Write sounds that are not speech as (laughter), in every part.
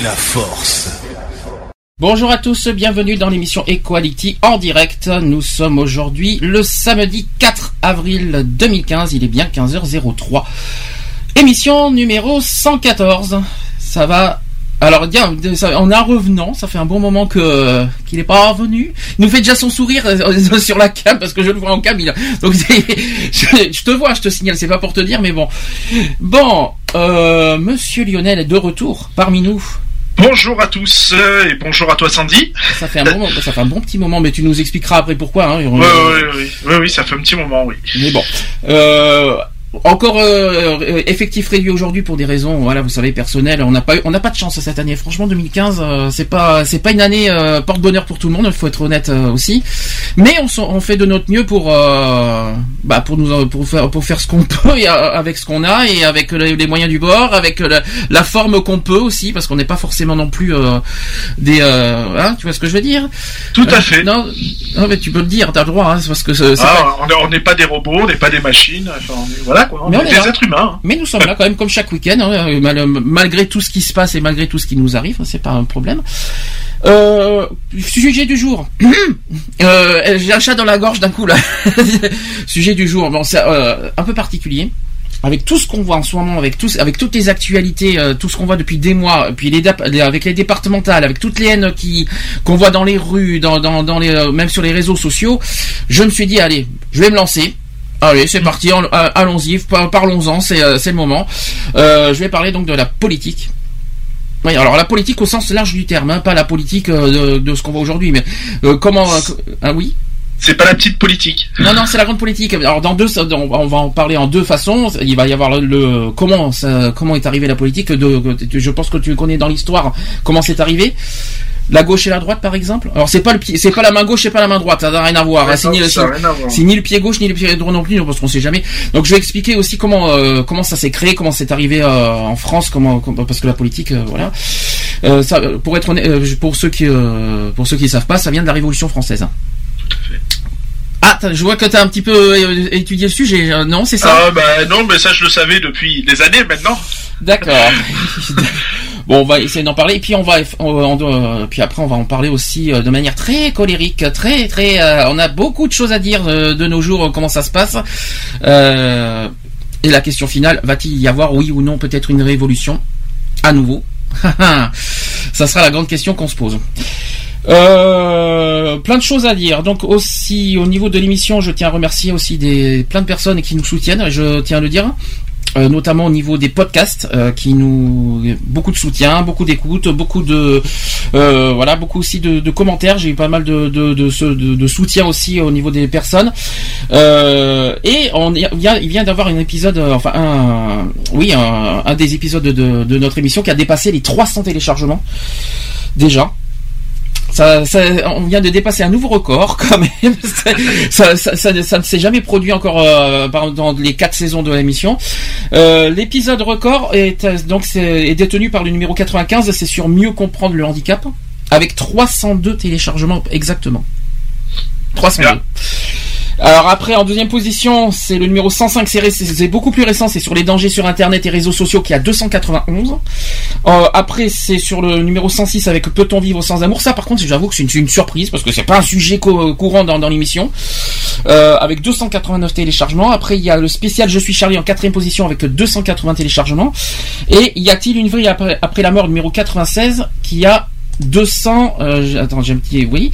la force. Bonjour à tous, bienvenue dans l'émission Equality en direct. Nous sommes aujourd'hui le samedi 4 avril 2015, il est bien 15h03. Émission numéro 114. Ça va alors bien, on a un revenant, ça fait un bon moment que qu'il n'est pas revenu. Il nous fait déjà son sourire euh, (laughs) sur la cam parce que je le vois en cam. Donc (laughs) je te vois, je te signale, c'est pas pour te dire, mais bon. Bon, euh, Monsieur Lionel est de retour parmi nous. Bonjour à tous euh, et bonjour à toi Sandy. Ça fait un bon, ça fait un bon petit moment, mais tu nous expliqueras après pourquoi. Hein, Oui, oui, oui, oui, oui, ça fait un petit moment, oui. Mais bon, euh, encore euh, euh, effectif réduit aujourd'hui pour des raisons, voilà, vous savez, personnelles. On n'a pas, eu- on n'a pas de chance cette année. Franchement, 2015, euh, c'est pas, c'est pas une année euh, porte-bonheur pour tout le monde. Il faut être honnête euh, aussi. Mais on, on fait de notre mieux pour, euh, bah, pour nous, pour faire, pour faire ce qu'on (laughs) peut et, avec ce qu'on a et avec les, les moyens du bord, avec la, la forme qu'on peut aussi, parce qu'on n'est pas forcément non plus euh, des, euh, hein, tu vois ce que je veux dire? Tout à fait. Non, non, mais tu peux le dire, t'as le droit, hein, c'est parce que Ah, on est- on n'est pas des robots, on n'est pas des machines, enfin, on est- voilà quoi, on Mais on est des êtres humains. hein. Mais nous sommes là quand même comme chaque week-end, hein, mal- malgré tout ce qui se passe et malgré tout ce qui nous arrive, c'est pas un problème. Euh, sujet du jour. (clears throat) euh, J'ai un chat dans la gorge d'un coup là. (laughs) sujet du jour. Bon, c'est euh, un peu particulier. Avec tout ce qu'on voit en ce moment, avec tous, avec toutes les actualités, euh, tout ce qu'on voit depuis des mois, puis les- avec les départementales, avec toutes les haines qui qu'on voit dans les rues, dans, dans, dans les, euh, même sur les réseaux sociaux, je me suis dit allez, je vais me lancer. Allez, c'est parti, euh, allons-y, par- parlons-en, c'est euh, c'est le moment. Euh, je vais parler donc de la politique. Oui, alors la politique au sens large du terme, hein, pas la politique euh, de, de ce qu'on voit aujourd'hui, mais euh, comment... ah oui? C'est pas la petite politique. non, non, c'est la grande politique. Alors dans deux, on va en parler en deux façons. Il va y avoir le, le- comment ça, comment est arrivée la politique. De- je pense que tu connais dans l'histoire comment c'est arrivé. La gauche et la droite, par exemple. Alors c'est pas le pied, c'est pas la main gauche et pas la main droite. Ça n'a rien à voir. hein. C'est ni, c'est ni le pied gauche ni le pied droit non plus, parce qu'on sait jamais. Donc je vais expliquer aussi comment euh, comment ça s'est créé, comment c'est arrivé euh, en France, comment, comment- parce que la politique, euh, voilà. Ça, pour être honnête, pour ceux qui pour ceux qui savent pas, ça vient de la Révolution française. hein. Ah, je vois que tu as un petit peu étudié le sujet. Non, c'est ça Ah bah non, mais ça je le savais depuis des années maintenant. D'accord. (laughs) bon, on va essayer d'en parler. Et puis on va, euh, puis après on va en parler aussi euh, de manière très colérique, très très. euh, on a beaucoup de choses à dire de nos jours. Comment ça se passe Et la question finale va-t-il y avoir oui ou non peut-être une révolution à nouveau (laughs) Ça sera la grande question qu'on se pose. Plein de choses à dire. Donc aussi au niveau de l'émission, je tiens à remercier aussi des plein de personnes qui nous soutiennent. Je tiens à le dire. Euh, notamment au niveau des podcasts euh, qui nous beaucoup de soutien, beaucoup d'écoute, beaucoup de euh, voilà, beaucoup aussi de, commentaires. J'ai eu pas mal de soutien aussi au niveau des personnes. Et on il vient, d'avoir un épisode, enfin oui un, des épisodes de, de notre émission qui a dépassé les 300 téléchargements déjà. On vient de dépasser un nouveau record (laughs) quand même. ça, ne s'est jamais produit encore euh, dans les quatre saisons de l'émission. Euh, L'épisode record est euh, donc est détenu par le numéro 95. C'est sur mieux comprendre le handicap avec 302 téléchargements exactement. 302. Alors après, en deuxième position, c'est le numéro 105, c'est beaucoup plus récent, c'est sur les dangers sur Internet et réseaux sociaux qui a 291. Euh, après, c'est sur le numéro 106 avec Peut-on vivre sans amour? Ça, par contre, j'avoue que c'est une, surprise parce que c'est pas un sujet co- courant dans, l'émission. Euh, avec 289 téléchargements. Après, il y a le spécial Je suis Charlie en quatrième position avec 280 téléchargements. Et y a-t-il une vraie après, après la mort numéro 96 qui a 200 euh, attends j'ai un petit oui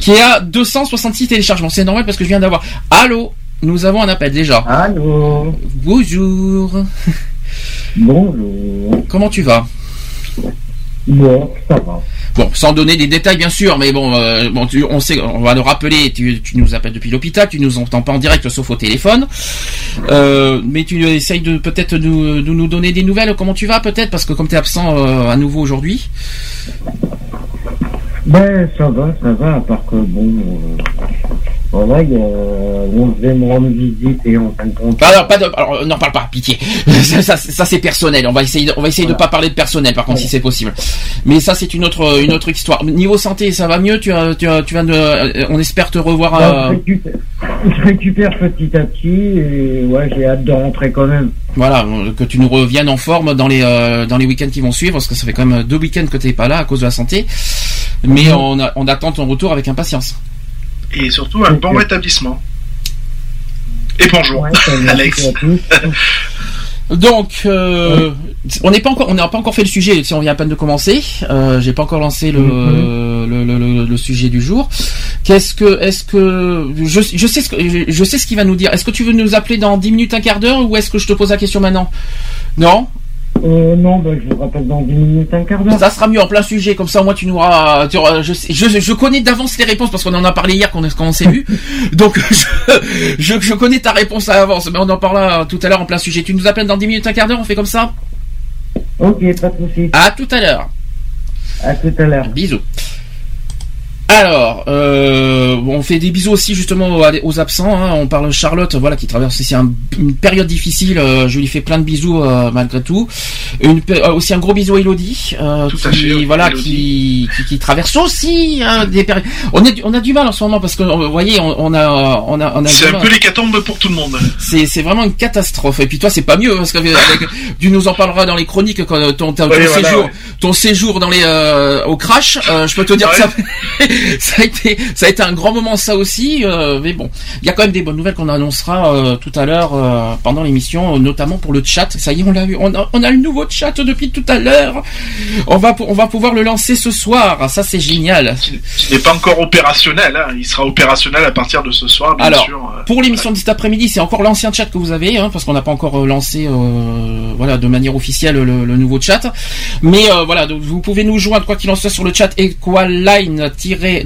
qui a 266 téléchargements c'est normal parce que je viens d'avoir allô nous avons un appel déjà Allô bonjour Bonjour. Comment tu vas? Bon, ça va. Bon, sans donner des détails bien sûr, mais bon, euh, bon, tu- on sait, on va le rappeler. Tu, tu nous appelles depuis l'hôpital, tu nous entends pas en direct sauf au téléphone, Euh, mais tu essayes de peut-être nous, de nous donner des nouvelles. Comment tu vas peut-être? Parce que comme tu es absent euh, à nouveau aujourd'hui. Ben, ça va, ça va, à part que bon. Euh, y a, on devait me rendre visite et en fin de compte. Alors, pas de, alors, euh, n'en parle pas, pitié. (laughs) ça, ça, ça, c'est personnel. On va essayer, de, on va essayer de pas parler de personnel, par contre, si c'est possible. Mais ça, c'est une autre, une autre histoire. Niveau santé, ça va mieux? Tu as, tu as, tu viens de, euh, on espère te revoir. Ben, euh, je, récupère, je récupère petit à petit et ouais, j'ai hâte de rentrer quand même. Voilà, euh, que tu nous reviennes en forme dans les euh, dans les week-ends qui vont suivre, parce que ça fait quand même deux week-ends que t'es pas là à cause de la santé. Mais on, a- on attend ton retour avec impatience. Et surtout un bon rétablissement. Et bonjour, Ouais, Alex. Donc, euh, on n'est pas encore, on n'a pas encore fait le sujet. Si on vient à peine de commencer, euh, j'ai pas encore lancé le, Mhm. le, le, le- le sujet du jour. Qu'est-ce que, est-ce que, je, je sais ce que, je, je sais ce qu'il va nous dire. Est-ce que tu veux nous appeler dans 10 minutes, un quart d'heure, ou est-ce que je te pose la question maintenant? Non? Euh, non, ben, je vous rappelle dans 10 minutes, un quart d'heure. Ça sera mieux en plein sujet, comme ça au moins tu nous auras. tu auras- je, sais- je, je connais d'avance les réponses parce qu'on en a parlé hier quand on, quand on s'est vu. (laughs) Donc je, je, je connais ta réponse à l'avance, mais on en parlera tout à l'heure en plein sujet. Tu nous appelles dans 10 minutes, un quart d'heure, on fait comme ça? Ok, pas de soucis. À tout à l'heure. À tout à l'heure. Bisous. Alors, euh, on fait des bisous aussi justement aux, aux absents. hein. On parle de Charlotte, voilà, qui traverse un- une période difficile. euh, je lui fais plein de bisous euh, malgré tout. Une, euh, aussi un gros bisou à Elodie, euh, qui, fait, voilà, Elodie. qui, qui, qui traverse aussi hein, des périodes. On a, du- on a du mal en ce moment parce que, vous voyez, on, on a, on a, on a. C'est un peu l'hécatombe pour tout le monde. C'est, c'est vraiment une catastrophe. Et puis toi, c'est pas mieux parce que avec, tu nous en parleras dans les chroniques quand ton, ton, ton Oui, voilà, séjour, ouais. ton séjour dans les euh, au crash. euh, je peux te dire que ça, (laughs) (laughs) ça a été, ça a été un grand moment ça aussi. euh, mais bon, il y a quand même des bonnes nouvelles qu'on annoncera euh, tout à l'heure euh, pendant l'émission, notamment pour le chat. Ça y est, on l'a vu, on a, on a le nouveau chat depuis tout à l'heure. On va, on va pouvoir le lancer ce soir. Ça, c'est génial. Qui n'est pas encore opérationnel. hein. Il sera opérationnel à partir de ce soir, bien Alors, sûr. Pour l'émission de cet après-midi, c'est encore l'ancien chat que vous avez, hein, parce qu'on n'a pas encore lancé, voilà, de manière officielle le, le nouveau chat. Mais voilà, donc vous pouvez nous joindre quoi qu'il en soit sur le chat equaline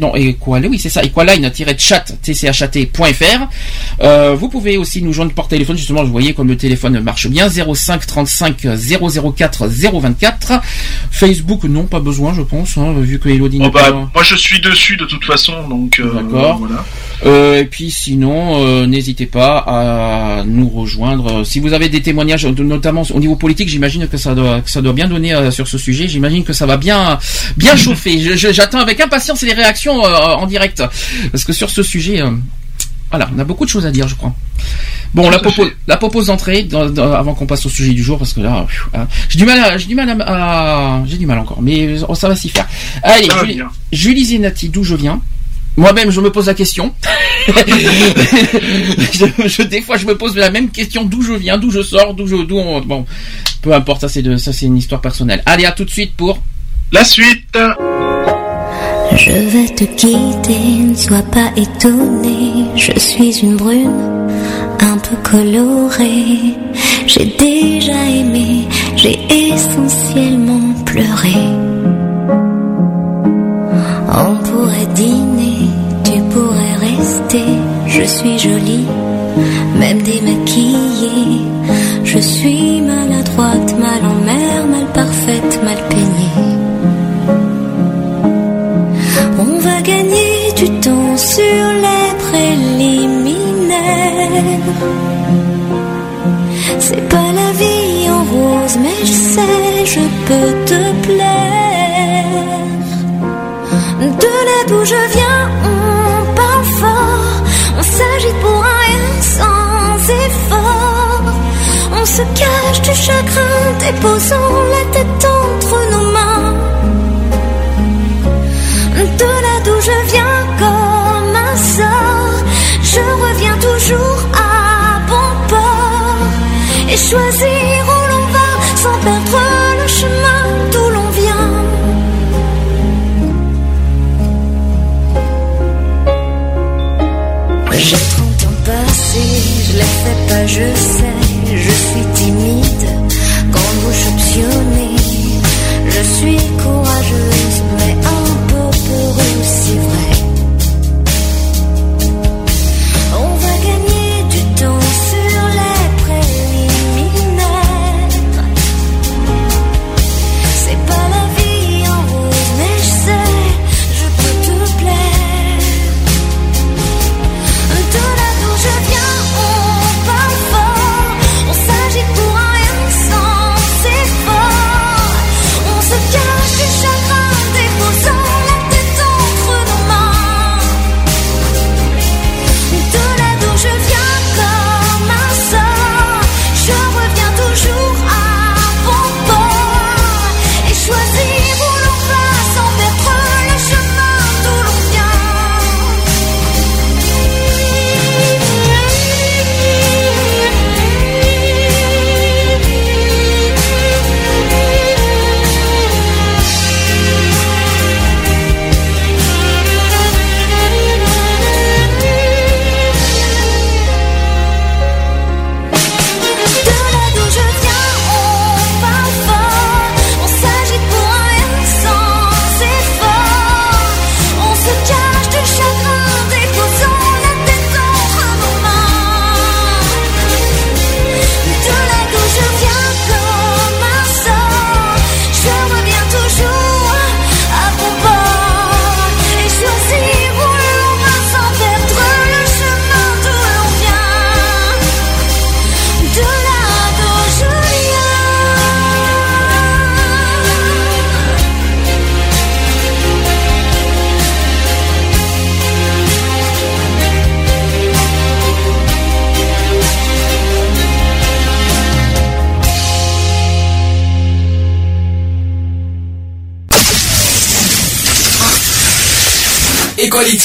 non equal, oui c'est ça, equaline-chat tchat.fr. Euh, vous pouvez aussi nous joindre par téléphone, justement, vous voyez comme le téléphone marche bien, 05 35 004 024. Facebook, non, pas besoin, je pense, hein, vu que Elodie Oh, bah, pas- moi je suis dessus de toute façon, donc euh, D'accord. voilà. Euh, et puis sinon, euh, n'hésitez pas à nous rejoindre. Si vous avez des témoignages, notamment au niveau politique, j'imagine que ça doit, que ça doit bien donner sur ce sujet. J'imagine que ça va bien, bien (laughs) chauffer. J'attends avec impatience les réactions euh, en direct, parce que sur ce sujet, euh, voilà, on a beaucoup de choses à dire, je crois. Bon, la fait. la propose d'entrée dans- dans- avant qu'on passe au sujet du jour, parce que là, j'ai du mal, à, j'ai du mal à, à- j'ai du mal encore, mais euh, ça va s'y faire. Allez, Julie, bien. Julie Zenati, d'où je viens? Moi-même, je me pose la question. (laughs) je, je- des fois, je me pose la même question d'où je viens, d'où je sors, d'où je, d'où on, bon, peu importe, ça c'est de, ça c'est une histoire personnelle. Allez, à tout de suite pour. La suite. Je vais te quitter, ne sois pas étonné. Je suis une brune, un peu colorée. J'ai déjà aimé, j'ai essentiellement pleuré. On pourrait dîner, tu pourrais rester. Je suis jolie, même démaquillée. Je suis maladroite, peux te plaire. De là d'où je viens, on parle fort. On s'agite pour rien sans effort. On se cache du chagrin, déposant la tête entre nos mains. De là d'où je viens comme un sort, je reviens toujours à bon port et choisir je les fais pas, je sais,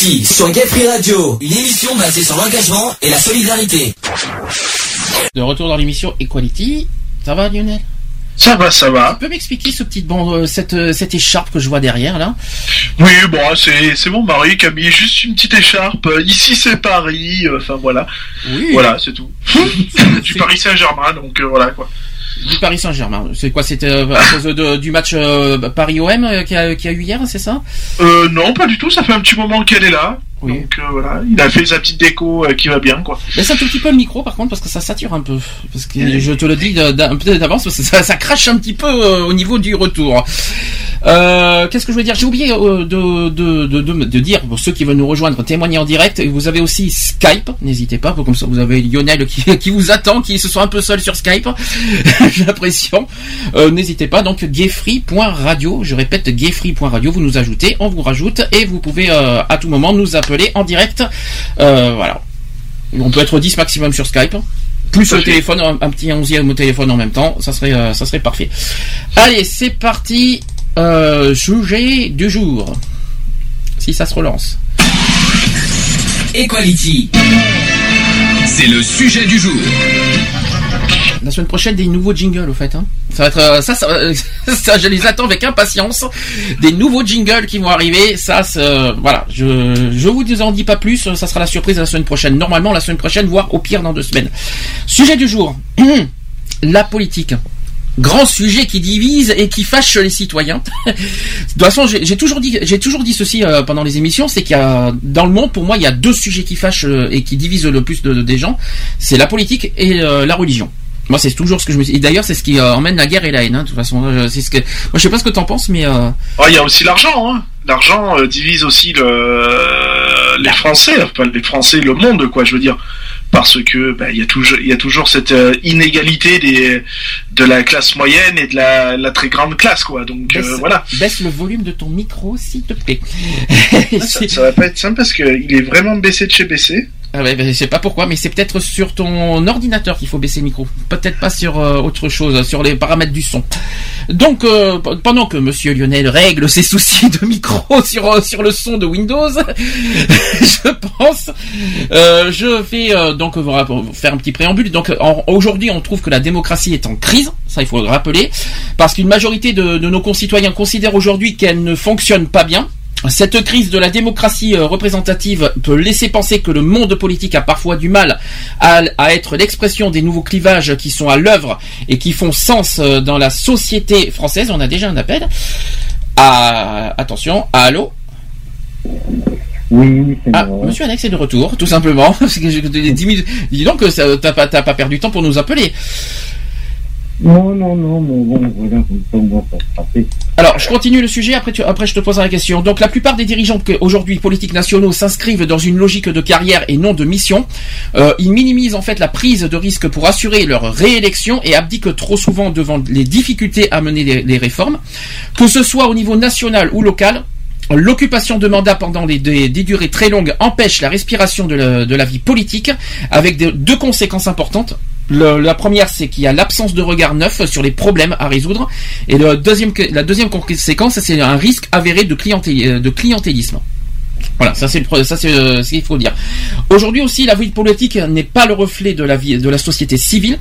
Sur Gay Free Radio, une émission basée sur l'engagement et la solidarité. De retour dans l'émission Equality. Ça va Lionel? Ça va, ça va. Tu peux m'expliquer ce petit bon, euh, cette, euh, cette écharpe que je vois derrière là? Oui, bon, c'est c'est mon mari qui a mis juste une petite écharpe. Euh, Ici, c'est Paris. euh, Enfin, voilà. Oui. Voilà, c'est tout. (laughs) du Paris Saint-Germain, donc euh, voilà quoi. Du Paris Saint-Germain. C'est quoi C'était euh, à cause de- du match euh, Paris-OM euh, qui a, a eu hier, c'est ça? Euh, non, pas du tout. Ça fait un petit moment qu'elle est là. Oui. Donc euh, voilà, il a fait sa petite déco euh, qui va bien, quoi. Laisse un tout petit peu le micro par contre parce que ça sature un peu. Parce que je te le dis d'un- peut-être d'avance parce que ça, ça crache un petit peu euh, au niveau du retour. Euh, Qu'est-ce que je veux dire? J'ai oublié euh, de, de, de, de, dire pour ceux qui veulent nous rejoindre, témoigner en direct. Vous avez aussi Skype. N'hésitez pas, comme ça vous avez Lionel qui, (laughs) qui vous attend, qui se sent un peu seul sur Skype. (laughs) J'ai l'impression. Euh, N'hésitez pas. Donc gayfree.radio. Je répète gayfree.radio. Vous nous ajoutez, on vous rajoute et vous pouvez euh, à tout moment nous appeler en direct. Euh, voilà. On peut être 10 maximum sur Skype. Plus le téléphone, un, un petit onzième au téléphone en même temps, ça serait, euh, ça serait parfait. Allez, c'est parti. Euh, sujet du jour. Si ça se relance. Equality. C'est le sujet du jour. La semaine prochaine, des nouveaux jingles, au fait. Hein. Ça va être euh, ça, ça, euh, (laughs) ça, je les attends avec impatience. Des nouveaux jingles qui vont arriver. Ça, voilà. Je, je vous en dis pas plus. Ça sera la surprise la semaine prochaine. Normalement, la semaine prochaine, voire au pire dans deux semaines. Sujet du jour. (clears throat) la politique. Grand sujet qui divise et qui fâche les citoyens. (laughs) de toute façon, j'ai toujours dit, j'ai toujours dit ceci euh, pendant les émissions, c'est qu'il y a dans le monde, pour moi, il y a deux sujets qui fâchent et qui divisent le plus de, de- des gens. C'est la politique et la religion. Moi, c'est toujours ce que je me. Et d'ailleurs, c'est ce qui euh, emmène la guerre et la haine. hein, de toute façon, Euh, c'est ce que. Moi, je sais pas ce que t'en penses, mais euh, Ah, il y a aussi l'argent, hein. L'argent euh, divise aussi le... les Français, enfin les Français, le monde, quoi, je veux dire. Parce que bah, il y a toujours, il y a toujours cette euh, inégalité des, de la classe moyenne et de la, la très grande classe, quoi. Donc euh, baisse, voilà. baisse le volume de ton micro, s'il te plaît. Ah, ça, ça va pas être simple parce qu'il est vraiment baissé de chez baissé. Ah ouais, ben, je sais pas pourquoi, mais c'est peut-être sur ton ordinateur qu'il faut baisser le micro. Peut-être pas sur euh, autre chose, sur les paramètres du son. Donc, euh, pendant que Monsieur Lionel règle ses soucis de micro (laughs) sur euh, sur le son de Windows, (laughs) je pense, je vais donc faire un petit préambule. Donc, aujourd'hui, on trouve que la démocratie est en crise. Ça, il faut le rappeler, parce qu'une majorité de, de nos concitoyens considèrent aujourd'hui qu'elle ne fonctionne pas bien. Cette crise de la démocratie euh, représentative peut laisser penser que le monde politique a parfois du mal à, à être l'expression des nouveaux clivages qui sont à l'œuvre et qui font sens euh, dans la société française. On a déjà un appel. Attention, allô? Oui, Ah, moi. monsieur Alex est de retour, tout simplement. (laughs) Parce que j'ai- dix minutes- Dis donc, t'as pas, pas perdu de temps pour nous appeler. Non, non, non, mais bon, voilà, sera fait. Alors, je continue le sujet, après, je te poserai la question. Donc, la plupart des dirigeants aujourd'hui politiques nationaux s'inscrivent dans une logique de carrière et non de mission. Euh, ils minimisent en fait la prise de risque pour assurer leur réélection et abdiquent trop souvent devant les difficultés à mener les, réformes. Que ce soit au niveau national ou local, L'occupation de mandats pendant des, des- durées très longues empêche la respiration de, la- vie politique, avec deux conséquences importantes. La première, c'est qu'il y a l'absence de regard neuf sur les problèmes à résoudre, et la deuxième conséquence, c'est un risque avéré de, de clientélisme. Voilà, ça c'est euh, ce qu'il faut dire. Aujourd'hui aussi, la vie politique n'est pas le reflet de la vie de la société civile.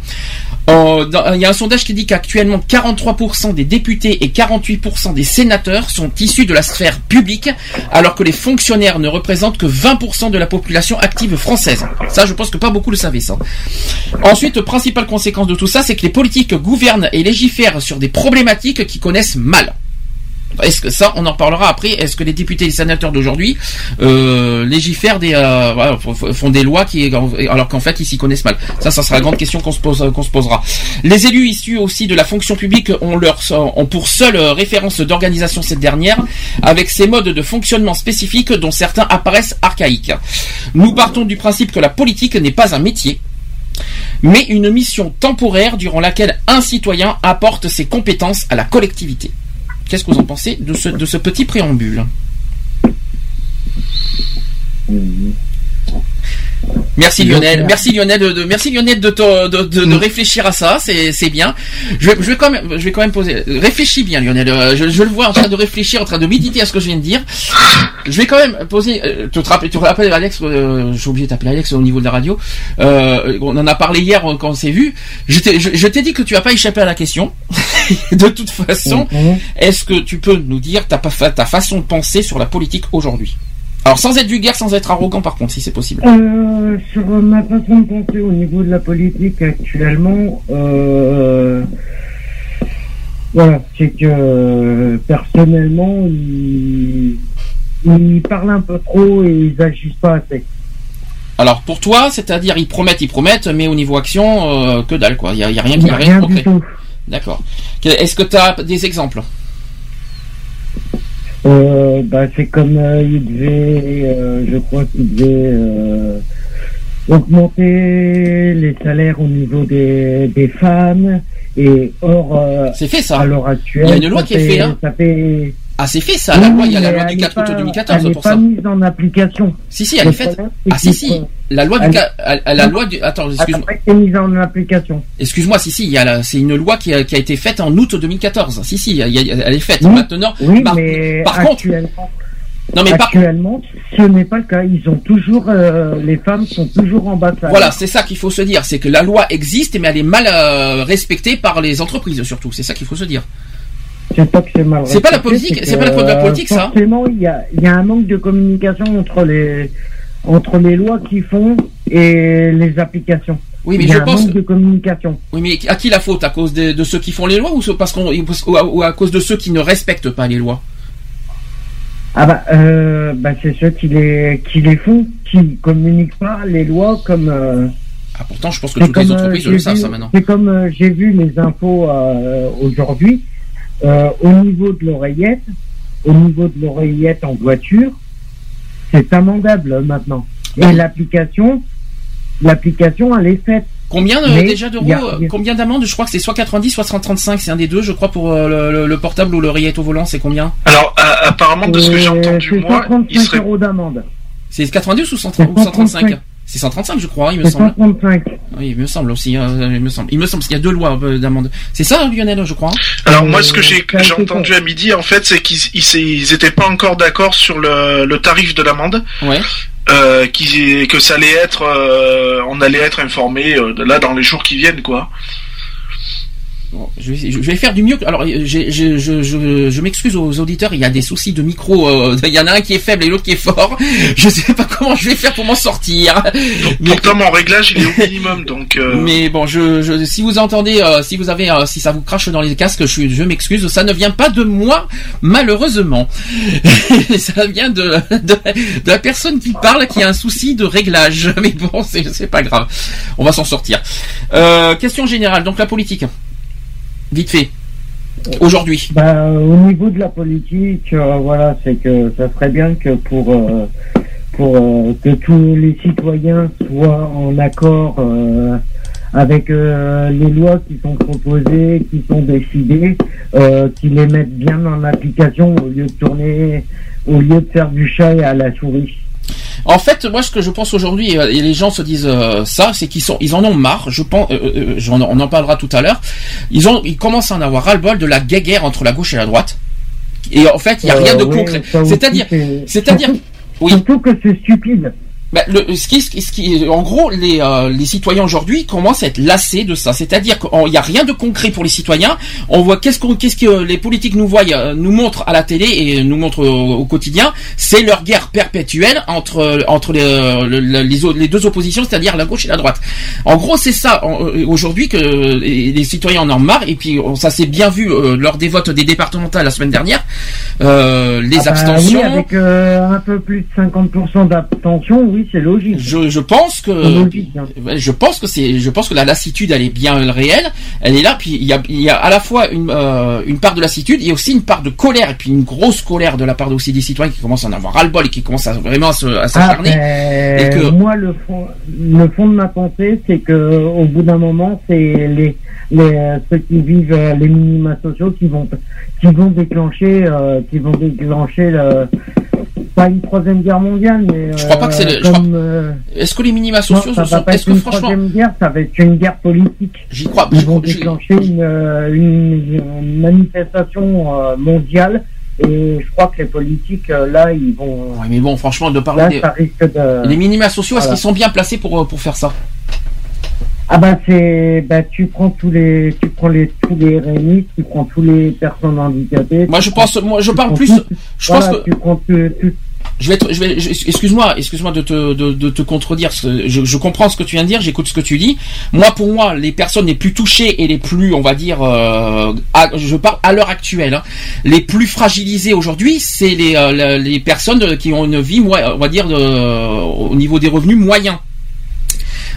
Euh, dans- Il y a un sondage qui dit qu'actuellement 43% des députés et 48% des sénateurs sont issus de la sphère publique, alors que les fonctionnaires ne représentent que 20% de la population active française. Ça, je pense que pas beaucoup le savaient ça. Ensuite, principale conséquence de tout ça, c'est que les politiques gouvernent et légifèrent sur des problématiques qui connaissent mal. Est-ce que ça, on en parlera après. Est-ce que les députés et les sénateurs d'aujourd'hui euh, légifèrent des, euh, font des lois qui, alors qu'en fait ils s'y connaissent mal. Ça, ça sera la grande question qu'on se se posera. Les élus issus aussi de la fonction publique ont leur, pour seule euh, référence d'organisation cette dernière, avec ses modes de fonctionnement spécifiques dont certains apparaissent archaïques. Nous partons du principe que la politique n'est pas un métier, mais une mission temporaire durant laquelle un citoyen apporte ses compétences à la collectivité. Qu'est-ce que vous en pensez de ce, petit préambule? Mhm. Merci Lionel, merci Lionel de, de- merci Lionel de, te- de, de- de réfléchir à ça, c'est bien. Je vais, je vais quand même je vais quand même poser réfléchis bien Lionel, Euh, je, je le vois en train de réfléchir, en train de méditer à ce que je viens de dire. Je vais quand même poser euh, tu te rappelles tu te rappelles Alex euh, j'ai oublié de t'appeler Alex au niveau de la radio. Euh, on en a parlé hier quand on s'est vu. Je t'ai je, je t'ai dit que tu vas pas échapper à la question. (laughs) de toute façon, Mhm. est-ce que tu peux nous dire ta façon de penser sur la politique aujourd'hui? Alors sans être vulgaire, sans être arrogant par contre, si c'est possible. Euh, sur ma façon de penser au niveau de la politique actuellement, euh, voilà, c'est que euh, personnellement, ils, ils parlent un peu trop et ils agissent pas assez. Alors pour toi, c'est-à-dire ils promettent, ils promettent, mais au niveau action, euh, que dalle quoi. Il a, a rien qui n'y a rien concret. tout. D'accord. Est-ce que tu as des exemples? Euh, bah, c'est comme euh, ils devaient, euh, je crois qu'ils devaient euh, augmenter les salaires au niveau des, des femmes. Et or, euh, C'est fait ça. à l'heure actuelle, Il y a une loi qui est fait- faite, hein. ça fait Ah c'est fait ça. La Oui, loi, il y a la mais loi du elle 4 n'est août pas- 2014 Elle n'est pour pas ça. mise en application. Si si, elle est faite. Ah si si. La loi du Elle- 4 la, loi du attends, Elle excuse-moi. n'a pas été mise en application. Excuse-moi, si si, il y a la- c'est une loi qui a, qui a été faite en août 2014. Si si, elle est faite. Oui. Maintenant, Oui, par, mais par contre, actuellement, non mais par actuellement, ce n'est pas le cas. Ils ont toujours, euh, les femmes sont toujours en bas de salaire. Voilà, c'est ça qu'il faut se dire, c'est que la loi existe, mais elle est mal euh, respectée par les entreprises surtout. C'est ça qu'il faut se dire. C'est pas que c'est mal. C'est pas la politique- que, c'est pas la faute de la euh, politique, ça. Forcément, il y a, il y a un manque de communication entre les, entre les lois qu'ils font et les applications. Oui, mais il y a je un pense. manque de communication. Oui, mais à qui la faute? À cause de, de ceux qui font les lois ou ce- parce qu'on ou à, ou à cause de ceux qui ne respectent pas les lois? Ah bah, euh, bah c'est ceux qui les, qui les font, qui communiquent pas les lois comme. euh, Ah, pourtant, je pense que toutes les comme, euh, entreprises le savent ça maintenant. C'est comme j'ai vu les infos aujourd'hui. Euh, au niveau de l'oreillette, au niveau de l'oreillette en voiture, c'est amendable euh, maintenant. Et l'application, l'application, elle est faite. Combien Mais déjà d'euros a- euh, Combien d'amendes Je crois que c'est soit 90, soit 135. C'est un des deux, je crois, pour le, le- le portable ou l'oreillette au volant. C'est combien Alors, a- apparemment, de ce que j'ai entendu, c'est moi, 135 il serait euros d'amende. C'est 90 ou 130 C'est ou 135 135. C'est 135, je crois, il me semble. 135. Oui, il me semble aussi. euh, il me semble. Il me semble qu'il y a deux lois euh, d'amende. C'est ça, Lionel, je crois. Alors Euh, moi, ce que j'ai été entendu à midi, en fait, c'est qu'ils ils, s'est- ils étaient pas encore d'accord sur le, le tarif de l'amende, Ouais. euh, que ça allait être, euh, on allait être informé euh, là dans les jours qui viennent, quoi. Bon, je, vais, je vais faire du mieux. Alors, je, je, je, je m'excuse aux auditeurs. Il y a des soucis de micro. euh, il y en a un qui est faible et l'autre qui est fort. Je sais pas comment je vais faire pour m'en sortir. Mais- Pourtant, mon réglage, il est au minimum, donc. euh, (laughs) Mais bon, je, je, si vous entendez, euh, si vous avez, si ça vous crache dans les casques, je, je m'excuse. Ça ne vient pas de moi, malheureusement. (laughs) ça vient de, de, de la personne qui parle, qui a un souci de réglage. (laughs) Mais bon, c'est c'est pas grave. On va s'en sortir. Euh, question générale. Donc la politique. Vite fait. Aujourd'hui. Bah, au niveau de la politique, euh, voilà, c'est que ça serait bien que pour euh, pour euh, que tous les citoyens soient en accord avec les lois qui sont proposées, qui sont décidées, qu'ils les mettent bien en application au lieu de tourner, au lieu de faire du chat à la souris. En fait, moi, ce que je pense aujourd'hui, euh, et les gens se disent euh, ça, c'est qu'ils sont, ils en ont marre. Je pense, euh, euh, j'en- on en parlera tout à l'heure. Ils ont, ils commencent à en avoir ras-le-bol de la guerre entre la gauche et la droite. Et en fait, il y a rien de Euh, oui, concret. C'est-à-dire, c'est- c'est-à-dire, (laughs) oui. Surtout que c'est stupide. Bah, le, ce qui, ce qui- en gros, les, euh, les citoyens aujourd'hui commencent à être lassés de ça. C'est-à-dire qu'il n'y a rien de concret pour les citoyens. On voit qu'est-ce, qu'on, qu'est-ce que les politiques nous voient, euh, nous montrent à la télé et nous montrent au, au quotidien. C'est leur guerre perpétuelle entre entre les, le- le- les, deux oppositions, c'est-à-dire la gauche et la droite. En gros, c'est ça euh, aujourd'hui que les citoyens en ont marre. Et puis ça s'est bien vu euh, lors des votes des départementales la semaine dernière. Euh, les Ah bah abstentions. oui, avec un peu plus de 50% d'abstention, oui, c'est logique. Je, je pense que logique, hein. Ouais, je pense que c'est je pense que la lassitude elle est bien réelle elle est là puis il y a, il y a à la fois une euh, une part de lassitude et aussi une part de colère et puis une grosse colère de la part aussi des citoyens qui commencent à en avoir ras le bol et qui commencent à vraiment à à Ah, ben, que- Moi, le fond, le fond de ma pensée, c'est que au bout d'un moment, c'est les, les ceux qui vivent euh, les minima sociaux qui vont qui vont déclencher euh, qui vont déclencher le, pas une troisième guerre mondiale, mais Je crois pas que c'est euh, le- euh, Est-ce que les minima non, sociaux ça ce va sont Est-ce que une franchement, troisième guerre, ça va être une guerre politique. j'y crois. Ils vont crois- déclencher une, euh, une, une manifestation euh, mondiale et je crois que les politiques euh, là ils vont Ouais, mais bon, franchement, de là parler des... ça risque de les minima sociaux, est-ce Voilà. qu'ils sont bien placés pour euh, pour faire ça? Ah bah c'est bah tu prends tous les tu prends les tous les RMI tu prends tous les personnes handicapées Moi, je pense, moi, je parle plus. tout- Je voilà, pense que tu prends tout- tout- je vais être, je vais, excuse-moi, excuse-moi de te, de, de te contredire. Je, je comprends ce que tu viens de dire, j'écoute ce que tu dis. Moi, pour moi, les personnes les plus touchées et les plus, on va dire, euh, à- je parle à l'heure actuelle, hein, les plus fragilisées aujourd'hui, c'est les, euh, les personnes qui ont une vie, on va dire, de- au niveau des revenus moyens,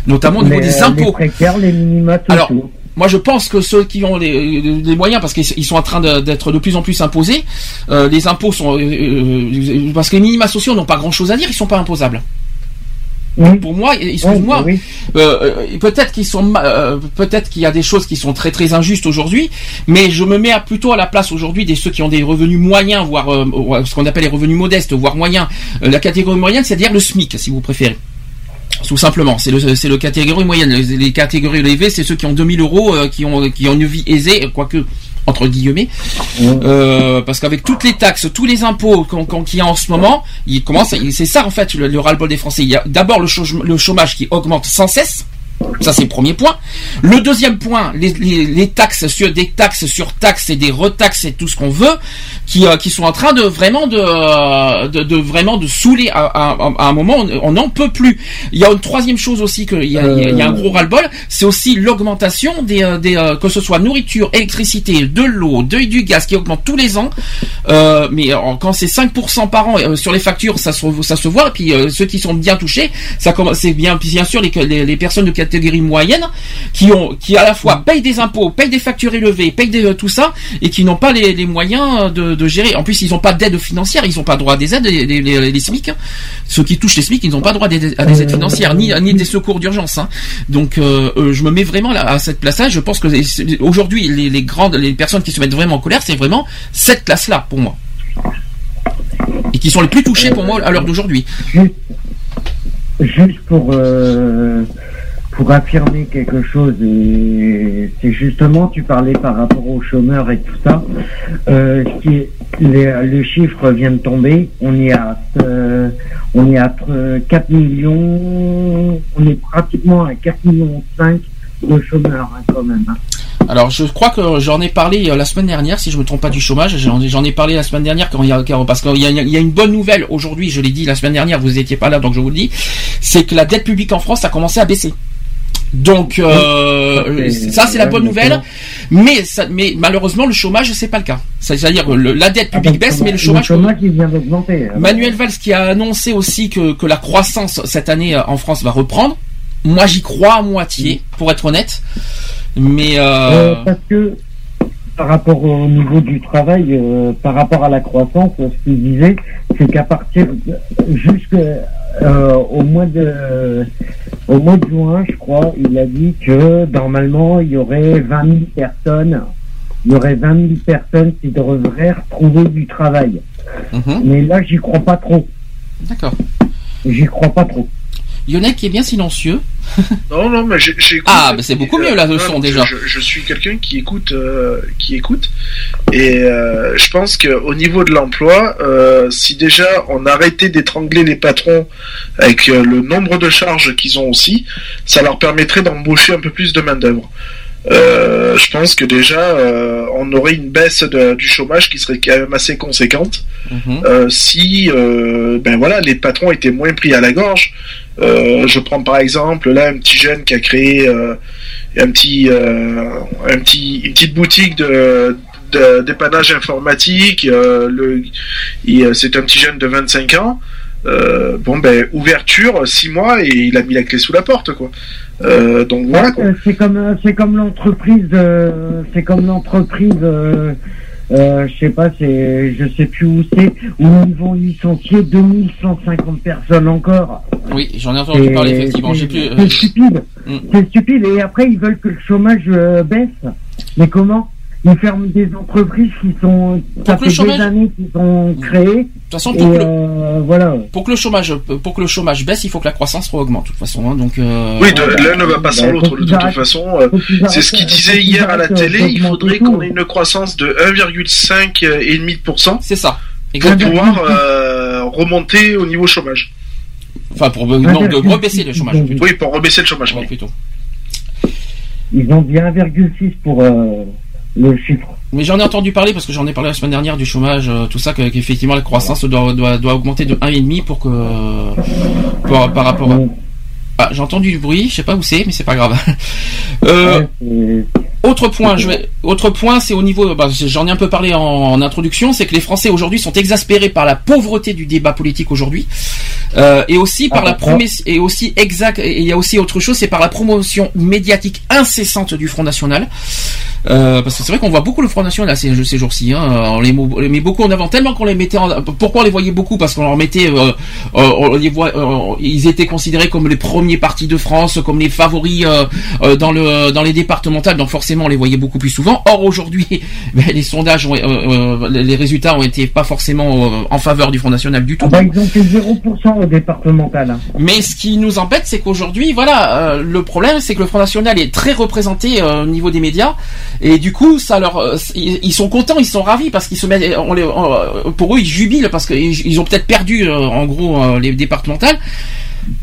notamment au niveau les, des les impôts. précaires les minima Alors. Moi, je pense que ceux qui ont les, les moyens, parce qu'ils ils sont en train d'être de plus en plus imposés, euh, les impôts sont, euh, euh, parce que les minima sociaux n'ont pas grand-chose à dire, ils sont pas imposables. Oui. Pour moi, excuse-moi, Oui, euh, peut-être qu'ils sont, ma- euh, peut-être qu'il y a des choses qui sont très très injustes aujourd'hui, mais je me mets à- plutôt à la place aujourd'hui des ceux qui ont des revenus moyens, voire euh, ce qu'on appelle les revenus modestes, voire moyens. La catégorie moyenne, c'est-à-dire le SMIC, si vous préférez. Tout simplement, c'est le c'est le catégorie moyenne. Les, les catégories élevées, c'est ceux qui ont 2000 euros, euh, qui ont qui ont une vie aisée, quoique entre guillemets, euh, parce qu'avec toutes les taxes, tous les impôts qu'il y a en ce moment, il commence, c'est ça en fait le, le ras-le-bol des Français. Il y a d'abord le chômage qui augmente sans cesse. Ça c'est le premier point. Le deuxième point, les, taxes sur des taxes sur taxes et des retaxes et tout ce qu'on veut, qui, euh, qui sont en train de vraiment de, euh, de, vraiment de saouler à, un moment. on- n'en peut plus. Il y a une troisième chose aussi que il y y a- un gros ras-le-bol, c'est aussi l'augmentation des, euh, des que ce soit nourriture, électricité, de l'eau, de, du gaz qui augmente tous les ans. Mais quand c'est 5% par an sur les factures, ça se voit. Et puis ceux qui sont bien touchés, ça c'est bien bien sûr les, les, les personnes de catégorie moyenne qui ont qui à la fois payent des impôts, payent des factures élevées, payent des, euh, tout ça et qui n'ont pas les, les moyens de, de gérer. En plus, ils n'ont pas d'aide financière, ils n'ont pas droit à des aides les, les, les, les SMIC. hein. Ceux qui touchent les SMIC, ils n'ont pas droit des- à des aides financières ni ni des secours d'urgence. hein. Donc euh, euh, je me mets vraiment là, à cette place-là. Je pense que aujourd'hui les, les grandes les personnes qui se mettent vraiment en colère, c'est vraiment cette classe-là pour moi et qui sont les plus touchés pour moi à l'heure d'aujourd'hui. Juste, juste pour euh, pour affirmer quelque chose et c'est justement tu parlais par rapport aux chômeurs et tout ça. Euh, qui les- le chiffre vient de tomber. On est à euh, on est à euh, 4 millions. On est pratiquement à 4 millions 5 de chômeurs hein, quand même. hein. Alors je crois que j'en ai parlé euh, la semaine dernière, si je me trompe pas du chômage, j'en ai, parlé la semaine dernière quand il y a, parce qu'il y y a une bonne nouvelle aujourd'hui, je l'ai dit la semaine dernière, vous étiez pas là donc je vous le dis, c'est que la dette publique en France a commencé à baisser. Donc euh, ça c'est la bonne nouvelle, mais ça, mais malheureusement le chômage c'est pas le cas. C'est-à-dire la dette Ah, publique baisse, mais le Le chômage chômage il vient d'augmenter. alors. Manuel Valls qui a annoncé aussi que, que la croissance cette année euh, en France va reprendre. Moi j'y crois à moitié, pour être honnête. Mais euh, Euh, parce que par rapport au niveau du travail, euh, par rapport à la croissance, ce qu'il disait, c'est qu'à partir jusque euh, mois de au mois de juin, je crois, il a dit que normalement il y aurait 20 000 personnes, il y aurait 20 000 personnes qui devraient retrouver du travail. mhm, Mais là, j'y crois pas trop. d'accord. J'y crois pas trop. Qui est bien silencieux. (laughs) Non, non, mais j'ai- j'écoute. Ah, bah, c'est beaucoup mieux, là, le non, son, déjà. Je, je suis quelqu'un qui écoute, euh, qui écoute, et euh, je pense qu'au niveau de l'emploi, euh, si déjà on arrêtait d'étrangler les patrons avec le nombre de charges qu'ils ont aussi, ça leur permettrait d'embaucher un peu plus de main d'œuvre. Je pense que déjà on aurait une baisse de- du chômage qui serait quand même assez conséquente Mhm. si ben voilà les patrons étaient moins pris à la gorge. Euh, je prends par exemple là un petit jeune qui a créé euh, euh, un petit une petite boutique de dépannage informatique. c'est un petit jeune de 25 ans. Bon ben ouverture six mois et il a mis la clé sous la porte quoi. Donc C'est comme c'est comme l'entreprise c'est comme l'entreprise euh, je sais pas c'est je sais plus où c'est où ils vont licencier 2150 personnes encore. Oui, j'en ai entendu parler effectivement. c'est- euh, C'est stupide. Mm. C'est stupide et après ils veulent que le chômage euh, baisse. Mais comment? Ils ferment des entreprises qui sont ça que le fait chômage- des années qu'ils sont créées. De toute façon, Et pour que, le, euh, voilà. pour que le chômage, pour que le chômage baisse, il faut que la croissance augmente. De toute façon, hein, donc. euh, Oui, de- l'un ne va pas sans Bah, l'autre de toute façon. euh, C'est ce qu'il disait hier à la télé. Il faudrait qu'on ait une croissance de 1,5 et demi de pourcent C'est ça. pour pouvoir euh, remonter au niveau chômage. Enfin, pour non, de rebaisser le chômage. plutôt. Oui, pour rebaisser le chômage. Ouais, plutôt. Ils ont dit 1,6 pour euh, le chiffre. Mais j'en ai entendu parler parce que j'en ai parlé la semaine dernière du chômage, euh, tout ça, que- qu'effectivement la croissance doit, doit, doit augmenter de 1,5 pour que pour- par rapport à. Ah, j'ai entendu du bruit, je sais pas où c'est, mais c'est pas grave. (laughs) Euh, ouais, Autre point, je vais, autre point, c'est au niveau, bah, j'en ai un peu parlé en, en introduction, c'est que les Français aujourd'hui sont exaspérés par la pauvreté du débat politique aujourd'hui, euh, et aussi par Ah, la promesse, et aussi exact, et il y a aussi autre chose, c'est par la promotion médiatique incessante du Front National, euh, parce que c'est vrai qu'on voit beaucoup le Front National ces, ces jours-ci, hein, on les met beaucoup en avant tellement qu'on les mettait, en, pourquoi on les voyait beaucoup, parce qu'on leur mettait, euh, on les voit, ils étaient considérés comme les premiers partis de France, comme les favoris dans le dans les départementales, donc forcément on les voyait beaucoup plus souvent. Or aujourd'hui, (laughs) ben, les sondages, ont, euh, euh, les résultats ont été pas forcément euh, en faveur du Front National du tout. Ah bah, ils ont fait 0% au départemental. hein. Mais ce qui nous embête, c'est qu'aujourd'hui, voilà, euh, le problème, c'est que le Front National est très représenté au niveau des médias, et du coup, ça leur, ils sont contents, ils sont ravis parce qu'ils se mettent, on les, pour eux, ils jubilent parce qu'ils ils ont peut-être perdu, en gros, les départementales.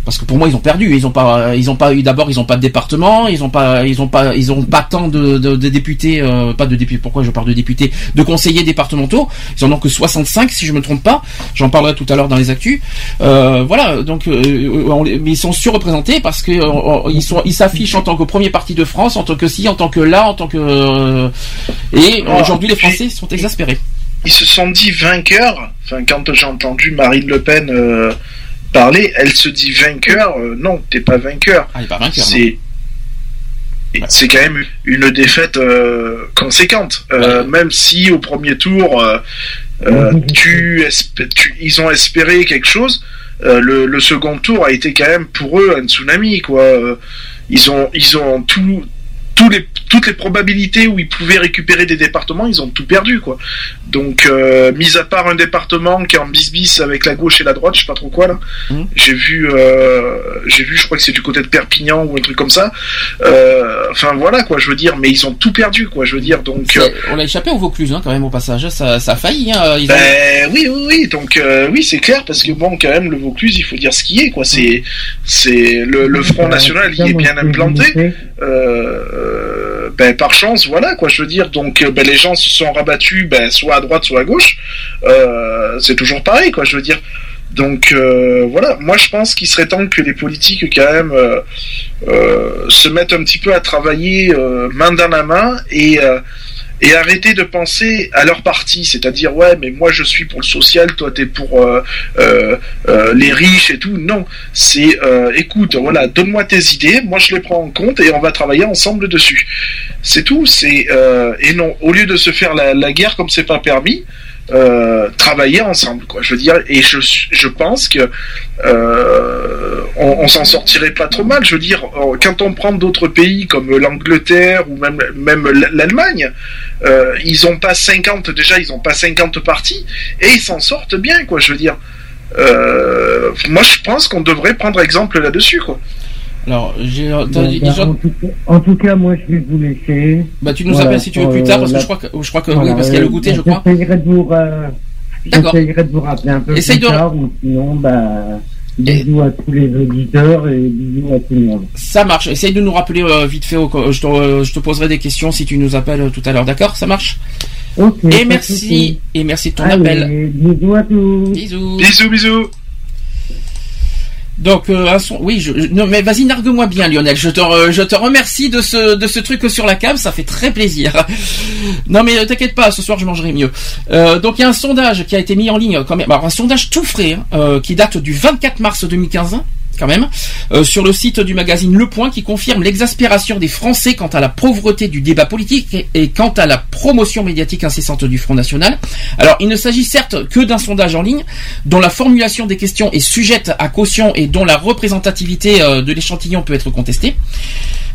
Parce que pour moi ils ont perdu, ils ont pas, ils ont pas eu d'abord ils ont pas de département, ils ont pas, ils ont pas, ils ont pas tant de, de, de députés, euh, pas de députés. Pourquoi je parle de députés, de conseillers départementaux. Ils en ont que 65 si je me trompe pas. J'en parlerai tout à l'heure dans les actus. Euh, voilà, donc euh, on mais ils sont surreprésentés parce que euh, ils sont, ils s'affichent en tant que premier parti de France, en tant que ci, en tant que là, en tant que euh, et Ah, aujourd'hui les Français sont exaspérés. Ils se sont dit vainqueurs. Enfin, quand j'ai entendu Marine Le Pen euh, parler, elle se dit vainqueur. Euh, non, t'es pas vainqueur. Ah, il est pas vainqueur. non. C'est quand même une défaite euh, conséquente, Euh, même si au premier tour, euh, euh, tu, espé- tu- ils ont espéré quelque chose. euh, le, le second tour a été quand même pour eux un tsunami, quoi. Ils ont, ils ont tout, les, toutes les probabilités où ils pouvaient récupérer des départements, ils ont tout perdu, quoi. Donc, euh, mis à part un département qui est en bis-bis avec la gauche et la droite, je sais pas trop quoi là. Mhm. J'ai vu, euh, j'ai vu, je crois que c'est du côté de Perpignan ou un truc comme ça. Euh, enfin voilà quoi, je veux dire, mais ils ont tout perdu quoi, je veux dire. Donc, euh, On l'a échappé au Vaucluse hein, quand même au passage. Ça, ça a failli. Hein, ils ont- ben, oui, oui, oui. Donc euh, oui, c'est clair parce que bon, quand même, le Vaucluse, il faut dire ce qui est quoi. C'est, c'est le, le Front National, il est bien implanté. Ben, par chance, voilà quoi, je veux dire. Donc ben, les gens se sont rabattus, ben, soit droite, soit à gauche. Euh, c'est toujours pareil quoi, je veux dire. Donc euh, voilà, moi je pense qu'il serait temps que les politiques quand même euh, se mettent un petit peu à travailler main dans la main et et arrêter de penser à leur parti, c'est-à-dire ouais mais moi je suis pour le social, toi t'es pour euh, euh, euh, les riches et tout. Non, c'est euh, écoute voilà donne-moi tes idées, moi je les prends en compte et on va travailler ensemble dessus. C'est tout. C'est euh, et non au lieu de se faire la, la guerre comme c'est pas permis. Euh, travailler ensemble quoi. Je veux dire et je je pense que euh, on, s'en sortirait pas trop mal. Je veux dire euh, quand on prend d'autres pays comme l'Angleterre ou même même l'Allemagne ils ont pas 50 déjà ils ont pas 50 partis et ils s'en sortent bien quoi. Je veux dire moi je pense qu'on devrait prendre exemple là-dessus quoi Alors, j'ai. ils bah, ont- en, tout cas, en tout cas, moi, je vais vous laisser. Bah, tu nous Voilà, appelles si tu veux plus tard, euh, parce que la- je crois que, je crois que Voilà, oui, parce qu'il y a le euh, goûter, je crois. J'essayerai de vous, euh, de vous rappeler un peu Essaye plus de- tard, ou sinon, bah, bisous à tous les auditeurs et bisous à tout le monde. Ça marche. Essaye de nous rappeler euh, vite fait. au- je, te, euh, je te poserai des questions si tu nous appelles euh, tout à l'heure. D'accord? Ça marche? Ok. pas Et merci. Et merci de ton Allez, appel. Bisous à tous. Bisous. bisous bisous Donc, euh, un son. Oui, je, non, mais vas-y, nargue-moi bien, Lionel. Je te, re- je te remercie de ce, de ce truc sur la cam. Ça fait très plaisir. (laughs) Non, mais euh, t'inquiète pas. Ce soir, je mangerai mieux. Euh, donc, il y a un sondage qui a été mis en ligne, quand même. Alors, un sondage tout frais, hein, euh, qui date du 24 mars 2015. Quand même, euh, sur le site du magazine Le Point, qui confirme l'exaspération des Français quant à la pauvreté du débat politique et, quant à la promotion médiatique incessante du Front National. Alors, il ne s'agit certes que d'un sondage en ligne, dont la formulation des questions est sujette à caution et dont la représentativité euh, de l'échantillon peut être contestée.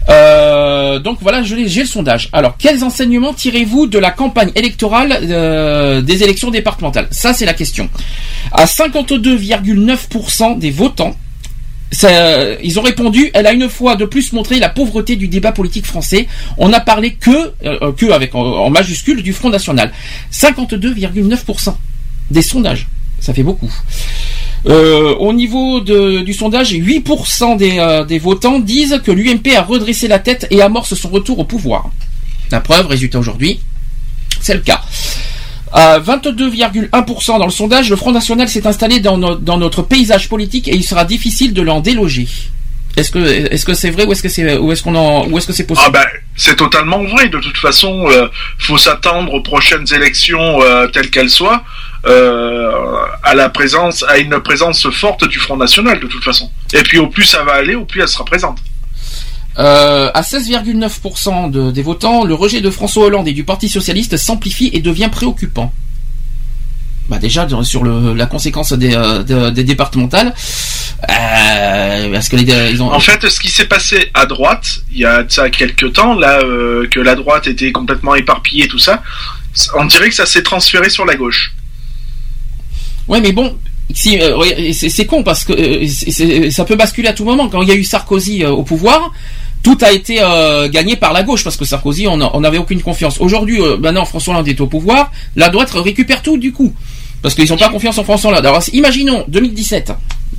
Euh, donc voilà, j'ai le sondage. Alors, quels enseignements tirez-vous de la campagne électorale des élections départementales? Ça, c'est la question. À 52,9% des votants, ça- ils ont répondu. Elle a une fois de plus montré la pauvreté du débat politique français. On n'a parlé que, euh, que avec en, majuscule du Front National. 52,9% des sondages. Ça fait beaucoup. Euh, au niveau du sondage, 8% des, euh, des votants disent que l'UMP a redressé la tête et amorce son retour au pouvoir. La preuve, résultat aujourd'hui, c'est le cas. À 22,1% dans le sondage, le Front National s'est installé dans, no- dans notre paysage politique et il sera difficile de l'en déloger. Est-ce que c'est vrai ou est-ce que c'est est-ce est-ce que c'est possible? Ah ben, c'est totalement vrai. De toute façon, euh, faut s'attendre aux prochaines élections euh, telles qu'elles soient euh, à la présence, à une présence forte du Front National. De toute façon. Et puis au plus ça va aller, au plus elle sera présente. Euh, à 16,9% de- des votants, le rejet de François Hollande et du Parti socialiste s'amplifie et devient préoccupant. Bah déjà sur le, la conséquence des, euh, de- des départementales, euh, parce que les, ils ont. En fait, ce qui s'est passé à droite, il y a de ça quelques temps, là, euh, que la droite était complètement éparpillée, tout ça, on dirait que ça s'est transféré sur la gauche. Ouais, mais bon, si euh, c'est con parce que euh, ça peut basculer à tout moment. Quand il y a eu Sarkozy euh, au pouvoir, tout a été euh, gagné par la gauche parce que Sarkozy, on n'avait aucune confiance. Aujourd'hui, euh, maintenant François Hollande est au pouvoir, la droite récupère tout du coup parce qu'ils n'ont pas confiance en François Hollande. Alors imaginons 2017.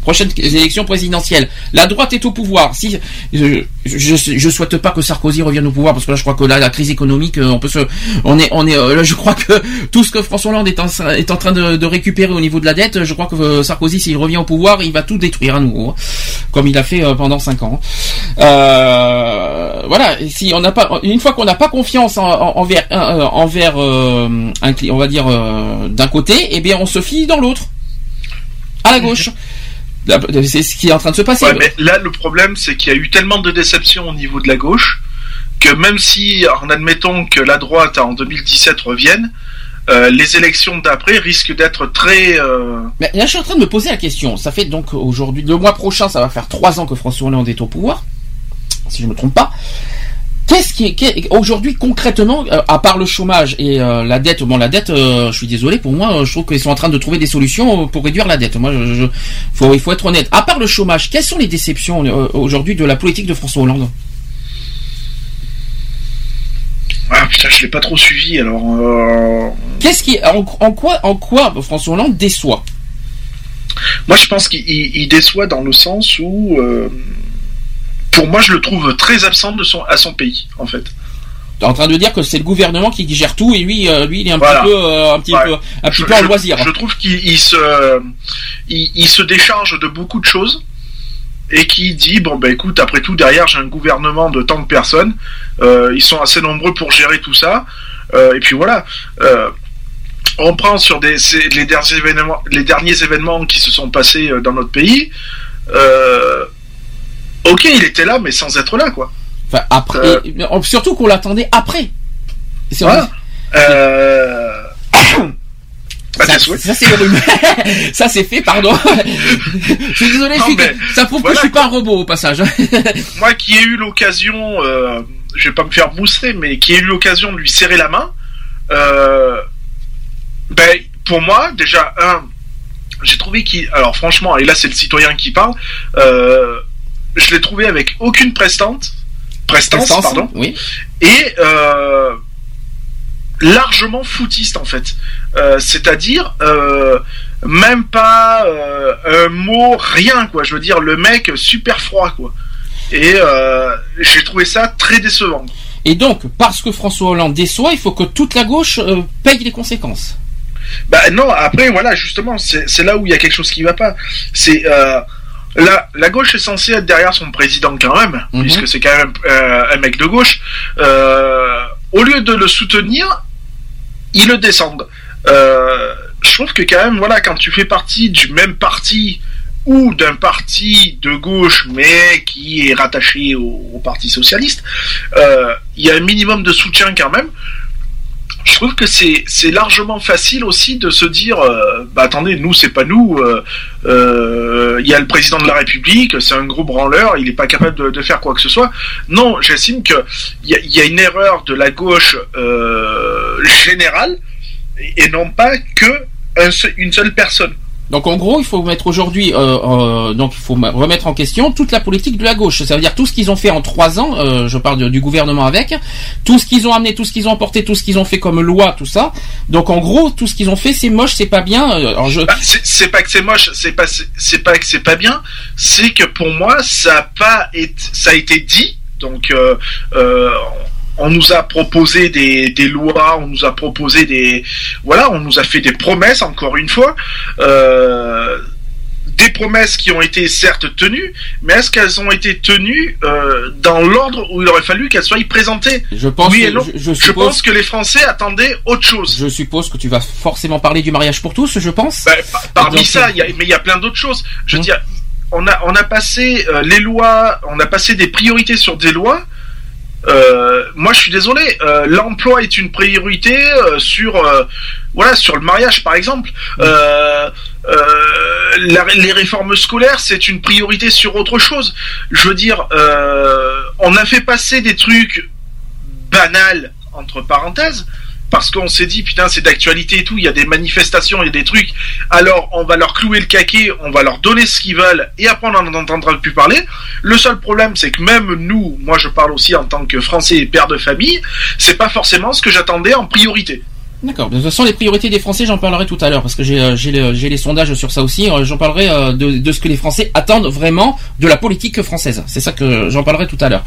Prochaine élection présidentielle. La droite est au pouvoir. Si je, je, souhaite pas que Sarkozy revienne au pouvoir parce que là je crois que là la crise économique euh, on peut se on est on est euh, là je crois que tout ce que François Hollande est en, train de, récupérer au niveau de la dette, je crois que euh, Sarkozy s'il revient au pouvoir, il va tout détruire à nouveau, hein, comme il a fait pendant cinq ans. Euh, voilà, si on n'a pas une fois qu'on n'a pas confiance en- en- envers envers euh, un on va dire d'un côté, eh bien on se fie dans l'autre. À la gauche. C'est ce qui est en train de se passer. Ouais, mais là, le problème, c'est qu'il y a eu tellement de déceptions au niveau de la gauche que même si, en admettant que la droite en 2017 revienne, euh, les élections d'après risquent d'être très. euh, Mais là, je suis en train de me poser la question. Ça fait donc aujourd'hui, le mois prochain, ça va faire trois ans que François Hollande est au pouvoir, si je me trompe pas. Qu'est-ce qui est, aujourd'hui concrètement, euh, à part le chômage et euh, la dette, bon la dette, euh, je suis désolé pour moi, je trouve qu'ils sont en train de trouver des solutions pour réduire la dette. Moi, je, je- faut, il faut être honnête. À part le chômage, quelles sont les déceptions aujourd'hui de la politique de François Hollande? Ah putain, je l'ai pas trop suivi alors. Qu'est-ce qui, en, en quoi, en quoi François Hollande déçoit? Moi, je pense qu'il il- il déçoit dans le sens où, pour moi, je le trouve très absent de son, à son pays, en fait. T'es en train de dire que c'est le gouvernement qui gère tout et lui, euh, lui, il est un Voilà. petit peu, euh, un petit Ouais. peu, un petit je, peu en je- loisir. je trouve qu'il il se, il, il se décharge de beaucoup de choses et qui dit bon ben écoute après tout derrière j'ai un gouvernement de tant de personnes, euh, ils sont assez nombreux pour gérer tout ça euh, et puis voilà. On prend sur des, les derniers événements, les derniers événements qui se sont passés dans notre pays. Euh, ok, il était là, mais sans être là, quoi. Enfin, après, Euh. et- mais surtout qu'on l'attendait après. C'est Voilà. Euh... (coughs) bah, ça, ça, c'est (laughs) ça c'est fait, pardon. (laughs) je suis désolé, je suis- ça prouve voilà, que je suis pas un robot au passage. (laughs) moi qui ai eu l'occasion, euh, je vais pas me faire booster, mais qui ai eu l'occasion de lui serrer la main, euh, ben, pour moi, déjà, un, j'ai trouvé qu'il, alors franchement, et là c'est le citoyen qui parle, euh, je l'ai trouvé avec aucune prestante, prestance, Prestance, pardon, Oui. et euh, largement foutiste en fait. Euh, C'est-à-dire euh, même pas un mot, rien quoi. Je veux dire le mec super froid quoi. Et j'ai trouvé ça très décevant. Et donc, parce que François Hollande déçoit, il faut que toute la gauche paye les conséquences. Bah non, après voilà justement c'est là où il y a quelque chose qui va pas. C'est la, la gauche est censée être derrière son président quand même, Mhm. puisque c'est quand même euh, un mec de gauche. Euh, au lieu de le soutenir, ils le descendent. Euh, je trouve que quand même, voilà, quand tu fais partie du même parti ou d'un parti de gauche mais qui est rattaché au, au Parti socialiste, euh, il y a un minimum de soutien quand même. Je trouve que c'est c'est largement facile aussi de se dire euh, bah attendez nous c'est pas nous euh, euh, il y a le président de la République c'est un gros branleur il est pas capable de, faire quoi que ce soit. Non j'estime que il y a, y a une erreur de la gauche euh, générale et, non pas que une seule personne Donc en gros, il faut mettre aujourd'hui, euh, euh, donc il faut remettre en question toute la politique de la gauche. Ça veut dire tout ce qu'ils ont fait en trois ans. euh, je parle du gouvernement avec tout ce qu'ils ont amené, tout ce qu'ils ont apporté, tout ce qu'ils ont fait comme loi, tout ça. Donc en gros, tout ce qu'ils ont fait, c'est moche, c'est pas bien. Euh, Alors je, Bah, c'est pas que c'est moche, c'est pas c'est pas que c'est pas bien, c'est que pour moi ça a pas été, ça a été dit. Donc euh, euh, on nous a proposé des, des lois, on nous a proposé des voilà, on nous a fait des promesses encore une fois. Euh, des promesses qui ont été certes tenues, mais est-ce qu'elles ont été tenues euh, dans l'ordre où il aurait fallu qu'elles soient présentées? Je pense, Oui que- et non. je, je Je suppose, pense que les Français attendaient autre chose. je suppose que tu vas forcément parler du mariage pour tous, je pense. Bah, par- parmi Donc, ça, euh, il y a, mais il y a plein d'autres choses. Je veux Hum. dire, on a, on a passé euh, les lois, on a passé des priorités sur des lois. Euh, moi, je suis désolé. euh, L'emploi est une priorité euh, sur, voilà, sur le mariage, par exemple. La- les réformes scolaires, c'est une priorité sur autre chose. Je veux dire, on a fait passer des trucs banals entre parenthèses parce qu'on s'est dit putain c'est d'actualité et tout, il y a des manifestations, il y a des trucs. Alors on va leur clouer le caquet, on va leur donner ce qu'ils veulent et après on n'en entendra plus parler. Le seul problème c'est que même nous, moi je parle aussi en tant que Français et père de famille, c'est pas forcément ce que j'attendais en priorité. D'accord. De toute façon, les priorités des Français, j'en parlerai tout à l'heure parce que j'ai euh, le- les sondages sur ça aussi. Euh, J'en parlerai euh, de, de ce que les Français attendent vraiment de la politique française. C'est ça que j'en parlerai tout à l'heure.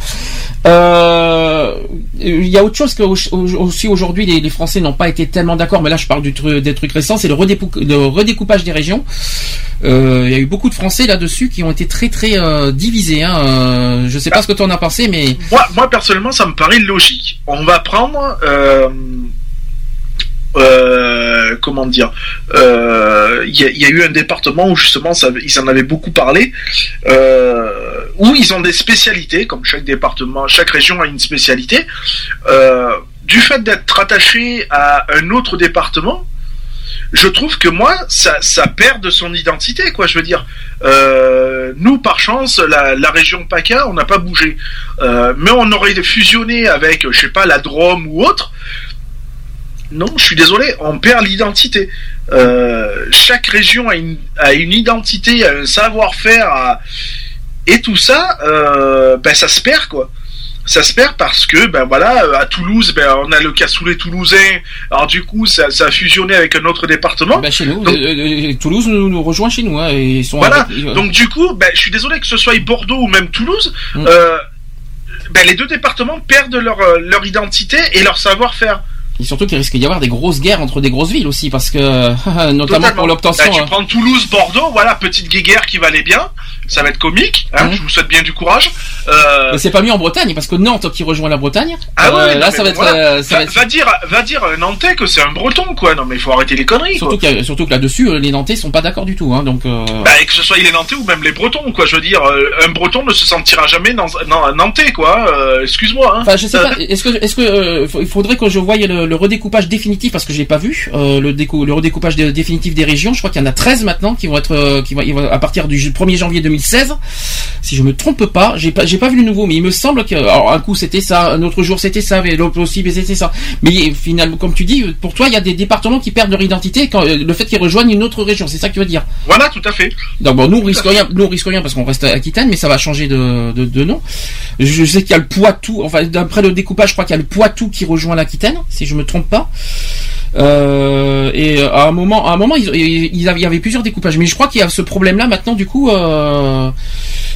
Euh, Il y a autre chose que au- au- aussi aujourd'hui les, les Français n'ont pas été tellement d'accord, mais là je parle du tru- des trucs récents, c'est le, redécoupage des régions. Euh, Il y a eu beaucoup de Français là-dessus qui ont été très très euh, divisés. Hein. Je sais pas ce que tu en as pensé, mais Moi, moi personnellement, ça me paraît logique. On va prendre, euh, euh, comment dire, euh, il il y a eu un département où justement, ils en avaient beaucoup parlé, euh, où ils ont des spécialités, comme chaque département, chaque région a une spécialité. Euh, du fait d'être rattaché à un autre département, je trouve que moi, ça, perd de son identité, quoi. Je veux dire, euh, nous, par chance, la, région PACA, on n'a pas bougé. Euh, mais on aurait fusionné avec, je sais pas, la Drôme ou autre. Non, je suis désolé, on perd l'identité. Euh, chaque région a une, a une identité, a un savoir-faire, a- et tout ça, euh, ben ça se perd quoi. Ça se perd parce que ben voilà, à Toulouse, ben on a le cassoulet toulousain. Alors du coup, ça, ça a fusionné avec un autre département. bah, chez nous, Donc- euh, Toulouse nous, nous rejoint chez nous. Hein, et ils sont Voilà. avec- Donc du coup, ben, je suis désolé que ce soit Bordeaux ou même Toulouse, Mm. ben, les deux départements perdent leur, leur identité et leur savoir-faire. Et surtout qu'il risque d'y avoir des grosses guerres entre des grosses villes aussi, parce que (laughs) notamment Totalement. pour l'obtention. Ben, tu hein. prends Toulouse, Bordeaux, voilà, petite guéguerre qui va aller bien. Ça va être comique. Hein. Je vous souhaite bien du courage. Euh, Mais c'est pas mieux en Bretagne, parce que Nantes qui rejoint la Bretagne. Ah ouais, euh, non, là ça va être, voilà. euh, ça va, va être- va dire, va dire Nantais que c'est un Breton, quoi. Non, mais il faut arrêter les conneries, Surtout, quoi. a- surtout que là-dessus, les Nantais sont pas d'accord du tout. Hein, donc, euh, Bah, que ce soit les Nantais ou même les Bretons, quoi. Je veux dire, un Breton ne se sentira jamais dans, dans un Nantais, quoi. Excuse-moi. Hein. Enfin, je sais pas. Est-ce que, est-ce que, il faudrait que je voie le, le redécoupage définitif parce que je l'ai pas vu. le, décou- le redécoupage dé- définitif des régions. Je crois qu'il y en a 13 maintenant qui vont être, qui vont, à partir du 1er janvier 2016. Si je me trompe pas, j'ai pas, j'ai pas vu le nouveau, mais il me semble que, alors un coup c'était ça, un autre jour c'était ça, mais l'autre aussi mais c'était ça. Mais finalement, comme tu dis, pour toi, il y a des départements qui perdent leur identité quand euh, le fait qu'ils rejoignent une autre région. C'est ça que tu veux dire? Voilà, tout à fait. Donc bon, nous on risque rien, nous on risque rien parce qu'on reste à Aquitaine, mais ça va changer de, de, de nom. Je sais qu'il y a le Poitou, enfin d'après le découpage, je crois qu'il y a le Poitou qui rejoint l'Aquitaine, si je me trompe pas. Euh, et à un moment, à un moment, il y avait- plusieurs découpages, mais je crois qu'il y a ce problème-là maintenant. Du coup, euh,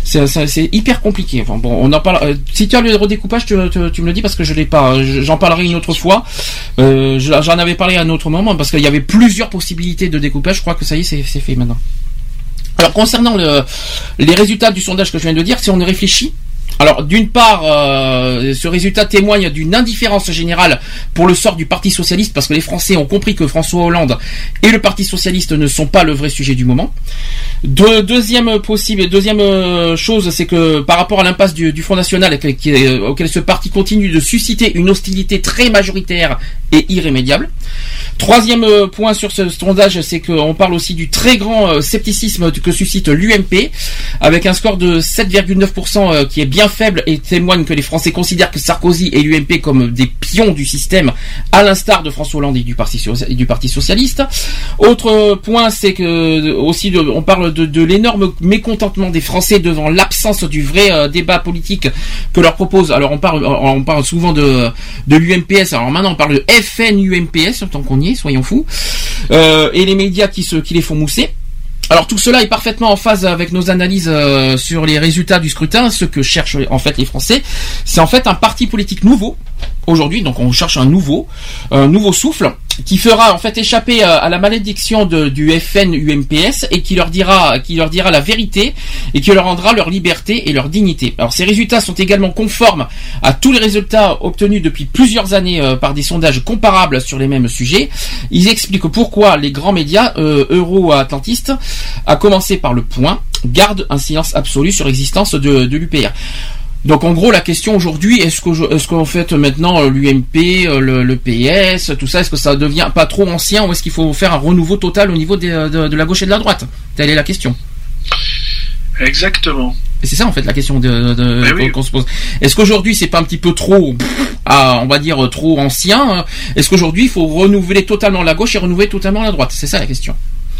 c'est hyper compliqué. Enfin bon, on en parle. euh, Si tu as le redécoupage, tu, me le dis parce que je l'ai pas. Je- J'en parlerai une autre fois. Euh, je- J'en avais parlé à un autre moment parce qu'il y avait plusieurs possibilités de découpage. Je crois que ça y est, c'est fait maintenant. Alors concernant le, les résultats du sondage que je viens de dire, si on réfléchit, Alors, d'une part, euh, ce résultat témoigne d'une indifférence générale pour le sort du Parti socialiste, parce que les Français ont compris que François Hollande et le Parti socialiste ne sont pas le vrai sujet du moment. De, deuxième possible, deuxième euh, chose, c'est que par rapport à l'impasse du, Front National, auquel ce parti continue de susciter une hostilité très majoritaire et irrémédiable. Troisième euh, point sur ce sondage, c'est qu'on parle aussi du très grand scepticisme que suscite l'UMP, avec un score de 7,9% qui est bien faible et témoigne que les Français considèrent que Sarkozy et l'UMP comme des pions du système, à l'instar de François Hollande et du Parti, socialiste. Autre point, c'est que aussi on parle de, l'énorme mécontentement des Français devant l'absence du vrai euh, débat politique que leur propose. Alors on parle, on parle souvent de, de l'UMPS. Alors maintenant on parle de FN-UMPS, tant qu'on y est, soyons fous. Euh, et les médias qui, les font mousser. Alors tout cela est parfaitement en phase avec nos analyses euh, sur les résultats du scrutin. Ce que cherchent en fait les Français, c'est en fait un parti politique nouveau aujourd'hui. Donc on cherche un nouveau, un nouveau souffle qui fera en fait échapper euh, à la malédiction du FN UMPS et qui leur dira, qui leur dira la vérité et qui leur rendra leur liberté et leur dignité. Alors ces résultats sont également conformes à tous les résultats obtenus depuis plusieurs années euh, par des sondages comparables sur les mêmes sujets. Ils expliquent pourquoi les grands médias euh, euro-atlantistes, à commencer par le Point, gardent un silence absolu sur l'existence de, de l'UPR. Donc en gros la question aujourd'hui est-ce que est-ce qu'en fait maintenant euh, l'UMP, euh, le, PS, tout ça est-ce que ça devient pas trop ancien ou est-ce qu'il faut faire un renouveau total au niveau euh, de, la gauche et de la droite? Telle est la question. Exactement. Et c'est ça en fait la question de, eh qu'on se pose. Est-ce qu'aujourd'hui c'est pas un petit peu trop, ah, on va dire trop ancien Est-ce qu'aujourd'hui il faut renouveler totalement la gauche et renouveler totalement la droite? C'est ça la question.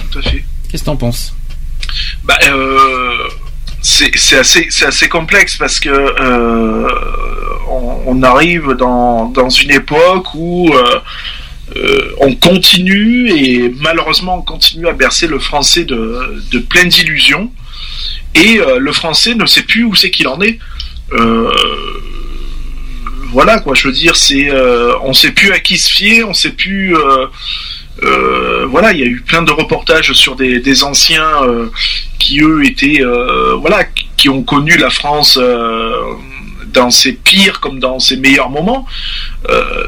Tout à fait. Qu'est-ce que t'en penses? Bah euh c'est assez, assez complexe parce que euh, on, arrive dans, dans, une époque où euh, euh, on continue et malheureusement on continue à bercer le français de, de plein d'illusions et le français ne sait plus où c'est qu'il en est. voilà quoi, je veux dire, c'est on sait plus à qui se fier, on sait plus voilà, il y a eu plein de reportages sur des, anciens qui eux étaient, euh, voilà, qui ont connu la France dans ses pires comme dans ses meilleurs moments.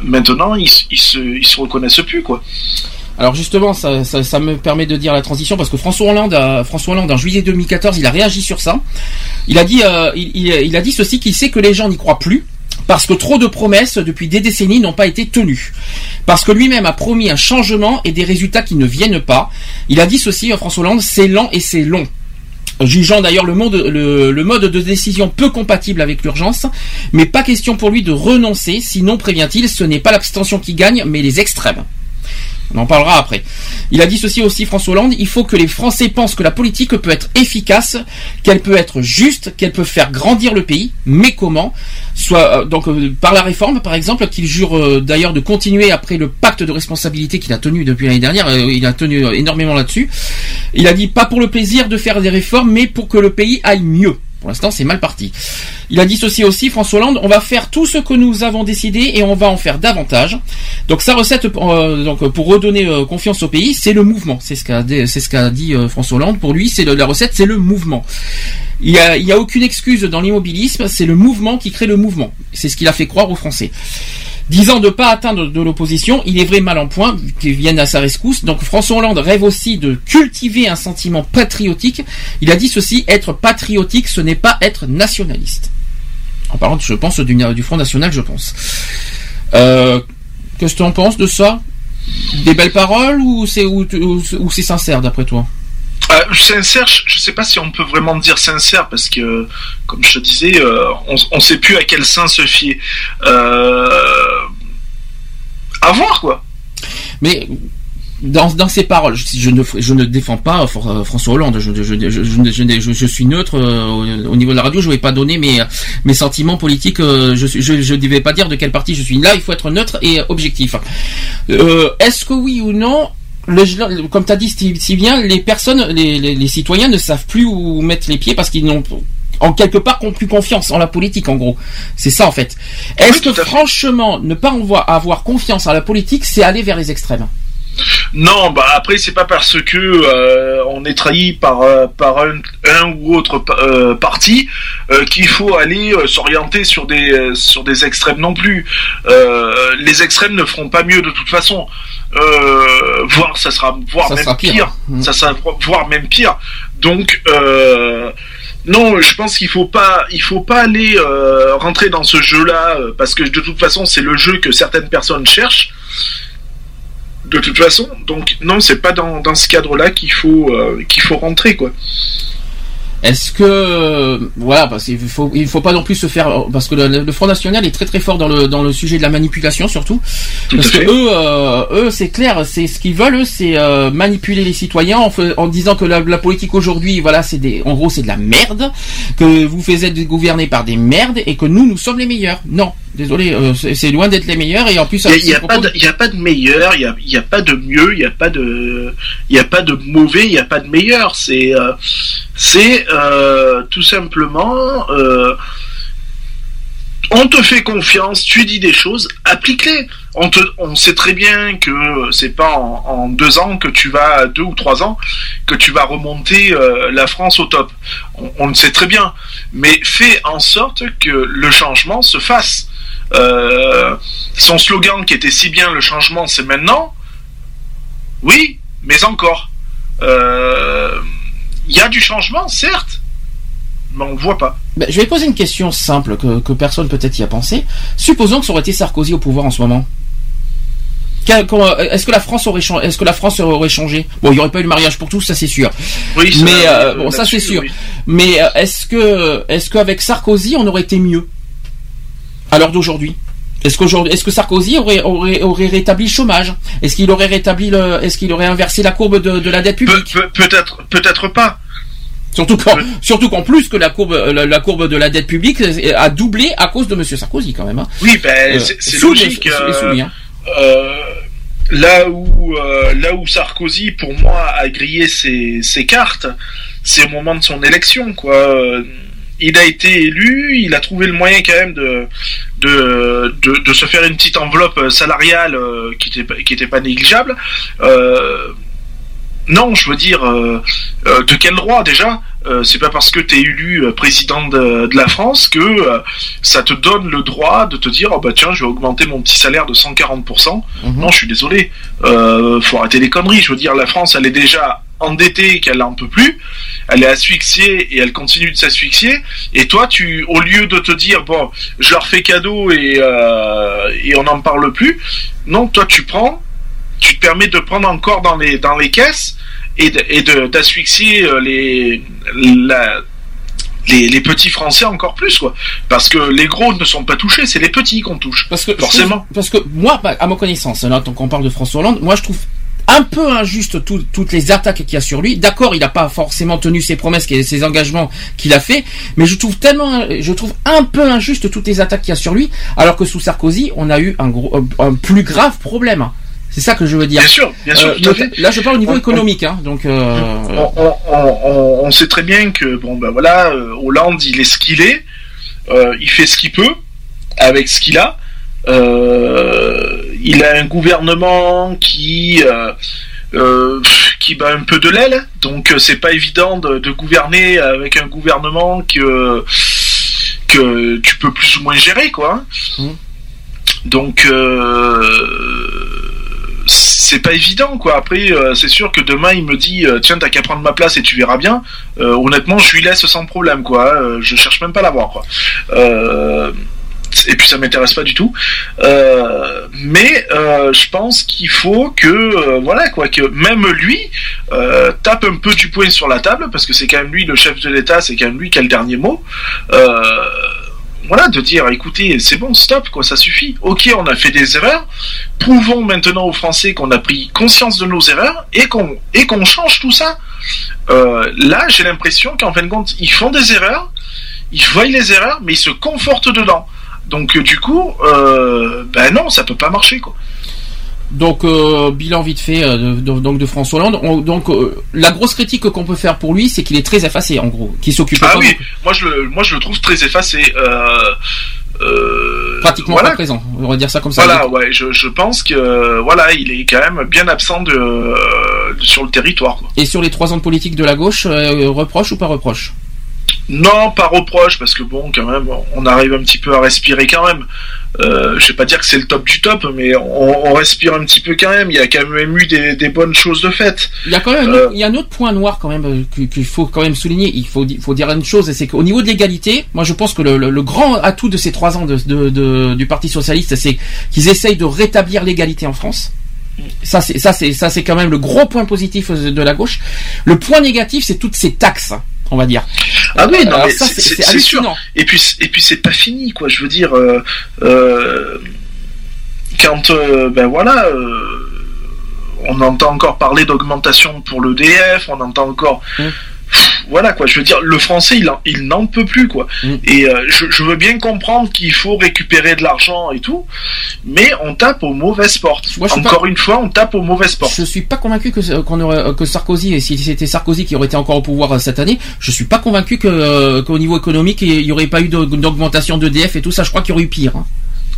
maintenant, ils, ils, se, reconnaissent plus, quoi. Alors justement, ça, me permet de dire la transition parce que François Hollande, François Hollande en juillet 2014, il a réagi sur ça. Il a dit, il, a dit ceci qu'il sait que les gens n'y croient plus parce que trop de promesses depuis des décennies n'ont pas été tenues. Parce que lui-même a promis un changement et des résultats qui ne viennent pas. Il a dit ceci, euh, François Hollande, c'est lent et c'est long jugeant d'ailleurs le, mode de décision peu compatible avec l'urgence, mais pas question pour lui de renoncer, sinon prévient-il, ce n'est pas l'abstention qui gagne, mais les extrêmes. On en parlera après. Il a dit ceci aussi, François Hollande, il faut que les Français pensent que la politique peut être efficace, qu'elle peut être juste, qu'elle peut faire grandir le pays, mais comment Soit euh, donc euh, par la réforme, par exemple, qu'il jure euh, d'ailleurs de continuer après le pacte de responsabilité qu'il a tenu depuis l'année dernière. il a tenu énormément là-dessus. Il a dit pas pour le plaisir de faire des réformes, mais pour que le pays aille mieux. Pour l'instant, c'est mal parti. Il a dissocié aussi, François Hollande, on va faire tout ce que nous avons décidé et on va en faire davantage. Donc sa recette euh, donc, pour redonner euh, confiance au pays, c'est le mouvement. C'est ce qu'a dit euh, François Hollande. Pour lui, c'est la recette, c'est le mouvement. Il n'y il a aucune excuse dans l'immobilisme, c'est le mouvement qui crée le mouvement. C'est ce qu'il a fait croire aux Français disant de ne pas atteindre de l'opposition, il est vrai mal en point, qui viennent à sa rescousse. Donc François Hollande rêve aussi de cultiver un sentiment patriotique. Il a dit ceci, être patriotique, ce n'est pas être nationaliste. En parlant, je pense, du, Front National, je pense. Euh, Qu'est-ce que tu en penses de ça? Des belles paroles ou c'est sincère d'après toi? Euh, sincère, je ne sais pas si on peut vraiment dire sincère parce que, comme je te disais, euh, on ne sait plus à quel sein se fier. Euh, à voir quoi. Mais dans, dans ses paroles, je ne, je ne défends pas euh, François Hollande, je, je, je, suis neutre au niveau de la radio, je ne vais pas donner mes, mes sentiments politiques, je ne vais pas dire de quel parti je suis. Là, il faut être neutre et objectif. Est-ce que oui ou non, comme tu as dit si bien, les personnes, les, citoyens ne savent plus où mettre les pieds parce qu'ils n'ont en quelque part plus confiance en la politique en gros. C'est ça en fait. Est-ce que franchement ne pas avoir confiance en la politique, c'est aller vers les extrêmes? Non, bah après c'est pas parce que euh, on est trahi par euh, par un, un ou autre euh, parti euh, qu'il faut aller s'orienter sur des sur des extrêmes non plus. Les extrêmes ne feront pas mieux de toute façon. Euh, voire ça sera voire Ça même sera pire. pire. Mm. Ça sera voire même pire. Donc euh, non, je pense qu'il faut pas, il faut pas aller euh, rentrer dans ce jeu-là parce que de toute façon c'est le jeu que certaines personnes cherchent. De toute façon, donc non, c'est pas dans, dans ce cadre-là qu'il faut qu'il faut rentrer quoi. Est-ce que voilà, parce qu'il faut il faut pas non plus se faire parce que le, le Front National est très très fort dans le dans le sujet de la manipulation surtout Tout parce que fait. eux euh, eux c'est clair c'est ce qu'ils veulent eux c'est euh, manipuler les citoyens en, disant que la, la politique aujourd'hui voilà c'est des en gros c'est de la merde que vous faites être gouverné par des merdes et que nous nous sommes les meilleurs non désolé euh, c'est loin d'être les meilleurs et en plus Il n'y a, pas de, y a pas de meilleur, il y a, pas de mieux, il y a pas de, il y a pas de mauvais, il y a pas de meilleur. C'est, euh, c'est euh, tout simplement, euh, on te fait confiance, tu dis des choses, applique-les. On sait très bien que c'est pas en, deux ans que tu vas, deux ou trois ans, que tu vas remonter euh, la France au top. On, le sait très bien, mais fais en sorte que le changement se fasse. Son slogan qui était si bien le changement c'est maintenant, oui, mais encore. Il y a du changement, certes, mais on ne voit pas. Ben, je vais poser une question simple que, que personne peut-être y a pensé supposons que ça aurait été Sarkozy au pouvoir en ce moment Est-ce que la France aurait changé Est-ce que la France aurait changé? Bon, il n'y aurait pas eu le mariage pour tous, ça c'est sûr. Oui, ça, Mais euh, bon, ça c'est sûr. oui. Mais euh, est-ce que est-ce qu'avec Sarkozy on aurait été mieux? À l'heure d'aujourd'hui Est-ce qu'aujourd'hui est-ce que Sarkozy aurait aurait aurait rétabli le chômage? Est-ce qu'il aurait rétabli le Est-ce qu'il aurait inversé la courbe de, de la dette publique? pe- Peut-être, peut-être pas. Surtout qu'en surtout qu'en plus que la courbe la, la courbe de la dette publique a doublé à cause de Monsieur Sarkozy quand même. Hein. Oui, ben Euh, c'est logique. sous- euh, soumis, hein. euh, là où euh, là où Sarkozy, pour moi, a grillé ses, ses cartes, c'est au moment de son élection, quoi. Il a été élu, il a trouvé le moyen quand même de de, se faire une petite enveloppe salariale euh, qui était pas- qui était pas négligeable. Euh, non, je veux dire, euh, euh, de quel droit déjà? Euh, C'est pas parce que tu es élu président de, de la France que euh, ça te donne le droit de te dire oh bah tiens je vais augmenter mon petit salaire de 140%. Mhm. Non, je suis désolé. Euh, faut arrêter les conneries. Je veux dire, la France, elle est déjà endettée, qu'elle en peut plus. Elle est asphyxiée et elle continue de s'asphyxier. Et toi, tu, au lieu de te dire bon, je leur fais cadeau et euh, et on n'en parle plus. Non, toi, tu prends, tu te permets de prendre encore dans les dans les caisses et de d'asphyxier euh, les la les, les petits Français encore plus quoi parce que les gros ne sont pas touchés c'est les petits qu'on touche Parce que Forcément. trouve- parce que moi, bah, à ma connaissance, là, tant qu'on parle de François Hollande, moi je trouve un peu injuste tout- toutes les attaques qu'il y a sur lui. D'accord, il n'a pas forcément tenu ses promesses, et ses engagements qu'il a fait, mais je trouve tellement, je trouve un peu injuste toutes les attaques qu'il y a sur lui, alors que sous Sarkozy, on a eu un gros, un plus grave problème. C'est ça que je veux dire. bien sûr bien sûr Euh, tout à fait. là, je parle au niveau On- économique, hein, donc. euh, on, on- on- on- on sait très bien que bon ben voilà euh, Hollande il est ce qu'il est il fait ce qu'il peut avec ce qu'il a il a un gouvernement qui euh, qui bat un peu de l'aile donc c'est pas évident de, de gouverner avec un gouvernement que que tu peux plus ou moins gérer quoi hein. Mhm. donc euh, c'est pas évident quoi. Après, euh, c'est sûr que demain il me dit euh, tiens t'as qu'à prendre ma place et tu verras bien. Euh, honnêtement, je lui laisse sans problème quoi. Je cherche même pas à la voir quoi. Et puis ça m'intéresse pas du tout. Mais je pense qu'il faut que voilà quoi que même lui tape un peu du poing sur la table parce que c'est quand même lui le chef de l'État, c'est quand même lui qui a le dernier mot. Voilà, de dire, écoutez, c'est bon, stop, quoi, ça suffit. Ok, on a fait des erreurs. Prouvons maintenant aux Français qu'on a pris conscience de nos erreurs et qu'on change tout ça. Euh, là, j'ai l'impression qu'en fin de compte, ils font des erreurs, ils voient les erreurs, mais ils se confortent dedans. Donc, euh, du coup, euh, ben non, ça peut pas marcher, quoi. Donc euh, bilan vite fait euh, de, donc de François Hollande. On- donc euh, la grosse critique qu'on peut faire pour lui, c'est qu'il est très effacé en gros, qu'il s'occupe Ah pas oui, beaucoup. moi je le, moi je le trouve très effacé. Pratiquement voilà. pas présent. On va dire ça comme ça. Voilà, ouais, je, je pense que voilà, il est quand même bien absent de, sur le territoire. Quoi. Et sur les trois ans de politique de la gauche, reproche ou pas reproche? Non, pas reproche, parce que bon, quand même, on arrive un petit peu à respirer quand même. Euh, je vais pas dire que c'est le top du top, mais on, on respire un petit peu quand même. Il y a quand même eu des, des bonnes choses de fait. Il y a quand même un Euh. autre- il y a un autre point noir quand même euh, qu'il faut quand même souligner. Il faut, di- faut dire une chose, c'est qu'au niveau de l'égalité, moi je pense que le, le- le grand atout de ces trois ans de, de- de- du Parti socialiste, c'est qu'ils essayent de rétablir l'égalité en France. Ça c'est ça c'est ça c'est quand même le gros point positif de la gauche. Le point négatif, c'est toutes ces taxes, on va dire. Ah oui, non, Alors mais ça, c'est- sûr. Et puis, et puis c'est pas fini, quoi. Je veux dire, euh, euh, quand, euh, ben voilà, on entend encore parler d'augmentation pour l'EDF, on entend encore. Mm. Voilà quoi, je veux dire, le français il, en- il n'en peut plus quoi. Mm. Et euh, je, je veux bien comprendre qu'il faut récupérer de l'argent et tout, mais on tape aux mauvaises portes. Moi, Encore une fois, on tape aux mauvaises portes. Je suis pas convaincu que qu'on aurait que Sarkozy et si c'était Sarkozy qui aurait été encore au pouvoir euh, cette année, je suis pas convaincu que euh, qu'au niveau économique il y aurait pas eu d'aug- d'augmentation d'EDF et tout ça. Je crois qu'il y aurait eu pire. hein.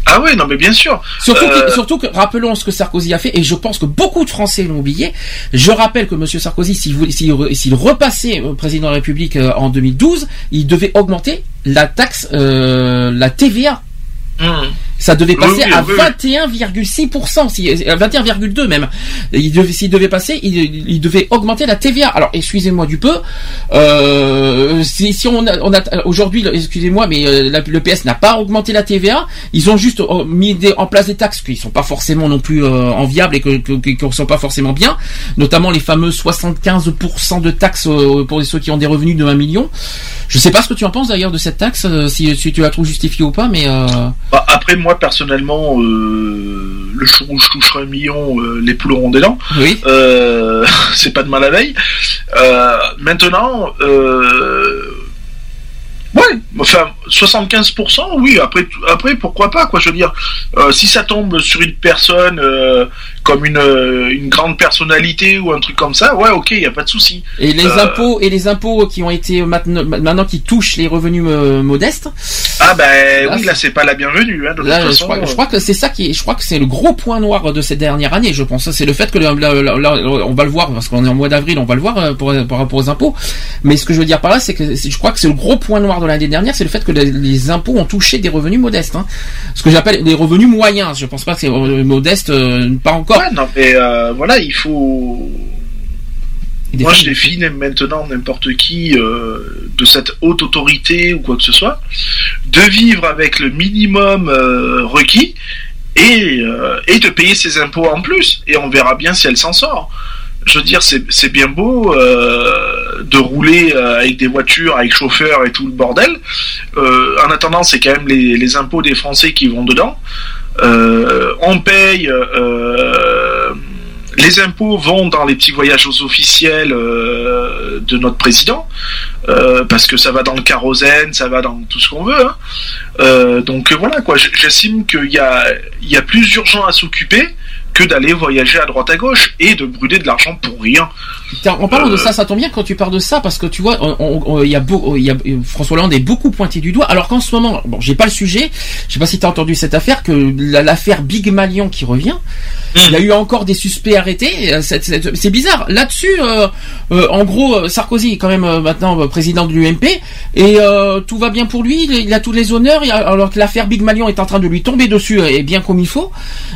Ah oui, non mais bien sûr. Surtout, Euh, que, surtout que rappelons ce que Sarkozy a fait et je pense que beaucoup de Français l'ont oublié. Je rappelle que Monsieur Sarkozy, s'il repassait président de la République euh, en 2012, il devait augmenter la taxe, euh, la TVA. hum. Ça devait passer oui, à oui, oui. 21,6%, si, à 21,2 même. Il devait, s'il devait passer, il, il devait augmenter la TVA. Alors, excusez-moi du peu, euh, si, si on a, on a aujourd'hui, excusez-moi, mais euh, la- le PS n'a pas augmenté la TVA. Ils ont juste euh, mis des- en place des taxes qui sont pas forcément non plus euh, enviables et que, que, que- qui sont pas forcément bien, notamment les fameux 75% de taxes euh, pour ceux qui ont des revenus de 1 million. Je sais pas ce que tu en penses d'ailleurs de cette taxe, euh, si, si tu la trouves justifiée ou pas, mais euh, Bah, après, moi, personnellement, euh, le jour où je toucherai un million, euh, les poules auront des dents. oui. Euh, (laughs) c'est pas de mal à veille. Maintenant, ouais, enfin, 75%, oui, après, après, pourquoi pas, quoi, je veux dire. Euh, si ça tombe sur une personne euh, comme une, euh, une grande personnalité ou un truc comme ça, ouais, ok, y a pas de souci. Et les Euh, impôts et les impôts qui ont été maintenant, maintenant qui touchent les revenus modestes. Ah ben Là, oui, là, c'est pas la bienvenue, hein, de Là, toute je crois, je crois que c'est ça qui, est- je crois que c'est le gros point noir de ces dernières années. Je pense, c'est le fait que là, on va le voir parce qu'on est en mois d'avril, on va le voir pour, par rapport aux impôts. Mais ce que je veux dire par là, c'est que je crois que c'est le gros point noir de l'année dernière, c'est le fait que les, les impôts ont touché des revenus modestes. Hein. Ce que j'appelle des revenus moyens. Je pense pas que c'est modeste, euh, pas encore. Ouais, non, mais euh, voilà, il faut. Moi, je défie maintenant n'importe qui euh, de cette haute autorité ou quoi que ce soit, de vivre avec le minimum euh, requis et, et de payer ses impôts en plus. Et on verra bien si elle s'en sort. Je veux dire, c'est bien beau euh, de rouler euh, avec des voitures, avec chauffeur et tout le bordel. Euh, en attendant, c'est quand même les, impôts des Français qui vont dedans. On paye. les impôts vont dans les petits voyages aux officiels de notre président, parce que ça va dans le kérosène, ça va dans tout ce qu'on veut. hein. Donc voilà quoi, j'estime qu'il y a, y a plus urgent à s'occuper que d'aller voyager à droite à gauche et de brûler de l'argent pour rien. Tiens, en parlant de Euh, ça, ça tombe bien quand tu parles de ça parce que tu vois, il y a beau, il y a François Hollande est beaucoup pointé du doigt. Alors qu'en ce moment, bon, j'ai pas le sujet. Je sais pas si tu as entendu cette affaire que la- l'affaire Big Malion qui revient. Il y a eu encore des suspects arrêtés. Euh, C'est bizarre. Là-dessus, euh, euh, en gros, Sarkozy est quand même euh, maintenant euh, président de l'UMP et euh, tout va bien pour lui. Il, il a tous les honneurs. alors que l'affaire Big Malion est en train de lui tomber dessus et bien comme il faut.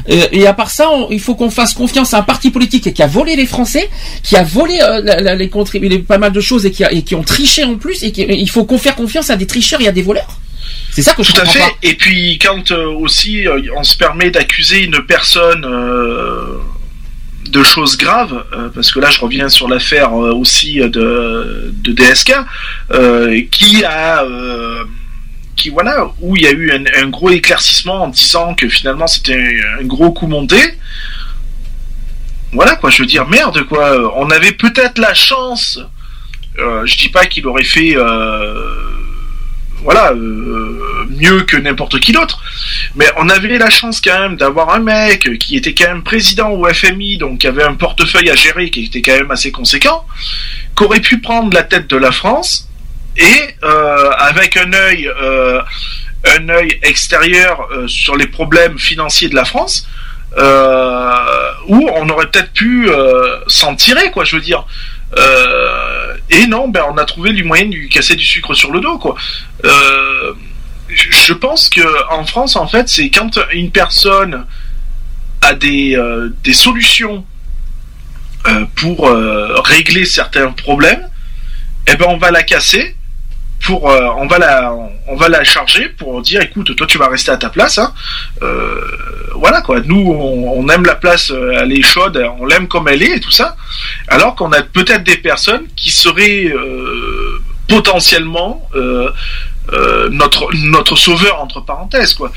Euh, et à part ça, on- il faut qu'on fasse confiance à un parti politique qui a volé les Français, qui a volé euh, la- la- les, pas mal de choses et qui, a- et qui ont triché en plus. Et qui- il faut qu'on fasse confiance à des tricheurs et à des voleurs. C'est ça que je Tout à comprends fait. pas. Et puis quand euh, aussi euh, on se permet d'accuser une personne euh, de choses graves, euh, parce que là je reviens sur l'affaire euh, aussi euh, de, de DSK, euh, qui a qui voilà où il y a eu un, gros éclaircissement en disant que finalement c'était un, gros coup monté. Voilà quoi, je veux dire merde quoi. On avait peut-être la chance. euh, je dis pas qu'il aurait fait euh, voilà euh, mieux que n'importe qui d'autre mais on avait la chance quand même d'avoir un mec qui était quand même président au FMI donc qui avait un portefeuille à gérer qui était quand même assez conséquent qui aurait pu prendre la tête de la France et euh, avec un œil euh, un œil extérieur euh, sur les problèmes financiers de la France, où on aurait peut-être pu s'en tirer, quoi. Je veux dire. Et non, ben on a trouvé les moyens de lui casser du sucre sur le dos, quoi. Je pense que en France, en fait, c'est quand une personne a des, des solutions pour régler certains problèmes, eh ben on va la casser pour euh, on va la on va la charger pour dire écoute toi tu vas rester à ta place hein. Euh, voilà quoi nous on, aime la place euh, elle est chaude on l'aime comme elle est et tout ça alors qu'on a peut-être des personnes qui seraient potentiellement euh, notre notre sauveur entre parenthèses quoi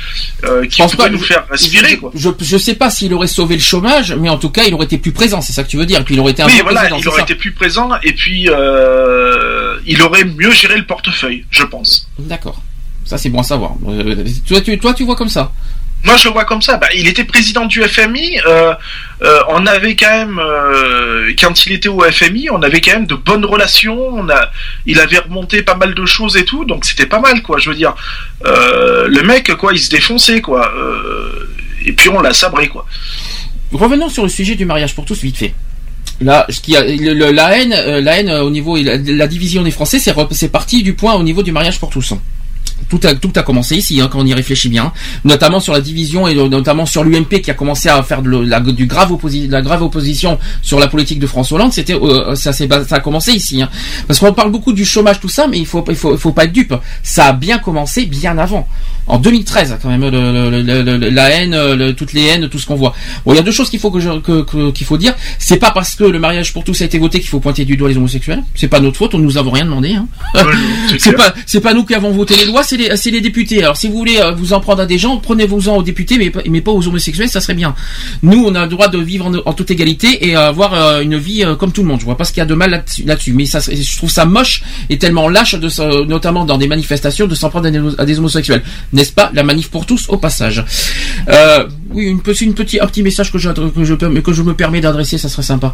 euh, qui pense pourrait pas- nous faire respirer quoi Je, je sais pas s'il aurait sauvé le chômage, mais en tout cas, il aurait été plus présent, c'est ça que tu veux dire. Et puis il aurait été un oui, voilà, il aurait ça été plus présent et puis euh, il aurait mieux géré le portefeuille, je pense. D'accord. Ça, c'est bon à savoir. Toi, tu, toi, tu vois comme ça. Moi, je vois comme ça. Bah, il était président du FMI. euh, euh, on avait quand même, euh, quand il était au FMI, on avait quand même de bonnes relations. Il avait remonté pas mal de choses et tout, donc c'était pas mal, quoi. Je veux dire, le mec, quoi, il se défonçait, quoi. Et puis on l'a sabré, quoi. Revenons sur le sujet du mariage pour tous, vite fait. Là, ce qui a, la haine, la haine au niveau, la, la division des Français, c'est parti du point au niveau du mariage pour tous. Tout a, tout a commencé ici, hein, quand on y réfléchit bien, notamment sur la division et euh, notamment sur l'UMP qui a commencé à faire de, la, du grave la grave opposition sur la politique de François Hollande. C'était, euh, ça, s'est bas- ça a commencé ici, hein. parce qu'on parle beaucoup du chômage, tout ça, mais il faut, il faut, il faut pas être dupe. Ça a bien commencé bien avant, en 2013 quand même, le- le- le- le- la haine, euh, le- toutes les haines, tout ce qu'on voit. Bon, il y a deux choses qu'il faut que je- que- que- qu'il faut dire. C'est pas parce que le mariage pour tous a été voté qu'il faut pointer du doigt les homosexuels. C'est pas notre faute, on nous avons rien demandé. Hein. (laughs) c'est pas, c'est pas nous qui avons voté les lois, c'est les, c'est les députés. Alors si vous voulez euh, vous en prendre à des gens, prenez-vous-en aux députés, mais, pas- mais pas aux homosexuels, ça serait bien. Nous, on a le droit de vivre en, en toute égalité et avoir euh, une vie euh, comme tout le monde. Je vois pas ce qu'il y a de mal là-dessus. là-dessus. mais ça, je trouve ça moche et tellement lâche, de, se- notamment dans des manifestations, de s'en prendre à des, à des homosexuels. N'est-ce pas La manif pour tous au passage. Euh, oui, une petite, une petit, un petit message que je, que je, que je me permets d'adresser, ça serait sympa.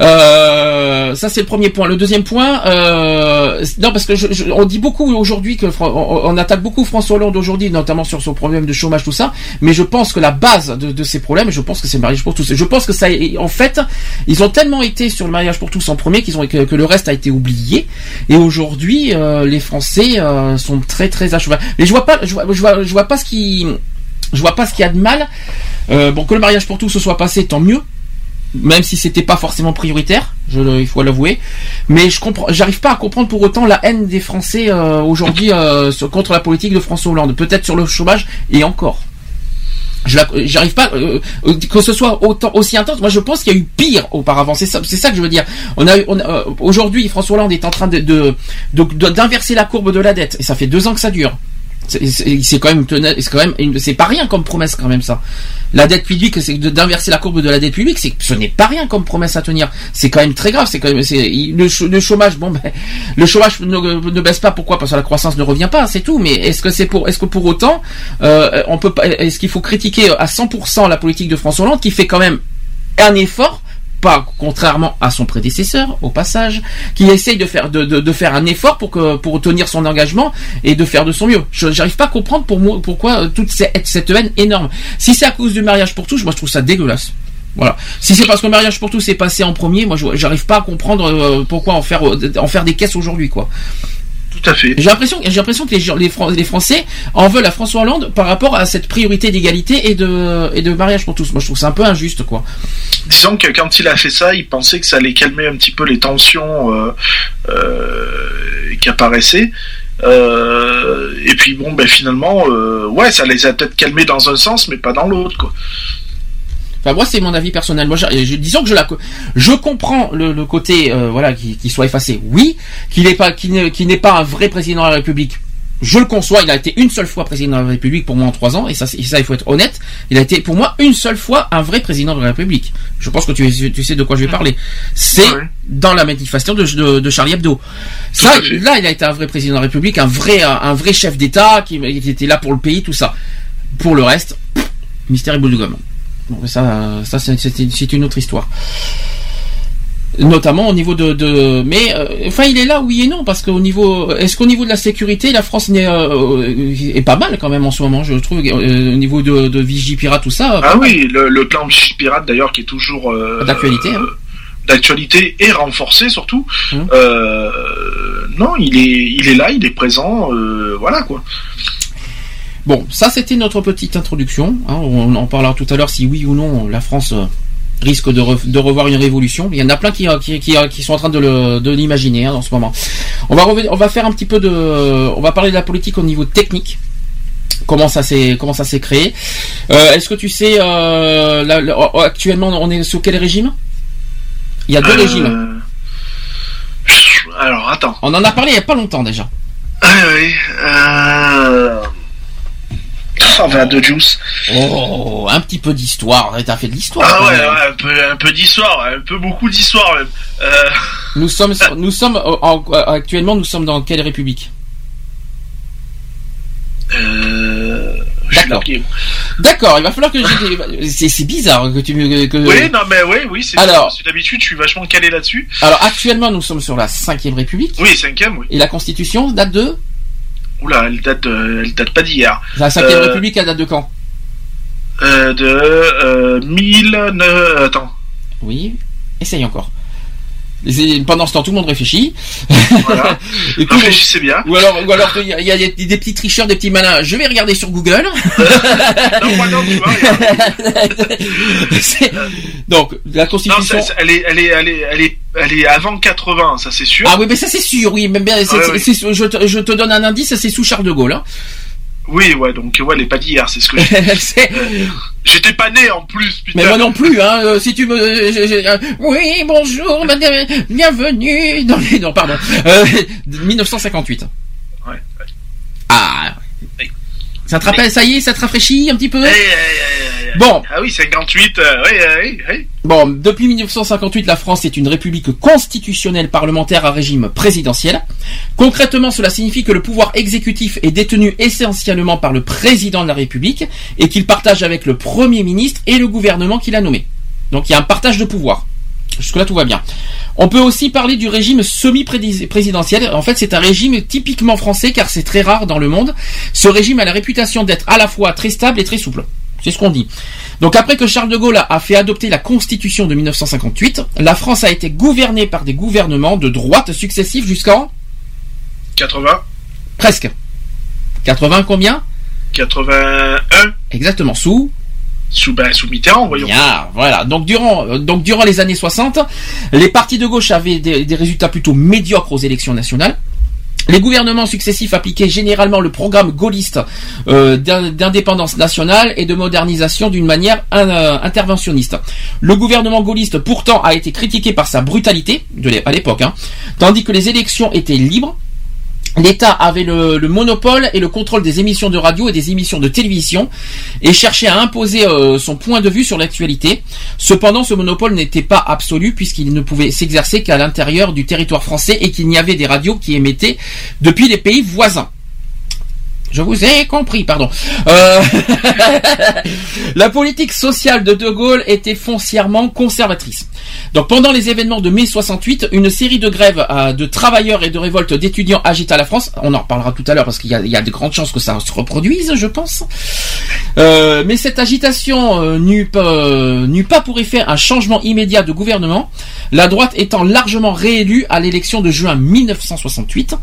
Euh, ça c'est le premier point. Le deuxième point, euh, non parce que je, on dit beaucoup aujourd'hui que on, attaque beaucoup François Hollande aujourd'hui, notamment sur son problème de chômage tout ça. Mais je pense que la base de, ces problèmes, je pense que c'est le mariage pour tous. Je pense que ça, en fait, ils ont tellement été sur le mariage pour tous en premier qu'ils ont que, que le reste a été oublié. Et aujourd'hui, euh, les Français euh, sont très très à cheval. Mais je vois pas, je vois, je vois, vois pas ce qui, je vois pas ce qu'il y a de mal. Euh, bon que le mariage pour tous se soit passé, tant mieux même si c'était pas forcément prioritaire, il faut l'avouer. Mais je comprends, j'arrive pas à comprendre pour autant la haine des Français euh, aujourd'hui euh, contre la politique de François Hollande. Peut-être sur le chômage et encore. Je j'arrive pas que ce soit aussi intense. Moi, je pense qu'il y a eu pire auparavant. C'est ça, que je veux dire. Aujourd'hui, François Hollande est en train de- d'inverser la courbe de la dette et ça fait deux ans que ça dure. C'est- quand même, c'est quand même, c'est pas rien comme promesse quand même ça. La dette publique, c'est d'inverser la courbe de la dette publique, c'est ce n'est pas rien comme promesse à tenir. C'est quand même très grave. C'est quand même, le, ch- le chômage. Bon, (laughs) ben, le chômage ne, baisse pas. Pourquoi? Parce que la croissance ne revient pas. C'est tout. Mais est-ce que c'est pour, est-ce que pour autant, euh, on peut est-ce qu'il faut critiquer à 100% la politique de François Hollande qui fait quand même un effort pas contrairement à son prédécesseur au passage qui essaye de faire de, de, faire un effort pour tenir son engagement et de faire de son mieux je j'arrive pas à comprendre pourquoi euh, toute cette, cette haine énorme si c'est à cause du mariage pour tous moi je trouve ça dégueulasse voilà. Si c'est parce que le mariage pour tous est passé en premier, moi j'arrive pas à comprendre euh, pourquoi en faire euh, en faire des caisses aujourd'hui quoi. Tout à fait. J'ai l'impression j'ai l'impression que les, gens- les, Fran- les Français en veulent à François Hollande par rapport à cette priorité d'égalité et de et de mariage pour tous. Moi je trouve ça un peu injuste quoi. Disons que quand il a fait ça, il pensait que ça allait calmer un petit peu les tensions euh, euh, qui apparaissaient. Euh, et puis bon, ben finalement, ouais, ça les a peut-être calmés dans un sens, mais pas dans l'autre, quoi. Enfin moi c'est mon avis personnel. Moi je, disons que je la co- je comprends le, le côté euh, voilà qui, soit effacé. Oui, qu'il n'est pas qu'il n'est qu'il n'est pas un vrai président de la République. Je le conçois, il a été une seule fois président de la République pour moi en trois ans, et ça, il faut être honnête. Il a été pour moi une seule fois un vrai président de la République. Je pense que tu, tu sais de quoi je vais parler. C'est Ouais. dans la manifestation de, de, de Charlie Hebdo. Ça, là, il a été un vrai président de la République, un vrai, un, un vrai chef d'État qui, qui était là pour le pays, tout ça. Pour le reste, mystère et bout de gomme. Bon, ça, ça c'est une autre histoire. Notamment au niveau de, de mais euh, enfin il est là oui et non parce qu'au niveau est-ce qu'au niveau de la sécurité la France n'est euh, est pas mal quand même en ce moment je trouve euh, au niveau de, de Vigipirate tout ça Ah oui, le, le plan Pirate d'ailleurs qui est toujours euh, D'actualité, hein. euh, d'actualité et renforcé surtout. Hum. Euh, non, il est il est là, il est présent, euh, voilà quoi. Bon, ça c'était notre petite introduction. hein. on en parlera tout à l'heure si oui ou non la France euh, risque de, re- de revoir une révolution. Il y en a plein qui, euh, qui, qui, qui sont en train de l'imaginer hein, en ce moment. On va, revenir- on va faire un petit peu de... On va parler de la politique au niveau technique. Comment ça s'est comment ça s'est créé Euh, Est-ce que tu sais euh, là, là, oh, actuellement on est sous quel régime? Il y a deux Euh, régimes. Alors attends. On en a parlé il y a pas longtemps déjà. Ah oui. Euh... Oh, Juice. Oh, un petit peu d'histoire. T'as fait de l'histoire. Ah ouais, ouais, un peu, un peu d'histoire, un peu beaucoup d'histoire même. Euh... Nous sommes, sur- (laughs) nous sommes euh, en- actuellement, nous sommes dans quelle république? Euh... D'accord. D'accord, il va falloir que j'ai. (laughs) C'est bizarre que tu me. que- Oui, non mais oui, oui, c'est Alors. d'habitude je suis vachement calé là-dessus. Alors actuellement, nous sommes sur la cinquième république Oui, cinquième, oui. et la Constitution date de? Oula, elle date, de- elle date pas d'hier. La cinquième Euh, république, elle date de quand? Euh, de euh, 1009... Attends. Oui. Essaye encore. Et Pendant ce temps, tout le monde réfléchit. Voilà. (laughs) Et Réfléchissez bien. Ou alors, ou alors, il y a, il y a des, des petits tricheurs, des petits malins. Je vais regarder sur Google. non, moi non, tu vois. (laughs) Donc, la Non, Constitution. c'est- c'est- elle, est, elle, est, elle, est, elle, est, elle est avant 80, ça c'est sûr. Ah oui, mais ça c'est sûr, oui. Mais bien, je, te, je te donne un indice, c'est sous Charles de Gaulle. Hein. Oui, ouais, donc ouais, elle est pas d'hier, c'est ce que j'ai. (laughs) C'est- J'étais pas né en plus, putain. mais moi non plus, hein. euh, Si tu me, euh, euh, oui, bonjour, madame, bienvenue dans les, non, pardon, euh, (laughs) 1958. Ouais, ouais. Ah. Ça te rappelle, ça y est, ça te rafraîchit un petit peu Eh, eh, eh, Bon. Ah oui, 58, euh, oui, oui, oui. Bon, depuis 1958, la France est une république constitutionnelle parlementaire à régime présidentiel. Concrètement, cela signifie que le pouvoir exécutif est détenu essentiellement par le président de la République et qu'il partage avec le Premier ministre et le gouvernement qu'il a nommé. Donc il y a un partage de pouvoir. Jusque-là, tout va bien. On peut aussi parler du régime semi-présidentiel. En fait, c'est un régime typiquement français car c'est très rare dans le monde. Ce régime a la réputation d'être à la fois très stable et très souple. C'est ce qu'on dit. Donc après que Charles de Gaulle a- a fait adopter la Constitution de 1958, la France a été gouvernée par des gouvernements de droite successifs jusqu'en 80, presque 80 combien? 81, Exactement sous sous, ben, sous Mitterrand, voyons. Voilà. Donc durant, euh, donc durant les années 60, les partis de gauche avaient des, résultats plutôt médiocres aux élections nationales. Les gouvernements successifs appliquaient généralement le programme gaulliste euh, d'in- d'indépendance nationale et de modernisation d'une manière euh, interventionniste. Le gouvernement gaulliste pourtant a été critiqué par sa brutalité à l'époque, hein, tandis que les élections étaient libres. L'État avait le, le monopole et le contrôle des émissions de radio et des émissions de télévision et cherchait à imposer euh, son point de vue sur l'actualité. Cependant, ce monopole n'était pas absolu puisqu'il ne pouvait s'exercer qu'à l'intérieur du territoire français et qu'il n'y avait des radios qui émettaient depuis les pays voisins. Je vous ai compris, pardon. Euh, (laughs) la politique sociale de De Gaulle était foncièrement conservatrice. Donc pendant les événements de mai 68, une série de grèves euh, de travailleurs et de révoltes d'étudiants agita la France. On en reparlera tout à l'heure parce qu'il y a, de grandes chances que ça se reproduise, je pense. Euh, mais cette agitation n'eut pas pour effet un changement immédiat de gouvernement, la droite étant largement réélue à l'élection de juin 1968.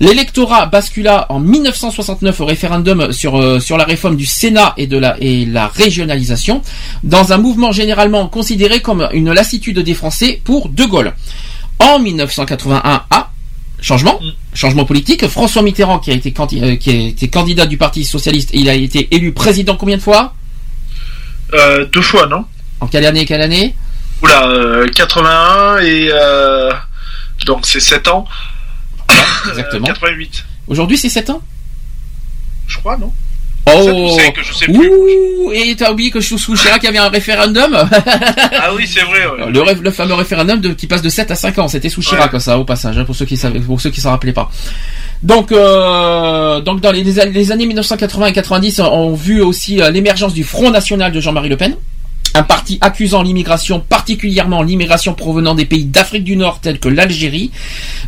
L'électorat bascula en 1969 au référendum sur, euh, sur la réforme du Sénat et de la, et la régionalisation, dans un mouvement généralement considéré comme une lassitude des Français pour De Gaulle. En 1981, ah, changement, changement politique. François Mitterrand, qui a été, euh, qui a été candidat du Parti socialiste, il a été élu président combien de fois? Euh, deux fois, non? En quelle année, quelle année? Oula, euh, 81 et... Donc c'est 7 ans. Exactement. 88, Aujourd'hui, c'est 7 ans? Je crois, non Oh C'est que je sais plus. Ouh Et t'as oublié que sous sous Chirac, il y avait un référendum (laughs) Ah oui, c'est vrai. ouais. le, fameux référendum de, qui passe de 7 à 5 ans, c'était sous Chirac ça au passage, hein, pour ceux qui savaient, pour ceux qui s'en rappelaient pas. Donc, euh, donc dans les, les années 1980 et 90, on a vu aussi euh, l'émergence du Front National de Jean-Marie Le Pen. Un parti accusant l'immigration, particulièrement l'immigration provenant des pays d'Afrique du Nord tels que l'Algérie,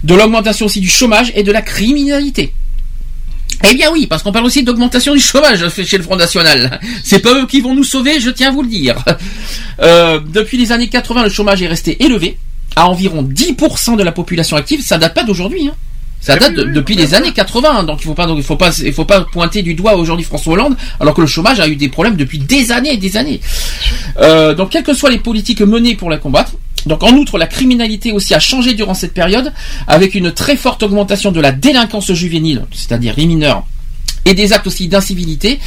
de l'augmentation aussi du chômage et de la criminalité. Eh bien oui, parce qu'on parle aussi d'augmentation du chômage (laughs) chez le Front National. C'est pas eux qui vont nous sauver, je tiens à vous le dire. Euh, depuis les années 80, le chômage est resté élevé, à environ 10% de la population active. Ça date pas d'aujourd'hui. Hein. Ça date de- depuis les années 80, donc il faut pas, donc il faut pas, il faut pas pointer du doigt aujourd'hui François Hollande, alors que le chômage a eu des problèmes depuis des années et des années. Euh, donc quelles que soient les politiques menées pour la combattre, donc en outre la criminalité aussi a changé durant cette période, avec une très forte augmentation de la délinquance juvénile, c'est-à-dire les mineurs. Et des actes aussi d'incivilité,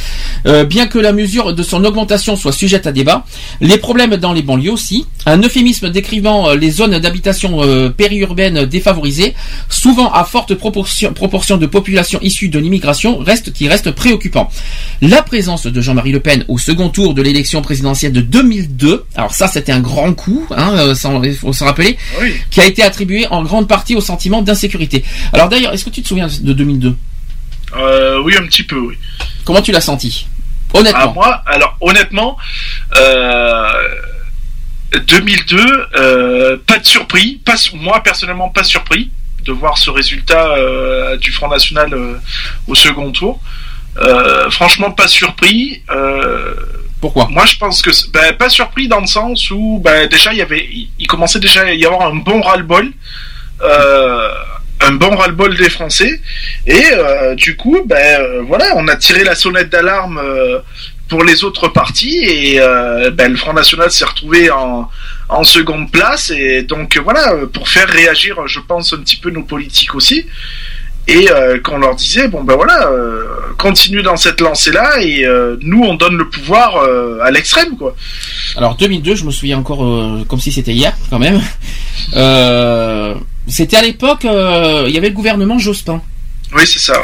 Euh, bien que la mesure de son augmentation soit sujette à débat. Les problèmes dans les banlieues aussi, un euphémisme décrivant euh, les zones d'habitation euh, périurbaines défavorisées, souvent à forte proportion, proportion de population issue de l'immigration, reste qui reste préoccupant. La présence de Jean-Marie Le Pen au second tour de l'élection présidentielle de 2002, alors ça c'était un grand coup, hein, euh, il faut se rappeler, Oui. qui a été attribué en grande partie au sentiment d'insécurité. Alors d'ailleurs, est-ce que tu te souviens de 2002 Euh, oui, un petit peu, oui. Comment tu l'as senti? Ah, Honnêtement. moi, alors honnêtement, euh, 2002, euh, pas de surpris. Pas, moi personnellement, pas surpris de voir ce résultat euh, du Front National euh, au second tour. Euh, franchement, pas surpris. Euh, Pourquoi? moi, je pense que ben, pas surpris dans le sens où ben, déjà il y avait, il, il commençait déjà à y avoir un bon ras-le-bol. Euh, un bon ras-le-bol des Français. Et euh, du coup ben euh, voilà on a tiré la sonnette d'alarme euh, pour les autres partis. Et euh, ben, le Front National s'est retrouvé en, en seconde place. Et donc voilà euh, pour faire réagir je pense un petit peu nos politiques aussi et euh, qu'on leur disait bon ben voilà euh, continue dans cette lancée là et euh, nous on donne le pouvoir euh, à l'extrême quoi Alors 2002, je me souviens encore euh, comme si c'était hier quand même. C'était à l'époque, il y avait le gouvernement Jospin. oui c'est ça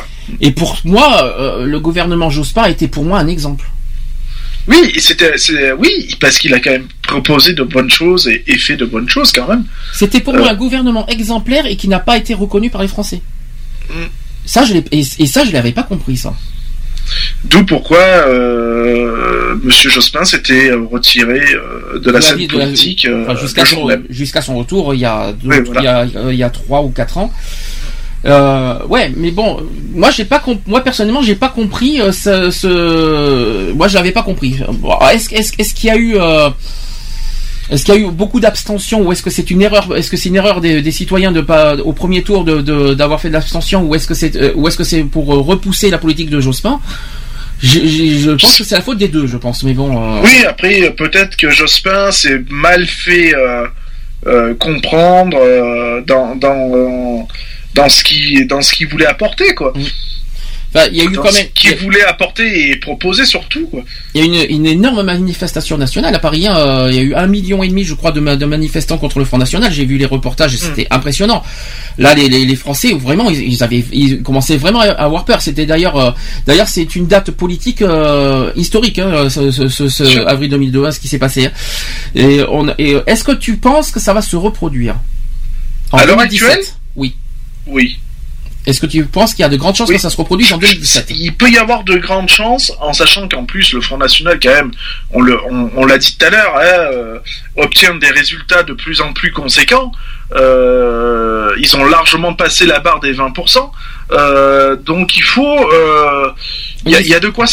Et pour moi, le gouvernement Jospin était pour moi un exemple. oui c'était oui parce qu'il a quand même proposé de bonnes choses et, et fait de bonnes choses quand même C'était pour moi un gouvernement exemplaire et qui n'a pas été reconnu par les Français. Ça, je et, et ça, je l'avais pas compris ça. D'où pourquoi euh, Monsieur Jospin s'était retiré euh, de la De la scène vie- de la- politique euh, Enfin, jusqu'à son, retour il y a deux- Oui, voilà. il y a il y a trois ou quatre ans. Euh, ouais, mais bon, moi j'ai pas moi personnellement j'ai pas compris ce, ce- moi je l'avais pas compris. Est-ce est-ce est-ce qu'il y a eu est-ce qu'il y a eu beaucoup d'abstention ou est-ce que c'est une erreur est-ce que c'est une erreur des, des citoyens de pas au premier tour de d'avoir fait de l'abstention ou est-ce que c'est euh, ou est-ce que c'est pour euh, repousser la politique de Jospin? Je pense que c'est la faute des deux, je pense, mais bon. euh, Oui, après peut-être que Jospin s'est mal fait euh, euh, comprendre dans dans dans ce qui dans ce qu'il voulait apporter quoi. Enfin, il y a eu Dans quand même. qu'il voulait apporter et proposer surtout quoi. Il y a une, une énorme manifestation nationale à Paris. hein, euh, il y a eu un million et demi, je crois, de, ma- de manifestants contre le Front National. J'ai vu les reportages et c'était impressionnant. Là, les, les, les Français, vraiment, ils, ils avaient, ils commençaient vraiment à avoir peur. C'était d'ailleurs, euh, d'ailleurs, c'est une date politique euh, historique, hein, ce, ce, ce- ce Sûr. avril 2002, hein, ce qui s'est passé. hein. Et, est-ce que tu penses que ça va se reproduire? En À l'heure 2017? actuelle Oui. Oui. Est-ce que tu penses qu'il y a de grandes chances Oui. que ça se reproduise en 2017 Il peut y avoir de grandes chances, en sachant qu'en plus le Front National, quand même, on le, on, on l'a dit tout à l'heure, hein, euh, obtient des résultats de plus en plus conséquents. Euh, ils ont largement passé la barre des 20%. Euh, donc il faut, il y, a, il y a de quoi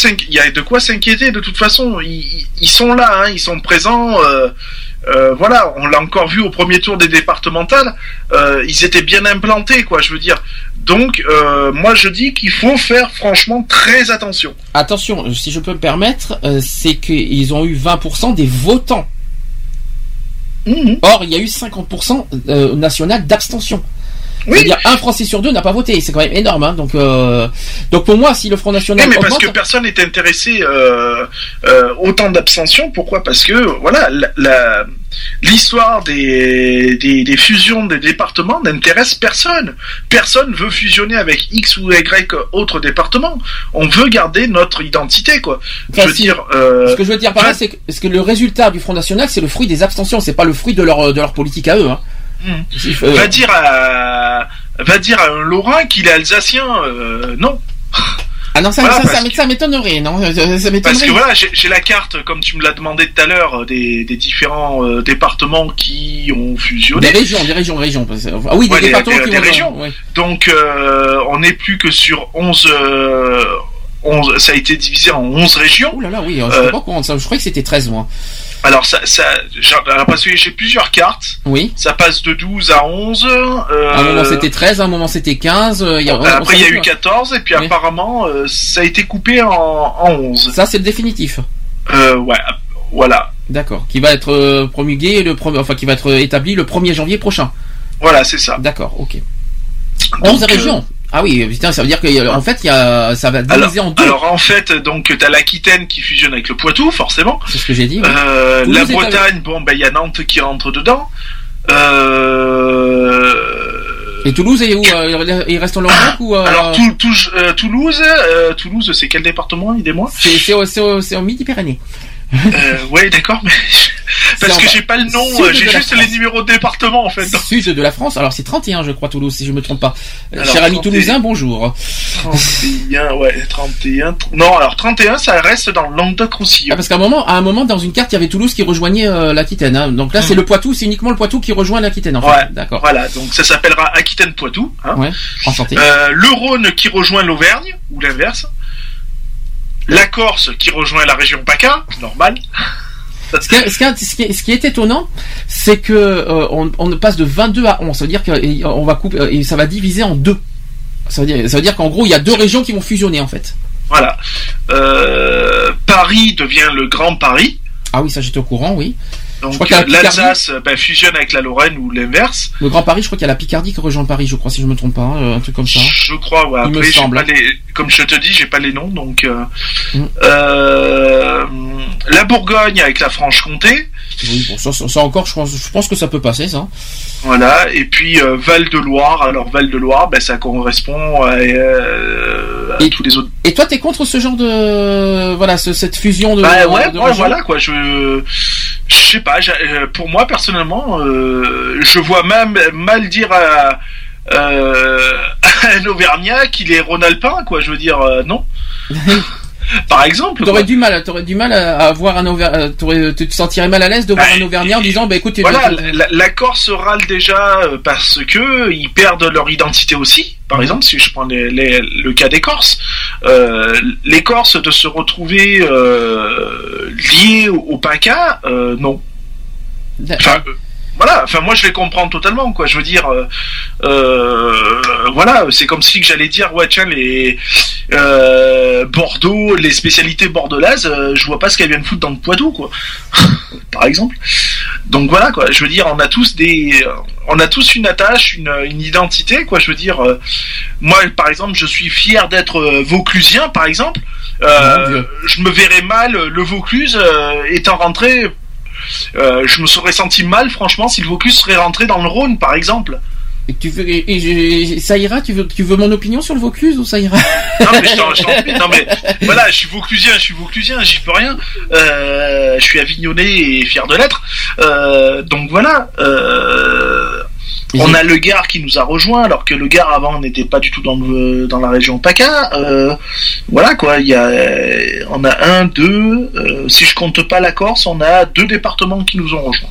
s'inquiéter de toute façon. Ils, ils sont là, hein, ils sont présents. euh, voilà, on l'a encore vu au premier tour des départementales. euh, ils étaient bien implantés, quoi. Je veux dire. Donc, euh, moi, je dis qu'il faut faire franchement très attention. Attention, euh, si je peux me permettre, euh, c'est qu'ils ont eu 20% des votants. Or, il y a eu 50% euh, national d'abstention. Oui. C'est-à-dire un Français sur deux n'a pas voté. C'est quand même énorme. Hein. Donc, euh, donc pour moi, si le Front Oui, National mais parce que personne n'est intéressé euh, euh, autant d'abstention. Pourquoi? Parce que voilà, la- la- l'histoire des, des, des fusions des départements n'intéresse personne. Personne veut fusionner avec X ou Y autre département. On veut garder notre identité, quoi. Enfin, je veux si. dire. euh, ce que je veux dire par là, c'est que, que le résultat du Front National, c'est le fruit des abstentions. C'est pas le fruit de leur de leur politique à eux. Hein. Euh, va dire à va dire à un Lorrain qu'il est alsacien. euh, non. Ah non, ça, Voilà, ça, parce ça, que- ça m'étonnerait, non Ça Parce que voilà, j'ai la carte, comme tu me l'as demandé tout à l'heure, euh, des, des différents euh, départements qui ont Des fusionné. régions, des régions, régions. Ah oui, des Ouais, des- départements des- qui des dans- régions. ouais. Donc, euh, on n'est plus que sur 11, euh, 11... Ça a été divisé en 11 régions. Ouh là là, oui, je sais pas ça. Je croyais que c'était 13 mois. Alors, ça, ça, j'ai- alors, parce que j'ai plusieurs cartes. Oui. Ça passe de 12 à 11. euh, À un moment c'était 13, à un moment c'était 15. euh, y a- on- Après, il y a eu plus. 14, et puis Oui. apparemment, euh, ça a été coupé en, en 11. Ça c'est le définitif. Euh, ouais, voilà. D'accord. Qui va être euh, promulgué le premier, enfin qui va être établi le 1er janvier prochain. Voilà, c'est ça. D'accord, ok. Donc, 11 régions. Ah oui, putain, ça veut dire qu'en fait, il y a, ça va Alors, diviser en deux. alors en fait, donc t'as l'Aquitaine qui fusionne avec le Poitou, forcément. C'est ce que j'ai dit. Euh, la Bretagne, bon, ben il y a Nantes qui rentre dedans. Euh... Et Toulouse est où euh, Il reste en Languedoc ou euh, Alors Tou- Tou- euh, Toulouse, euh, Toulouse, c'est quel département, aidez-moi? C'est au Midi-Pyrénées. euh, Ouais, d'accord, mais (laughs) parce que j'ai pas le nom, j'ai juste les numéros de département en fait. Sud de la France. Alors c'est 31, je crois, Toulouse, si je me trompe pas. Euh, Alors, Cher ami 31. toulousain, bonjour. 31, ouais, 31. tr- Non, alors 31, ça reste dans le Ah, Languedoc-Roussillon. parce qu'à un moment, à un moment, dans une carte, il y avait Toulouse qui rejoignait euh, l'Aquitaine. hein. Donc là, c'est le Poitou, c'est uniquement le Poitou qui rejoint l'Aquitaine. En fait. Ouais. D'accord. Voilà, donc ça s'appellera Aquitaine-Poitou. Hein. Ouais. Enchanté. Euh, le Rhône qui rejoint l'Auvergne, ou l'inverse. La Corse qui rejoint la région PACA, normal. Ce qui, est, ce, qui est, ce qui est- ce qui est étonnant, c'est que euh, on, on passe de 22 à 11. Ça veut dire qu'on va couper et ça va diviser en deux. Ça veut dire, ça veut dire qu'en gros, il y a deux régions qui vont fusionner en fait. Voilà. Euh, Paris devient le Grand Paris. Ah oui, ça j'étais au courant, oui. Donc euh, la l'Alsace ben, fusionne avec la Lorraine ou l'inverse. Le Grand Paris, je crois qu'il y a la Picardie qui rejoint Paris, je crois, si je me trompe pas, hein, un truc comme ça. Je crois, ouais. Il me Après, semble. pas les, comme je te dis, j'ai pas les noms, donc. Euh, Mm. euh, la Bourgogne avec la Franche-Comté, Oui, bon, ça, encore, je pense, je pense que ça peut passer, ça. voilà. Et puis euh, Val de Loire. Alors Val de Loire, ben ça correspond à, euh, à Et- tous les autres. Et toi, t'es contre ce genre de, voilà, ce- cette fusion de. Bah ouais, de ouais, régions voilà quoi. Je, je sais pas. euh, Pour moi personnellement, euh, je vois même mal dire à, (laughs) à un Auvergnat qu'il est Rhône-Alpin, quoi. Je veux dire, non. (laughs) Par exemple. T'aurais du mal, t'aurais du mal à, à voir un Auvergnat, tu te sentirais mal à l'aise de voir Bah, un Auvergnat en disant, bah écoute, Voilà, la, la Corse râle déjà euh, parce que ils perdent leur identité aussi. Par Mhm. exemple, si je prends les- les- le cas des Corses, euh, les Corses de se retrouver euh, liés au, au PACA, euh, non. Enfin, euh, voilà. Enfin, moi, je les comprends totalement, quoi. Je veux dire, euh, euh, voilà, c'est comme si que j'allais dire, ouais, tiens, les euh, Bordeaux, les spécialités bordelaises, je vois pas ce qu'elles viennent foutre dans le Poitou, quoi. (laughs) Par exemple. Donc voilà, quoi. Je veux dire, on a tous des, on a tous une attache, une, une identité, quoi. Je veux dire, euh, moi, par exemple, je suis fier d'être Vauclusien, par exemple. Euh, je me verrais mal le Vaucluse euh, étant rentré euh, je me serais senti mal, franchement, si le Vaucluse serait rentré dans le Rhône, par exemple. Et tu veux, et- et- et- ça ira tu veux, tu veux mon opinion sur le Vaucluse ou ça ira Non, mais je t'en- prie, non, mais voilà, je suis Vauclusien, je suis Vauclusien, j'y peux rien. Euh, je suis avignonné et fier de l'être. Euh, donc voilà. Euh, on a le Gard qui nous a rejoint, alors que le Gard avant n'était pas du tout dans, le, dans la région PACA. Euh, voilà quoi, il y a, on a un, deux, euh, si je compte pas la Corse, on a deux départements qui nous ont rejoints.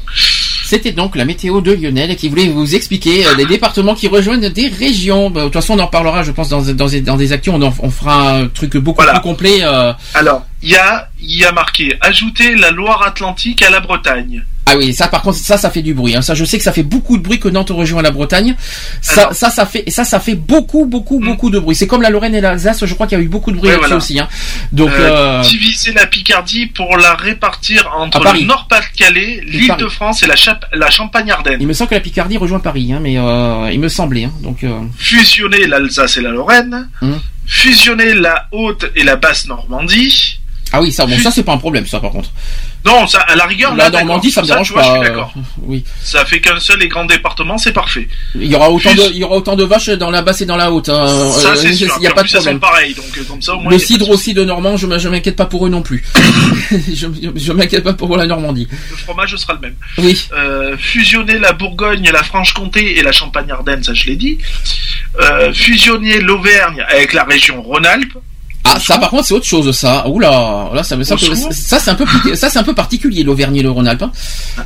C'était donc la météo de Lionel qui voulait vous expliquer euh, les départements qui rejoignent des régions. Bah, de toute façon, on en parlera, je pense, dans, dans, dans des actions. On, en- on fera un truc beaucoup Voilà. plus complet. euh. Alors, il y a, il y a marqué ajouter la Loire-Atlantique à la Bretagne. Ah oui, ça par contre, ça, ça fait du bruit. hein. Ça, je sais que ça fait beaucoup de bruit que Nantes rejoint la Bretagne. Ça, Alors. ça, ça fait, et ça, ça fait beaucoup, beaucoup, beaucoup de bruit. C'est comme la Lorraine et l'Alsace. Je crois qu'il y a eu beaucoup de bruit là-dessus voilà. aussi. Hein. Donc, Euh, euh, diviser la Picardie pour la répartir entre le Nord-Pas-de-Calais, l'île Paris. de France et la, la Champagne-Ardenne. il me semble que la Picardie rejoint Paris, hein, mais euh, il me semblait. Hein. Donc, euh, Fusionner l'Alsace et la Lorraine. Hum. Fusionner la Haute et la Basse-Normandie. Ah oui, ça, bon, ça c'est pas un problème, ça par contre. Non, ça, à la rigueur, La là. Normandie, ça me Sur dérange vois, pas. Euh, d'accord. (laughs) oui. Ça fait qu'un seul et grand département, c'est parfait. Il y aura autant de, il y aura autant de vaches dans la basse et dans la haute. hein. ça, Euh, c'est sûr. Il n'y a pas de plus, problème. pareilles, donc euh, comme ça, au moins. Le y de cidre aussi de Normand, je, je m'inquiète pas pour eux non plus. (laughs) je je m'inquiète pas pour la Normandie. Le fromage sera le même. Oui. Euh, fusionner la Bourgogne, la Franche-Comté et la Champagne-Ardenne, ça je l'ai dit. Euh, fusionner l'Auvergne avec la région Rhône-Alpes. Ah, ça, par contre, c'est autre chose, ça. Oula, là, ça, ça, Au secours. ça, c'est un peu, ça, c'est un peu particulier, l'Auvergne et le Rhône-Alpes. hein.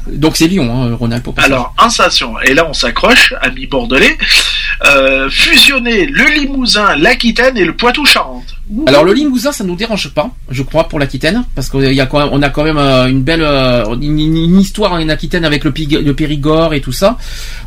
Donc, c'est Lyon, hein, Rhône-Alpes. Alors, sensation. Et là, on s'accroche, amis bordelais. Euh, fusionner le Limousin, l'Aquitaine et le Poitou-Charentes. Alors le Limousin, ça nous dérange pas, je crois, pour l'Aquitaine, parce qu'on y a quand même, on a quand même euh, une belle, euh, une, une histoire en Aquitaine avec le, Pig- le Périgord et tout ça.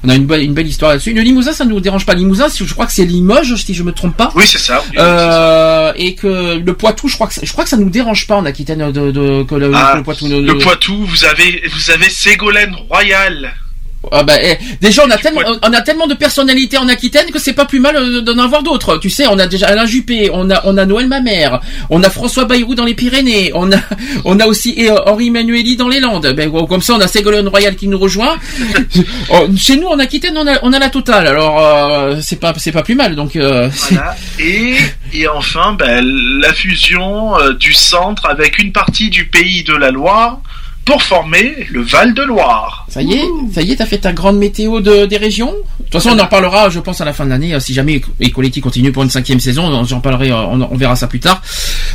On a une belle, une belle histoire là-dessus. Le Limousin, ça nous dérange pas. Limousin, je crois que c'est Limoges, si je me trompe pas. Oui, c'est ça. oui, Euh, et que le Poitou, je crois que ça- je crois que ça nous dérange pas en Aquitaine de, de que le, Ah, le Poitou. Le Poitou, vous avez, vous avez Ségolène Royal. Ah bah, eh, déjà on a tellement on a tellement de personnalités en Aquitaine que c'est pas plus mal euh, d'en avoir d'autres. Tu sais, on a déjà Alain Juppé, on a on a Noël Mamère, on a François Bayrou dans les Pyrénées, on a (laughs) on a aussi euh, Henri Manueli dans les Landes. Ben comme ça on a Ségolène Royal qui nous rejoint. (laughs) Oh, Chez nous en Aquitaine on a on a la totale. Alors euh, c'est pas c'est pas plus mal. Donc euh, (laughs) Voilà. Et, et enfin, ben, la fusion euh, du centre avec une partie du pays de la Loire pour former le Val de Loire. ça y est, ça y est, t'as fait ta grande météo de, des régions. De toute façon, on en reparlera, je pense, à la fin de l'année. euh, Si jamais Ecoletti continue pour une cinquième saison, j'en parlerai, euh, on, on verra ça plus tard.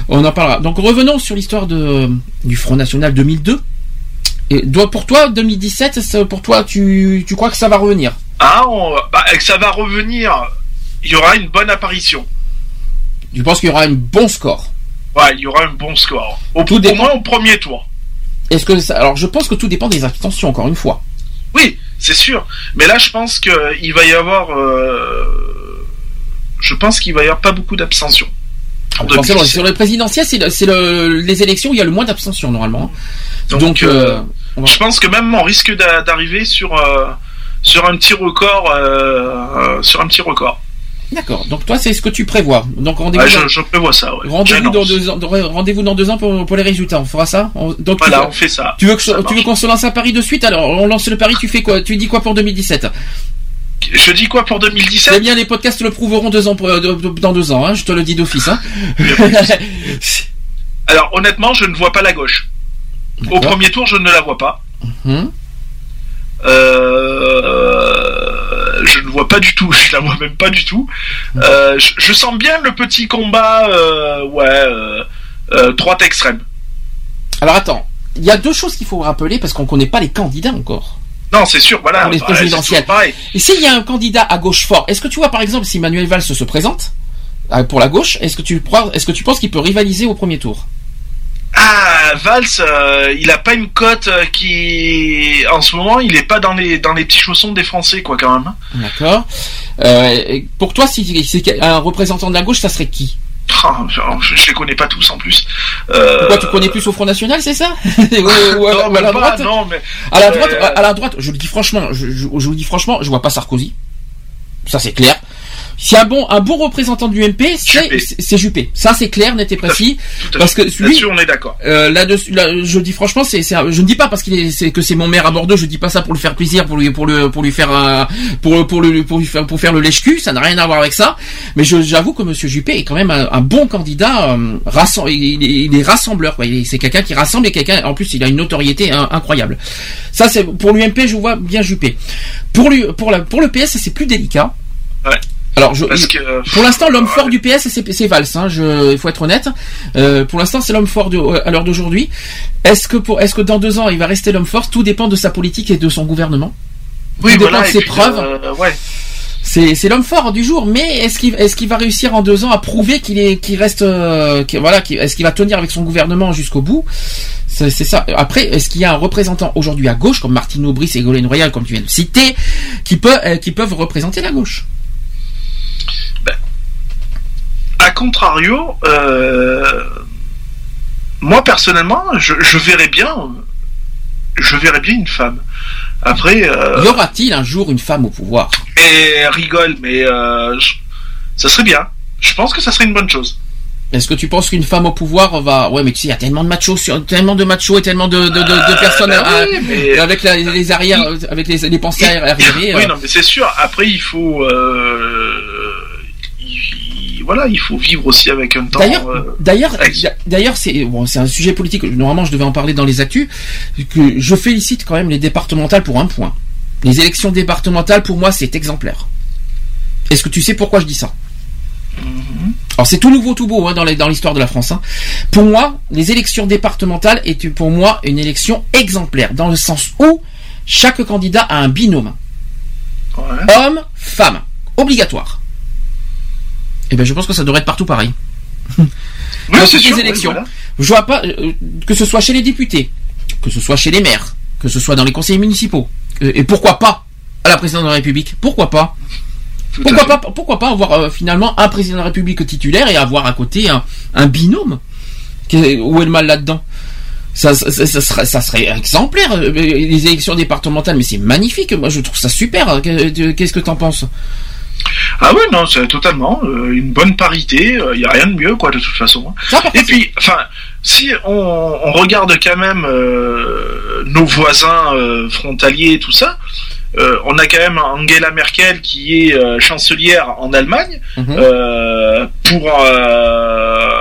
On en parlera. Donc revenons sur l'histoire de du Front National 2002. Et doit- pour toi, 2017, ça- pour toi, tu, tu crois que ça va revenir? Ah, on- bah, que ça va revenir. Il y aura une bonne apparition. Tu penses qu'il y aura un bon score? Ouais, il y aura un bon score. Au, Tout au moins au premier tour. Est-ce que ça, alors je pense que tout dépend des abstentions encore une fois. Oui, c'est sûr. Mais là, je pense que il va y avoir. euh, Je pense qu'il va y avoir pas beaucoup d'abstention. 2017. sur le présidentiel, c'est le- c'est le- les élections où il y a le moins d'abstention normalement. Donc, Donc, euh, euh, va- je pense que même on risque d'a- d'arriver sur euh, sur un petit record, sur un petit record. D'accord. Donc toi, c'est ce que tu prévois. Donc rendez-vous. Ouais, dans- je, je prévois ça. Ouais. Rendez-vous dans deux ans. Rendez-vous dans deux ans pour, pour les résultats. On fera ça. On- donc tu Voilà, on fait ça. tu veux que je- Ça tu veux marche. qu'on se lance un pari de suite? Alors on lance le pari. Tu fais quoi? Tu dis quoi pour 2017 Je dis quoi pour Eh 2017 bien, les podcasts le prouveront deux ans pour- euh, dans deux ans. Hein, je te le dis d'office. Hein. (laughs) Alors honnêtement, je ne vois pas la gauche. Au premier tour, je ne la vois pas. Hum. Euh, je ne vois pas du tout. (laughs) Je la vois même pas du tout. Euh, je, je sens bien le petit combat. euh, ouais, euh, euh, droite extrême. Alors attends. Il y a deux choses qu'il faut rappeler parce qu'on connaît pas les candidats encore. Non, c'est sûr. Voilà. Pour les bah, c'est présidentielles. Et s'il y a un candidat à gauche fort, est-ce que tu vois par exemple si Manuel Valls se présente pour la gauche, est-ce que tu crois- est-ce que tu penses qu'il peut rivaliser au premier tour? Ah, Valls, euh, il a pas une cote euh, qui, en ce moment, il est pas dans les dans les petits chaussons des Français, quoi, quand même. D'accord. Euh, pour toi, si c'est un représentant de la gauche, ça serait qui? Ah, je, je les connais pas tous en plus. Euh, Pourquoi tu connais plus au Front National, c'est ça? (laughs) Ou- à- non, ou à même la pas, droite? non, mais À la droite, à la droite, je le dis franchement, je, je, je le dis franchement, je vois pas Sarkozy. Ça c'est clair. Si un bon, un bon représentant du MP, c'est Juppé. c'est- c'est Juppé. Ça c'est clair, net et précis. tout à Parce que lui, Là-dessus, on est d'accord. euh, là-dessus, là, je dis franchement, c'est, je ne dis pas parce qu'il est, c'est que c'est mon maire à Bordeaux, je dis pas ça pour le faire plaisir, pour lui, pour le, pour lui faire, un- pour, pour le, pour lui faire, pour faire le lèche-cul, ça n'a rien à voir avec ça. Mais j'avoue que Monsieur Juppé est quand même un, un bon candidat, euh, rassem- il, est- il est rassembleur, est- c'est quelqu'un qui rassemble et quelqu'un, en plus, il a une notoriété hein, incroyable. Ça, c'est pour l'UMP, je vois bien Juppé. Pour lui, pour la, pour le PS, c'est plus délicat. Ouais. Alors, je, que euh, pour l'instant, l'homme fort du PS, c'est Valls. Hein, je, il faut être honnête. Euh, pour l'instant, c'est l'homme fort de, à l'heure d'aujourd'hui. Est-ce que pour, est-ce que dans deux ans, il va rester l'homme fort? Tout dépend de sa politique et de son gouvernement. oui, tout dépend de ses puis, preuves. euh, ouais. C'est, l'homme fort du jour. Mais est-ce qu'il, est-ce qu'il va réussir en deux ans à prouver qu'il est, qu'il reste, euh, qu'il- voilà, est-ce qu'il va tenir avec son gouvernement jusqu'au bout? C'est, ça. Après, est-ce qu'il y a un représentant aujourd'hui à gauche, comme Martine Aubry et Ségolène Royal, comme tu viens de citer, qui peut, euh, qui peuvent représenter la gauche? Contrario, euh, moi personnellement, je, je verrais bien, je verrais bien une femme. Après, euh, Y aura-t-il un jour une femme au pouvoir? Mais rigole, mais euh, je- ça serait bien. Je pense que ça serait une bonne chose. Est-ce que tu penses qu'une femme au pouvoir va Ouais, mais tu sais, il y a tellement de machos, sur... tellement de machos et tellement de, de, de, de personnes à- oui, mais- avec la- les arrières, avec les, les pensées arriérées. Oui, euh, non, mais c'est sûr. Après, il faut, euh, voilà, il faut vivre aussi avec un temps. D'ailleurs, euh, d'ailleurs, c'est bon, c'est un sujet politique. Normalement, je devais en parler dans les actus. Que je félicite quand même les départementales pour un point. Les élections départementales, pour moi, c'est exemplaire. Est-ce que tu sais pourquoi je dis ça? Alors c'est tout nouveau, tout beau hein, dans l'histoire de la France. hein. Pour moi, les élections départementales est pour moi une élection exemplaire, dans le sens où chaque candidat a un binôme. Ouais. Homme, femme. Obligatoire. Et ben je pense que ça devrait être partout pareil. Oui, Dans toutes les oui, élections. voilà. Je vois pas euh, que ce soit chez les députés, que ce soit chez les maires, que ce soit dans les conseillers municipaux, euh, et pourquoi pas à la présidence de la République. Pourquoi pas? Tout Pourquoi pas Pourquoi pas avoir euh, finalement un président de la République titulaire et avoir à côté un, un binôme Où est le mal là-dedans? Ça, ça, ça- ça serait, ça serait exemplaire les élections départementales, mais c'est magnifique. Moi, je trouve ça super. Qu'est- Qu'est-ce que t'en penses? Ah ouais, non, c'est totalement euh, une bonne parité. Il y a rien de mieux, quoi, de toute façon. Par Et puis, enfin, si on, on regarde quand même euh, nos voisins euh, frontaliers et tout ça, euh, on a quand même Angela Merkel qui est euh, chancelière en Allemagne Mhm. euh, pour euh,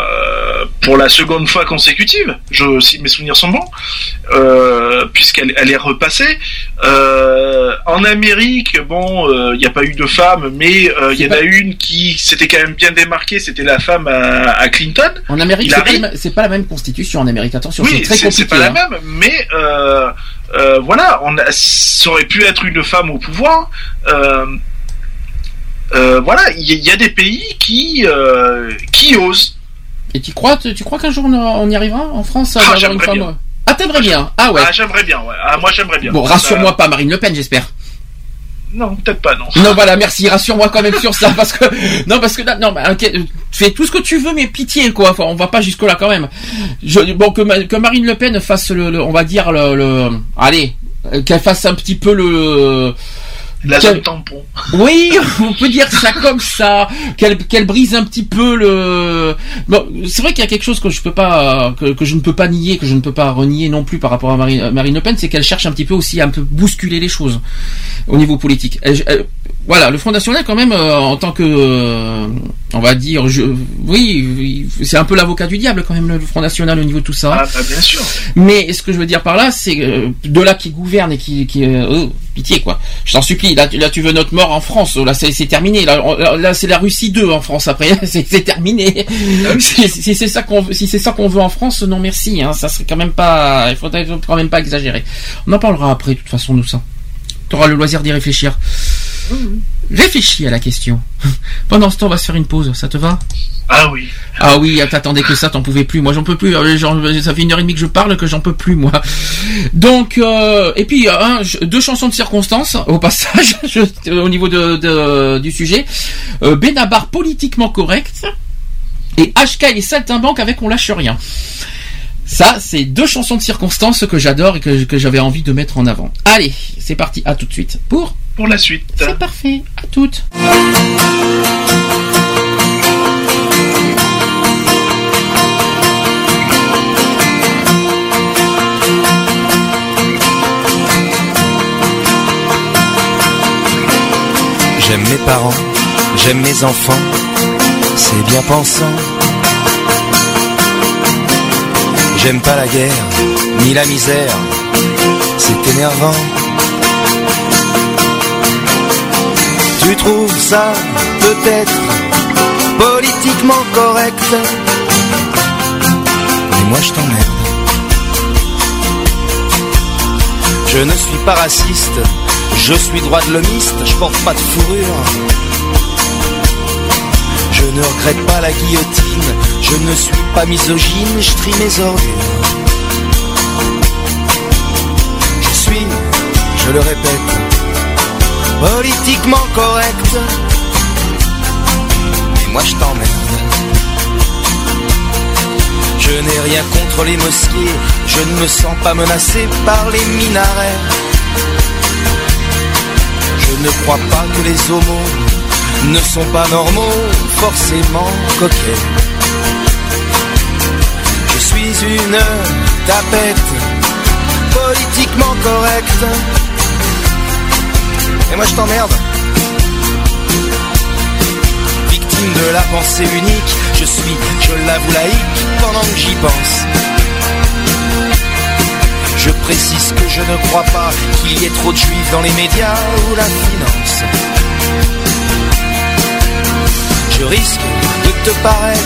pour la seconde fois consécutive, je, si mes souvenirs sont bons, euh, puisqu'elle elle est repassée. Euh, en Amérique, bon, euh, il n'y a pas eu de femme, mais euh, il y en a une qui s'était quand même bien démarquée, c'était la femme à, à Clinton. En Amérique, c'est pas, pas la même constitution en Amérique. Attention, c'est Oui, très c'est compliqué. c'est pas la hein. même, mais euh, euh, voilà, on a, ça aurait pu être une femme au pouvoir. Euh, euh, voilà, il y, a- il y a des pays qui euh, qui osent. Et tu crois, tu, tu crois qu'un jour on, y arrivera en France à Ah, avoir une femme bien. Ah, t'aimerais bien Ah ouais. Ah, j'aimerais bien, ouais. Ah, moi, j'aimerais bien. Bon, rassure-moi pas, Marine Le Pen, j'espère. Non, peut-être pas, non. Non, voilà, merci, rassure-moi quand même sur ça, (laughs) parce que non, parce que là, non, bah, ok, euh, fais tout ce que tu veux, mais pitié, quoi. Enfin, on va pas jusque là quand même. Je, bon, que, que Marine Le Pen fasse le, le- on va dire le, le- allez, euh, qu'elle fasse un petit peu le. La Quel- zone tampon. Oui, (laughs) on peut dire ça comme ça, qu'elle brise un petit peu le. Bon, c'est vrai qu'il y a quelque chose que je peux pas, que, que je ne peux pas nier, que je ne peux pas renier non plus par rapport à Marine, Marine Le Pen, c'est qu'elle cherche un petit peu aussi à un peu bousculer les choses au niveau politique. Elle- elle- voilà, le Front National quand même euh, en tant que, euh, on va dire, je, oui, c'est un peu l'avocat du diable quand même le Front National au niveau de tout ça. Ah, bah, bien sûr. Mais ce que je veux dire par là, c'est euh, de là qui gouverne et qui, qui euh, oh, pitié quoi. Je t'en supplie. Là, tu- là, tu veux notre mort en France. Là, c'est terminé. Là, on- là, c'est la Russie 2 en France. Après, (laughs) c'est terminé. Si, si c'est ça qu'on veut, si c'est ça qu'on veut en France, non merci. Hein, ça serait quand même pas. Il faudrait quand même pas exagérer. On en parlera après. De toute façon, de ça. Tu auras le loisir d'y réfléchir. Réfléchis à la question. Pendant ce temps, on va se faire une pause. Ça te va? Ah oui. ah oui, t'attendais que ça, t'en pouvais plus. Moi, j'en peux plus. Euh, j'en- ça fait une heure et demie que je parle, que j'en peux plus, moi. Donc, euh, et puis, euh, un, deux chansons de circonstance, au passage, (laughs) je- au niveau de, de- du sujet. Euh, Benabar politiquement correct et HK et les saltimbanques avec On lâche rien. Ça, c'est deux chansons de circonstance que j'adore et que, que j'avais envie de mettre en avant. Allez, c'est parti, à tout de suite. Pour Pour la suite. C'est parfait, à toutes. J'aime mes parents, j'aime mes enfants, c'est bien pensant. J'aime pas la guerre, ni la misère, c'est énervant. Tu trouves ça peut-être politiquement correct, mais moi je t'emmerde. Je ne suis pas raciste, je suis droit de l'homiste, je porte pas de fourrure. Je ne regrette pas la guillotine, je ne suis pas misogyne, je trie mes ordures. Je suis, je le répète, politiquement correct. Moi je t'emmerde. Je n'ai rien contre les mosquées, je ne me sens pas menacé par les minarets. Je ne crois pas que les homos ne sont pas normaux, forcément coquets. Je suis une tapette, politiquement correcte. Et moi je t'emmerde. Victime de la pensée unique, je suis, je l'avoue laïque, pendant que j'y pense. Je précise que je ne crois pas qu'il y ait trop de juifs dans les médias ou la finance. Je risque de te paraître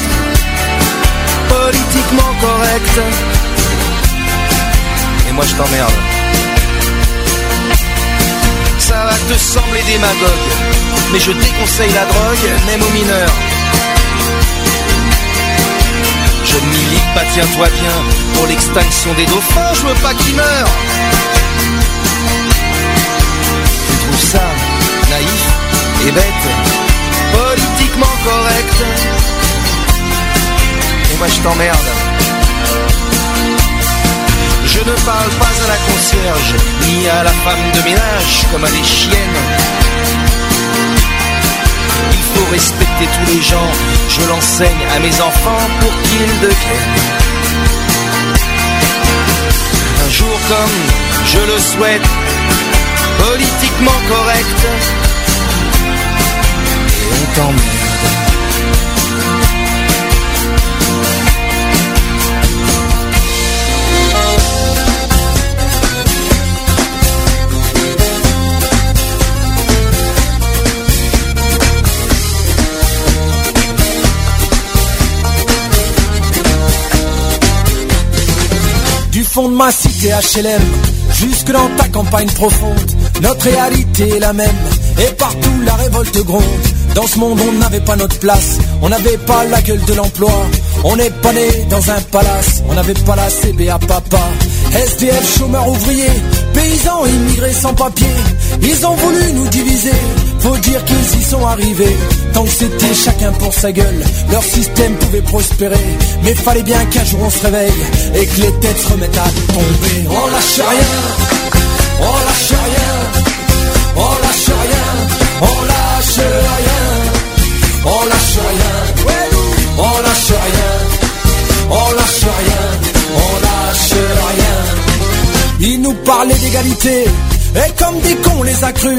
politiquement correct. Et moi je t'emmerde. Va te sembler démagogue, mais je déconseille la drogue, même aux mineurs. Je ne milite pas, tiens-toi bien, pour l'extinction des dauphins, je veux pas qu'ils meurent. Tu trouves ça naïf et bête, politiquement correct Et moi je t'emmerde. Je ne parle pas à la concierge, ni à la femme de ménage, comme à des chiennes. Il faut respecter tous les gens, je l'enseigne à mes enfants pour qu'ils deviennent. Un jour comme je le souhaite, politiquement correct, et on t'emmerde. Fond de ma cité HLM, jusque dans ta campagne profonde, notre réalité est la même, et partout la révolte gronde. Dans ce monde on n'avait pas notre place, on n'avait pas la gueule de l'emploi, on n'est pas né dans un palace, on n'avait pas la CBA papa. SDF, chômeurs ouvriers, paysans immigrés sans papier, ils ont voulu nous diviser, faut dire qu'ils y sont arrivés. Tant que c'était chacun pour sa gueule, leur système pouvait prospérer, mais fallait bien qu'un jour on se réveille et que les têtes se remettent à tomber. On lâche rien, on lâche rien, on lâche rien, on lâche rien, on lâche rien, on lâche rien, on lâche rien, on lâche rien. Ils nous parlaient d'égalité, et comme des cons on les a crus.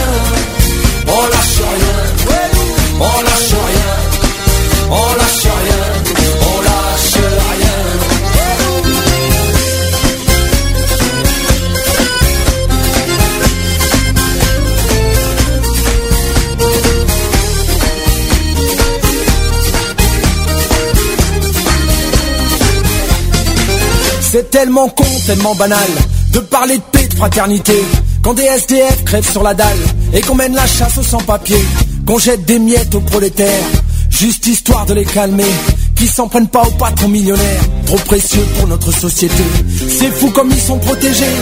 tellement con, tellement banal de parler de paix, de fraternité. Quand des SDF crèvent sur la dalle et qu'on mène la chasse aux sans-papiers, qu'on jette des miettes aux prolétaires, juste histoire de les calmer. Qui s'en prennent pas aux patrons millionnaires, trop précieux pour notre société. C'est fou comme ils sont protégés,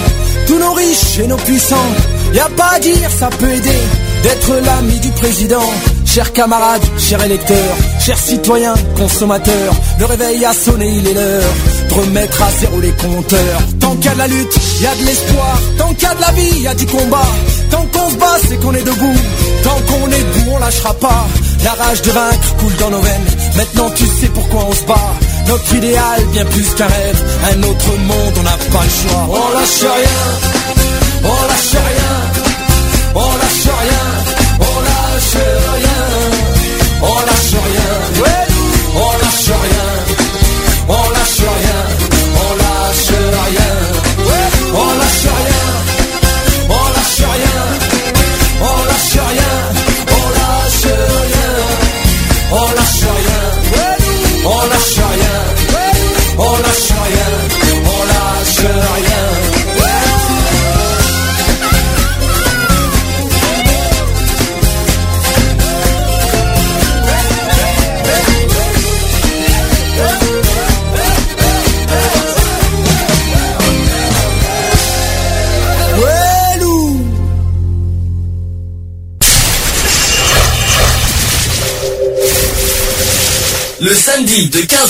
tous nos riches et nos puissants. Y a pas à dire, ça peut aider d'être l'ami du président. Chers camarades, chers électeurs, chers citoyens, consommateurs, le réveil a sonné, il est l'heure remettre à zéro les compteurs. Tant qu'il y a de la lutte, il y a de l'espoir. Tant qu'il y a de la vie, il y a du combat. Tant qu'on se bat, c'est qu'on est debout. Tant qu'on est debout, on lâchera pas. La rage de vaincre coule dans nos veines. Maintenant tu sais pourquoi on se bat. Notre idéal, bien plus qu'un rêve. Un autre monde, on n'a pas le choix. On lâche rien.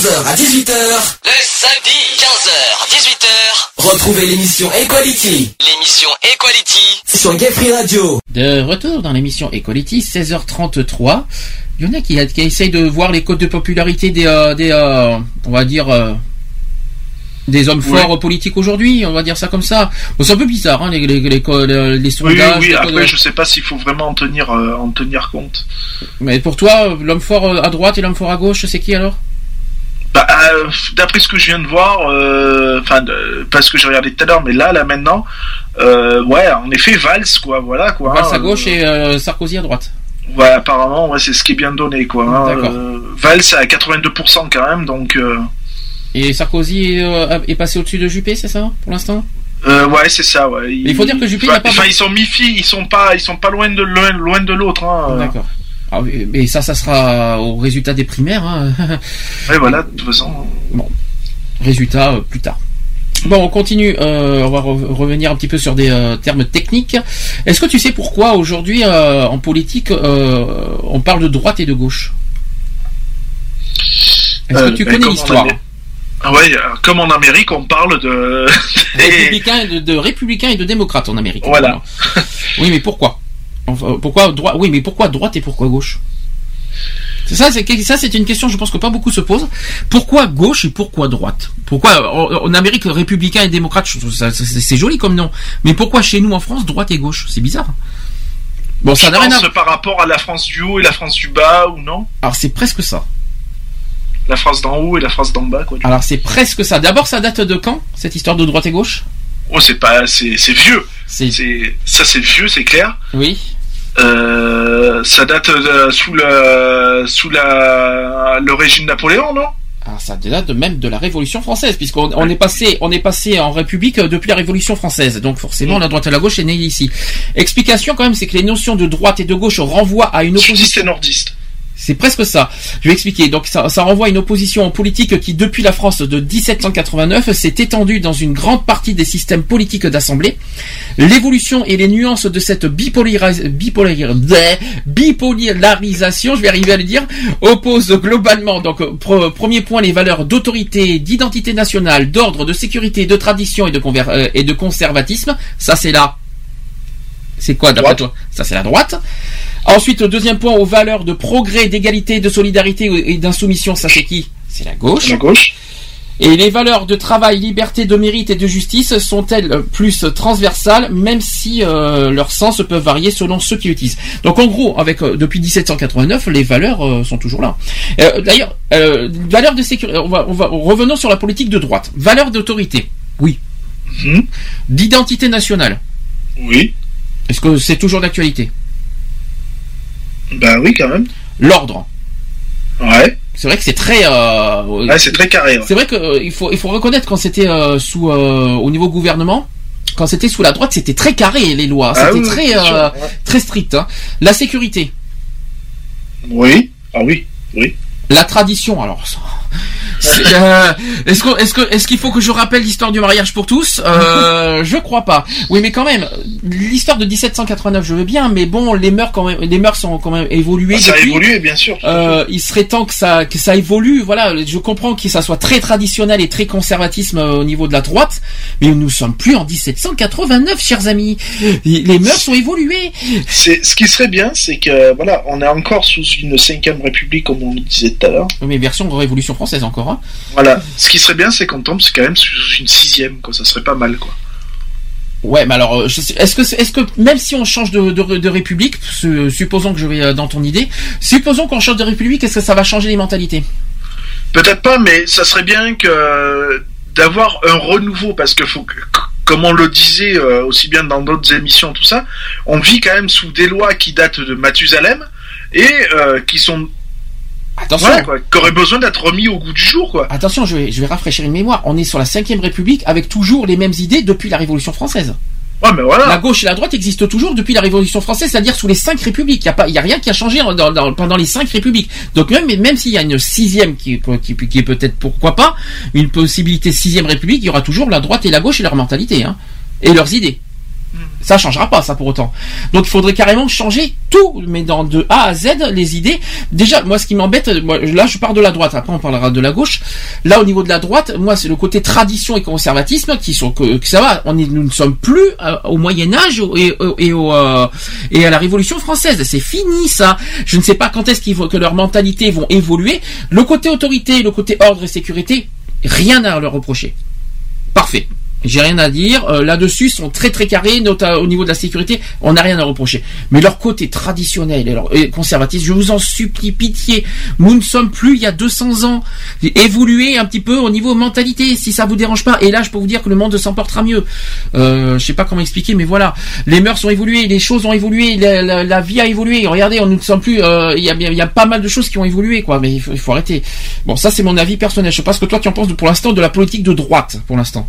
15h à 18h. Le samedi, 15h, 18h, soir. Retrouvez l'émission Equality. L'émission Equality sur Gay Free Radio. De retour dans l'émission Equality, 16h33. Il y en a qui, qui essayent de voir les codes de popularité des, euh, des euh, on va dire, euh, des hommes Ouais. forts politiques aujourd'hui, on va dire ça comme ça. Bon, c'est un peu bizarre, hein, les, les, les, co- les- les Oui, sondages. oui, les après, codes- je sais pas s'il faut vraiment en tenir, euh, en tenir compte. Mais pour toi, l'homme fort à droite et l'homme fort à gauche, c'est qui alors? Bah, euh, d'après ce que je viens de voir, euh, enfin, de- parce que j'ai regardé tout à l'heure, mais là, là, maintenant, euh, ouais, en effet, Valls, quoi, voilà, quoi. Valls hein, à gauche euh, et euh, Sarkozy à droite. Ouais, apparemment, ouais, c'est ce qui est bien donné, quoi. hein. Euh, Valls à 82% quand même, donc, euh, Et Sarkozy est, euh, est passé au-dessus de Juppé, c'est ça, pour l'instant? Euh, ouais, c'est ça, ouais. Mais il faut dire que Juppé n'a pas- Enfin, ils sont mi-fi, ils sont pas, ils sont pas loin de loin, loin de l'autre, hein. D'accord. Ah oui, mais ça, ça sera au résultat des primaires. Hein. Ouais, voilà, de toute façon. Bon, résultat euh, plus tard. Bon, on continue. euh, on va re- revenir un petit peu sur des euh, termes techniques. Est-ce que tu sais pourquoi aujourd'hui en politique on parle de droite et de gauche? Est-ce que tu connais l'histoire? Ah euh, comme en Amérique, on parle de. (laughs) De, de républicains et de démocrates en Amérique. Voilà. Oui, mais pourquoi? Enfin, Pourquoi droite Oui, mais pourquoi droite et pourquoi gauche? C'est ça, c'est ça, c'est une question. Je pense que pas beaucoup se posent. Pourquoi gauche et pourquoi droite? Pourquoi en, en Amérique républicain et démocrate C'est joli comme nom. Mais pourquoi chez nous en France droite et gauche? C'est bizarre. Bon, ça n'a rien à par rapport à la France du haut et la France du bas, ou non? Alors c'est presque ça. La France d'en haut et la France d'en bas, quoi. Alors c'est presque ça. D'abord, ça date de quand cette histoire de droite et gauche? Oh, c'est pas, c'est, vieux. C'est, ça c'est vieux, c'est clair. Oui. Euh, ça date de- sous le, sous la, le régime de Napoléon, non? Alors ça date même de la Révolution française, puisqu'on on est passé, on est passé en République euh, depuis la Révolution française. Donc forcément, la droite et la gauche est née ici. Explication quand même, c'est que les notions de droite et de gauche renvoient à une opposition. Sudiste et nordiste. C'est presque ça. Je vais expliquer. Donc ça, ça renvoie à une opposition en politique qui, depuis la France de 1789, s'est étendue dans une grande partie des systèmes politiques d'assemblée. L'évolution et les nuances de cette bipolarisation, je vais arriver à le dire, opposent globalement, donc pre- premier point, les valeurs d'autorité, d'identité nationale, d'ordre, de sécurité, de tradition et de, euh, et de conservatisme. Ça c'est là. C'est quoi d'après toi Ça c'est la droite. Ensuite, le deuxième point, aux valeurs de progrès, d'égalité, de solidarité et d'insoumission, ça c'est qui C'est la gauche. La gauche. Et les valeurs de travail, liberté, de mérite et de justice sont-elles plus transversales, même si euh, leurs sens peuvent varier selon ceux qui utilisent. Donc en gros, avec euh, depuis 1789, les valeurs euh, sont toujours là. Euh, D'ailleurs, valeurs de sécurité. On va, on va revenons sur la politique de droite. Valeurs d'autorité. Oui. D'identité nationale. Oui. Est-ce que c'est toujours d'actualité? Bah oui, quand même. L'ordre. Ouais. C'est vrai que c'est très. euh, Ouais, c'est très carré. ouais. C'est vrai qu'il faut, il faut reconnaître quand c'était euh, sous euh, au niveau gouvernement, quand c'était sous la droite, c'était très carré les lois, Ah c'était oui, très bien sûr, euh, ouais. très strict. hein. La sécurité, Oui. Ah oui. Oui. la tradition, alors. ça- euh, est-ce qu'on- est-ce que est-ce qu'il faut que je rappelle l'histoire du mariage pour tous? Euh, Je crois pas. Oui, mais quand même, l'histoire de 1789, je veux bien, mais bon, les mœurs quand même, les mœurs sont quand même évoluées. Ah, ça a depuis. évolué, bien sûr. Euh, il serait temps que ça que ça évolue. Voilà, je comprends que ça soit très traditionnel et très conservatisme au niveau de la droite, mais nous sommes plus en 1789, chers amis. Les mœurs ont évolué. C'est ce qui serait bien, c'est que voilà, on est encore sous une cinquième république, comme on le disait tout à l'heure. Oui, Mais version Révolution française encore. Hein. Voilà. Ce qui serait bien, c'est qu'on tombe quand même sous une sixième, quoi. Ça serait pas mal, quoi. Ouais, mais alors, euh, est-ce que est-ce que même si on change de, de, de république, su- supposons que je vais euh, dans ton idée, supposons qu'on change de république, est-ce que ça va changer les mentalités? Peut-être pas, mais ça serait bien que d'avoir un renouveau, parce que faut que, comme on le disait euh, aussi bien dans d'autres émissions, tout ça, on vit quand même sous des lois qui datent de Mathusalem et euh, qui sont Attention. voilà, quoi, besoin d'être remis au goût du jour, quoi. Attention, je vais, je vais rafraîchir une mémoire. On est sur la 5 République avec toujours les mêmes idées depuis la Révolution française. Ouais, mais voilà. La gauche et la droite existent toujours depuis la Révolution française, c'est-à-dire sous les cinq républiques. Il y a pas, il y a rien qui a changé dans- dans- pendant les cinq républiques. Donc même, même s'il y a une sixième qui, est- qui, qui est peut-être pourquoi pas une possibilité sixième république, il y aura toujours la droite et la gauche et leur mentalité, hein, et leurs idées. Ça changera pas, ça pour autant. Donc il faudrait carrément changer tout, mais dans de A à Z les idées. Déjà, moi, ce qui m'embête, là, je pars de la droite. Après, on parlera de la gauche. Là, au niveau de la droite, moi, c'est le côté tradition et conservatisme qui sont que, ça va. On est, nous ne sommes plus euh, au Moyen Âge euh, et à la Révolution française. C'est fini ça. Je ne sais pas quand est-ce qu'il faut que leurs mentalités vont évoluer. Le côté autorité, le côté ordre et sécurité, rien à leur reprocher. Parfait. J'ai rien à dire. Euh, Là-dessus, ils sont très très carrés. au niveau de la sécurité, on n'a rien à reprocher. Mais leur côté traditionnel et, leur, et conservatisme, je vous en supplie, pitié. Nous ne sommes plus il y a 200 ans. Évoluer un petit peu au niveau mentalité, si ça vous dérange pas. Et là, je peux vous dire que le monde s'en portera mieux. Euh, je sais pas comment expliquer, mais voilà. Les mœurs ont évolué, les choses ont évolué, la, vie a évolué. Regardez, on ne sommes plus. euh, Il y, a, y a pas mal de choses qui ont évolué, quoi. Mais il faut, il faut arrêter. Bon, ça c'est mon avis personnel. Je sais pas ce que toi tu en penses pour l'instant de la politique de droite, pour l'instant.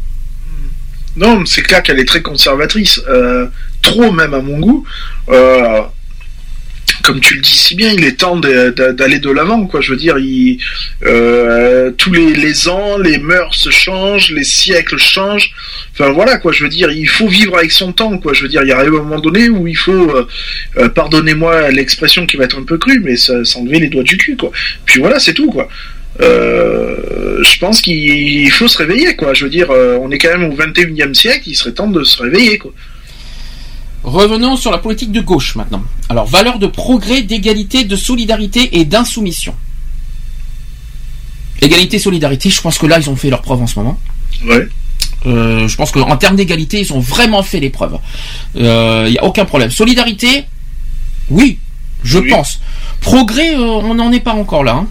Non, c'est clair qu'elle est très conservatrice, euh, trop même à mon goût. Euh, comme tu le dis si bien, il est temps d'aller de l'avant, quoi. Je veux dire, euh, tous les, ans, les mœurs se changent, les siècles changent. Enfin voilà, quoi. Je veux dire, il faut vivre avec son temps, quoi. Je veux dire, il y arrive un moment donné où il faut, pardonnez-moi l'expression qui va être un peu crue, mais s'enlever les doigts du cul, quoi. Puis voilà, c'est tout, quoi. Euh, je pense qu'il faut se réveiller, quoi. Je veux dire, euh, on est quand même au 21e siècle, il serait temps de se réveiller, quoi. Revenons sur la politique de gauche maintenant. Alors, valeurs de progrès, d'égalité, de solidarité et d'insoumission. Égalité, solidarité, je pense que là, ils ont fait leur preuve en ce moment. Ouais. Euh, je pense qu'en termes d'égalité, ils ont vraiment fait les preuves. Il n'y a aucun problème. Solidarité, oui, je Oui. pense. Progrès, euh, on n'en est pas encore là. hein.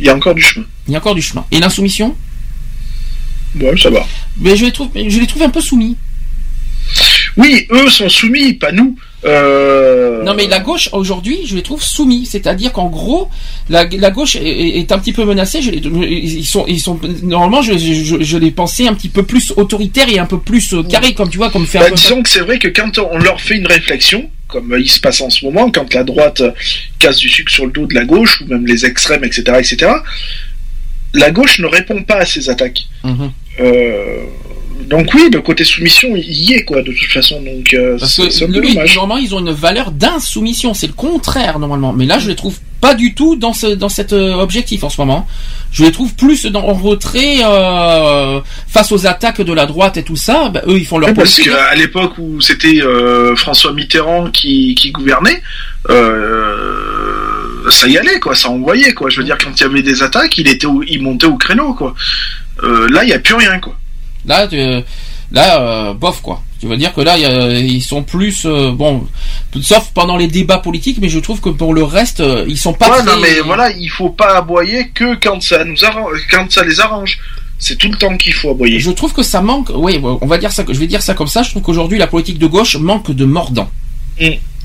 Il y a encore du chemin. Il y a encore du chemin. Et l'insoumission? Ouais, ça va. Mais je les trouve, je les trouve un peu soumis. Oui, eux sont soumis, pas nous. Euh... Non mais la gauche aujourd'hui, je les trouve soumis, c'est-à-dire qu'en gros, la, la gauche est, un petit peu menacée. Je ils sont, ils sont normalement, je, je, je les pensais un petit peu plus autoritaires et un peu plus euh, carrés, comme tu vois, comme faire. Bah, peu- disons que c'est vrai que quand on leur fait une réflexion, comme il se passe en ce moment, quand la droite casse du sucre sur le dos de la gauche, ou même les extrêmes, etc., etc., la gauche ne répond pas à ces attaques. Mhm. Euh, donc oui, le côté soumission, il y est, quoi, de toute façon. Donc euh, c'est normalement, ils ont une valeur d'insoumission. C'est le contraire normalement. Mais là, je les trouve pas du tout dans ce dans cet euh, objectif en ce moment. Je les trouve plus dans, en retrait euh, face aux attaques de la droite et tout ça. Bah, eux, ils font leur Oui, parce qu'à l'époque où c'était euh, François Mitterrand qui, qui gouvernait, euh, ça y allait, quoi, ça envoyait, quoi. Je veux dire, quand il y avait des attaques, il était, au- il montait au créneau, quoi. Euh, là, il n'y a plus rien, quoi. Là, tu- là, euh, bof quoi. Tu veux dire que là, il y a- ils sont plus euh, bon, sauf pendant les débats politiques, mais je trouve que pour le reste, euh, ils sont pas. Ouais, très- non, mais voilà, il faut pas aboyer que quand ça nous arrange, quand ça les arrange. C'est tout le temps qu'il faut aboyer. Je trouve que ça manque. Oui, on va dire ça. Je vais dire ça comme ça. Je trouve qu'aujourd'hui, la politique de gauche manque de mordant.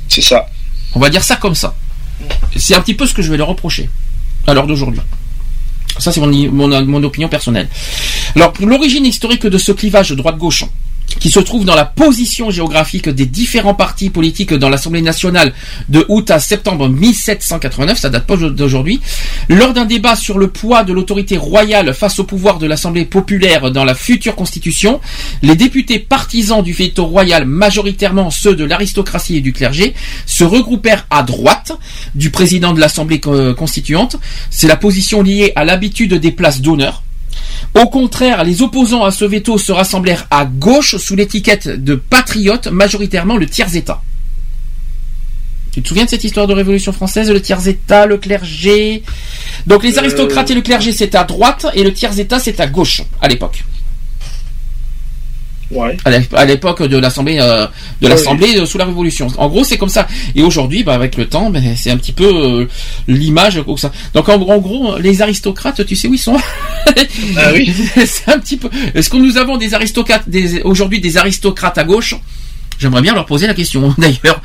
C'est ça. On va dire ça comme ça. C'est un petit peu ce que je vais leur reprocher à l'heure d'aujourd'hui. Ça, c'est mon, opinion personnelle. Alors, l'origine historique de ce clivage droite-gauche, qui se trouve dans la position géographique des différents partis politiques dans l'Assemblée nationale de août à septembre 1789, ça date pas d'aujourd'hui, lors d'un débat sur le poids de l'autorité royale face au pouvoir de l'Assemblée populaire dans la future constitution, les députés partisans du veto royal, majoritairement ceux de l'aristocratie et du clergé, se regroupèrent à droite du président de l'Assemblée constituante. C'est la position liée à l'habitude des places d'honneur. Au contraire, les opposants à ce veto se rassemblèrent à gauche sous l'étiquette de patriotes, majoritairement le tiers-état. Tu te souviens de cette histoire de Révolution française, le tiers-état, le clergé? Donc les Euh. aristocrates et le clergé c'est à droite et le tiers-état c'est à gauche à l'époque. Ouais. À l'ép- à l'époque de l'Assemblée euh, de l'Assemblée sous la Révolution. En gros, c'est comme ça. Et aujourd'hui, bah, avec le temps, ben, c'est un petit peu euh, l'image comme ça. Donc en, en gros, les aristocrates, tu sais où ils sont? Ah oui. (laughs) C'est un petit peu. Est-ce que nous avons des aristocrates, des, aujourd'hui des aristocrates à gauche? J'aimerais bien leur poser la question. (laughs) D'ailleurs,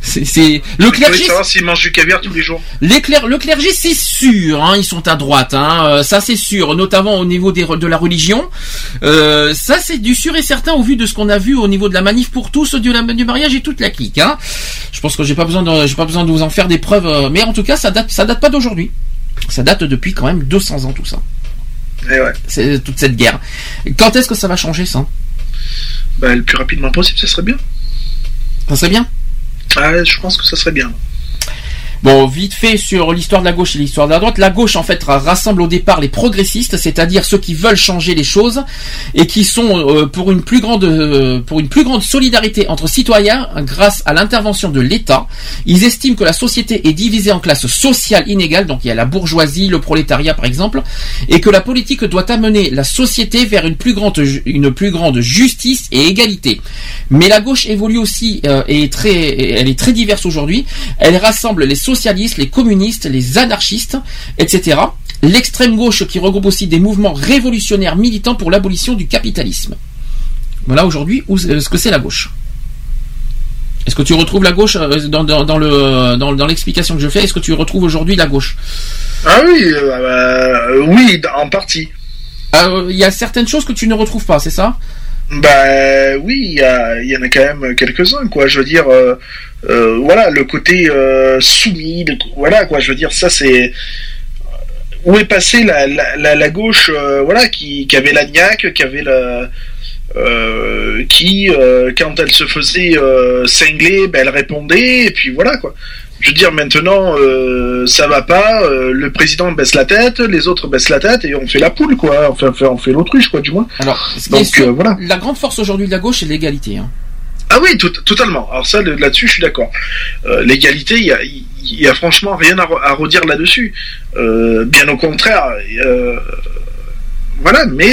c'est le clergé. s'ils mangent du caviar tous les jours. Les cler- le clergé, c'est sûr, hein, ils sont à droite, hein, euh, ça c'est sûr, notamment au niveau des, de la religion. Euh, ça c'est du sûr et certain au vu de ce qu'on a vu au niveau de la manif pour tous, du, la- du mariage et toute la clique. Hein. Je pense que j'ai pas besoin de, j'ai pas besoin de vous en faire des preuves, euh, mais en tout cas ça date, ça date pas d'aujourd'hui. Ça date depuis quand même 200 ans tout ça. Eh ouais. C'est toute cette guerre. Quand est-ce que ça va changer ça? Bah, le plus rapidement possible, ça serait bien. Ça serait bien Ah, je pense que ça serait bien. Bon, vite fait sur l'histoire de la gauche et l'histoire de la droite. La gauche, en fait, rassemble au départ les progressistes, c'est-à-dire ceux qui veulent changer les choses et qui sont euh, pour une plus grande, euh, pour une plus grande solidarité entre citoyens grâce à l'intervention de l'État. Ils estiment que la société est divisée en classes sociales inégales, donc il y a la bourgeoisie, le prolétariat par exemple, et que la politique doit amener la société vers une plus grande, une plus grande justice et égalité. Mais la gauche évolue aussi euh, et très, elle est très diverse aujourd'hui. Elle rassemble les socialistes, les communistes, les anarchistes, etc. L'extrême gauche qui regroupe aussi des mouvements révolutionnaires militants pour l'abolition du capitalisme. Voilà aujourd'hui où est-ce que c'est la gauche. Est-ce que tu retrouves la gauche euh, dans, dans, dans le dans, dans l'explication que je fais? Est-ce que tu retrouves aujourd'hui la gauche? Ah oui, euh, euh, oui, en partie. Euh, Il y a certaines choses que tu ne retrouves pas, c'est ça? Bah oui, il y, y en a quand même quelques-uns, quoi. Je veux dire, euh, euh, voilà, le côté euh, soumis, le- voilà, quoi. Je veux dire, ça c'est où est passée la, la, la, la gauche, voilà, qui, qui avait la niaque, qui avait la qui, quand elle se faisait cingler, ben, elle répondait, et puis voilà quoi. Je veux dire, maintenant, euh, ça va pas, euh, le président baisse la tête, les autres baissent la tête, et on fait la poule, quoi. Enfin, on fait, on fait l'autruche, quoi, du moins. Alors, Donc, sûr, euh, voilà. la grande force aujourd'hui de la gauche, c'est l'égalité. hein? Ah oui, tout- totalement. Alors ça, là-dessus, je suis d'accord. Euh, L'égalité, il y a, y a franchement rien à redire là-dessus. Euh, bien au contraire. euh, voilà, mais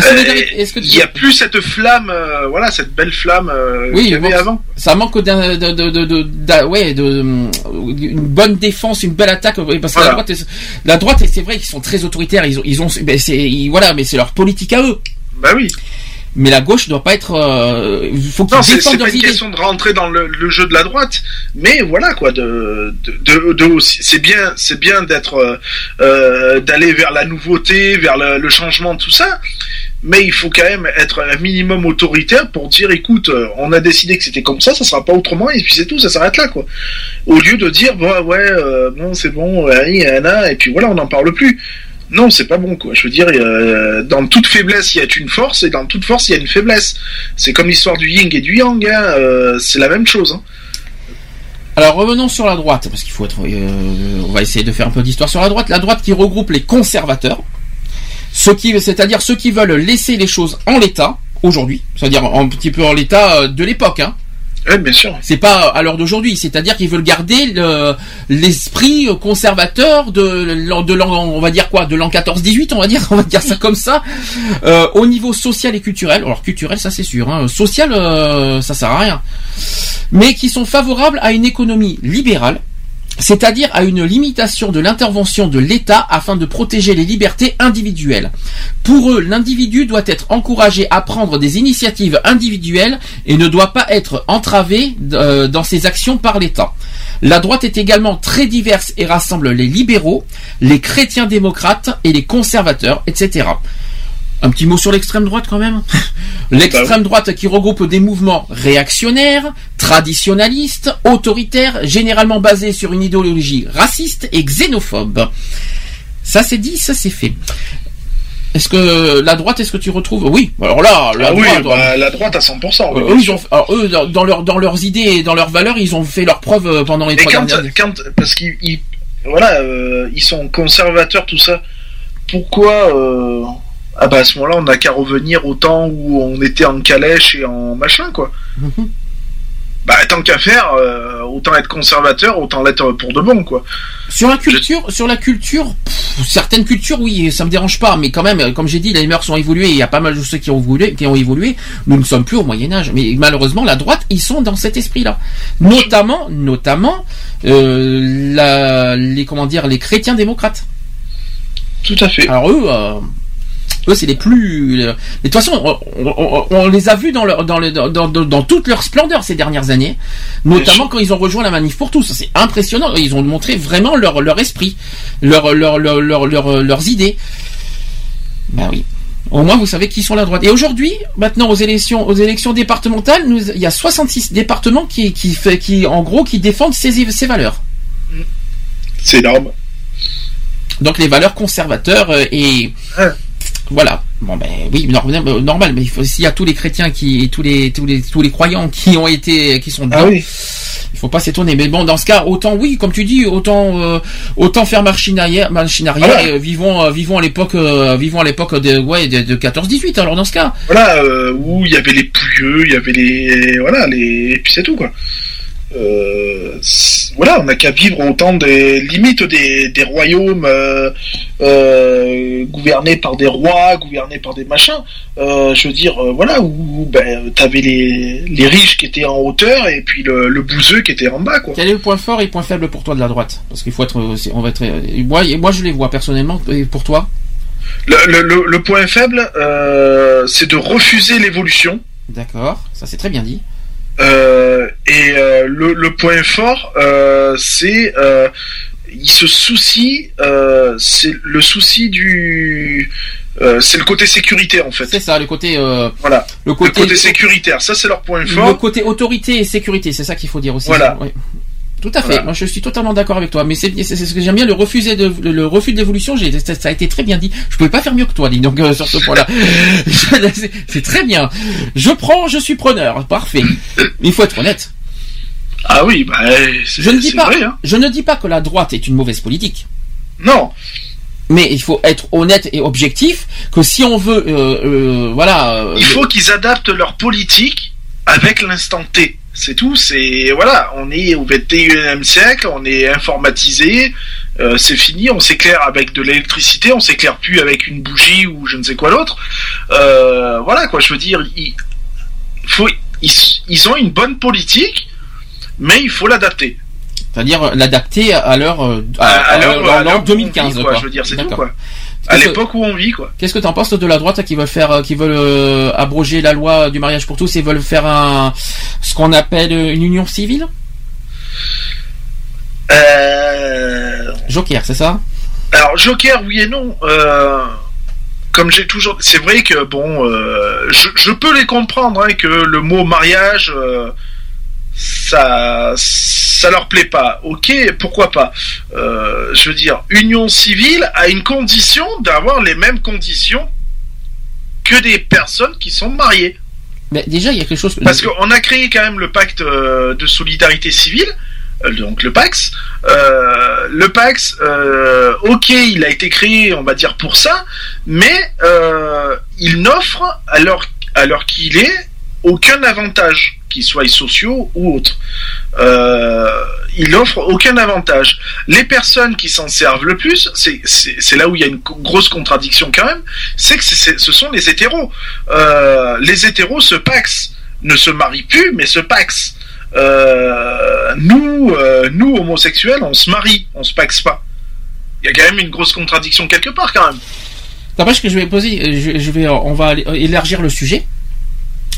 est-ce que tu- il n'y a plus cette flamme, euh, voilà, cette belle flamme euh, Oui, qu'il y avait avant. ça manque de, de, de, de- ouais, de, une bonne défense, une belle attaque. Parce que la droite, la droite, c'est vrai qu'ils sont très autoritaires. Ils ont, ils ont, ben, ils- voilà, mais c'est leur politique à eux. Bah oui. Mais la gauche doit pas être. euh, faut Non, c'est pas une question de rentrer dans le, le jeu de la droite, mais voilà quoi, de, de, de, de c'est bien, c'est bien d'être, euh, euh, d'aller vers la nouveauté, vers le, le changement, tout ça, mais il faut quand même être un minimum autoritaire pour dire, écoute, euh, on a décidé que c'était comme ça, ça sera pas autrement, et puis c'est tout, ça s'arrête là quoi. Au lieu de dire, bon, ouais, euh, bon, c'est bon, et puis voilà, on n'en parle plus. Non, c'est pas bon, quoi. Je veux dire, dans toute faiblesse, il y a une force, et dans toute force, il y a une faiblesse. C'est comme l'histoire du yin et du yang, hein, euh, c'est la même chose. Hein. Alors revenons sur la droite, parce qu'il faut être. euh, on va essayer de faire un peu d'histoire sur la droite. La droite qui regroupe les conservateurs, ceux qui, c'est-à-dire ceux qui veulent laisser les choses en l'état aujourd'hui, c'est-à-dire un petit peu en l'état euh, de l'époque. Hein. Oui, bien sûr. C'est pas à l'heure d'aujourd'hui, c'est-à-dire qu'ils veulent garder le- l'esprit conservateur de, de l'an, on va dire quoi, de l'an 14-18, on va dire, (laughs) on va dire ça comme ça, euh, au niveau social et culturel. Alors culturel, ça c'est sûr, hein. social, euh, ça sert à rien, mais qui sont favorables à une économie libérale. C'est-à-dire à une limitation de l'intervention de l'État afin de protéger les libertés individuelles. Pour eux, l'individu doit être encouragé à prendre des initiatives individuelles et ne doit pas être entravé euh, dans ses actions par l'État. La droite est également très diverse et rassemble les libéraux, les chrétiens démocrates et les conservateurs, etc. Un petit mot sur l'extrême droite quand même. (laughs) L'extrême droite qui regroupe des mouvements réactionnaires, traditionnalistes, autoritaires, généralement basés sur une idéologie raciste et xénophobe. Ça c'est dit, ça c'est fait. Est-ce que la droite, est-ce que tu retrouves? Oui, alors là, la Ah oui, droite, bah, la droite à 100%. oui, euh, bien eux, ils sûr. ont, alors, eux, dans, dans leur, dans leurs idées et dans leurs valeurs, ils ont fait leurs preuves euh, pendant les Mais trois quand, dernières années. quand, parce qu'ils, ils- voilà, euh, ils sont conservateurs, tout ça. Pourquoi euh, Ah bah à ce moment-là, on n'a qu'à revenir au temps où on était en calèche et en machin, quoi. Mhm. Bah tant qu'à faire, euh, autant être conservateur, autant l'être pour de bon, quoi. Sur la culture, sur la culture, pff, certaines cultures, oui, ça me dérange pas, mais quand même, comme j'ai dit, les mœurs sont évoluées. Il y a pas mal de ceux qui ont évolué, qui ont évolué. Nous ne sommes plus au Moyen Âge, mais malheureusement, la droite, ils sont dans cet esprit-là. Notamment, notamment, euh, la, les comment dire, les chrétiens démocrates. Tout à fait. Alors eux, euh, eux c'est les plus. Mais de toute façon, on, on- on les a vus dans, leur, dans, le- dans, dans, dans toute leur splendeur ces dernières années, notamment quand ils ont rejoint la manif pour tous. C'est impressionnant. Ils ont montré vraiment leur, leur esprit, leur, leur, leur, leur- leur- leurs idées. Ben oui. Au moins, vous savez qui sont la droite. Et aujourd'hui, maintenant, aux élections, aux élections départementales, nous, il y a 66 départements qui, qui, fait, qui, en gros, qui défendent ces, ces valeurs. C'est énorme. Donc les valeurs conservateurs euh, et. Voilà. Bon ben oui, normal, normal mais il faut- s'il y a tous les chrétiens qui, et tous les, tous les, tous les croyants qui ont été, qui sont dedans, Ah oui. il faut pas s'étonner. Mais bon, dans ce cas, autant oui, comme tu dis, autant, euh, autant faire machine arrière, machine arrière. Voilà. Et, euh, vivons, euh, vivons à l'époque, euh, vivons à l'époque de, ouais, de, de 14-18. Alors dans ce cas, Voilà, euh, où il y avait les pouilleux, il y avait les. Voilà, les. Et puis c'est tout, quoi. Euh, voilà, on n'a qu'à vivre au temps des limites des, des royaumes euh, euh, gouvernés par des rois, gouvernés par des machins. Je veux dire, voilà, où ben, t'avais les, les riches qui étaient en hauteur et puis le, le bouseux qui était en bas, quoi. quel est le point fort et le point faible pour toi de la droite? Parce qu'il faut être, on va être, moi, et moi je les vois personnellement. Et pour toi? Le, le, le, le point faible, c'est de refuser l'évolution. D'accord, ça c'est très bien dit. Euh, et euh, le, le point fort, euh, c'est euh, il se soucie, euh, c'est le souci du, euh, c'est le côté sécurité en fait. C'est ça, le côté, euh, Voilà, le le côté, sécuritaire, ça c'est leur point le fort. côté autorité et sécurité, c'est ça qu'il faut dire aussi. Voilà. Ouais. Tout à fait. Voilà. Moi, je suis totalement d'accord avec toi. Mais c'est ce que j'aime bien, le refuser de le, le refus de l'évolution. Ça, ça a été très bien dit. Je pouvais pas faire mieux que toi, dis donc euh, sur ce (laughs) point-là. (laughs) C'est- très bien. Je prends, je suis preneur. Parfait. Mais il faut être honnête. Ah oui, bah c'est Je ne dis pas, vrai, hein. je ne dis pas que la droite est une mauvaise politique. Non, Mais il faut être honnête et objectif. Que si on veut, euh, euh, voilà. euh, il faut qu'ils adaptent leur politique avec l'instant T. C'est tout. C'est voilà, on est au 21e siècle, on est informatisé. euh, c'est fini, on s'éclaire avec de l'électricité, on s'éclaire plus avec une bougie ou je ne sais quoi d'autre. Euh, voilà quoi, je veux dire, il faut, ils, ils ont une bonne politique, mais il faut l'adapter. C'est-à-dire l'adapter à l'heure, euh, à, À, à à- l'heure- à à l'heure l'heure où on 2015. vit, quoi, je veux dire, c'est tout quoi. À l'époque où on vit quoi. Qu'est-ce que tu en penses de la droite qui veulent faire, euh, qui veulent euh, abroger la loi du mariage pour tous et veulent faire un, ce qu'on appelle une union civile? Euh, Joker, c'est ça? Alors Joker, oui et non. Euh, comme j'ai toujours, c'est vrai que bon, euh, je, je peux les comprendre hein, que le mot mariage, euh, ça, ça leur plaît pas. Ok, pourquoi pas. Euh, je veux dire, union civile a une condition d'avoir les mêmes conditions que des personnes qui sont mariées. Mais déjà, il y a quelque chose. Parce qu'on a créé quand même le pacte euh, de solidarité civile, euh, donc le PAX. Euh, le PAX, euh, ok, il a été créé, on va dire, pour ça, mais euh, il n'offre, à à l'heure qu'il est, aucun avantage, qu'ils soient sociaux ou autres. Euh, il offre aucun avantage. Les personnes qui s'en servent le plus, c'est- là où il y a une grosse contradiction quand même, c'est que ce sont les hétéros. Euh, les hétéros se paxent, ne se marient plus, mais se paxent. Euh, nous, nous homosexuels, on se marie, on se paxe pas. Il y a quand même une grosse contradiction quelque part quand même. N'empêche que je vais poser, on va élargir le sujet.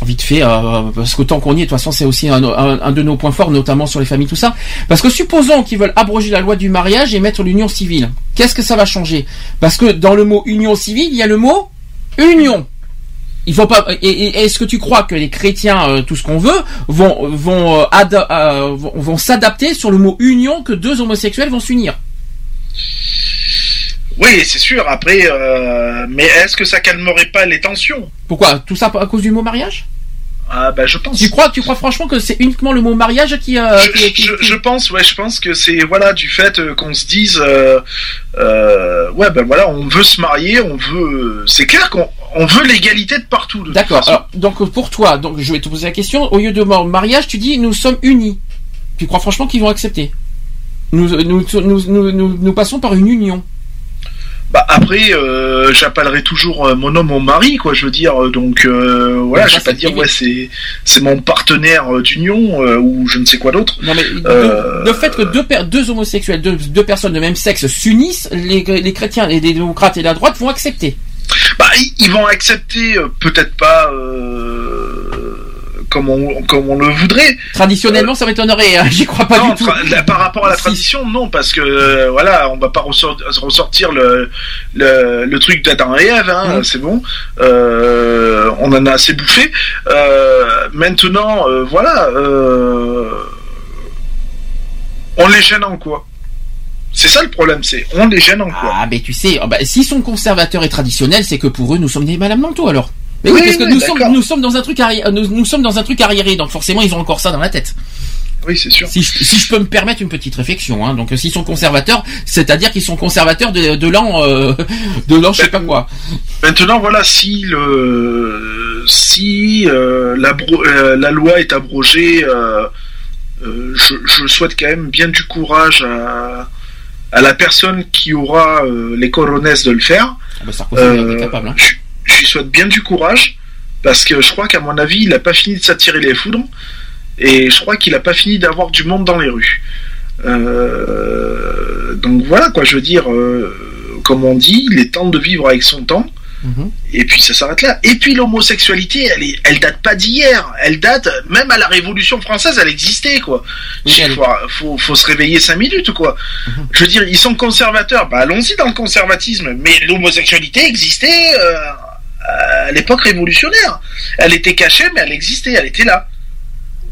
Vite fait, euh, parce que tant qu'on y est, de toute façon, c'est aussi un, un- un de nos points forts, notamment sur les familles, tout ça. Parce que supposons qu'ils veulent abroger la loi du mariage et mettre l'union civile. Qu'est-ce que ça va changer? Parce que dans le mot union civile, il y a le mot union. Il faut pas. Et, et- est-ce que tu crois que les chrétiens, euh, tout ce qu'on veut, vont vont euh, euh, vont, vont s'adapter sur le mot union que deux homosexuels vont s'unir? Oui, c'est sûr. Après, mais est-ce que ça calmerait pas les tensions? Pourquoi? Tout ça à cause du mot mariage? Ah bah je pense. Tu crois, tu crois franchement que c'est uniquement le mot mariage qui, euh, je, qui- qui- je- je pense, ouais, je pense que c'est voilà du fait euh, qu'on se dise, euh, euh, ouais, ben voilà, on veut se marier, on veut, c'est clair qu'on on veut l'égalité de partout. D'accord. donc pour toi, donc je vais te poser la question. Au lieu de mot mariage, tu dis nous sommes unis. Tu crois franchement qu'ils vont accepter? Nous nous, nous, nous, nous, nous passons par une union. Bah après, euh, j'appellerai toujours euh, mon homme mon mari, quoi. Je veux dire, euh, donc euh, voilà, je vais pas dire ouais, c'est c'est mon partenaire euh, d'union euh, ou je ne sais quoi d'autre. Non mais Euh, le, fait que deux, deux homosexuels, deux, deux personnes de même sexe s'unissent, les, les chrétiens, les, les démocrates et la droite vont accepter. Bah ils- ils vont accepter, peut-être pas euh, comme on comme on le voudrait. Traditionnellement, ça m'étonnerait. hein, J'y crois pas non, du tout. par rapport à la tradition, non, parce que euh, voilà, on va pas ressort- ressortir le, le, le truc d'Adam et Ève, hein, Mhm. c'est bon. Euh, on en a assez bouffé. Euh, maintenant, voilà, on les gêne en quoi? C'est ça le problème, c'est on les gêne en quoi? Ah, mais tu sais, ah bah, s'ils sont conservateurs et traditionnels, c'est que pour eux, nous sommes des Madame Manteau alors. Mais oui, Oui, parce que oui, nous sommes, d'accord. nous sommes dans un truc arri- euh, nous, nous sommes dans un truc arriéré, donc forcément ils ont encore ça dans la tête. Oui, c'est sûr. Si je, si je peux me permettre une petite réflexion, hein, donc euh, s'ils sont conservateurs, c'est-à-dire qu'ils sont conservateurs de, de l'an, euh, (laughs) de l'an, je sais pas quoi. Maintenant, voilà, si le si euh, la, euh, loi est abrogée, je, je souhaite quand même bien du courage à, à la personne qui aura les coronesses de le faire. Ah Sarkozy Euh, est capable. Hein. je, je lui souhaite bien du courage parce que je crois qu'à mon avis, il n'a pas fini de s'attirer les foudres et je crois qu'il n'a pas fini d'avoir du monde dans les rues. Euh, donc voilà quoi, je veux dire, euh, comme on dit, il est temps de vivre avec son temps. Mhm. Et puis ça s'arrête là. Et puis l'homosexualité, elle, est, elle date pas d'hier. Elle date même à la Révolution française, elle existait quoi. Oui, Il elle- faut, faut, faut se réveiller cinq minutes quoi. Mhm. Je veux dire, ils sont conservateurs. Bah allons-y dans le conservatisme. Mais l'homosexualité existait euh, à l'époque révolutionnaire. Elle était cachée, mais elle existait. Elle était là.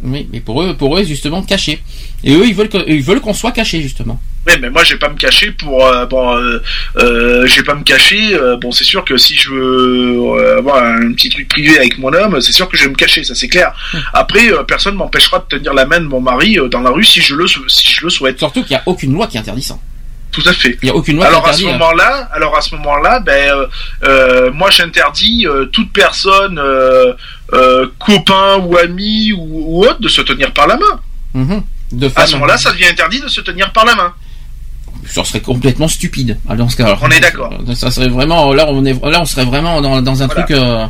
Oui, mais pour eux, pour eux, justement, caché. Et eux, ils veulent que- ils veulent qu'on soit caché, justement. Ouais, mais moi, je vais pas me cacher pour. euh, bon, euh, euh, je vais pas me cacher. euh, bon, c'est sûr que si je veux euh, avoir un petit truc privé avec mon homme, c'est sûr que je vais me cacher, ça c'est clair. Après, euh, personne m'empêchera de tenir la main de mon mari dans la rue si je le si je le souhaite. Surtout qu'il n'y a aucune loi qui interdit ça. Tout à fait. Il n'y a aucune loi Alors qui à ce hein. moment-là, alors à ce moment-là, ben euh, euh, moi j'interdis euh, toute personne, euh, copain ou ami ou, ou autre, de se tenir par la main. Mhm. De À ce moment-là, ça devient interdit de se tenir par la main. Ça serait complètement stupide. Dans ce cas, On est d'accord. Ça serait vraiment là, on est là, on serait vraiment dans, dans un Voilà. truc. euh,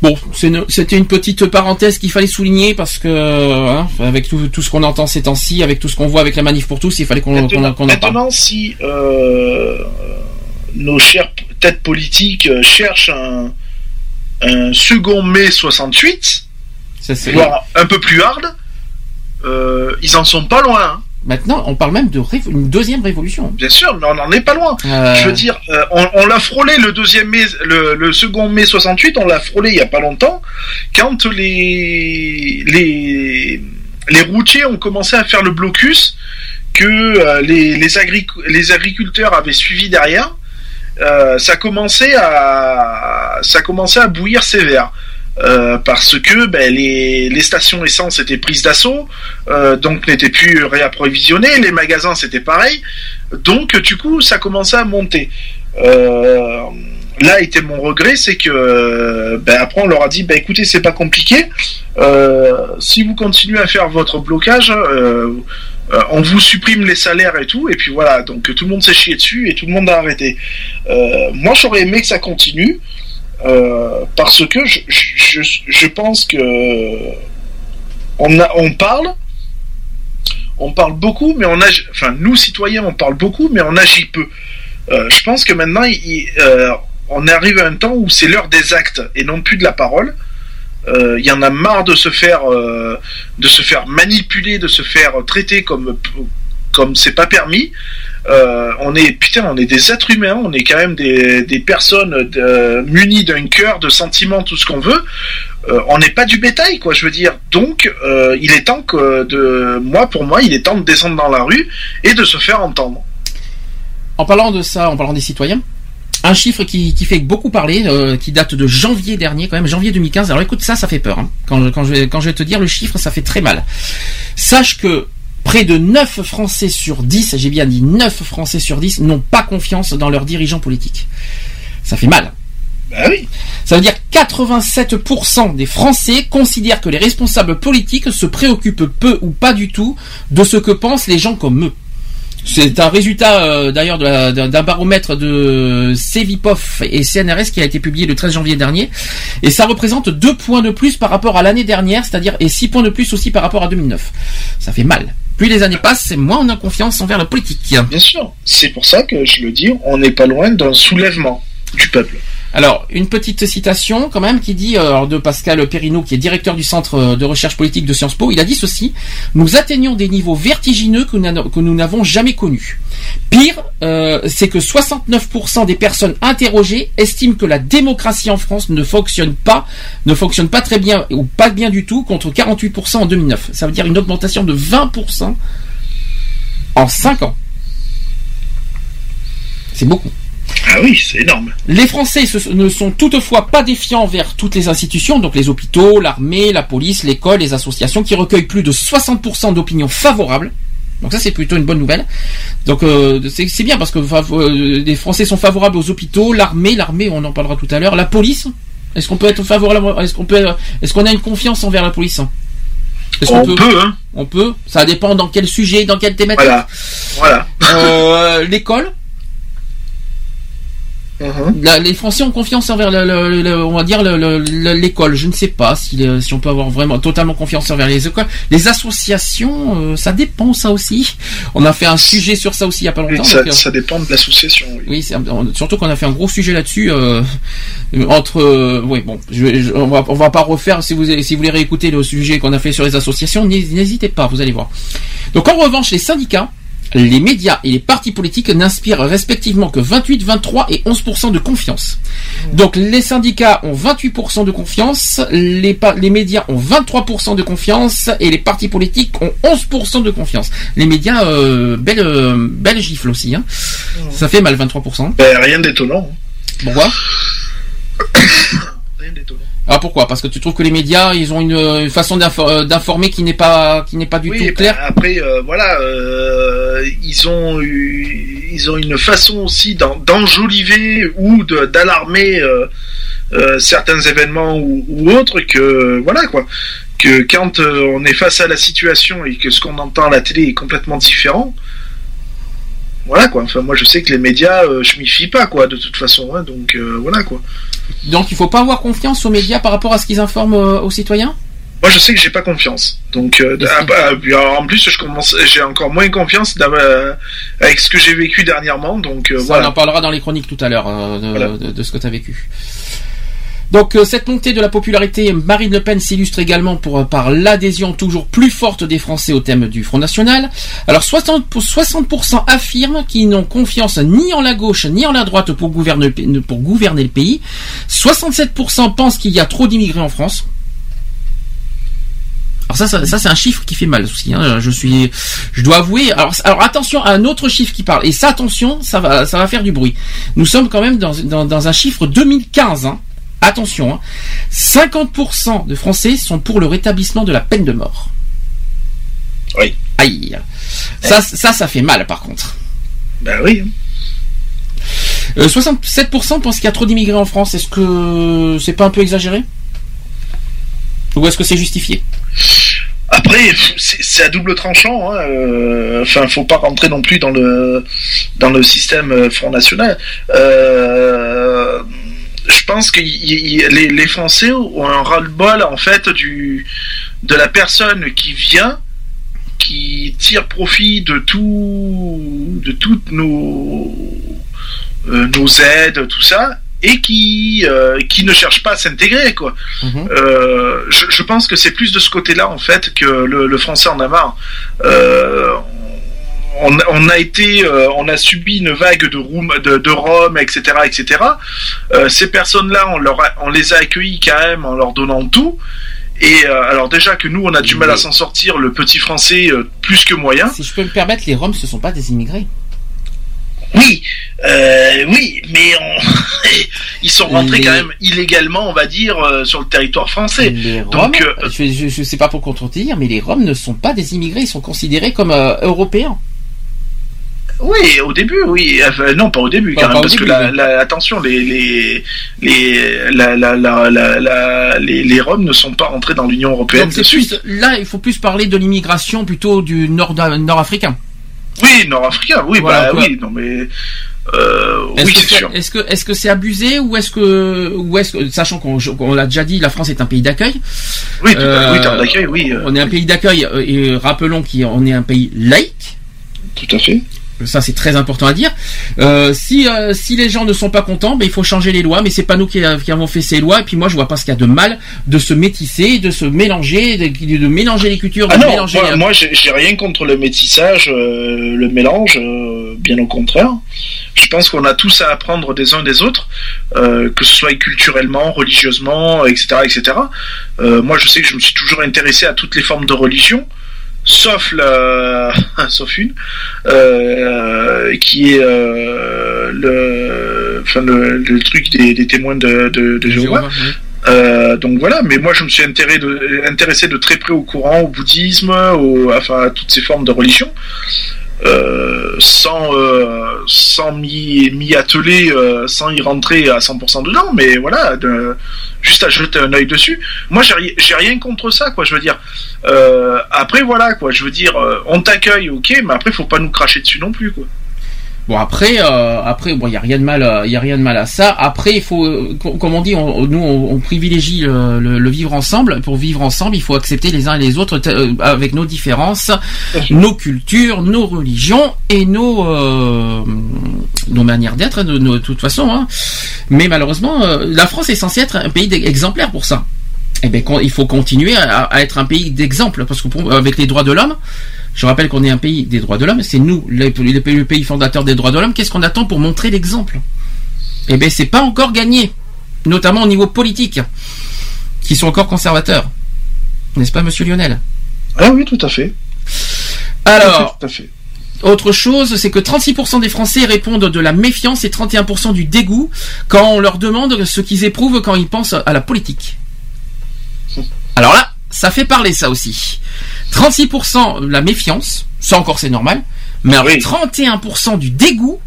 Bon, c'était une petite parenthèse qu'il fallait souligner parce que hein, avec tout, tout ce qu'on entend ces temps-ci, avec tout ce qu'on voit avec la manif pour tous, il fallait qu'on qu'on en parle. maintenant, si euh, nos chères têtes politiques euh, cherchent un, un second mai 68, Ça, voire un peu plus hard, euh, ils en sont pas loin. hein. Maintenant, on parle même de une deuxième révolution. Bien sûr, mais on n'en est pas loin. Euh, Je veux dire, euh, on, on l'a frôlé le deuxième mai, le, le second mai 68, on l'a frôlé il y a pas longtemps, quand les les les routiers ont commencé à faire le blocus que euh, les les, agric- les agriculteurs avaient suivi derrière. ça commençait à ça commençait à bouillir sévère. Euh, parce que ben, les, stations essence étaient prises d'assaut, euh, donc n'étaient plus réapprovisionnées, les magasins c'était pareil, donc du coup ça commençait à monter. Euh, là était mon regret, c'est que ben, après on leur a dit, ben, écoutez c'est pas compliqué, si vous continuez à faire votre blocage, on vous supprime les salaires et tout, et puis voilà, donc tout le monde s'est chié dessus et tout le monde a arrêté. Moi j'aurais aimé que ça continue. Euh, parce que je, je, pense que on, a, on parle, on parle beaucoup, mais on agit, enfin nous citoyens on parle beaucoup, mais on agit peu. Euh, je pense que maintenant euh, on arrive à un temps où c'est l'heure des actes et non plus de la parole. Il y en a marre de se faire de se faire manipuler, de se faire traiter comme comme c'est pas permis. Euh, on est putain, on est des êtres humains, on est quand même des, personnes euh, munies d'un cœur, de sentiments, tout ce qu'on veut. Euh, on n'est pas du bétail, quoi. Je veux dire. Donc, il est temps que de moi, pour moi, il est temps de descendre dans la rue et de se faire entendre. En parlant de ça, en parlant des citoyens, un chiffre qui, fait beaucoup parler, qui date de janvier dernier, quand même, janvier 2015. Alors écoute, ça, ça fait peur. hein. Quand, je- quand je vais te dire le chiffre, ça fait très mal. Sache que près de 9 Français sur 10, j'ai bien dit 9 Français sur 10, n'ont pas confiance dans leurs dirigeants politiques. Ça fait mal. Bah oui. Ça veut dire 87% des Français considèrent que les responsables politiques se préoccupent peu ou pas du tout de ce que pensent les gens comme eux. C'est un résultat euh, d'ailleurs d'un baromètre de Cevipof et CNRS qui a été publié le 13 janvier dernier et ça représente deux points de plus par rapport à l'année dernière, c'est-à-dire et six points de plus aussi par rapport à 2009. Ça fait mal. Plus les années passent, moins on a confiance envers la politique. Bien sûr. C'est pour ça que je le dis, on n'est pas loin d'un soulèvement du peuple. Alors, une petite citation quand même qui dit, euh, alors, de Pascal Perrineau, qui est directeur du Centre euh, de recherche politique de Sciences Po, il a dit ceci, nous atteignons des niveaux vertigineux que nous n'avons jamais connus. Pire, euh, c'est que 69% des personnes interrogées estiment que la démocratie en France ne fonctionne pas, ne fonctionne pas très bien ou pas bien du tout, contre 48% en 2009. Ça veut dire une augmentation de 20% en 5 ans. C'est beaucoup. Ah oui, c'est énorme. Les Français ne sont toutefois pas défiants envers toutes les institutions, donc les hôpitaux, l'armée, la police, l'école, les associations, qui recueillent plus de 60% d'opinions favorables. Donc ça c'est plutôt une bonne nouvelle. Donc euh, c'est bien parce que euh, les Français sont favorables aux hôpitaux, l'armée, l'armée on en parlera tout à l'heure, la police. Est-ce qu'on peut être favorable Est-ce qu'on peut Est-ce qu'on a une confiance envers la police? Est-ce qu'on On peut, hein. On peut. Ça dépend dans quel sujet, dans quelle thématique? Voilà. Voilà. Euh, L'école. Mhm. La- les Français ont confiance envers le, le- le- on va dire le- le- le- l'école. Je ne sais pas si, les- si on peut avoir vraiment totalement confiance envers les écoles. Les associations, euh, ça dépend ça aussi. On a fait un sujet sur ça aussi il y a pas longtemps. ça, donc, euh, ça dépend de l'association. Oui. oui, on- surtout qu'on a fait un gros sujet là-dessus euh, entre. euh, oui, bon, je, je- on va on va pas refaire. Si vous si vous voulez réécouter le sujet qu'on a fait sur les associations, n'hé- n'hésitez pas, vous allez voir. Donc en revanche, les syndicats. Les médias et les partis politiques n'inspirent respectivement que 28, 23 et 11% de confiance. Donc les syndicats ont 28% de confiance, les, les médias ont 23% de confiance et les partis politiques ont 11% de confiance. Les médias, euh, belle, euh, belle gifle aussi. Hein. Ça fait mal 23%. Ben, rien d'étonnant. Pourquoi? (coughs) Rien d'étonnant. Ah pourquoi? Parce que tu trouves que les médias, ils ont une, euh, façon euh, d'informer qui n'est pas qui n'est pas du Oui, tout ben, claire. après, euh, voilà, euh, ils ont eu, ils ont une façon aussi d'en- d'enjoliver ou d'alarmer euh, certains événements ou, ou autres que voilà quoi. Que quand on est face à la situation et que ce qu'on entend à la télé est complètement différent, voilà quoi. Enfin, moi je sais que les médias, euh, je m'y fie pas quoi, de toute façon. hein, donc euh, voilà quoi. Donc il faut pas avoir confiance aux médias par rapport à ce qu'ils informent euh, aux citoyens? Moi, je sais que j'ai pas confiance. Donc, euh, ah, bah, en plus, je commence, j'ai encore moins confiance avec ce que j'ai vécu dernièrement. Donc, Ça, On voilà. en parlera dans les chroniques tout à l'heure Voilà. de- de ce que tu as vécu. Donc euh, cette montée de la popularité, Marine Le Pen s'illustre également euh, par l'adhésion toujours plus forte des Français au thème du Front National. Alors 60%, pour- 60% affirment qu'ils n'ont confiance ni en la gauche ni en la droite pour gouverner, le pays. 67% pensent qu'il y a trop d'immigrés en France. Alors ça, ça, ça, c'est un chiffre qui fait mal aussi. Hein. Je suis, je dois avouer. Alors, alors attention à un autre chiffre qui parle. Et ça, attention, ça va, ça va faire du bruit. Nous sommes quand même dans, dans, dans un chiffre 2015. Hein. Attention, hein. 50% de Français sont pour le rétablissement de la peine de mort. Oui. Aïe. Ça, ça, ça fait mal par contre. Ben oui. Euh, 67% pensent qu'il y a trop d'immigrés en France. Est-ce que c'est pas un peu exagéré? Ou est-ce que c'est justifié? Après, c'est à double tranchant. Hein. euh, Enfin, faut pas rentrer non plus dans le dans le système euh, Front National. Euh, je pense que y- y- les, les Français ont un ras-le-bol en fait du de la personne qui vient, qui tire profit de tout de toutes nos euh, nos aides, tout ça, et qui euh, qui ne cherche pas à s'intégrer quoi. Euh, je, je pense que c'est plus de ce côté-là en fait que le, le français en a marre. On, on a été, euh, on a subi une vague de, room, de, de Rome, etc., etc. Euh, ces personnes-là, on, leur a- on les a accueillis quand même en leur donnant tout. Et euh, alors déjà que nous, on a du mal à s'en sortir, le petit français euh, plus que moyen. Si je peux me permettre, les Roms, ce sont pas des immigrés. Oui, euh, oui, mais on- (laughs) ils sont rentrés Les- quand même illégalement, on va dire, euh, sur le territoire français. Les Roms, Donc, euh, je, je sais pas pour contredire, mais les Roms ne sont pas des immigrés, ils sont considérés comme euh, européens. Oui, au début, oui. Enfin, non, pas au début, Pas- quand pas même, au parce début, que la, la- attention, les les les la, la, la, la, la- les, les Roms ne sont pas rentrés dans l'Union européenne Donc plus, là, il faut plus parler de l'immigration plutôt du nord nord-africain. Oui, nord-africain, oui, Voilà, bah quoi. oui, non mais euh, Est-ce oui, que c'est sûr. Est-ce que est-ce que c'est abusé ou est-ce que ou est-ce que sachant qu'on l'a déjà dit, la France est un pays d'accueil. Oui, tout- Euh, oui, d'accueil, oui, euh, On est un pays d'accueil euh, et rappelons qu'on est un pays laïque. tout à fait. Ça c'est très important à dire. Euh, si euh, si les gens ne sont pas contents, ben il faut changer les lois. Mais c'est pas nous qui, qui avons fait ces lois. Et puis moi je vois pas ce qu'il y a de mal de se métisser, de se mélanger, de, de mélanger les cultures, Ah de non, mélanger. moi, les- moi, j'ai j'ai rien contre le métissage, euh, le mélange, euh, bien au contraire. Je pense qu'on a tous à apprendre des uns des autres, euh, que ce soit culturellement, religieusement, etc., etc. Euh, moi, je sais que je me suis toujours intéressé à toutes les formes de religion. Sauf la, (laughs) sauf une, euh, qui est euh, le, enfin le, le truc des, des témoins de, de, de Jéhovah. Euh, donc voilà, mais moi je me suis intéressé de, intéressé de très près au courant, au bouddhisme, au, enfin à toutes ces formes de religion, euh, sans euh, sans m'y atteler, euh, sans y rentrer à 100% dedans, mais voilà, juste à jeter un œil dessus. Moi j'ai rien contre ça, quoi. Je veux dire. Euh, après voilà, quoi. Je veux dire, euh, on t'accueille, ok, mais après faut pas nous cracher dessus non plus, quoi. Bon après, euh, après bon, il y a rien de mal, euh, y a rien de mal à ça. Après, il faut, euh, com- comme on dit, nous on, privilégie le, vivre ensemble. Pour vivre ensemble, il faut accepter les uns et les autres avec nos différences, nos cultures, nos religions et nos nos manières d'être de, toute façon. hein. Mais malheureusement, la France est censée être un pays exemplaire pour ça. Eh ben, il faut continuer à, être un pays d'exemple parce que avec les droits de l'homme, je rappelle qu'on est un pays des droits de l'homme, c'est nous, le pays fondateur des droits de l'homme. Qu'est-ce qu'on attend pour montrer l'exemple? Eh bien, c'est pas encore gagné, notamment au niveau politique, qui sont encore conservateurs, n'est-ce pas, Monsieur Lionel? Ah oui, tout à fait. Alors, tout à fait. autre chose, c'est que 36% des Français répondent de la méfiance et 31% du dégoût quand on leur demande ce qu'ils éprouvent quand ils pensent à la politique. (laughs) Alors là, ça fait parler ça aussi. 36% la méfiance, ça encore c'est normal, mais alors 31% du dégoût,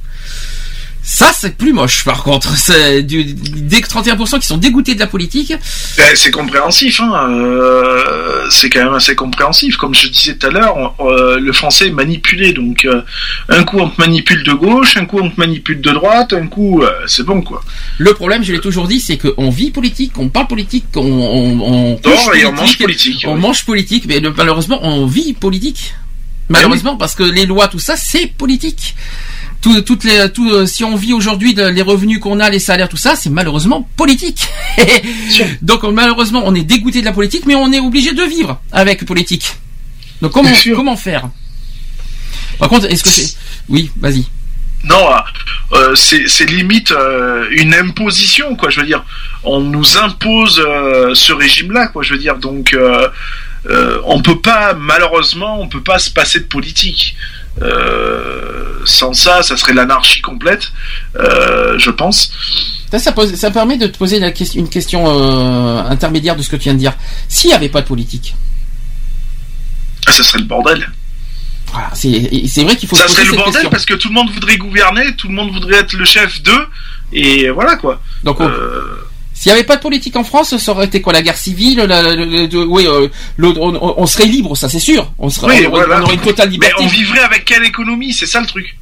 ça c'est plus moche par contre. C'est du, que 31% qui sont dégoûtés de la politique, Ben, c'est compréhensif, hein. euh, c'est quand même assez compréhensif. Comme je disais tout à l'heure, euh, le français est manipulé, donc euh, un coup on te manipule de gauche, un coup on te manipule de droite, un coup euh, c'est bon quoi. le problème, je l'ai toujours dit, c'est qu'on vit politique, on parle politique, on, on, on Dort et on mange politique. On oui. mange politique, mais malheureusement, on vit politique. Malheureusement, parce que les lois, tout ça, c'est politique. Tout, toutes les, tout, euh, si on vit aujourd'hui les revenus qu'on a, les salaires, tout ça, c'est malheureusement politique. (laughs) Donc euh, malheureusement, on est dégoûté de la politique, mais on est obligé de vivre avec politique. Donc comment, faire? Par contre, est-ce que c'est... Oui, vas-y. Non, euh, c'est c'est limite euh, une imposition, quoi. Je veux dire, on nous impose euh, ce régime-là, quoi. Je veux dire, donc euh, euh, on peut pas, malheureusement, on peut pas se passer de politique. Euh, sans ça, ça serait l'anarchie complète, euh, je pense. Ça, ça, pose- ça permet de te poser une question euh, intermédiaire de ce que tu viens de dire. S'il n'y avait pas de politique, Ah, Ça serait le bordel. voilà, c'est vrai qu'il faut ça se poser serait le cette bordel question. parce que tout le monde voudrait gouverner, tout le monde voudrait être le chef d'eux, et voilà quoi. Donc, on- Euh, S'il n'y avait pas de politique en France, ça aurait été quoi la guerre civile la- la- la- de- Oui, euh, on, serait libre, ça c'est sûr. On, serait, Oui, on, aurait- voilà. on aurait une totale mais liberté. on vivrait avec quelle économie C'est ça le truc.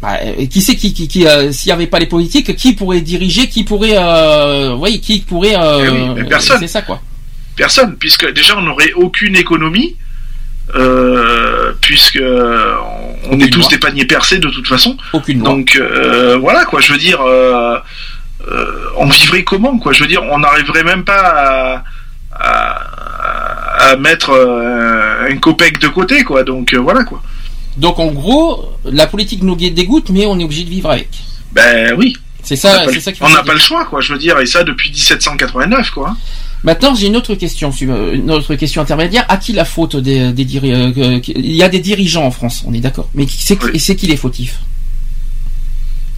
Bah, et qui c'est qui, qui, qui, euh, s'il n'y avait pas les politiques, qui pourrait diriger, qui pourrait, euh, oui, qui pourrait, euh, Eh oui, mais personne. C'est ça quoi. Personne, puisque déjà on n'aurait aucune économie, euh, puisque euh, on Aucune est tous loi. des paniers percés de toute façon. Aucune loi. Donc euh, voilà quoi, je veux dire, euh, euh, on vivrait comment quoi? Je veux dire, on n'arriverait même pas à, à, à mettre euh, un copec de côté quoi. Donc euh, voilà quoi. Donc en gros, la politique nous dégoûte, mais on est obligé de vivre avec. Ben oui. C'est ça, c'est ça on n'a pas le choix quoi. Je veux dire, et ça depuis 1789 quoi. Maintenant, j'ai une autre question, euh, une autre question intermédiaire. À qui la faute des, des diri- euh, que- Il y a des dirigeants en France, on est d'accord. Mais Oui. c'est qui les fautifs?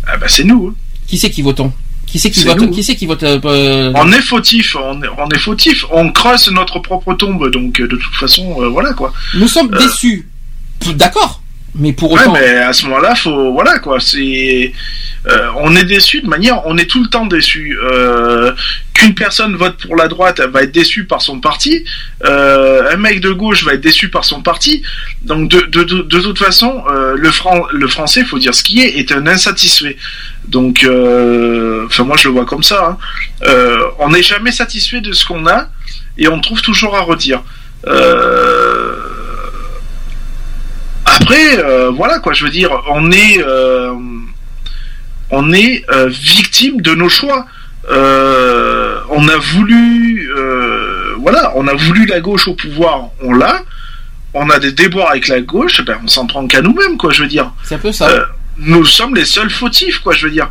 Ah ben c'est nous. hein. Qui c'est qui votons? Qui c'est qui vote. Qui qui vote euh, On est fautif, on est, on est fautif, on creuse notre propre tombe, donc euh, de toute façon, euh, voilà quoi. Nous sommes Euh. déçus. D'accord. Mais pour Ouais, autant, mais à ce moment-là, faut, voilà quoi, c'est, euh, on est déçu de manière, on est tout le temps déçu. Euh, Qu'une personne vote pour la droite, va être déçue par son parti. Euh, un mec de gauche va être déçu par son parti. Donc de, de, de, toute façon, le, fran le français, faut dire ce qui est, est un insatisfait. Donc, enfin moi je le vois comme ça. hein. On n'est jamais satisfait de ce qu'on a et on trouve toujours à redire. Euh, après, euh, voilà quoi, je veux dire, on est, euh, on est euh, victime de nos choix. On a voulu, voilà, on a voulu la gauche au pouvoir, on l'a. On a des déboires avec la gauche, ben on s'en prend qu'à nous-mêmes, quoi, je veux dire. c'est un peu ça. Nous sommes les seuls fautifs, quoi, je veux dire.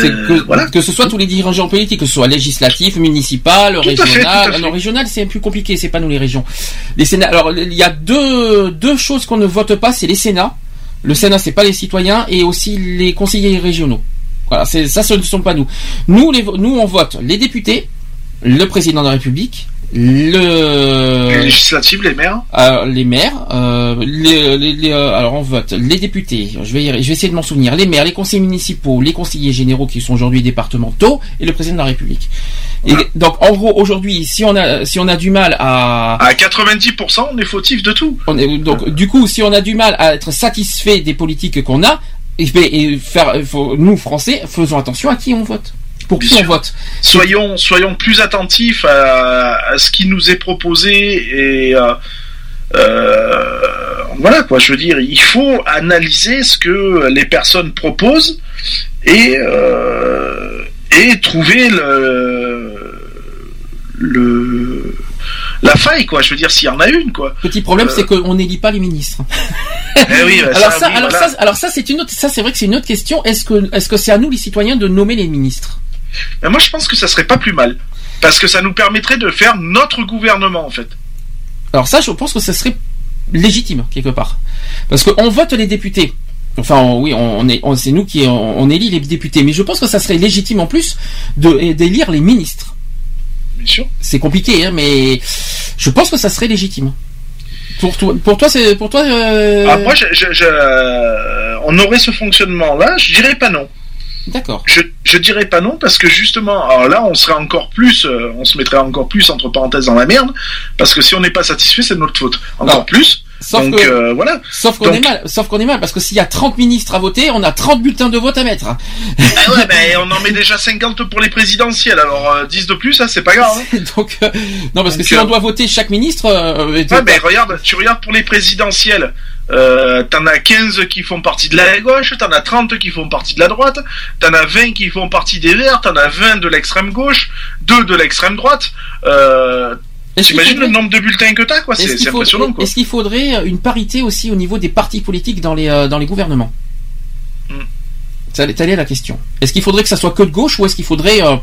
C'est que, que ce soit tous les dirigeants politiques, que ce soit législatif, municipal, Tout régional. fait. Non, régional, c'est plus compliqué, c'est pas nous les régions. Les Sénats. Alors, il y a deux, deux choses qu'on ne vote pas, c'est les Sénats. Le Sénat, c'est pas les citoyens, et aussi les conseillers régionaux. Voilà, c'est, ça, ce ne sont pas nous. Nous, les, nous, on vote les députés, le président de la République, le, Les législatives, les maires. les maires, euh, les, les- les, euh, alors on vote les députés. Je vais, y- je vais essayer de m'en souvenir. Les maires, les conseillers municipaux, les conseillers généraux qui sont aujourd'hui départementaux et le président de la République. Et donc en gros aujourd'hui, si on a si on a du mal à À 90%, on est fautif de tout. on est- donc du coup si on a du mal à être satisfait des politiques qu'on a, et, et faire faut- nous Français faisons attention à qui on vote. Pour qui on vote Soyons, soyons plus attentifs à, à ce qui nous est proposé et euh, euh, voilà quoi. Je veux dire, il faut analyser ce que les personnes proposent et euh, et trouver le le la faille quoi. Je veux dire, s'il y en a une quoi. Petit problème, Euh. c'est qu'on n'élit pas les ministres. (laughs) Eh oui, bah, alors ça, oui, alors voilà. ça, alors ça, c'est une autre, ça c'est vrai que c'est une autre question. Est-ce que, est-ce que c'est à nous les citoyens de nommer les ministres? Mais moi, je pense que ça serait pas plus mal parce que ça nous permettrait de faire notre gouvernement en fait. Alors ça, je pense que ça serait légitime quelque part, parce qu'on vote les députés. Enfin, on- oui, on, est, on- c'est nous qui on, on élit les députés, mais je pense que ça serait légitime en plus de d'élire les ministres. Bien sûr. C'est compliqué, hein, mais je pense que ça serait légitime. Pour toi, pour toi, c'est pour toi. euh, Ah, moi, je, je- je- on aurait ce fonctionnement-là, je dirais pas non. D'accord. Je, je dirais pas non parce que justement, alors là, on serait encore plus, euh, on se mettrait encore plus entre parenthèses dans la merde parce que si on n'est pas satisfait, c'est de notre faute. Encore Non. plus. Sauf Donc que- euh, voilà. Sauf qu'on est mal, sauf qu'on est mal, parce que s'il y a 30 ministres à voter, on a 30 bulletins de vote à mettre. Ah ouais, ben on en met déjà 50 pour les présidentielles, alors euh, 10 de plus, ça c'est pas grave. hein. (laughs) Donc, euh, non, parce que si on doit voter chaque ministre, euh, Ouais, mais regarde, tu regardes pour les présidentielles, euh, t'en as 15 qui font partie de la gauche, t'en as 30 qui font partie de la droite, t'en as 20 qui font partie des verts, t'en as 20 de l'extrême gauche, 2 de l'extrême droite. Euh, T'imagines faudrait- le nombre de bulletins que t'as, quoi? Est-ce C'est impressionnant, est-ce qu'il faudrait une parité aussi au niveau des partis politiques dans les, euh, dans les gouvernements? Hmm. Ça, Telle est la question. Est-ce qu'il faudrait que ça soit que de gauche ou est-ce qu'il faudrait euh,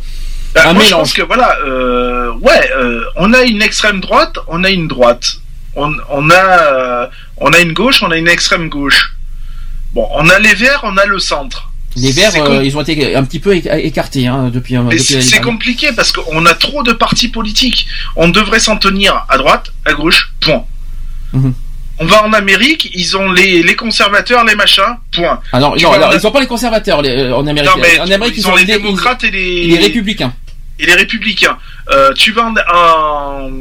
un moi, je mélange? pense que voilà, euh, ouais, euh, on a une extrême droite, on a une droite, on, on a, euh, on a une gauche, on a une extrême gauche. Bon, on a les verts, on a le centre. Les Verts, euh, ils ont été un petit peu éca- écartés hein, depuis. Mais depuis c'est compliqué parce qu'on a trop de partis politiques. On devrait s'en tenir à droite, à gauche, point. Mhm. On va en Amérique, ils ont les, les conservateurs, les machins, point. Ah non, Tu non, vois, alors, a- ils ont pas les conservateurs les- euh, en Amérique. Non, mais en Amérique, ils ont les démocrates et les, et les républicains. et les républicains. Euh, tu vas en, en-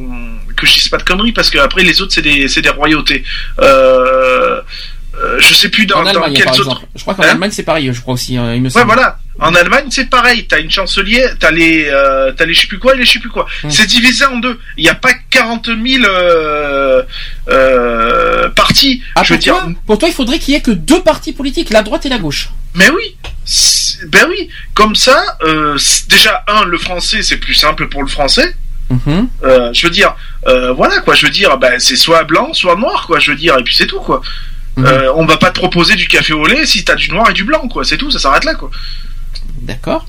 que je dise pas de conneries parce que après les autres c'est des c'est des royautés. Euh, euh, je sais plus dans, En dans quelles autres. Je crois qu'en Hein Allemagne, c'est pareil, je crois aussi. euh, il me Ouais, voilà. En Allemagne, c'est pareil. T'as une chancelière, t'as les, euh, t'as les je sais plus quoi et les je sais plus quoi. Mm. C'est divisé en deux. Il n'y a pas 40 000 euh, euh, partis. Ah, je veux dire, pour toi, il faudrait qu'il y ait que deux partis politiques, la droite et la gauche. mais oui. Ben oui. Comme ça, euh, déjà un, le français, c'est plus simple pour le français. Mhm. Euh, je veux dire, euh, voilà quoi. Je veux dire, ben c'est soit blanc, soit noir quoi. Je veux dire, et puis c'est tout quoi. Mhm. Euh, on va pas te proposer du café au lait si t'as du noir et du blanc quoi. C'est tout. Ça s'arrête là quoi. D'accord.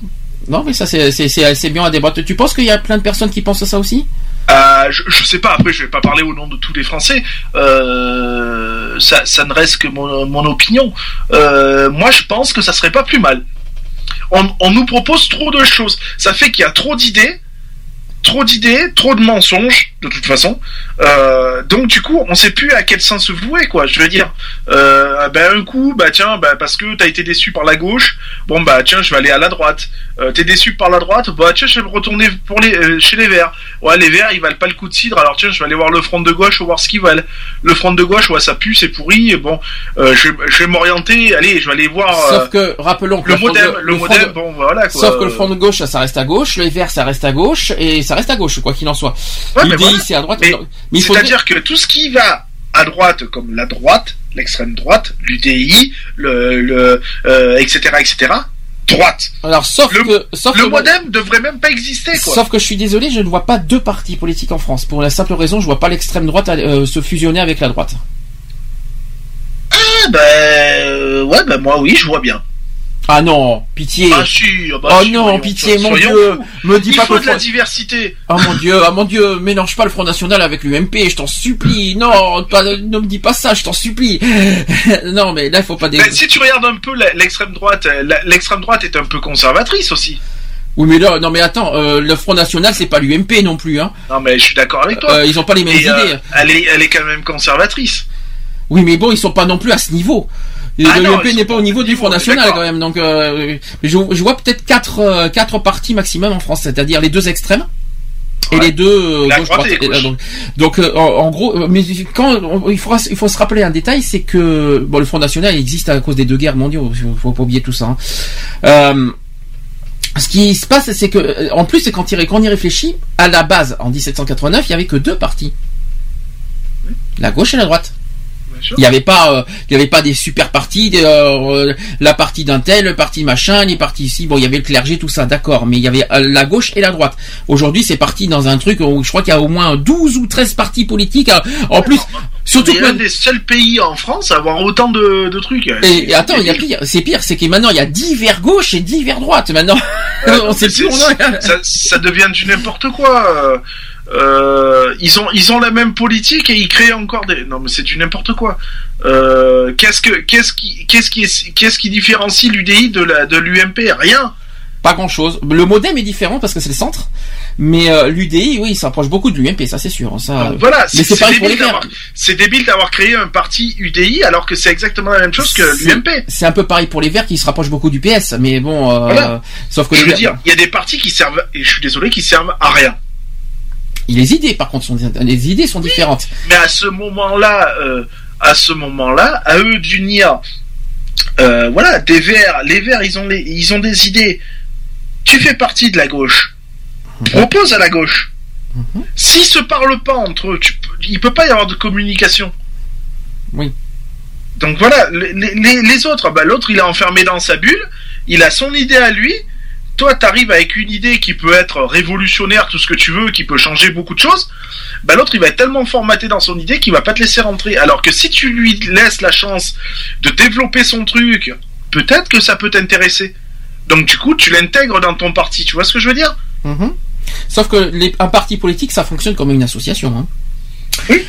Non, mais ça, c'est bien à débattre. Tu penses qu'il y a plein de personnes qui pensent ça aussi? Euh, je, je sais pas, après je vais pas parler au nom de tous les Français, ça, ça ne reste que mon, mon opinion. Moi je pense que ça serait pas plus mal. On, on nous propose trop de choses, ça fait qu'il y a trop d'idées, trop d'idées, trop de mensonges de toute façon. Euh, donc du coup on sait plus à quel sens se vouer quoi. Je veux dire, euh, ben un coup bah tiens bah, parce que t'as été déçu par la gauche, bon bah tiens je vais aller à la droite. Euh, T'es déçu par la droite, bah tiens je vais me retourner pour les euh, chez les verts. Ouais les verts ils valent pas le coup de cidre, alors tiens je vais aller voir le front de gauche voir ce qu'ils valent. Le front de gauche ouais ça pue c'est pourri. et Bon euh, je, je vais m'orienter, allez je vais aller voir. euh, Sauf que, rappelons que le de- modem, le, front modem, de- bon voilà quoi. Sauf que le front de gauche, ça, reste à gauche, les verts, ça reste à gauche, et ça reste à gauche, quoi qu'il en soit. Ouais, mais L'UDI, voilà. c'est à droite. Mais faudrait- C'est-à-dire que tout ce qui va à droite, comme la droite, l'extrême droite, l'UDI, le, le euh, etc., etc., droite. Alors, sauf le- que, sauf Le que, modem devrait même pas exister, quoi. sauf que je suis désolé, je ne vois pas deux partis politiques en France. Pour la simple raison, je vois pas l'extrême droite euh, se fusionner avec la droite. Ah, ben, euh, ouais, ben moi, oui, je vois bien. Ah non, pitié. Ah si, ah bah oh non, pitié, mon Dieu. Me dis Il pas faut que de la diversité. Oh mon Dieu, ah mon Dieu, mélange pas le Front National avec l'UMP, je t'en supplie. Non, pas, ne me dis pas ça, je t'en supplie. (laughs) non, mais là, il faut pas... Dé... Ben, si tu regardes un peu l'extrême droite, euh, l'extrême droite est un peu conservatrice aussi. Oui, mais là, non, mais attends, euh, le Front National, c'est pas l'UMP non plus, hein. Non mais je suis d'accord avec toi. Euh, ils ont pas les mêmes Et, euh, idées. elle est, elle est quand même conservatrice. Oui, mais bon, ils sont pas non plus à ce niveau. Ah L'UMP ils n'est pas au niveau au du Front National quand même. Donc, euh, je, je vois peut-être quatre, euh, quatre partis maximum en France, c'est-à-dire les deux extrêmes. Et Ouais. les deux euh, La gauche, droite et. Euh, donc, donc, en, en gros, mais quand on- il faut il faut se rappeler un détail, c'est que bon, le Front National existe à cause des deux guerres mondiales. Il faut pas oublier tout ça. hein. Euh, ce qui se passe, c'est que, en plus, c'est quand, il- quand on y réfléchit, à la base, en 1789, il y avait que deux partis. La gauche et la droite. Il n'y avait pas, euh, il y avait pas des super partis, des, euh, euh, la partie d'un tel, le parti machin, les partis ici. Bon, il y avait le clergé, tout ça, d'accord. Mais il y avait la gauche et la droite. Aujourd'hui, c'est parti dans un truc où je crois qu'il y a au moins 12 ou 13 partis politiques. euh, En plus, surtout On est que un des seuls pays en France à avoir autant de, de trucs. et, et attends, il y a pire, c'est pire, c'est que maintenant il y a 10 vers gauche et 10 vers droite. Maintenant, (laughs) on sait plus on ça devient du n'importe quoi. Euh, euh, ils ont ils ont la même politique et ils créent encore des non mais c'est du n'importe quoi. Euh, qu'est-ce que qu'est-ce qui qu'est-ce qui est- qu'est-ce qui différencie l'UDI de la de l'UMP Rien. Pas grand chose. Le modem est différent parce que c'est le centre. Mais euh, l'UDI, oui, il s'approche beaucoup de l'UMP, ça c'est sûr. Ça, Donc voilà, mais c'est débile verts. d'avoir c'est débile d'avoir créé un parti UDI alors que c'est exactement la même chose que l'UMP. C'est un peu pareil pour les Verts qui se rapprochent beaucoup du PS, mais bon, euh, Voilà. sauf que Je les veux Verts- dire, il y a des partis qui servent et je suis désolé qui servent à rien. Les idées par contre sont les idées sont différentes. Mais à ce moment-là, euh, à ce moment-là, à eux d'unir, euh, voilà, des verts. Les verts, ils ont les, ils ont des idées. Tu fais partie de la gauche. Propose à la gauche. S'ils se parlent pas entre eux, tu, il peut pas y avoir de communication. Oui. Donc voilà, les, les, les autres, bah, l'autre il est enfermé dans sa bulle, il a son idée à lui. Toi, t'arrives avec une idée qui peut être révolutionnaire, tout ce que tu veux, qui peut changer beaucoup de choses. Bah, l'autre, il va être tellement formaté dans son idée qu'il va pas te laisser rentrer. Alors que si tu lui laisses la chance de développer son truc, peut-être que ça peut t'intéresser. Donc, du coup, tu l'intègres dans ton parti. Tu vois ce que je veux dire? Mhm. Sauf que un parti politique, ça fonctionne comme une association. Hein.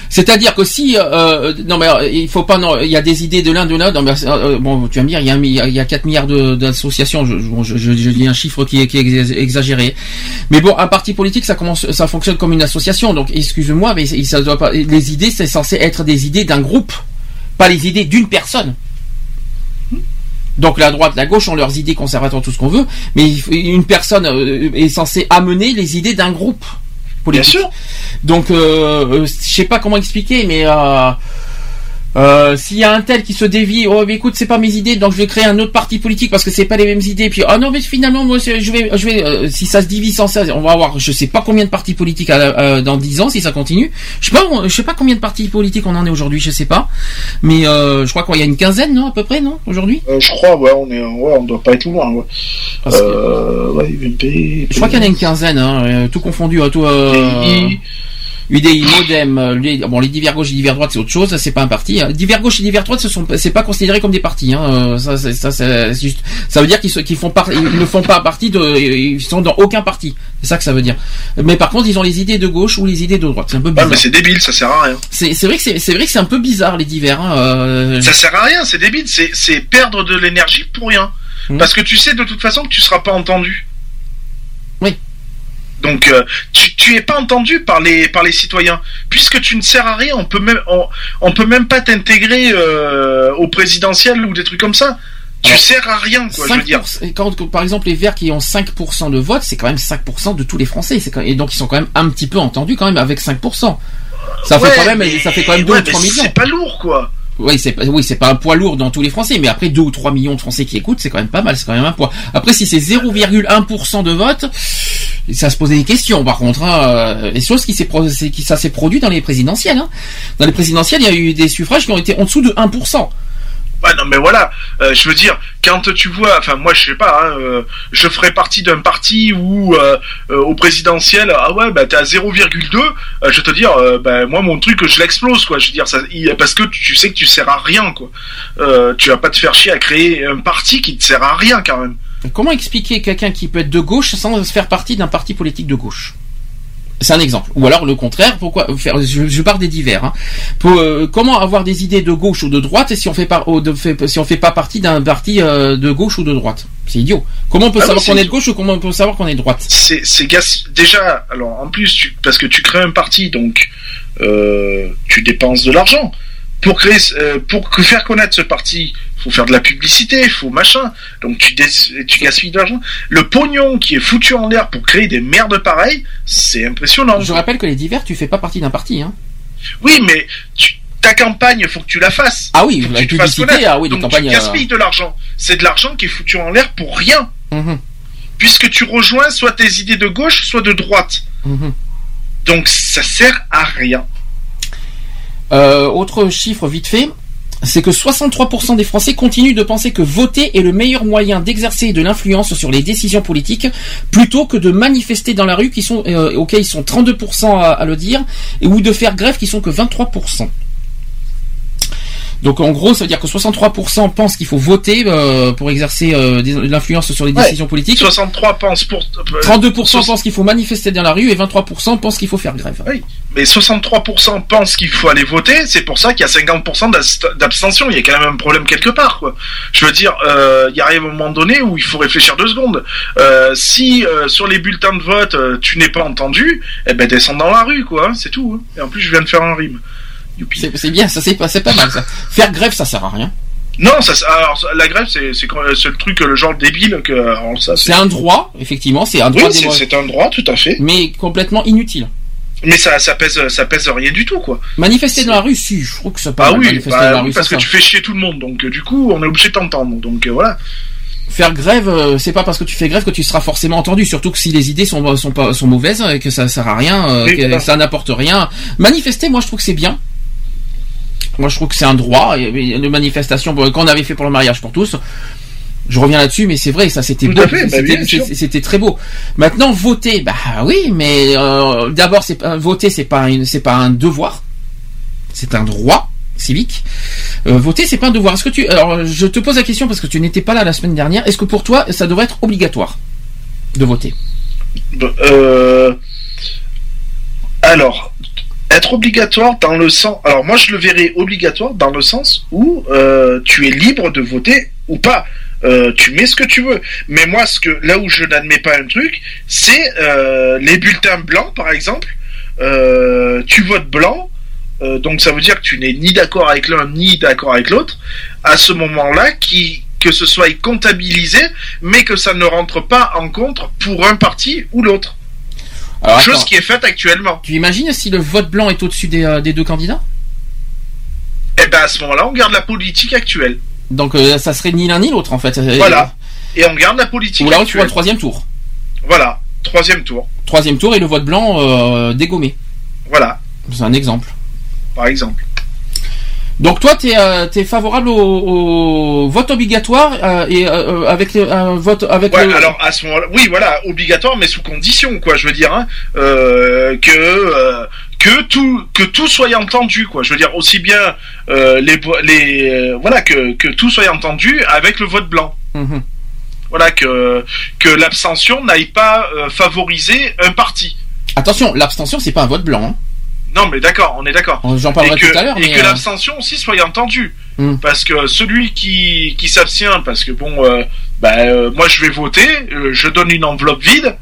C'est-à-dire que si euh, non mais euh, il faut pas non il y a des idées de l'un de l'autre. Euh, bon tu vas me dire il y a il y a 4 milliards d'associations. Je, dis un chiffre qui est, exagéré. Mais bon un parti politique ça commence ça fonctionne comme une association. Donc excuse-moi mais ça doit pas les idées c'est censé être des idées d'un groupe. Pas les idées d'une personne. Donc la droite, la gauche ont leurs idées conservatrices, tout ce qu'on veut, mais une personne euh, est censée amener les idées d'un groupe politique. Bien sûr. Donc euh, euh, je sais pas comment expliquer, mais euh, s'il y a un tel qui se dévie, oh mais écoute c'est pas mes idées, donc je vais créer un autre parti politique parce que c'est pas les mêmes idées. Puis ah non mais finalement moi je vais, je vais, euh, si ça se divise sans ça, on va avoir, je sais pas combien de partis politiques à euh, dans 10 ans si ça continue. Je sais pas, je sais pas combien de partis politiques on en est aujourd'hui, je sais pas, mais euh, je crois qu'il y a une quinzaine non à peu près non aujourd'hui? Euh, Je crois, ouais, on est, ouais, on doit pas être loin. Ouais. Parce que- ouais, UMP. Je crois qu'il y en a une quinzaine, hein, tout confondu, hein, tout. Euh, UDI. UDI, Modem, euh, les, bon les divers gauche et divers droite c'est autre chose, c'est pas un parti. Hein. Divers gauche et divers droite ce sont, c'est pas considéré comme des partis. Hein. euh, Ça, ça, c'est juste, ça veut dire qu'ils qu'ils font ils ne font pas partie de, ils sont dans aucun parti. C'est ça que ça veut dire. Mais par contre ils ont les idées de gauche ou les idées de droite. C'est un peu Ouais, bizarre. mais c'est débile, ça sert à rien. c'est vrai que c'est, c'est vrai que c'est un peu bizarre les divers. Hein. euh, Ça sert à rien, c'est débile, c'est, c'est perdre de l'énergie pour rien. Mhm. Parce que tu sais de toute façon que tu seras pas entendu. Oui. Donc euh, tu, tu es pas entendu par les par les citoyens puisque tu ne sers à rien. On peut même on, on peut même pas t'intégrer euh, au présidentiel ou des trucs comme ça. Tu Alors, sers à rien quoi. Je veux 5%, dire. et quand, quand, par exemple, les Verts qui ont 5% de vote, c'est quand même 5% de tous les Français. Quand- et donc ils sont quand même un petit peu entendus quand même avec 5%. Ça Ouais, fait quand même, mais- ça fait quand même 2 ouais, ou 3 mais millions. C'est pas lourd quoi. Oui, c'est pas, oui, c'est pas un poids lourd dans tous les Français, mais après 2 ou 3 millions de Français qui écoutent, c'est quand même pas mal, c'est quand même un poids. Après, si c'est 0,1% de vote, ça se posait des questions. Par contre, hein, euh, les choses qui s'est, qui ça s'est produit dans les présidentielles. Hein. Dans les présidentielles, il y a eu des suffrages qui ont été en dessous de 1%. Ouais, non, mais voilà, euh, je veux dire, quand tu vois, enfin, moi, je sais pas, hein, euh, je ferais partie d'un parti où, euh, au présidentiel, ah ouais, bah, t'es à 0,2, euh, je vais te dire, bah, moi, mon truc, je l'explose, quoi, je veux dire, ça, parce que tu sais que tu sers à rien, quoi. Tu vas pas te faire chier à créer un parti qui te sert à rien, quand même. Comment expliquer quelqu'un qui peut être de gauche sans faire partie d'un parti politique de gauche? C'est un exemple. Ou alors le contraire. Pourquoi faire Je, je pars des divers. Hein. Pour, euh, comment avoir des idées de gauche ou de droite si on fait de- fait- si on fait pas partie d'un parti euh, de gauche ou de droite? C'est idiot. Comment on peut Ah savoir qu'on est de gauche ou comment on peut savoir qu'on est de droite? C'est déjà alors en plus tu, parce que tu crées un parti donc euh, tu dépenses de l'argent pour créer pour faire connaître ce parti faut faire de la publicité faut machin donc tu tu gaspilles de l'argent le pognon qui est foutu en l'air pour créer des merdes pareilles c'est impressionnant Je rappelle que les divers, tu fais pas partie d'un parti. Hein. oui mais tu- ta campagne faut que tu la fasses Ah oui, Faut que la tu te fasses publicité. connaître. Ah oui, donc tu gaspilles de l'argent c'est de l'argent qui est foutu en l'air pour rien euh, mhm, puisque tu rejoins soit tes idées de gauche soit de droite mhm. donc ça sert à rien Euh, autre chiffre vite fait, c'est que 63% des Français continuent de penser que voter est le meilleur moyen d'exercer de l'influence sur les décisions politiques plutôt que de manifester dans la rue qui sont euh, auxquels ils sont 32% à, à le dire ou de faire grève qui sont que 23%. Donc en gros, ça veut dire que 63% pensent qu'il faut voter euh, pour exercer euh, des- de l'influence sur les Ouais. décisions politiques. 63 pensent pour. euh, 32% soix- pensent qu'il faut manifester dans la rue et 23% pensent qu'il faut faire grève. Oui, mais 63% pensent qu'il faut aller voter, c'est pour ça qu'il y a 50% d'ast- d'abstention. Il y a quand même un problème quelque part, quoi. Je veux dire, euh, il y arrive un moment donné où il faut réfléchir deux secondes. Euh, si euh, sur les bulletins de vote euh, tu n'es pas entendu, eh ben descends dans la rue, quoi. hein, c'est tout. hein. Et en plus, je viens de faire un rime. C'est bien, ça c'est pas, pas mal ça. Faire grève, ça sert à rien. Non, ça, c'est- alors la grève, c'est c'est le truc, le genre débile que. alors ça, C'est un droit, effectivement, c'est un Oui, droit, démo- c'est un droit, tout à fait. mais complètement inutile. Mais ça, ça pèse, ça pèse rien du tout, quoi. Manifester dans la rue, si, je trouve que ça pas Ah oui, manifester bah dans la oui, rue, parce que ça. tu fais chier tout le monde, donc euh, du coup, on est obligé de t'entendre. Donc euh, voilà. Faire grève, euh, c'est pas parce que tu fais grève que tu seras forcément entendu, surtout que si les idées sont sont pas sont mauvaises et que ça sert à rien, euh, Oui, que ça n'apporte rien. Manifester, moi je trouve que c'est bien. Moi je trouve que c'est un droit, et, et de manifestation bon, qu'on avait fait pour le mariage pour tous. Je reviens là-dessus, mais c'est vrai, ça c'était beau, bah c'était très beau. Maintenant voter, bah oui, mais euh, d'abord c'est pas- voter, c'est pas une, c'est pas un devoir, c'est un droit civique. Euh, voter, c'est pas un devoir. Est-ce que tu, alors je te pose la question parce que tu n'étais pas là la semaine dernière. Est-ce que pour toi, ça devrait être obligatoire de voter? Bon, Euh... Alors, être obligatoire dans le sens. Alors moi, je le verrais obligatoire dans le sens où euh, tu es libre de voter ou pas. Euh, tu mets ce que tu veux. Mais moi, ce que là où je n'admets pas un truc, c'est euh, les bulletins blancs, par exemple. Tu votes blanc. donc ça veut dire que tu n'es ni d'accord avec l'un ni d'accord avec l'autre. À ce moment-là, qui que ce soit comptabilisé, mais que ça ne rentre pas en compte pour un parti ou l'autre. Alors, Chose attends, qui est faite actuellement. Tu imagines si le vote blanc est au-dessus des, euh, des deux candidats? Et ben à ce moment-là, on garde la politique actuelle. Donc euh, ça serait ni l'un ni l'autre en fait. Voilà. Et on garde la politique Ou là tu vois le actuelle. troisième tour. Voilà. Troisième tour. Troisième tour et le vote blanc euh, dégommé. Voilà. C'est un exemple. Par exemple. Donc toi, tu es, favorable au, au vote obligatoire euh, et euh, euh, avec le- un vote avec Ouais, le- alors à ce moment-là, oui, voilà, obligatoire, mais sous condition, quoi. Je veux dire hein, euh, que euh, que tout que tout soit entendu, quoi. Je veux dire aussi bien euh, les les euh, voilà que que tout soit entendu avec le vote blanc. Mhm. Voilà que que l'abstention n'aille pas euh, favoriser un parti. Attention, l'abstention c'est pas un vote blanc. hein. Non, mais d'accord, on est d'accord. J'en Et parlerai que, tout à l'heure. et mais, que euh, l'abstention aussi soit entendue. Hmm. Parce que celui qui, qui s'abstient, parce que bon, euh, bah, euh, moi je vais voter, je donne une enveloppe vide,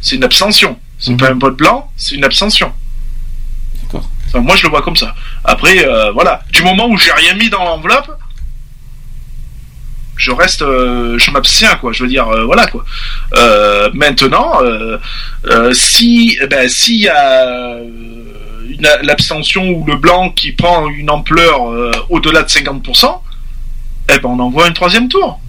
c'est une abstention. C'est Mhm. pas un vote blanc, c'est une abstention. D'accord. Enfin, moi je le vois comme ça. Après, voilà. Du moment où j'ai rien mis dans l'enveloppe, je reste, euh, je m'abstiens, quoi. Je veux dire, euh, voilà, quoi. Euh, maintenant, si, eh ben, y a l'abstention ou le blanc qui prend une ampleur au-delà de 50%, eh ben, on envoie un troisième tour.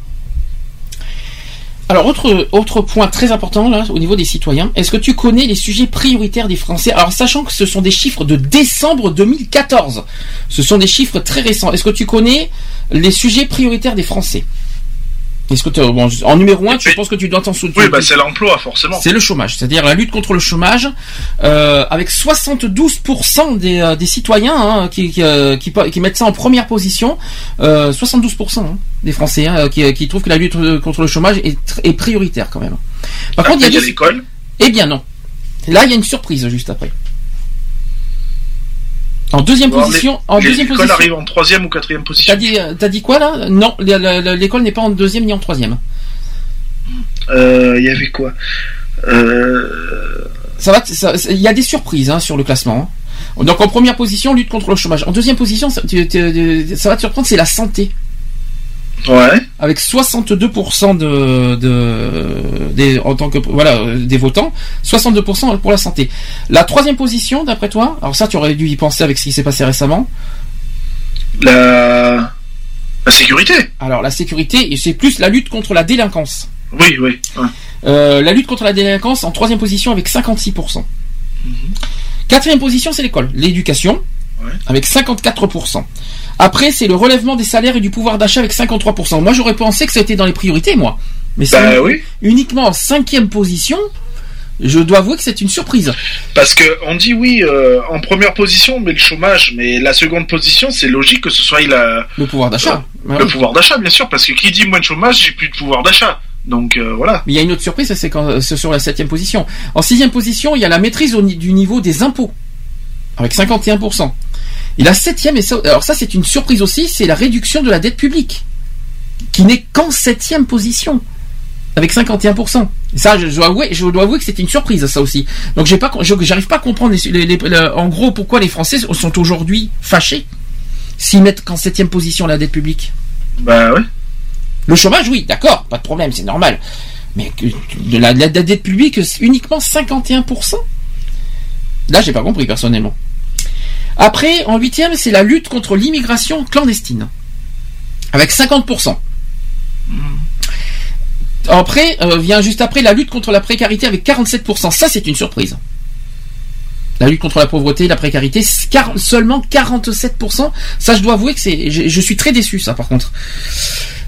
Alors autre autre point très important au niveau des citoyens, est-ce que tu connais les sujets prioritaires des Français? Alors sachant que ce sont des chiffres de décembre 2014, ce sont des chiffres très récents. Est-ce que tu connais les sujets prioritaires des Français? Est-ce que tu- bon, en numéro un, tu penses que tu dois t'en souvenir Oui, bah c'est l'emploi forcément. C'est le chômage, c'est-à-dire la lutte contre le chômage, euh, avec 72% des, euh, des citoyens hein, qui, qui, euh, qui, qui mettent ça en première position, euh, 72% hein, des Français hein, qui, qui trouvent que la lutte contre le chômage est, prioritaire quand même. Par contre, il y a l'école. Eh bien non. Là, il y a une surprise juste après. En deuxième position, les- en les- deuxième L'école position. arrive en troisième ou quatrième position. T'as dit, euh, dit quoi là? Non, l'école n'est pas en deuxième ni en troisième. Euh, Il y avait quoi? Euh... Ça va, il y a des surprises hein, sur le classement. hein. Donc en première position, lutte contre le chômage. En deuxième position, ça va te surprendre, c'est la santé. Ouais. Avec 62% de, de des, en tant que voilà euh, des votants, 62% pour la santé. La troisième position, d'après toi, alors ça tu aurais dû y penser avec ce qui s'est passé récemment. La... la sécurité. Alors la sécurité, c'est plus la lutte contre la délinquance. Oui, oui. ouais. Euh, la lutte contre la délinquance en troisième position avec 56%. Quatrième position, c'est l'école, l'éducation, Ouais. avec 54%. Après, c'est le relèvement des salaires et du pouvoir d'achat avec 53%. Moi, j'aurais pensé que ça était dans les priorités, moi. Mais c'est Bah oui. uniquement en cinquième position. Je dois avouer que c'est une surprise. Parce que on dit oui euh, en première position, mais le chômage, mais la seconde position, c'est logique que ce soit la, Le pouvoir d'achat. Ah le oui. pouvoir d'achat, bien sûr, parce que qui dit moins de chômage, j'ai plus de pouvoir d'achat. Donc euh, voilà. Mais il y a une autre surprise, c'est quand c'est sur la septième position. En sixième position, il y a la maîtrise au du niveau des impôts, avec 51%. Et la septième, et ça, alors ça c'est une surprise aussi, c'est la réduction de la dette publique, qui n'est qu'en septième position, avec 51%. Et ça, je dois avouer, je dois avouer que c'était une surprise, ça aussi. Donc j'ai pas, j'arrive pas à comprendre les- les- les- le- en gros pourquoi les Français sont aujourd'hui fâchés s'ils mettent qu'en septième position la dette publique. Bah ouais. Le chômage, oui, d'accord, pas de problème, c'est normal. Mais de la, de la dette publique, c'est uniquement 51%. Là, j'ai pas compris personnellement. Après, en huitième, c'est la lutte contre l'immigration clandestine, avec 50%. Après, euh, vient juste après la lutte contre la précarité avec 47%. Ça, c'est une surprise. La lutte contre la pauvreté, la précarité, seulement 47%. Ça, je dois avouer que je, suis très déçu, ça, par contre.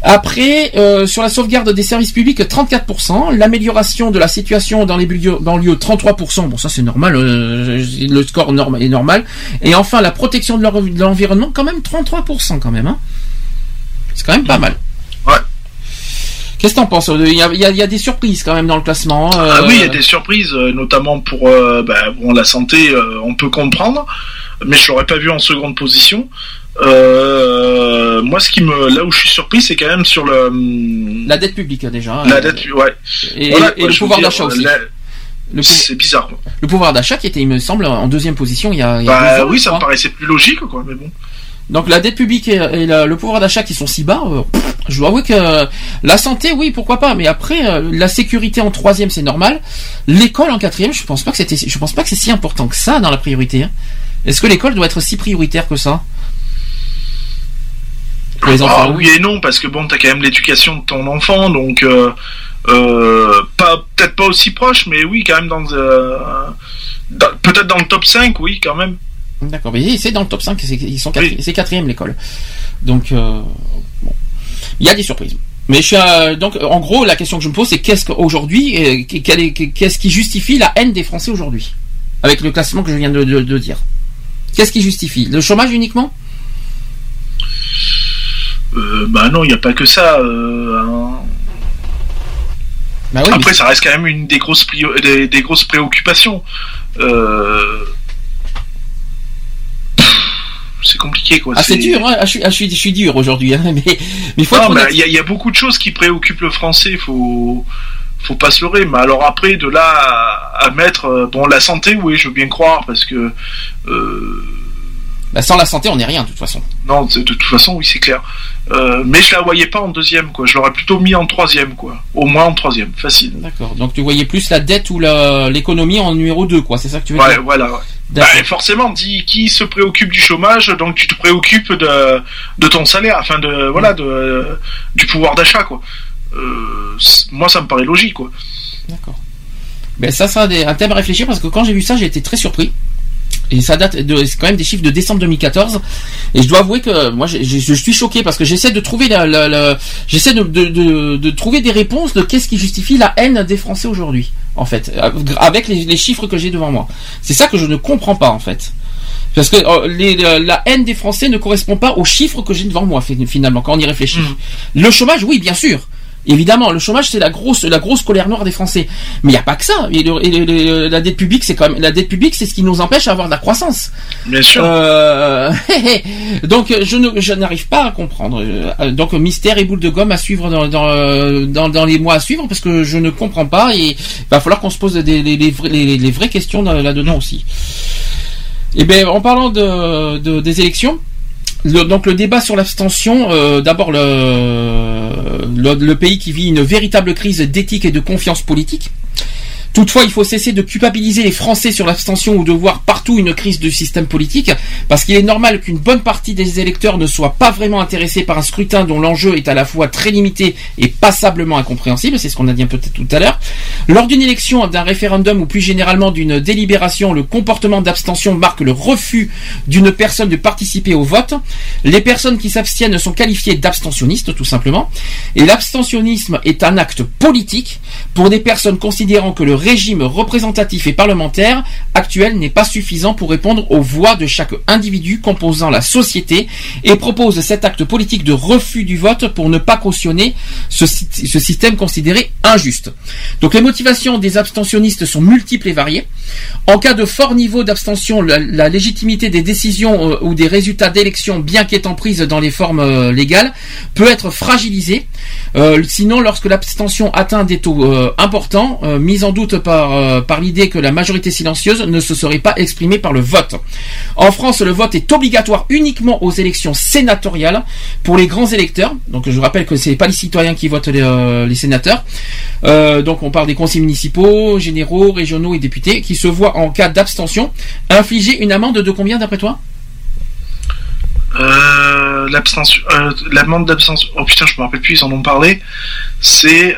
Après, euh, sur la sauvegarde des services publics, 34%. L'amélioration de la situation dans les banlieues, banlieues, 33%. Bon, ça c'est normal. euh, le score norm- est normal. Et enfin, la protection de l'environnement, quand même 33% quand même. Hein. C'est quand même pas mal. Ouais. Qu'est-ce que t'en penses Il y a, il y a- il y a des surprises quand même dans le classement. euh, Ah oui, il y a des surprises, euh, notamment pour euh, bah, bon, la santé, euh, on peut comprendre, mais je l'aurais pas vu en seconde position. Moi, ce qui me, là où je suis surpris, c'est quand même sur le hum, La dette publique déjà. hein. la dette, ouais. Et, Voilà, et quoi, le pouvoir d'achat aussi. la- C'est bizarre. Quoi. le pouvoir d'achat qui était, il me semble, en deuxième position il y a, il y a Bah ans, oui, ça me paraissait plus logique, quoi. Mais bon. Donc la dette publique et, et la- le pouvoir d'achat qui sont si bas, euh, pff, je dois avouer que euh, la santé, oui, pourquoi pas, mais après euh, la sécurité en troisième, c'est normal. L'école en quatrième, je pense pas que c'était, je pense pas que c'est si important que ça dans la priorité. hein. Est-ce que l'école doit être si prioritaire que ça? Pour les Ah, enfants oui et non, parce que bon, t'as quand même l'éducation de ton enfant, donc euh, pas peut-être pas aussi proche, mais oui, quand même dans, dans- peut-être dans le top 5, oui, quand même. D'accord, mais c'est dans le top 5, c'est, ils sont quatri- Oui. c'est quatrième l'école. Donc, euh, bon. il y a des surprises. Mais je suis, euh, donc, en gros, la question que je me pose, c'est qu'est-ce qu'aujourd'hui, euh, qu'est-ce qui justifie la haine des Français aujourd'hui? Avec le classement que je viens de, de- de dire. Qu'est-ce qui justifie? Le chômage uniquement? Euh, bah non, il n'y a pas que ça. euh, hein. Bah oui, Après, mais- ça reste quand même une des grosses, des, des grosses préoccupations. Euh, C'est compliqué, quoi. Ah, c'est dur, hein ah, je, suis, ah, je, suis, je suis dur aujourd'hui, hein, (laughs) mais mais il faut y, y a beaucoup de choses qui préoccupent le français, faut faut pas se leurrer. Mais alors après, de là à, à mettre euh, bon la santé, oui, je veux bien croire parce que euh, Bah, sans la santé, on n'est rien de toute façon. non, de, de toute façon, oui, c'est clair. Euh, mais je la voyais pas en deuxième, quoi. Je l'aurais plutôt mis en troisième, quoi. Au moins en troisième, facile. D'accord. Donc tu voyais plus la dette ou l'économie en numéro 2, quoi. C'est ça que tu veux Ouais, dire voilà. ouais. Bah, forcément, dit qui se préoccupe du chômage, donc tu te préoccupes de, de ton salaire, enfin de voilà de du pouvoir d'achat quoi. euh, moi ça me paraît logique quoi. D'accord. Ben ça, des- un thème à réfléchir parce que quand j'ai vu ça, j'ai été très surpris. Et ça date de, c'est quand même des chiffres de décembre 2014. Et je dois avouer que moi, je suis choqué parce que j'essaie de trouver la, la- la- j'essaie de, de, de, de trouver des réponses de qu'est-ce qui justifie la haine des Français aujourd'hui, en fait, avec les, les chiffres que j'ai devant moi. C'est ça que je ne comprends pas, en fait. Parce que euh, les- la haine des Français ne correspond pas aux chiffres que j'ai devant moi, fi- finalement, quand on y réfléchit. Le chômage, oui, bien sûr. Évidemment, le chômage c'est la grosse la grosse colère noire des Français. Mais il n'y a pas que ça. Et, le- et le- le- la dette publique c'est quand même la dette publique c'est ce qui nous empêche d'avoir de la croissance. Bien sûr. Euh, (laughs) donc je ne je n'arrive pas à comprendre. Euh, Donc mystère et boule de gomme à suivre dans dans, dans dans les mois à suivre parce que je ne comprends pas et il va falloir qu'on se pose des les, les, vrais- les- les vraies questions là- là-dedans aussi. Et bien en parlant de, de- des élections. Donc le débat sur l'abstention, euh, d'abord le, le pays qui vit une véritable crise d'éthique et de confiance politique. Toutefois, il faut cesser de culpabiliser les Français sur l'abstention ou de voir partout une crise du système politique, parce qu'il est normal qu'une bonne partie des électeurs ne soient pas vraiment intéressés par un scrutin dont l'enjeu est à la fois très limité et passablement incompréhensible, c'est ce qu'on a dit un peu tout à l'heure. Lors d'une élection, d'un référendum ou plus généralement d'une délibération, le comportement d'abstention marque le refus d'une personne de participer au vote. Les personnes qui s'abstiennent sont qualifiées d'abstentionnistes, tout simplement. Et l'abstentionnisme est un acte politique pour des personnes considérant que le régime représentatif et parlementaire actuel n'est pas suffisant pour répondre aux voix de chaque individu composant la société et propose cet acte politique de refus du vote pour ne pas cautionner ce, sy- ce système considéré injuste. Donc les motivations des abstentionnistes sont multiples et variées. En cas de fort niveau d'abstention, la, légitimité des décisions euh, ou des résultats d'élections, bien qu'étant prises dans les formes euh, légales, peut être fragilisée. Euh, sinon, lorsque l'abstention atteint des taux importants, euh, mis en doute par, euh, par l'idée que la majorité silencieuse ne se serait pas exprimée par le vote. En France, le vote est obligatoire uniquement aux élections sénatoriales pour les grands électeurs. Donc, je rappelle que c'est pas les citoyens qui votent les, euh, sénateurs. Euh, donc, on parle des conseils municipaux, généraux, régionaux et députés qui se voient en cas d'abstention infliger une amende de combien d'après toi? L'abstention, l'amende d'abstention. Oh putain, je me rappelle plus, ils en ont parlé. C'est.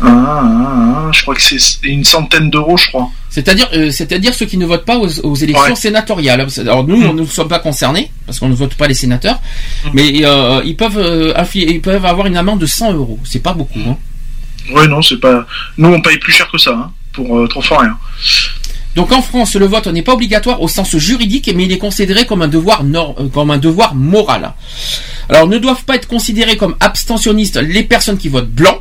Ah, ah, ah, je crois que c'est une centaine d'euros, je crois. C'est-à-dire, euh, c'est-à-dire ceux qui ne votent pas aux, aux élections Ouais. Mm. sénatoriales. Alors nous, on ne sommes pas concernés parce qu'on ne vote pas les sénateurs, mais euh, ils peuvent, euh, ils peuvent avoir une amende de 100 euros. C'est pas beaucoup. Hein. Ouais, non, c'est pas. Nous, on paye plus cher que ça, hein, pour euh, trop fort rien. Donc en France, le vote n'est pas obligatoire au sens juridique, mais il est considéré comme un devoir nor- comme un devoir moral. Alors ne doivent pas être considérés comme abstentionnistes les personnes qui votent blanc.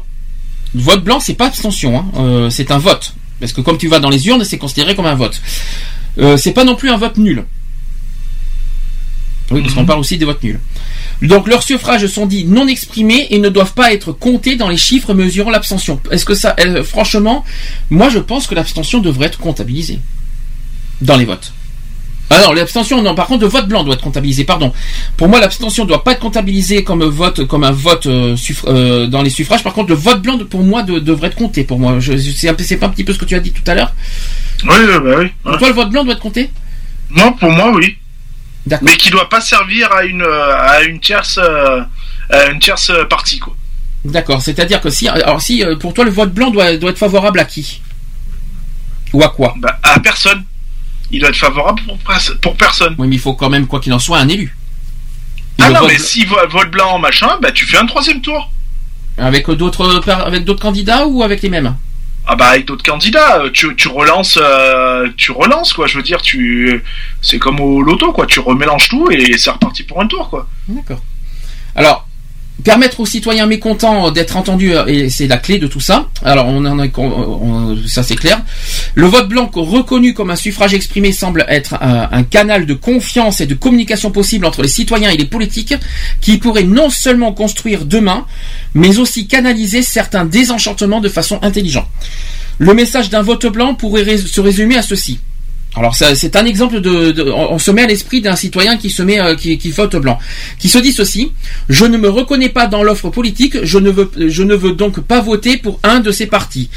Le vote blanc, c'est pas abstention, hein, euh, c'est un vote. Parce que comme tu vas dans les urnes, c'est considéré comme un vote. Euh, c'est pas non plus un vote nul. Oui, parce qu'on parle aussi des votes nuls. Donc leurs suffrages sont dits non exprimés et ne doivent pas être comptés dans les chiffres mesurant l'abstention. Est-ce que ça, euh, franchement, moi je pense que l'abstention devrait être comptabilisée dans les votes. Non, l'abstention, non. Par contre, le vote blanc doit être comptabilisé. Pardon. Pour moi, l'abstention doit pas être comptabilisée comme vote, comme un vote euh, suffra- euh, dans les suffrages. Par contre, le vote blanc, pour moi, de- devrait être compté. Pour moi, Je- c'est un, peu- c'est pas un petit peu ce que tu as dit tout à l'heure. Oui, oui, bah oui. Pour toi, le vote blanc doit être compté. Non, pour moi, oui. D'accord. Mais qui doit pas servir à une à une tierce euh, à une tierce partie, quoi. D'accord. C'est-à-dire que si, alors si, pour toi, le vote blanc doit, doit être favorable à qui? Ou à quoi? Bah, à personne. Il doit être favorable pour, pers- pour personne. Oui, mais il faut quand même, quoi qu'il en soit, un élu. Et Ah non, vote mais si vo- vote blanc, machin, bah tu fais un troisième tour. Avec d'autres, par- avec d'autres candidats ou avec les mêmes? Ah bah avec d'autres candidats, euh, tu, tu relances, euh, tu relances quoi. Je veux dire, tu, c'est comme au loto quoi. Tu remélanges tout et c'est reparti pour un tour quoi. D'accord. Alors, permettre aux citoyens mécontents d'être entendus, euh, et c'est la clé de tout ça. Alors, on en ça c'est clair. Le vote blanc reconnu comme un suffrage exprimé semble être un, un canal de confiance et de communication possible entre les citoyens et les politiques, qui pourrait non seulement construire demain, mais aussi canaliser certains désenchantements de façon intelligente. Le message d'un vote blanc pourrait se résumer à ceci. Alors c'est un exemple de, on, se met à l'esprit d'un citoyen qui se met euh, qui, vote blanc, qui se dit ceci je ne me reconnais pas dans l'offre politique, je ne veux ne donc pas voter pour un de ces partis.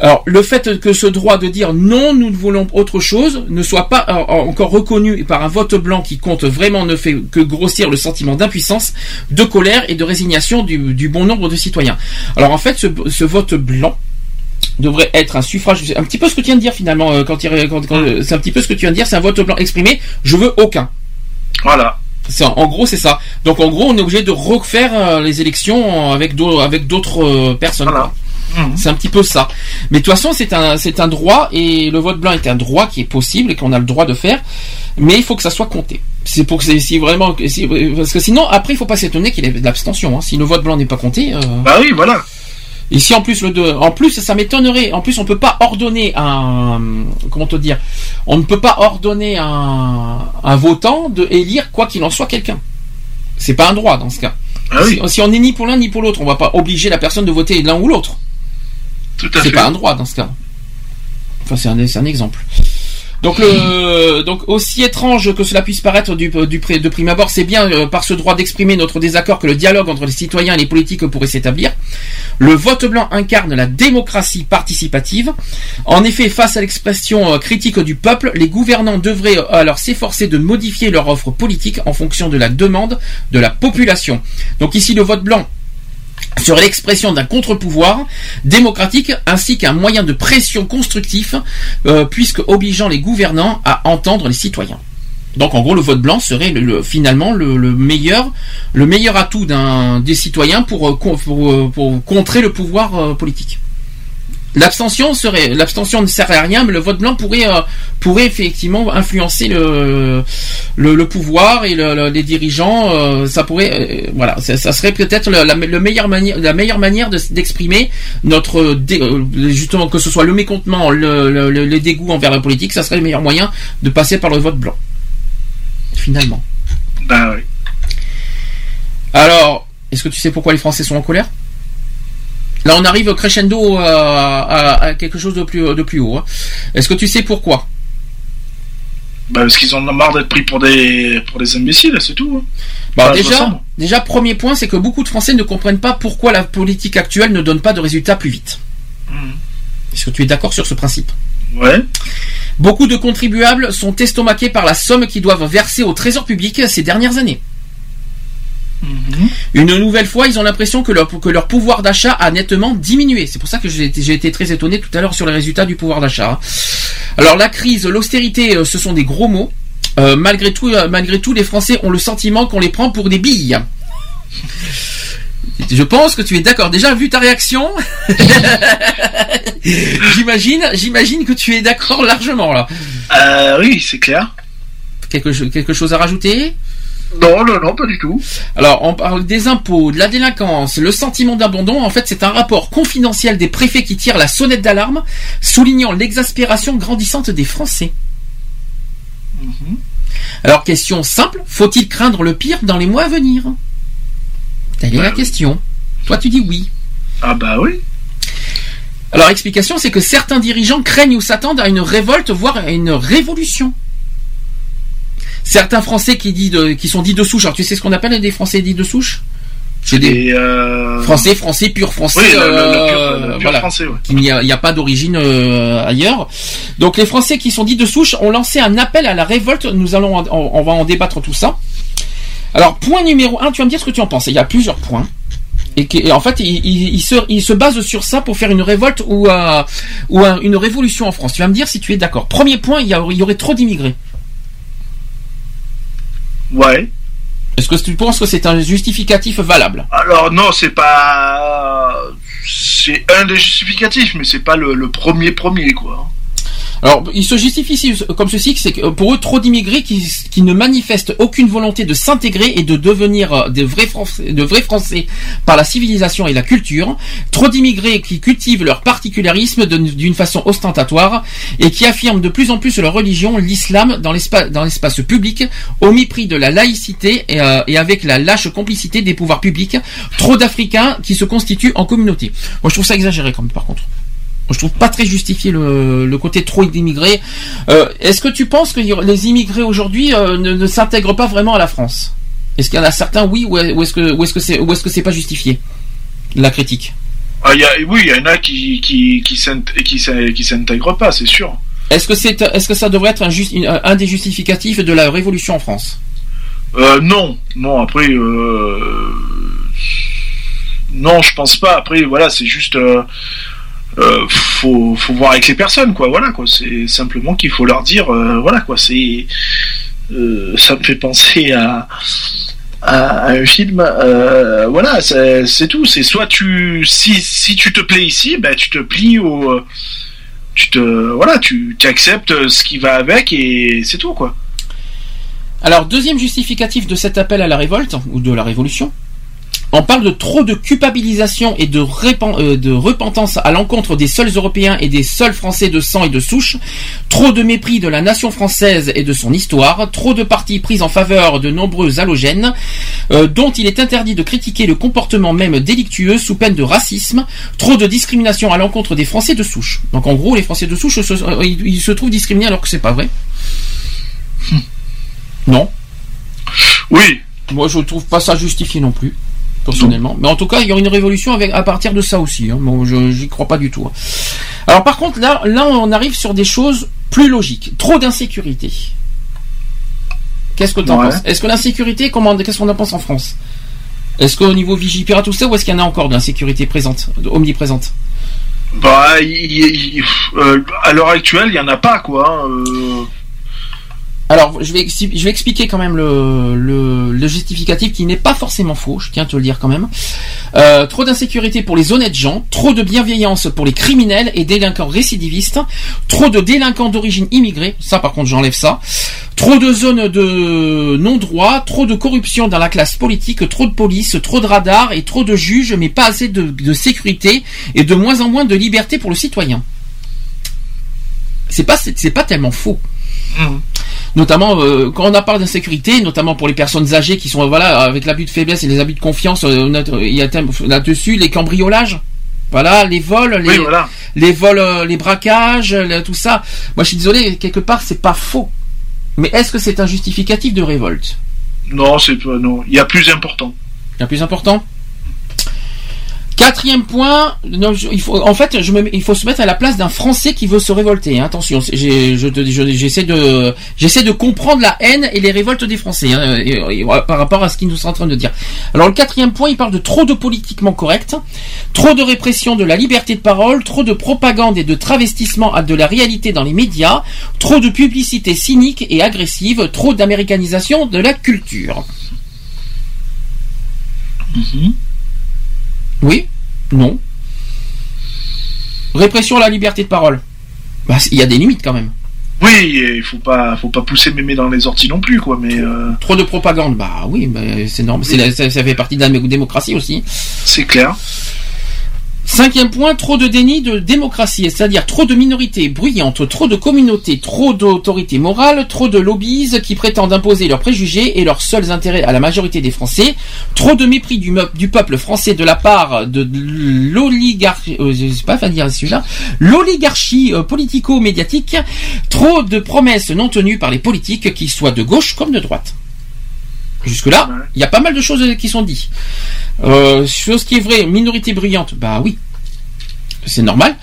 Alors, le fait que ce droit de dire non, nous voulons autre chose, ne soit pas euh, encore reconnu par un vote blanc qui compte vraiment ne fait que grossir le sentiment d'impuissance, de colère et de résignation du, bon nombre de citoyens. Alors, en fait, ce vote blanc devrait être un suffrage, c'est un petit peu ce que tu viens de dire finalement, euh, quand, il- quand- quand- c'est un petit peu ce que tu viens de dire, c'est un vote blanc exprimé, je veux aucun. Voilà. C'est en, gros c'est ça. Donc en gros on est obligé de refaire euh, les élections avec d'au- avec d'autres euh, personnes. Voilà. Mhm. C'est un petit peu ça. Mais de toute façon c'est un c'est un droit et le vote blanc est un droit qui est possible et qu'on a le droit de faire. Mais il faut que ça soit compté. C'est pour que c'est si vraiment si- parce que sinon après il faut pas s'étonner qu'il y ait de l'abstention. Hein. Si le vote blanc n'est pas compté. euh, Bah oui, voilà. Ici en plus le en plus ça m'étonnerait. En plus on peut pas ordonner un comment te dire, on ne peut pas ordonner un, un votant de élire quoi qu'il en soit quelqu'un. C'est pas un droit dans ce cas. Ah oui, Si, si on est ni pour l'un ni pour l'autre, on va pas obliger la personne de voter l'un ou l'autre. tout à C'est fait. pas un droit dans ce cas. Enfin c'est un, c'est un exemple. Donc, aussi étrange que cela puisse paraître de prime abord, c'est bien euh, par ce droit d'exprimer notre désaccord que le dialogue entre les citoyens et les politiques pourrait s'établir. Le vote blanc incarne la démocratie participative. En effet, face à l'expression euh, critique du peuple, les gouvernants devraient euh, alors s'efforcer de modifier leur offre politique en fonction de la demande de la population. Donc ici, le vote blanc serait l'expression d'un contre-pouvoir démocratique ainsi qu'un moyen de pression constructif euh, puisque obligeant les gouvernants à entendre les citoyens. Donc en gros le vote blanc serait le- le- finalement le, le meilleur le meilleur atout des citoyens pour, euh, euh, pour contrer le pouvoir politique. L'abstention serait l'abstention ne sert à rien mais le vote blanc pourrait euh, pourrait effectivement influencer le le, le pouvoir et le- le- les dirigeants euh, ça pourrait euh, voilà ça, ça serait peut-être la, la, le meilleure manière la meilleure manière de- d'exprimer notre justement que ce soit le mécontentement le, dégoût envers la politique ça serait le meilleur moyen de passer par le vote blanc. Finalement. Bah oui. alors est-ce que tu sais pourquoi les Français sont en colère? Là, on arrive crescendo à, à- à quelque chose de plus, de plus haut. hein. Est-ce que tu sais pourquoi? Bah parce qu'ils ont marre d'être pris pour des pour des imbéciles, c'est tout. hein. Bah, Enfin, déjà, premier point, c'est que beaucoup de Français ne comprennent pas pourquoi la politique actuelle ne donne pas de résultats plus vite. Mhm. Est-ce que tu es d'accord sur ce principe? Ouais. Beaucoup de contribuables sont estomaqués par la somme qu'ils doivent verser au trésor public ces dernières années. Mhm. Une nouvelle fois, ils ont l'impression que leur, que leur pouvoir d'achat a nettement diminué. C'est pour ça que j'ai été, très étonné tout à l'heure sur les résultats du pouvoir d'achat. Alors la crise, l'austérité, euh, ce sont des gros mots. Euh, malgré tout, euh, malgré tout, les Français ont le sentiment qu'on les prend pour des billes. Je pense que tu es d'accord. Déjà, vu ta réaction, (laughs) j'imagine, j'imagine que tu es d'accord largement là. Euh, oui, c'est clair. Quelque chose à rajouter? Non, non, non, pas du tout. Alors, on parle des impôts, de la délinquance, le sentiment d'abandon. En fait, c'est un rapport confidentiel des préfets qui tire la sonnette d'alarme, soulignant l'exaspération grandissante des Français. Mhm. Alors, question simple, faut-il craindre le pire dans les mois à venir? Telle est Bah la oui. question. Toi, tu dis oui. Ah bah oui. Alors, explication, c'est que certains dirigeants craignent ou s'attendent à une révolte, voire à une révolution. Certains Français qui, dit de- qui sont dits de souche, alors tu sais ce qu'on appelle des Français dits de souche? C'est des euh... Français, Français, pur Français. Oui, le, le- le euh, pur, le pur voilà. français, ouais. qu'il n'y a, il n'y a pas d'origine euh, ailleurs. Donc les Français qui sont dits de souche ont lancé un appel à la révolte. Nous allons, en- on, va en débattre tout ça. Alors point numéro un, tu vas me dire ce que tu en penses. Il y a plusieurs points. Et, qui- et en fait, il, il- il se, il se base sur ça pour faire une révolte ou, ou un- une révolution en France. Tu vas me dire si tu es d'accord. Premier point, il y, a- y aurait trop d'immigrés. Ouais. Est-ce que tu penses que c'est un justificatif valable Alors non, c'est pas. C'est un des justificatifs, mais c'est pas le, le premier premier quoi. Alors, il se justifie ici comme ceci, c'est que pour eux, trop d'immigrés qui, ne manifestent aucune volonté de s'intégrer et de devenir euh, des vrais Français, de vrais Français par la civilisation et la culture, trop d'immigrés qui cultivent leur particularisme d'une façon ostentatoire et qui affirment de plus en plus leur religion, l'islam, dans l'espace public, au mépris de la laïcité et, euh, et avec la lâche complicité des pouvoirs publics, trop d'Africains qui se constituent en communauté. Moi, je trouve ça exagéré, comme par contre. Je trouve pas très justifié le, le côté trop d'immigrés. Euh, Est-ce que tu penses que les immigrés aujourd'hui euh, ne, ne s'intègrent pas vraiment à la France? Est-ce qu'il y en a certains oui ou est- ou est-ce que ou est-ce que c'est ou est-ce que c'est pas justifié la critique? Ah, y a, oui, il y en a qui qui qui s'int- qui s'in- qui s'intègrent pas, c'est sûr. Est-ce que c'est, est-ce que ça devrait être un, des justificatifs de la révolution en France? Euh, non, non. Après, euh, non, je pense pas. Après, voilà, c'est juste. Euh, euh, faut, voir avec les personnes, quoi. Voilà, quoi. C'est simplement qu'il faut leur dire, euh, voilà, quoi. C'est, euh, ça me fait penser à, un film. euh, voilà, c'est tout. C'est soit tu, si, tu te plais ici, ben tu te plies au, tu te, voilà, tu acceptes ce qui va avec et c'est tout, quoi. Alors, deuxième justificatif de cet appel à la révolte, ou de la révolution, on parle de trop de culpabilisation et de, répan- euh, de repentance à l'encontre des seuls Européens et des seuls Français de sang et de souche, trop de mépris de la nation française et de son histoire, trop de partis pris en faveur de nombreux halogènes, euh, dont il est interdit de critiquer le comportement même délictueux sous peine de racisme, trop de discrimination à l'encontre des Français de souche. Donc en gros, les Français de souche, se- euh, ils ils se trouvent discriminés alors que c'est pas vrai. Non. Oui. Moi, je trouve pas ça justifié non plus, personnellement. Mais en tout cas, il y aura une révolution avec à partir de ça aussi. Hein. Bon, je j'y crois pas du tout. hein. Alors, par contre, là, là, on arrive sur des choses plus logiques. Trop d'insécurité. Qu'est-ce que tu en Ouais. penses? Est-ce que l'insécurité, comment, qu'est-ce qu'on en pense en France? Est-ce qu'au niveau Vigipira, tout ça, ou est-ce qu'il y en a encore de l'insécurité présente, omniprésente? Bah, il- il- il- euh, à l'heure actuelle, il y en a pas, quoi. hein, euh, Alors, je vais, expliquer quand même le, justificatif qui n'est pas forcément faux, je tiens à te le dire quand même. Euh, trop d'insécurité pour les honnêtes gens, trop de bienveillance pour les criminels et délinquants récidivistes, trop de délinquants d'origine immigrée, ça par contre j'enlève ça, trop de zones de non-droit, trop de corruption dans la classe politique, trop de police, trop de radars et trop de juges, mais pas assez de, de sécurité et de moins en moins de liberté pour le citoyen. C'est pas, c'est pas tellement faux hum. notamment euh, quand on a parlé d'insécurité, notamment pour les personnes âgées qui sont euh, voilà avec l'abus de faiblesse et les abus de confiance, euh, a- il y a là-dessus les cambriolages, voilà les vols, les, Oui, voilà. les vols, les braquages, le- tout ça. Moi je suis désolé, quelque part c'est pas faux, mais est-ce que c'est un justificatif de révolte? Non, c'est pas. Non, il y a plus important. Le plus important? Quatrième point, il faut, en fait, il faut se mettre à la place d'un Français qui veut se révolter. hein. Attention, j'ai- je j'essaie de, j'essaie de comprendre la haine et les révoltes des Français hein, par rapport à ce qu'ils nous sont en train de dire. Alors le quatrième point, il parle de trop de politiquement correct, trop de répression de la liberté de parole, trop de propagande et de travestissement à de la réalité dans les médias, trop de publicité cynique et agressive, trop d'américanisation de la culture. Oui Non Répression à la liberté de parole. Bah, il y a des limites quand même. Oui, il faut pas, faut pas pousser mémé dans les orties non plus, quoi. Mais euh, Trop de propagande, bah oui, mais c'est normal. c'est la- Ça, ça fait partie de la démocratie aussi. c'est clair. Cinquième point, trop de déni de démocratie, c'est-à-dire trop de minorités bruyantes, trop de communautés, trop d'autorités morales, trop de lobbies qui prétendent imposer leurs préjugés et leurs seuls intérêts à la majorité des Français, trop de mépris du, peuple français de la part de l'oligarchie, euh, l'oligarchie euh, politico-médiatique, trop de promesses non tenues par les politiques, qu'ils soient de gauche comme de droite. Jusque-là, Ouais. il y a pas mal de choses qui sont dites. Euh, chose qui est vraie, minorité bruyante, bah oui, c'est normal.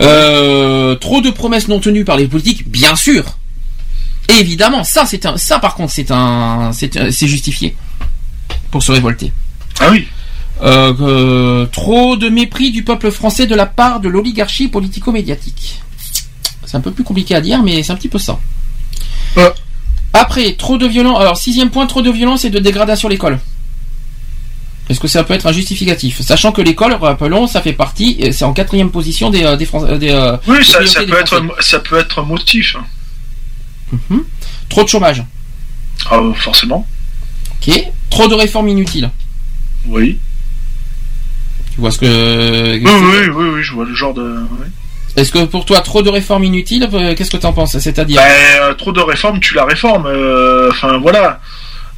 Euh, trop de promesses non tenues par les politiques, bien sûr. Et évidemment, ça c'est un, ça par contre c'est un, c'est un- c'est justifié pour se révolter. Ah oui. Euh, euh, trop de mépris du peuple français de la part de l'oligarchie politico-médiatique. C'est un peu plus compliqué à dire, mais c'est un petit peu ça. Après, trop de violence. Alors, sixième point, trop de violence et de dégradation à l'école. Est-ce que ça peut être un justificatif? Sachant que l'école, rappelons, ça fait partie, c'est en quatrième position des, euh, des, euh, des, euh, Oui, des ça, des peut être, Français. ça peut être un motif. Mhm. Trop de chômage. Ah, forcément. Ok. Trop de réformes inutiles. Oui. Tu vois ce que. Oui, oui, oui, oui, je vois le genre de. oui. Est-ce que pour toi, trop de réformes inutiles, euh, qu'est-ce que tu en penses? C'est-à-dire? Ben, euh, trop de réformes, tu la réformes. euh, Enfin, voilà.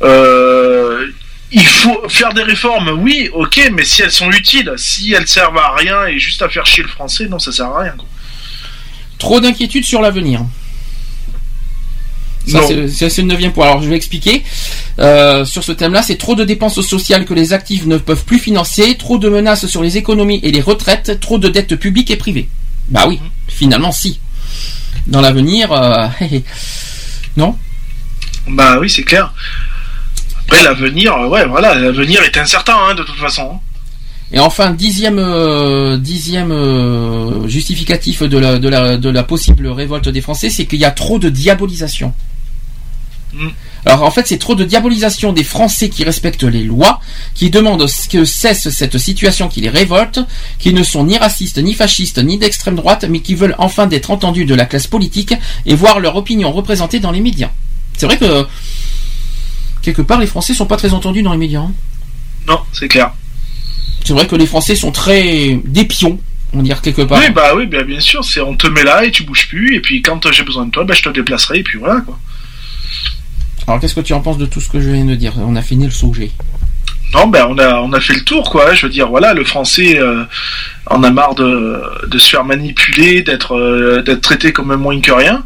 Euh, il faut faire des réformes, oui, ok, mais si elles sont utiles, si elles servent à rien et juste à faire chier le français, non, ça sert à rien. quoi. Trop d'inquiétude sur l'avenir. Ça, c'est- le neuvième point. Alors, je vais expliquer. Euh, sur ce thème-là, c'est trop de dépenses sociales que les actifs ne peuvent plus financer, trop de menaces sur les économies et les retraites, trop de dettes publiques et privées. Bah oui, finalement, si. Dans l'avenir, euh, (laughs) non? Bah oui, c'est clair. Après, l'avenir, euh, ouais, voilà, l'avenir est incertain, hein, de toute façon. Et enfin, dixième, euh, dixième euh, justificatif de la, de, la, de la possible révolte des Français, c'est qu'il y a trop de diabolisation. Mm. Alors en fait, c'est trop de diabolisation des Français qui respectent les lois, qui demandent que cesse cette situation qui les révolte, qui ne sont ni racistes, ni fascistes, ni d'extrême droite, mais qui veulent enfin d'être entendus de la classe politique et voir leur opinion représentée dans les médias. C'est vrai que quelque part, les Français sont pas très entendus dans les médias. hein. Non, c'est clair. C'est vrai que les Français sont très des pions, on dirait quelque part. Oui, bah oui, bah, bien sûr, c'est on te met là et tu bouges plus, et puis quand j'ai besoin de toi, bah, je te déplacerai, et puis voilà, quoi. Alors qu'est-ce que tu en penses de tout ce que je viens de dire? On a fini le sujet. Non, ben on a on a fait le tour, quoi. Je veux dire, voilà, le français euh, en a marre de, se faire manipuler, d'être euh, d'être traité comme un moins que rien,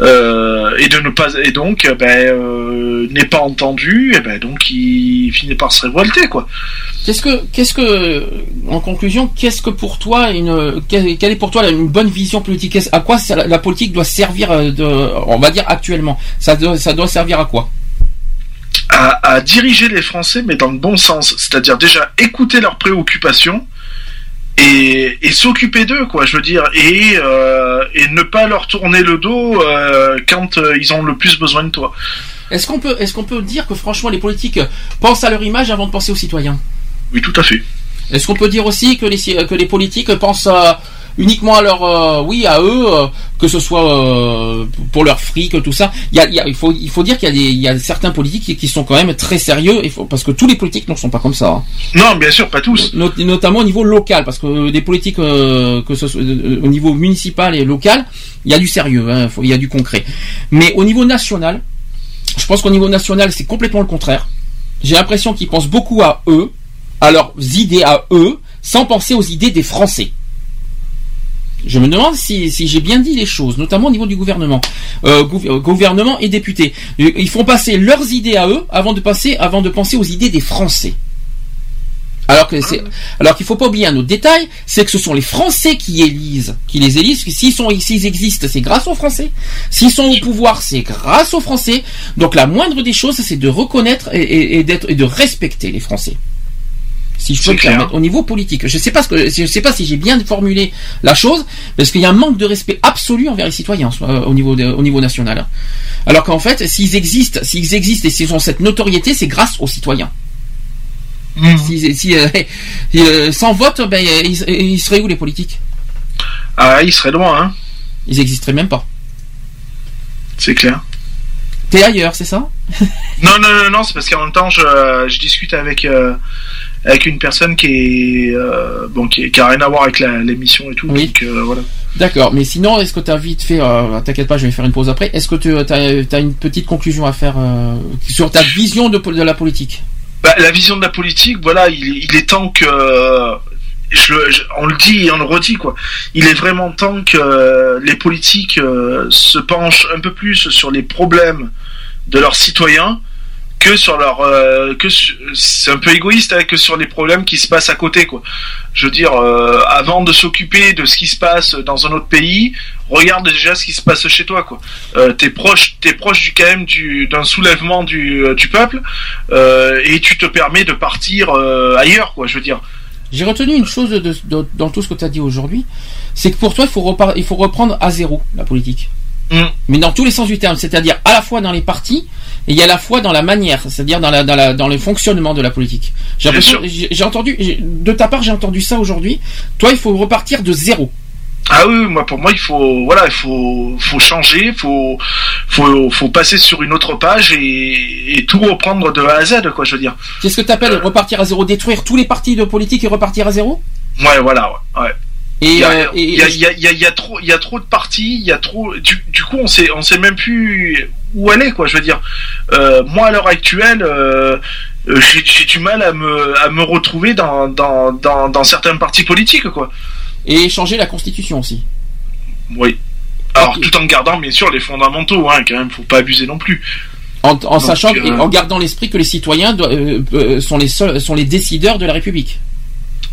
euh, et de ne pas et donc ben n'est pas entendu, et ben donc il finit par se révolter, quoi. Qu'est-ce que, qu'est-ce que, en conclusion, qu'est-ce que pour toi une, quelle est pour toi une bonne vision politique? À quoi ça- la politique doit servir euh, de, on va dire actuellement? Ça doit, ça doit servir à quoi? À, à diriger les Français, mais dans le bon sens. C'est-à-dire déjà écouter leurs préoccupations et, et s'occuper d'eux, quoi. Je veux dire, et, euh, et ne pas leur tourner le dos euh, quand euh, ils ont le plus besoin de toi. Est-ce qu'on peut, est-ce qu'on peut dire que franchement les politiques pensent à leur image avant de penser aux citoyens? Oui, tout à fait. Est-ce qu'on peut dire aussi que les que les politiques pensent uniquement à leur euh, oui à eux euh, que ce soit euh, pour leur fric tout ça? Il y a, il y a- il faut il faut dire qu'il y y a certains politiques qui, qui sont quand même très sérieux faut, parce que tous les politiques ne sont pas comme ça hein. Non, bien sûr, pas tous. Not- notamment au niveau local parce que des politiques que ce soit au niveau municipal et local il y a du sérieux hein, faut- il y a du concret mais au niveau national je pense qu'au niveau national c'est complètement le contraire j'ai l'impression qu'ils pensent beaucoup à eux à leurs idées à eux sans penser aux idées des Français je me demande si, j'ai bien dit les choses, notamment au niveau du gouvernement, euh, euh, gouvernement et députés. Euh, Ils font passer leurs idées à eux avant de avant de penser aux idées des Français. Alors que c'est, alors qu'il faut pas oublier un autre détail, c'est que ce sont les Français qui élisent, qui les élisent. S'ils sont, s'ils existent, c'est grâce aux Français. S'ils sont au pouvoir, c'est grâce aux Français. Donc la moindre des choses, c'est de reconnaître et d'être et de respecter les Français. Si je peux me clair. permettre, au niveau politique, je sais pas ce que, je sais pas si j'ai bien formulé la chose, parce qu'il y a un manque de respect absolu envers les citoyens euh, au niveau de- au niveau national. Alors qu'en fait, s'ils existent, s'ils existent et s'ils ont cette notoriété, c'est grâce aux citoyens. Si, si, euh, (laughs) euh, sans vote, ben, ils, ils seraient où les politiques? Ah, il serait loin, hein. Ils existeraient même pas. C'est clair. T'es ailleurs, c'est ça? Non, non, non, non, c'est parce qu'en même temps, je, je discute avec avec une personne qui est euh, bon, qui, qui a rien à voir avec l'émission et tout. Oui. Donc euh, voilà. D'accord, mais sinon, est-ce que tu as vite fait, euh, t'inquiète pas, je vais faire une pause après, est-ce que tu as, une petite conclusion à faire sur ta vision de, de la politique? Bah, la vision de la politique, voilà, il, est- il est temps que je, on le dit et on le redit quoi. Il est vraiment temps que euh, les politiques euh, se penchent un peu plus sur les problèmes de leurs citoyens que sur leur euh, que c'est un peu égoïste hein, que sur les problèmes qui se passent à côté quoi. Je veux dire euh, avant de s'occuper de ce qui se passe dans un autre pays, regarde déjà ce qui se passe chez toi quoi. Euh, t'es proche t'es proche du quand même du d'un soulèvement du euh, du peuple et tu te permets de partir ailleurs quoi. Je veux dire. J'ai retenu une chose de, de- dans tout ce que tu as dit aujourd'hui, c'est que pour toi, il faut, il faut reprendre à zéro la politique. Mm. Mais dans tous les sens du terme, c'est-à-dire à la fois dans les partis et à la fois dans la manière, c'est-à-dire dans, la, dans, la, dans le fonctionnement de la politique. J'ai entendu, de ta part, j'ai entendu ça aujourd'hui. Toi, il faut repartir de zéro. Ah oui, moi pour moi il faut voilà il faut faut changer, faut faut faut passer sur une autre page et, et tout reprendre de A à Z quoi. Je veux dire. Qu'est-ce que tu appelles repartir à zéro? Détruire tous les partis de politique et repartir à zéro? Ouais voilà ouais. ouais. Et, Il y a, trop, il y a trop de parties, il y a trop. Du, du coup, on sait, on sait même plus où aller, quoi. Je veux dire, euh, moi à l'heure actuelle, euh, euh, j'ai du mal à me, à me retrouver dans, dans, dans, dans certains partis politiques, quoi. et changer la constitution aussi. Oui. Alors tout en gardant bien sûr les fondamentaux, hein, quand même, faut pas abuser non plus. En, en sachant, euh, et en gardant l'esprit que les citoyens euh, sont les seuls, sont les décideurs de la République.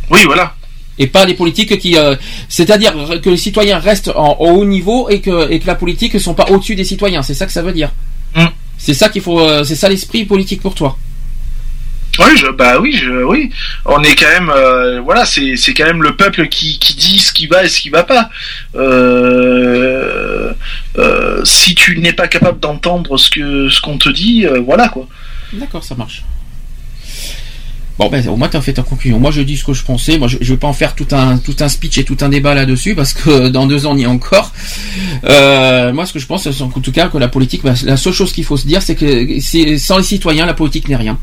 Oui, voilà. Et pas les politiques qui, euh, c'est-à-dire que les citoyens restent en, au haut niveau et que, et que la politique ne sont pas au-dessus des citoyens. C'est ça que ça veut dire. Mm. C'est ça qu'il faut, euh, c'est ça l'esprit politique pour toi. Oui, je, bah oui, je, oui. On est quand même, euh, voilà, c'est, c'est quand même le peuple qui, qui dit ce qui va et ce qui va pas. Euh, euh, si tu n'es pas capable d'entendre ce que, ce qu'on te dit, voilà quoi. D'accord, ça marche. Bon, ben, au moins, tu as fait ta conclusion. Moi, je dis ce que je pensais. Moi, je, je vais pas en faire tout un, tout un speech et tout un débat là-dessus, parce que dans deux ans, on y est encore. Euh, moi, ce que je pense, c'est en tout cas que la politique, ben, la seule chose qu'il faut se dire, c'est que sans les citoyens, la politique n'est rien.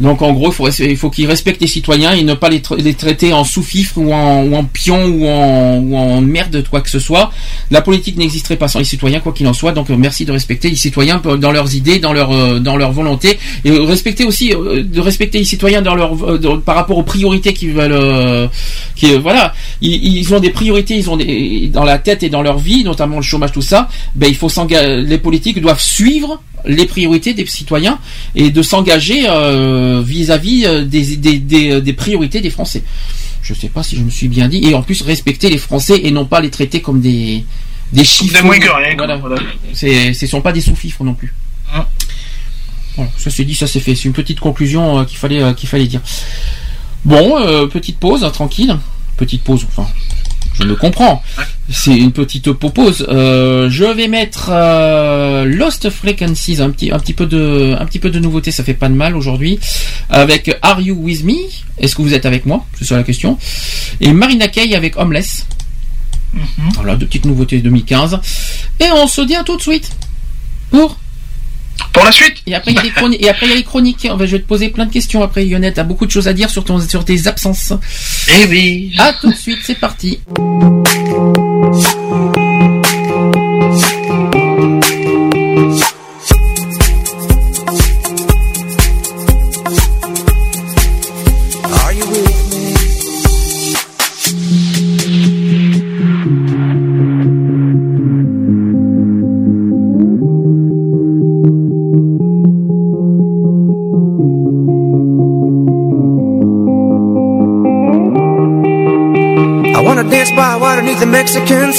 Donc, en gros, il faut, qu'ils respectent les citoyens et ne pas les, tra- les traiter en sous-fifre ou en, ou en pion ou en, ou en merde, quoi que ce soit. La politique n'existerait pas sans les citoyens, quoi qu'il en soit. Donc, euh, merci de respecter les citoyens dans leurs idées, dans leur, euh, dans leur volonté, et euh, respecter aussi, euh, de respecter les citoyens dans leur, euh, dans- par rapport aux priorités qu'ils veulent, euh, qui, euh, voilà, ils, ils ont des priorités, ils ont des, dans la tête et dans leur vie, notamment le chômage, tout ça. Ben, il faut s'engager. Les politiques doivent suivre les priorités des citoyens et de s'engager euh, vis-à-vis des, des, des, des priorités des Français. Je sais pas si je me suis bien dit. Et en plus respecter les Français et non pas les traiter comme des des chiffres. Des moins que rien, quoi, Voilà. voilà. C'est, ce sont pas des sous-fifres non plus. Hein. Voilà, ça c'est dit, ça c'est fait. C'est une petite conclusion euh, qu'il fallait euh, qu'il fallait dire. Bon, euh, petite pause, hein, tranquille. Petite pause, enfin, je me comprends. C'est une petite pause. Euh, je vais mettre euh, Lost Frequencies, un petit, un petit peu de, un petit peu de nouveauté, ça fait pas de mal aujourd'hui. Avec Are You With Me? Est-ce que vous êtes avec moi? C'est ça la question. Et Marina Kaye avec Homeless. Voilà, deux petites nouveautés 2015. Et on se dit à tout de suite. Pour Pour la suite Et après, il y a les chroniques. Et après, il y a les chroniques. Je vais te poser plein de questions après, Yonette. T'as beaucoup de choses à dire sur, ton, sur tes absences. Eh oui. À tout de suite, c'est parti.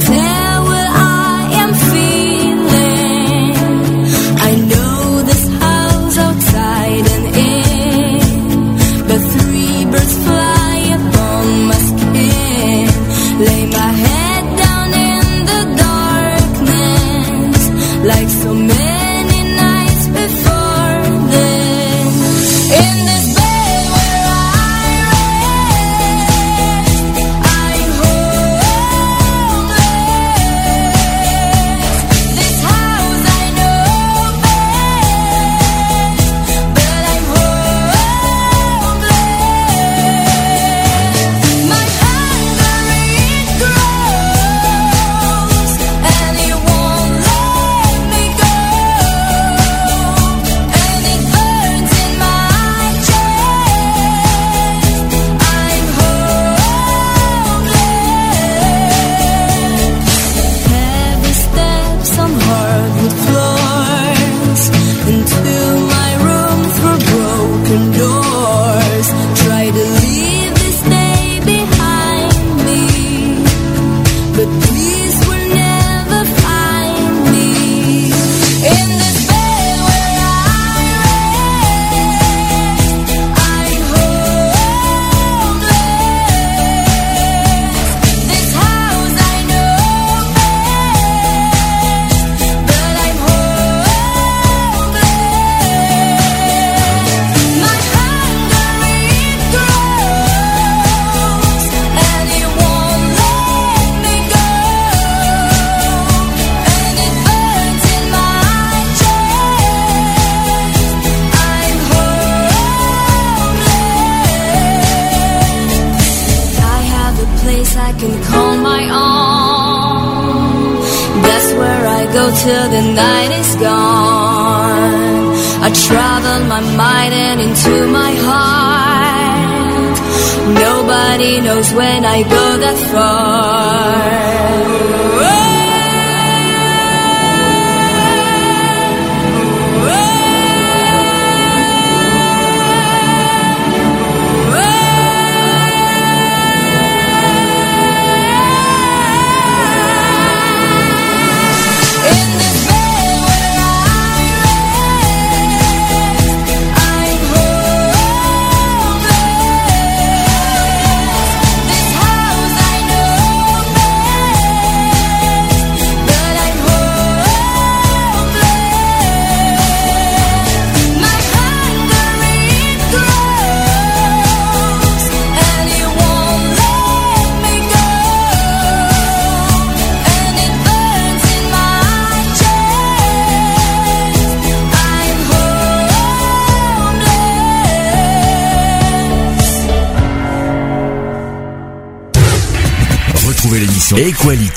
Yeah.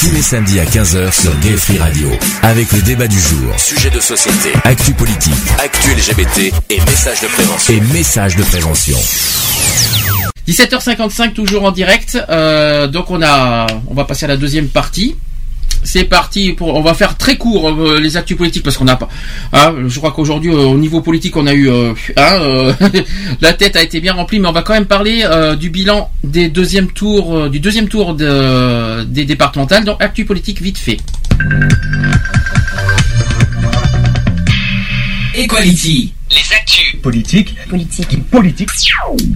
Tous les samedis à 15h sur Gay Free Radio. Avec le débat du jour, sujet de société, actu politique, actu LGBT et messages de prévention. Et messages de prévention. 17h55 toujours en direct. Euh, donc on a, on va passer à la deuxième partie. C'est parti pour, on va faire très court euh, les actus politiques parce qu'on n'a pas. hein, je crois qu'aujourd'hui euh, au niveau politique on a eu, euh, hein, euh, (laughs) la tête a été bien remplie, mais on va quand même parler euh, du bilan des tours, euh, du deuxième tour de- des départementales. Donc actu politique vite fait. Equality. Les actus. Politique. Politique. Politique.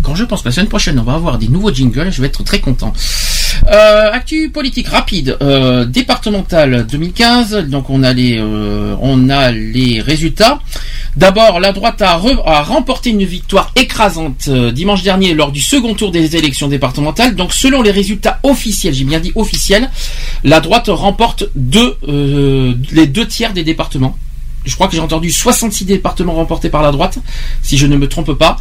Quand je pense que la semaine prochaine on va avoir des nouveaux jingles, je vais être très content. Euh, actu politique rapide, euh, départemental 2015. Donc on a les, euh, on a les résultats. D'abord, la droite a, a remporté une victoire écrasante euh, dimanche dernier lors du second tour des élections départementales. Donc selon les résultats officiels, j'ai bien dit officiels, la droite remporte deux, euh, les deux tiers des départements je crois que j'ai entendu 66 départements remportés par la droite, si je ne me trompe pas.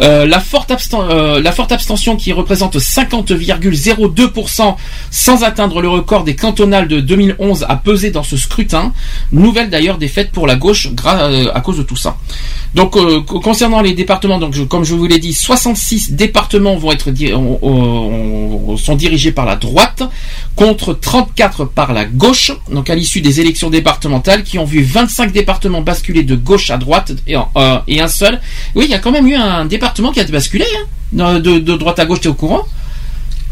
Euh, la, forte absten- euh, la forte abstention qui représente 50,02% sans atteindre le record des cantonales de 2011 a pesé dans ce scrutin. Nouvelle d'ailleurs défaite pour la gauche euh, à cause de tout ça. Donc co- concernant les départements, donc comme je vous l'ai dit, 66 départements vont être sont dirigés par la droite contre 34 par la gauche. Donc à l'issue des élections départementales qui ont vu 25 départements basculer de gauche à droite et, et un seul. Oui, il y a quand même eu un département qui a basculé hein, de, droite à gauche. T'es au courant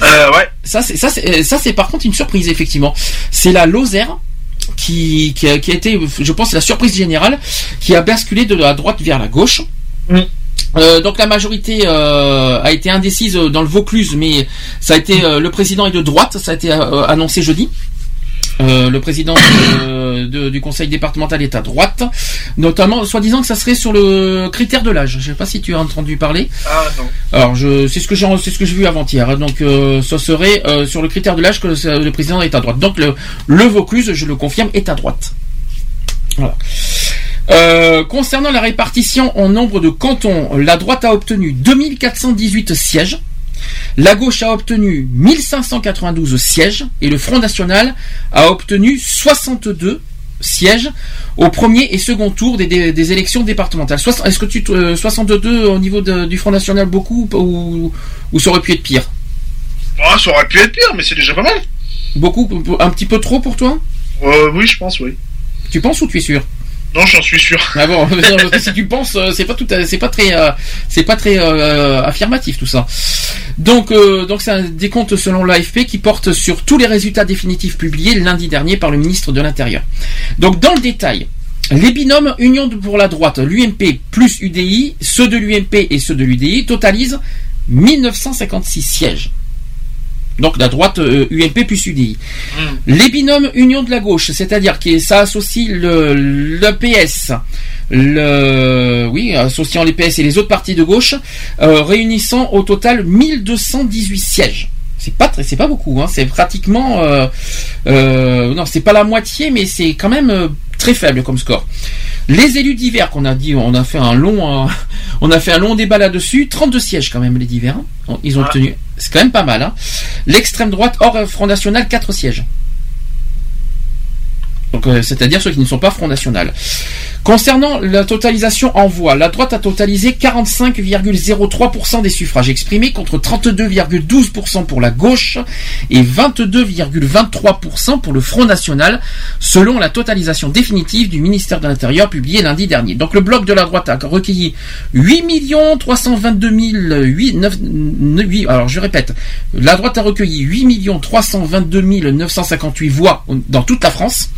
Euh, ouais. Ça, c'est ça, c'est ça, c'est par contre une surprise effectivement. C'est la Lozère qui, qui, a, qui a été, je pense, la surprise générale, qui a basculé de la droite vers la gauche. Mm. Euh, donc la majorité euh, a été indécise dans le Vaucluse, mais ça a été euh, le président est de droite, ça a été euh, annoncé jeudi. Euh, le président de- de- du conseil départemental est à droite, notamment soi-disant que ça serait sur le critère de l'âge. Je sais pas si tu as entendu parler. Ah non. Alors je c'est ce que j'ai c'est ce que j'ai vu avant-hier. hein. Donc euh, ça serait euh, sur le critère de l'âge que le, le président est à droite. Donc le le Vaucluse, je le confirme, est à droite. Voilà. Euh, concernant la répartition en nombre de cantons, la droite a obtenu 2418 sièges. La gauche a obtenu 1592 sièges et le Front National a obtenu 62 sièges au premier et second tour des, des- des élections départementales. Est-ce que tu euh, 62 au niveau de- du Front National beaucoup ou, ou ça aurait pu être pire? Ah, ça aurait pu être pire, mais c'est déjà pas mal. Beaucoup, un petit peu trop pour toi? Euh, oui, je pense, oui. Tu penses ou tu es sûr? Non, j'en suis sûr. Ah si tu penses, euh, c'est pas tout, c'est pas très, euh, c'est pas très euh, affirmatif tout ça. Donc, donc c'est un décompte selon l'AFP qui porte sur tous les résultats définitifs publiés lundi dernier par le ministre de l'Intérieur. Donc, dans le détail. Les binômes Union pour la droite, l'UMP plus UDI, ceux de l'UMP et ceux de l'UDI totalisent 1956 sièges. Donc la droite euh, UMP plus UDI. Les binômes Union de la gauche, c'est-à-dire que ça associe le, le PS, le oui, associant les PS et les autres partis de gauche, euh, réunissant au total 1218 sièges. C'est pas très- c'est pas beaucoup, hein, c'est pratiquement euh, euh, non, c'est pas la moitié, mais c'est quand même euh, très faible comme score. Les élus divers qu'on a dit, on a fait un long, (laughs) on a fait un long débat là-dessus. 32 sièges quand même les divers. hein. Ils ont Ah. obtenu. C'est quand même pas mal. Hein. L'extrême droite hors Front National 4 sièges. Donc, euh, c'est-à-dire ceux qui ne sont pas Front National. Concernant la totalisation en voix, la droite a totalisé 45,03% des suffrages exprimés contre 32,12% pour la gauche et 22,23% pour le Front National, selon la totalisation définitive du ministère de l'Intérieur publiée lundi dernier. Donc le bloc de la droite a recueilli 8 322 008, neuf- neuf- alors je répète, la droite a recueilli 8 322 958 voix dans toute la France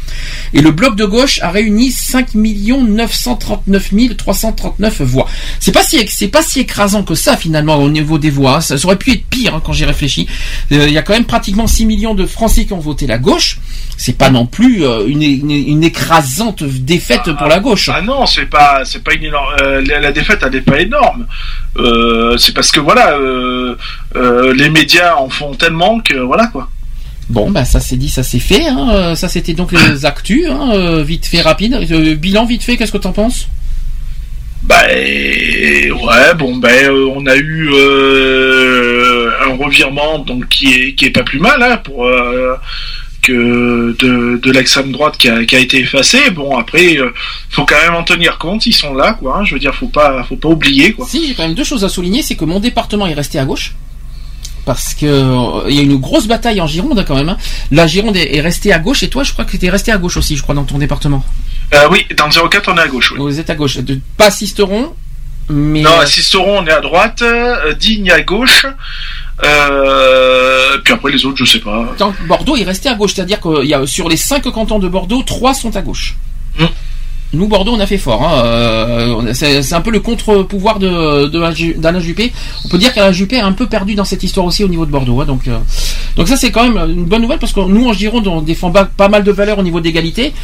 et le bloc de gauche a réuni 5 939 339 voix. C'est pas si pas si écrasant que ça finalement au niveau des voix. Ça, ça aurait pu être pire hein, quand j'y réfléchis. Euh, Il y a quand même pratiquement 6 millions de Français qui ont voté la gauche. C'est pas non plus euh, une, une- écrasante défaite pour la gauche. Ah non, c'est pas, pas une énorme. euh, la, la défaite, elle n'est pas énorme. C'est parce que voilà, les médias en font tellement que voilà quoi. Bon, bah ça c'est dit, ça c'est fait. Hein. Euh, Ça c'était donc les (coughs) actus, hein, euh, vite fait, rapide. Euh, bilan vite fait, qu'est-ce que t'en penses? Bah ouais, bon ben euh, on a eu euh, un revirement donc qui est qui est pas plus mal hein, pour euh, que de, de l'extrême droite qui a, qui a été effacé. Bon après, faut quand même en tenir compte. Ils sont là quoi. hein. je veux dire, faut pas faut pas oublier quoi. Si, j'ai quand même deux choses à souligner, c'est que mon département est resté à gauche. Parce que euh, il y a une grosse bataille en Gironde hein, quand même. hein. La Gironde est, est restée à gauche et toi, je crois que tu es resté à gauche aussi, je crois, dans ton département. Euh, oui, dans le 04 on est à gauche. Oui. Vous êtes à gauche. De, pas Sisteron, mais Non, à Sisteron, on est à droite, euh, Digne à gauche, euh, puis après les autres, je sais pas. dans Bordeaux est resté à gauche, c'est-à-dire que y a, sur les cinq cantons de Bordeaux, trois sont à gauche. Mm. Nous, Bordeaux, on a fait fort. Hein. Euh, a- c'est un peu le contre-pouvoir de d'Alain Juppé. On peut dire qu'Alain Juppé est un peu perdu dans cette histoire aussi au niveau de Bordeaux. hein. Donc, euh, donc ça, c'est quand même une bonne nouvelle parce que nous, en Gironde, on défend pas, mal de valeurs au niveau d'égalité.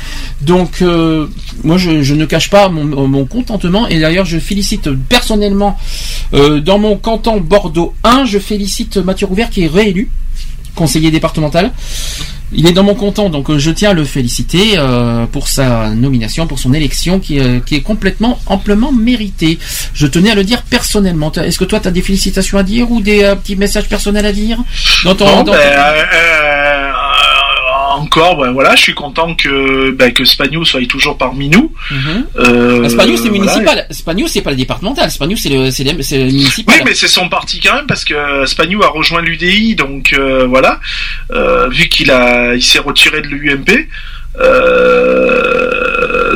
Donc, euh, moi, je, ne cache pas mon, contentement. Et d'ailleurs, je félicite personnellement, dans mon canton Bordeaux 1, je félicite Mathieu Rouvert qui est réélu conseiller départemental. Il est dans mon canton, donc euh, je tiens à le féliciter euh, pour sa nomination, pour son élection, qui, euh, qui est complètement amplement méritée. Je tenais à le dire personnellement. Est-ce que toi, tu as des félicitations à dire ou des euh, petits messages personnels à dire dans ton, dans ben, ton- encore, ben, voilà, je suis content que ben, que Spagnou soit toujours parmi nous. Euh, Spagnou, c'est voilà. municipal. Spagnou, c'est pas le départemental. Spagnou, c'est le, c'est le, municipal. Oui, mais c'est son parti quand même parce que Spagnou a rejoint l'UDI, donc euh, voilà. Euh, vu qu'il a, il s'est retiré de l'UMP,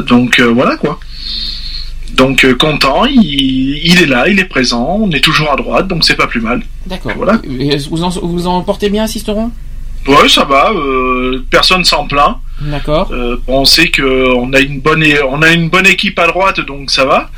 donc voilà quoi. Donc euh, content, il, il est là, il est présent, on est toujours à droite, donc c'est pas plus mal. D'accord. Voilà. Vous en, vous en portez bien, Sisteron Ouais, ça va. euh, personne s'en plaint. D'accord. Euh, on sait que on a une bonne on a une bonne équipe à droite, donc ça va.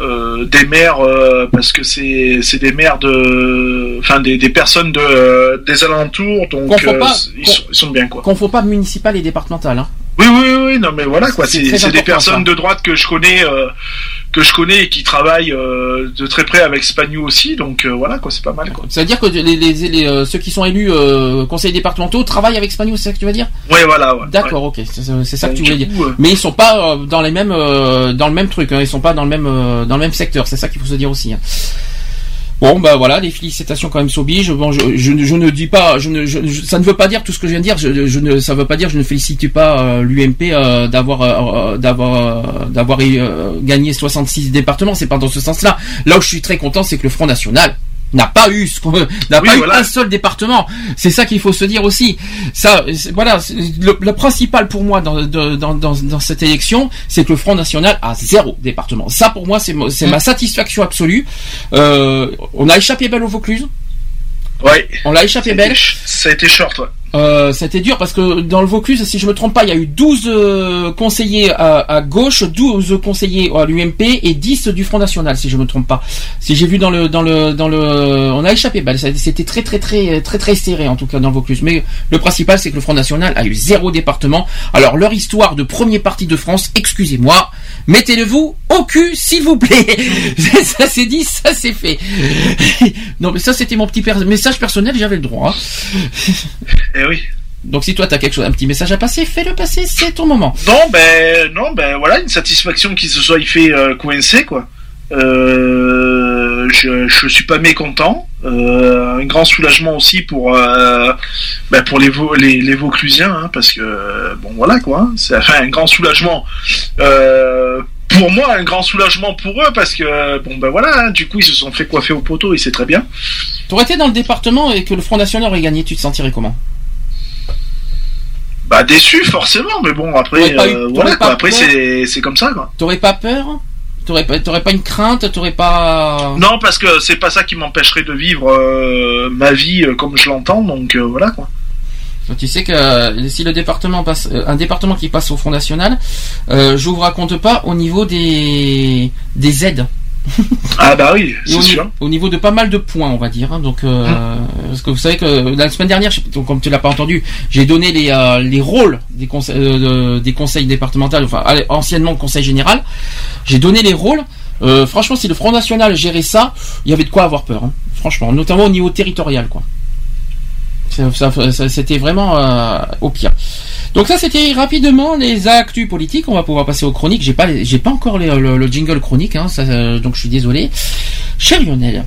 Euh, des maires euh, parce que c'est c'est des maires de enfin des, des personnes de euh, des alentours donc euh, pas- ils, sont, ils sont bien quoi. Qu'on faut pas municipal et départemental. Hein. Oui oui oui non mais voilà quoi C'est des personnes ça. de droite que je connais euh, que je connais et qui travaillent euh, de très près avec Spagnou aussi donc euh, voilà quoi c'est pas mal quoi. C'est-à-dire que les, les- les, euh, ceux qui sont élus euh, conseillers départementaux travaillent avec Spagnou, c'est ça que tu veux dire? Ouais voilà ouais. D'accord, ok, c'est ça que tu voulais dire. euh, Mais ils sont pas dans les mêmes euh, dans le même truc, hein, ils sont pas dans le même euh, dans le même secteur, c'est ça qu'il faut se dire aussi. hein. Bon bah voilà, les félicitations quand même s'obligent. Bon, je, je, ne- je ne dis pas, je ne, je- ça ne veut pas dire tout ce que je viens de dire. Je, ne, ça veut pas dire, je ne félicite pas euh, l'UMP euh, d'avoir euh, d'avoir euh, d'avoir euh, gagné 66 départements. C'est pas dans ce sens-là. Là où je suis très content, c'est que le Front National n'a pas eu ce qu'on n'a Oui, pas eu un seul département. C'est ça qu'il faut se dire aussi. Ça, voilà, le, le principal pour moi dans, dans, dans, dans cette élection, c'est que le Front National a zéro département. Ça, pour moi, c'est c'est ma satisfaction absolue. Euh, on a échappé belle au Vaucluse. ouais. On l'a échappé belle. Ça a été short ouais. Euh, c'était dur parce que dans le Vaucluse, si je me trompe pas, il y a eu 12 euh, conseillers à, à gauche, 12 conseillers à l'UMP et 10 du Front National, si je me trompe pas. Si j'ai vu dans le dans le dans le, on a échappé. Ça- C'était très très très très très serré en tout cas dans le Vaucluse. Mais le principal, c'est que le Front National a eu zéro département. Alors leur histoire de premier parti de France, excusez-moi, mettez-le vous au cul, s'il vous plaît. (laughs) ça c'est dit, ça c'est fait. (laughs) non mais ça c'était mon petit per- message personnel, j'avais le droit. hein. (laughs) Eh oui. Donc si toi t'as quelque chose, un petit message à passer, fais-le passer, c'est ton moment. Non, ben, non, ben voilà, une satisfaction qu'il se soit fait euh, coincer, quoi. Euh, je, je suis pas mécontent. Euh, un grand soulagement aussi pour euh, ben, pour les, les, les Vauclusiens, hein, parce que bon voilà quoi. c'est enfin un grand soulagement. Pour moi, un grand soulagement pour eux, parce que bon ben voilà, hein, du coup ils se sont fait coiffer au poteau, et c'est très bien. T'aurais été dans le département et que le Front National aurait gagné, tu te sentirais comment? Bah déçu forcément, mais bon après eu- euh, voilà quoi. Après c'est c'est comme ça quoi. T'aurais pas peur T'aurais pas, t'aurais pas une crainte T'aurais pas... Non, parce que c'est pas ça qui m'empêcherait de vivre euh, ma vie euh, comme je l'entends, donc euh, voilà quoi. Tu sais que si le département passe, euh, un département qui passe au Front National, euh, je vous raconte pas au niveau des des aides. (laughs) Ah bah oui, c'est au, sûr. au niveau de pas mal de points, on va dire. hein. donc, euh, parce que vous savez que la semaine dernière, je- donc, comme tu l'as pas entendu, j'ai donné les, euh, les rôles des, conseils euh, des conseils départementaux, enfin anciennement conseil général. J'ai donné les rôles. Euh, franchement, si le Front National gérait ça, il y avait de quoi avoir peur. hein. Franchement, notamment au niveau territorial, quoi. C'était vraiment au pire. Donc ça, c'était rapidement les actus politiques. On va pouvoir passer aux chroniques. J'ai pas, j'ai pas encore les- le, le jingle chronique, hein, ça, euh, donc je suis désolé. Cher Lionel.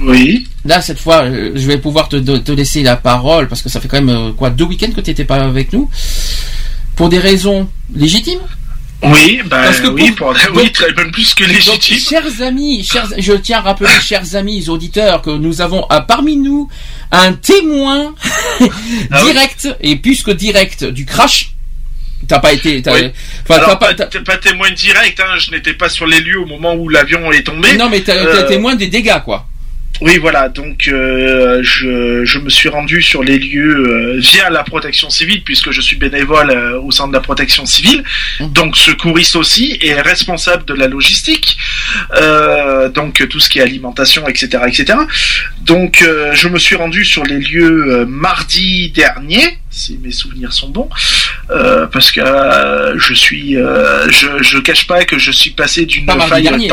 Oui. Là, cette fois, euh, je vais pouvoir te, te- te laisser la parole parce que ça fait quand même euh, quoi deux week-ends que tu n'étais pas avec nous pour des raisons légitimes. Oui, bah Parce que oui, pour- pour, (laughs) oui, très même plus que Donc, légitime. chers amis, chers, je tiens à rappeler, (laughs) chers amis auditeurs, que nous avons euh, parmi nous un témoin (laughs) Ah oui. direct et plus que direct du crash. T'as pas été, t'as, Oui. Alors, t'as pas, pas, t'as- t'es pas témoin direct, hein, je n'étais pas sur les lieux au moment où l'avion est tombé. non mais t'as, t'as Euh, témoin des dégâts quoi. Oui, voilà, donc euh, je, je me suis rendu sur les lieux euh, via la protection civile, puisque je suis bénévole euh, au sein de la protection civile, Mhm. donc secouriste aussi, et responsable de la logistique, euh, donc tout ce qui est alimentation, etc. etc. Donc euh, je me suis rendu sur les lieux euh, mardi dernier, si mes souvenirs sont bons, euh, parce que euh, je suis, euh, je, je cache pas que je suis passé d'une faille mardi.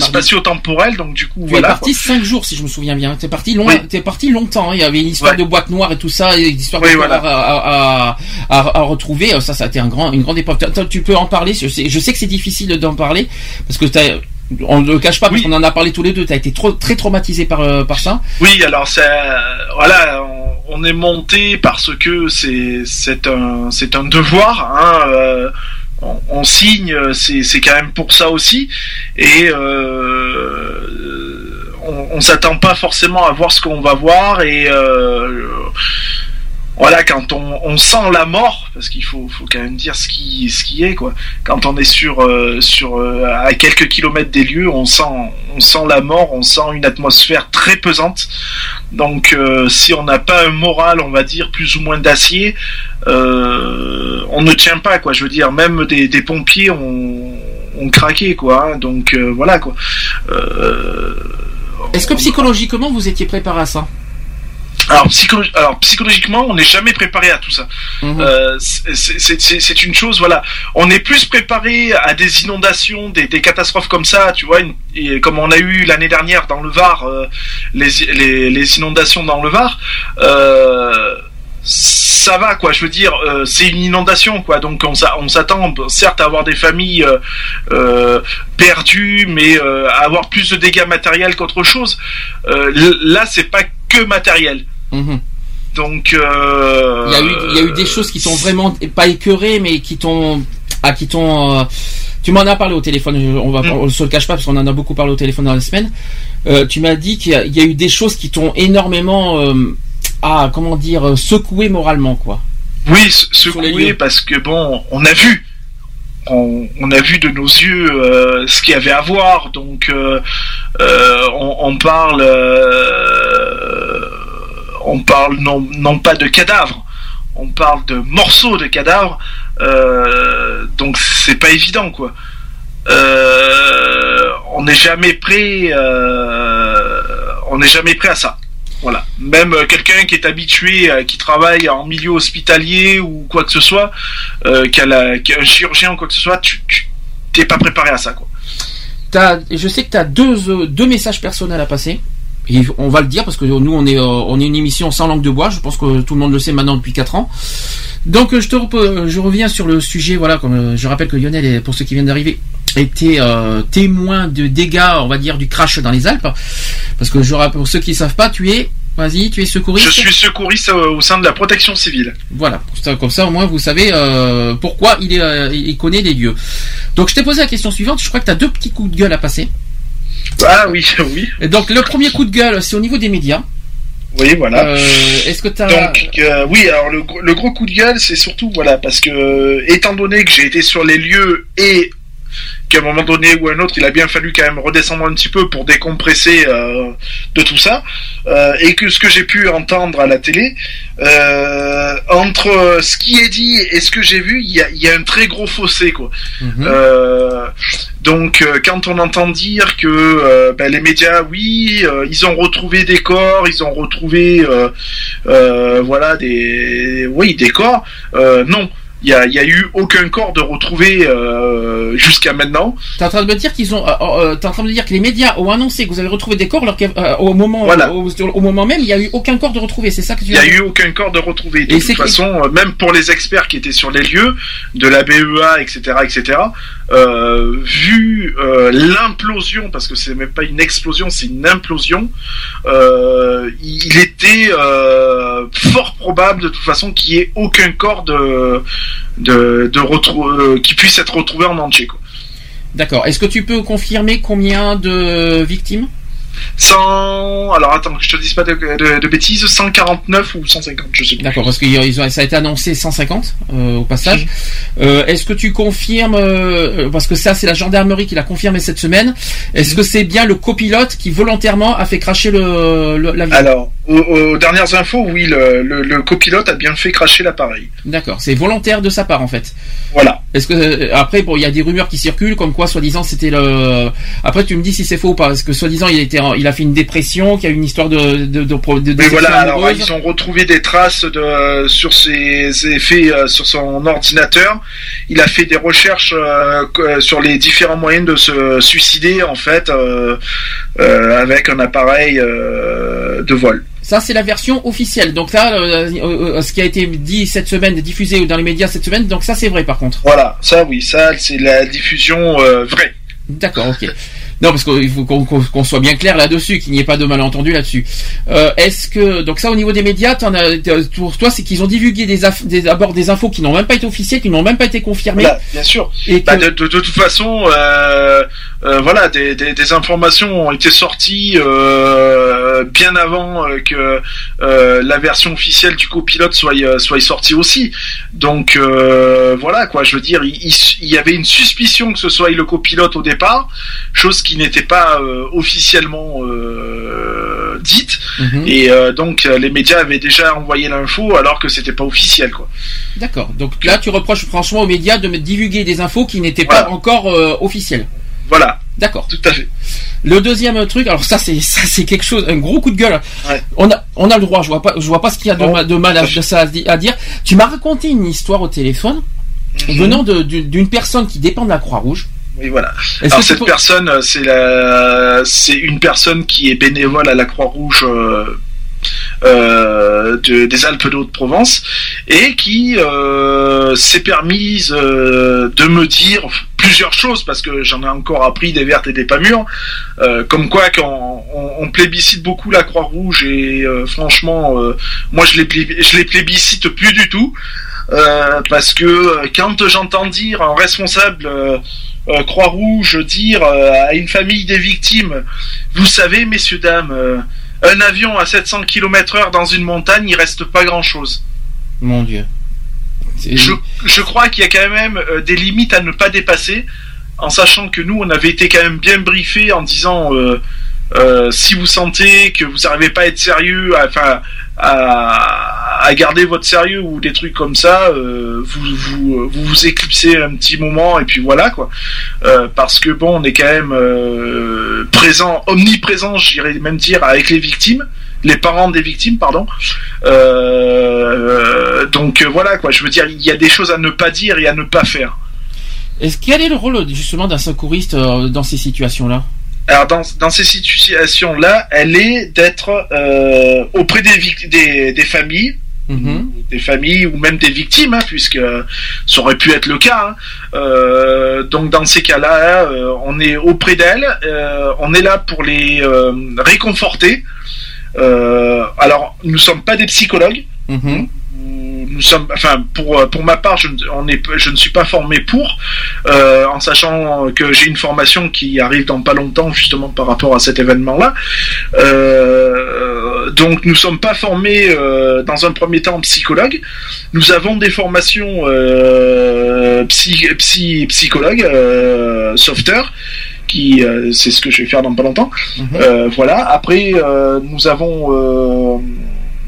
spatio-temporelle, donc du coup Tu es voilà. parti cinq jours si je me souviens bien. T'es parti long, Oui. t'es parti longtemps. hein. Il y avait une histoire Ouais. de boîte noire et tout ça, et une histoire Oui, de voilà. à, à, à, à retrouver. Ça, ça a été un grand, une grande épreuve. Tu peux en parler. Je sais, je sais que c'est difficile d'en parler parce que t'as, on ne le cache pas parce Oui. qu'on en a parlé tous les deux. T'as été trop, très traumatisé par euh, par ça. Oui, alors ça, voilà, on, on est monté parce que c'est c'est un c'est un devoir. Hein, euh, on, on signe, c'est c'est quand même pour ça aussi, et euh, on, on s'attend pas forcément à voir ce qu'on va voir et euh, voilà, quand on, on sent la mort, parce qu'il faut, faut quand même dire ce qui, ce qui est quoi. Quand on est sur, euh, sur euh, à quelques kilomètres des lieux, on sent, on sent la mort, on sent une atmosphère très pesante. Donc, euh, si on n'a pas un moral, on va dire plus ou moins d'acier, euh, on ne tient pas quoi. Je veux dire, même des, des pompiers ont, ont craqué quoi. hein. Donc euh, voilà quoi. Euh, Est-ce que psychologiquement vous étiez préparé à ça? Alors, psycholo- alors psychologiquement, on n'est jamais préparé à tout ça. Euh, c'est- une chose, voilà. On est plus préparé à des inondations, des, des catastrophes comme ça, tu vois, une- et comme on a eu l'année dernière dans le Var, euh, les, les, les inondations dans le Var. Euh, ça va quoi, je veux dire, euh, c'est une inondation quoi, donc on, s'a- on s'attend certes à avoir des familles euh, euh, perdues, mais euh, à avoir plus de dégâts matériels qu'autre chose. Euh, là, c'est pas que matériel. Mhm. Donc, euh, Il y, a eu, il y a eu des choses qui t'ont vraiment pas écœuré, mais qui t'ont, ah, qui t'ont. euh, tu m'en as parlé au téléphone. On va, Mm. on se le cache pas parce qu'on en a beaucoup parlé au téléphone dans la semaine. Euh, tu m'as dit qu'il y, a- il y a eu des choses qui t'ont énormément, ah, comment dire, secoué moralement, quoi. Oui, secoué parce que bon, on a vu, on, on a vu de nos yeux euh, ce qu'il y avait à voir, donc euh, euh, on, on parle, on parle non, pas de cadavres, on parle de morceaux de cadavres, euh, donc c'est pas évident quoi. Euh, on n'est jamais prêt, euh, on n'est jamais prêt à ça. Voilà. Même quelqu'un qui est habitué, qui travaille en milieu hospitalier ou quoi que ce soit, qui, a un chirurgien ou quoi que ce soit, tu t'es pas préparé à ça, quoi. Je sais que tu as deux messages personnels à passer. Et on va le dire parce que nous on est euh, on est une émission sans langue de bois. Je pense que tout le monde le sait maintenant depuis 4 ans. Donc euh, je te euh, je reviens sur le sujet. Voilà, comme je rappelle que Lionel, est- pour ceux qui viennent d'arriver, était euh, témoin de dégâts, on va dire du crash dans les Alpes. Parce que je rappelle pour ceux qui ne savent pas, tu es vas-y, tu es secouriste. Je suis secouriste au sein de la protection civile. Voilà, comme ça au moins vous savez euh, pourquoi il, est, euh, il connaît les lieux. Donc je t'ai posé la question suivante, je crois que tu as deux petits coups de gueule à passer. Ah oui, (laughs) oui. Et donc le premier coup de gueule, c'est au niveau des médias. Oui, voilà. Euh, Est-ce que tu as... Donc euh, oui, alors le, gros- le gros coup de gueule, c'est surtout voilà parce que euh, étant donné que j'ai été sur les lieux et qu'à un moment donné ou à un autre, il a bien fallu quand même redescendre un petit peu pour décompresser euh, de tout ça, euh, et que ce que j'ai pu entendre à la télé, euh, entre ce qui est dit et ce que j'ai vu, il y a, il y a un très gros fossé quoi. Mhm. Donc quand on entend dire que ben, les médias, oui, ils ont retrouvé des corps, ils ont retrouvé, voilà, des, oui, des corps. Non, il y a, y a eu aucun corps de retrouvé euh, jusqu'à maintenant. T'es en train de me dire qu'ils ont, euh, euh, t'es en train de me dire que les médias ont annoncé que vous avez retrouvé des corps, alors qu'au moment, Voilà. au, au moment même, il n'y a eu aucun corps de retrouvé. C'est ça que tu Il n'y a eu aucun corps de retrouvé. De Et toute façon, euh, même pour les experts qui étaient sur les lieux, de la BEA, etc., etc., euh, vu euh, l'implosion, parce que c'est même pas une explosion, c'est une implosion, euh, il était fort probable de toute façon qu'il n'y ait aucun corps de, de, de qui puisse être retrouvé en entier. D'accord. Est-ce que tu peux confirmer combien de victimes? Sans... Alors attends, que je te dise pas de, de- de bêtises, 149 ou 150, je sais plus. D'accord, parce que ils ont- ça a été annoncé 150 euh, au passage. Euh, Est-ce que tu confirmes, euh, parce que ça c'est la gendarmerie qui l'a confirmé cette semaine, est-ce que c'est bien le copilote qui volontairement a fait cracher le, le- l'avion Alors, aux, aux dernières infos, oui, le, le, le copilote a bien fait cracher l'appareil. D'accord, c'est volontaire de sa part en fait. Voilà. Est-ce que après bon il y a des rumeurs qui circulent comme quoi soi-disant c'était le après tu me dis si c'est faux ou pas parce que soi-disant il était il a fait une dépression qu'il y a eu une histoire de de de, pro- de Mais voilà, alors ils ont retrouvé des traces de sur ses ses effets euh, sur son ordinateur. Il a fait des recherches euh, sur les différents moyens de se suicider en fait euh, euh, avec un appareil de vol. Ça, c'est la version officielle. Donc là, euh, ce qui a été dit cette semaine, diffusé dans les médias cette semaine, donc ça, c'est vrai par contre. Voilà, ça oui, ça c'est la diffusion euh, vraie. D'accord, ok. Non, parce qu'il faut qu'on soit bien clair là-dessus, qu'il n'y ait pas de malentendu là-dessus. Euh, Est-ce que donc ça au niveau des médias, as, t'as- pour toi, c'est qu'ils ont divulgué des, des d'abord des infos qui n'ont même pas été officielles, qui n'ont même pas été confirmées. Voilà, bien sûr. Et que- Bah, de, de- de toute façon, euh, euh, voilà, des, des, des informations ont été sorties euh, bien avant euh, que euh, la version officielle du copilote soit euh, soit sortie aussi. Donc euh, voilà quoi, je veux dire, il, il- il y avait une suspicion que ce soit le copilote au départ, chose qui n'était pas euh, officiellement euh, dite. Mhm. Et euh, donc les médias avaient déjà envoyé l'info alors que c'était pas officiel quoi. D'accord. Donc là, tu reproches franchement aux médias de me divulguer des infos qui n'étaient pas encore officielles. Voilà, D'accord. tout à fait. Le deuxième truc, alors ça c'est ça c'est quelque chose, un gros coup de gueule. Ouais. On a on a le droit, je vois pas je vois pas ce qu'il y a de, Non, ma- de mal à, de ça à, di- à dire. Tu m'as raconté une histoire au téléphone Mhm. venant d'une d'une personne qui dépend de la Croix-Rouge. Oui, voilà. Alors cette personne, euh, c'est la, c'est une personne qui est bénévole à la Croix-Rouge euh, euh, de- des Alpes de Haute-Provence et qui euh, s'est permise euh, de me dire plusieurs choses parce que j'en ai encore appris des vertes et des pas mûres, euh, comme quoi quand on, on plébiscite beaucoup la Croix-Rouge et euh, franchement, euh, moi je les je les plébiscite plus du tout. Euh, parce que quand j'entends dire un responsable euh, Croix-Rouge dire euh, à une famille des victimes, vous savez, messieurs, dames, euh, un avion à 700 km heure dans une montagne, il reste pas grand-chose. Mon Dieu. Je, je crois qu'il y a quand même des limites à ne pas dépasser, en sachant que nous, on avait été quand même bien briefés en disant si vous sentez que vous n'arrivez pas à être sérieux, à- enfin à, à garder votre sérieux ou des trucs comme ça, euh, vous, vous vous éclipsez un petit moment et puis voilà quoi. Euh, parce que bon, on est quand même euh, présent, omniprésent, j'irais même dire, avec les victimes, les parents des victimes, pardon. Euh, donc voilà quoi, je veux dire, il y a des choses à ne pas dire et à ne pas faire. Est-ce quel est le rôle justement d'un secouriste dans ces situations-là? Alors dans, dans ces situations-là, elle est d'être euh, auprès des, des, des familles, Mhm. des familles ou même des victimes, hein, puisque ça aurait pu être le cas. hein. Euh, donc dans ces cas-là, euh, on est auprès d'elles, euh, on est là pour les réconforter. Alors, nous sommes pas des psychologues. Mhm. Nous sommes, enfin, pour pour ma part, je, ne- on est, je ne suis pas formé pour, euh, en sachant que j'ai une formation qui arrive dans pas longtemps justement par rapport à cet événement-là. Euh, donc, nous sommes pas formés euh, dans un premier temps psychologues. Nous avons des formations euh, psy, psy, psychologues, euh, sauveteurs qui euh, c'est ce que je vais faire dans pas longtemps. Euh, voilà. Après, euh, nous avons, euh,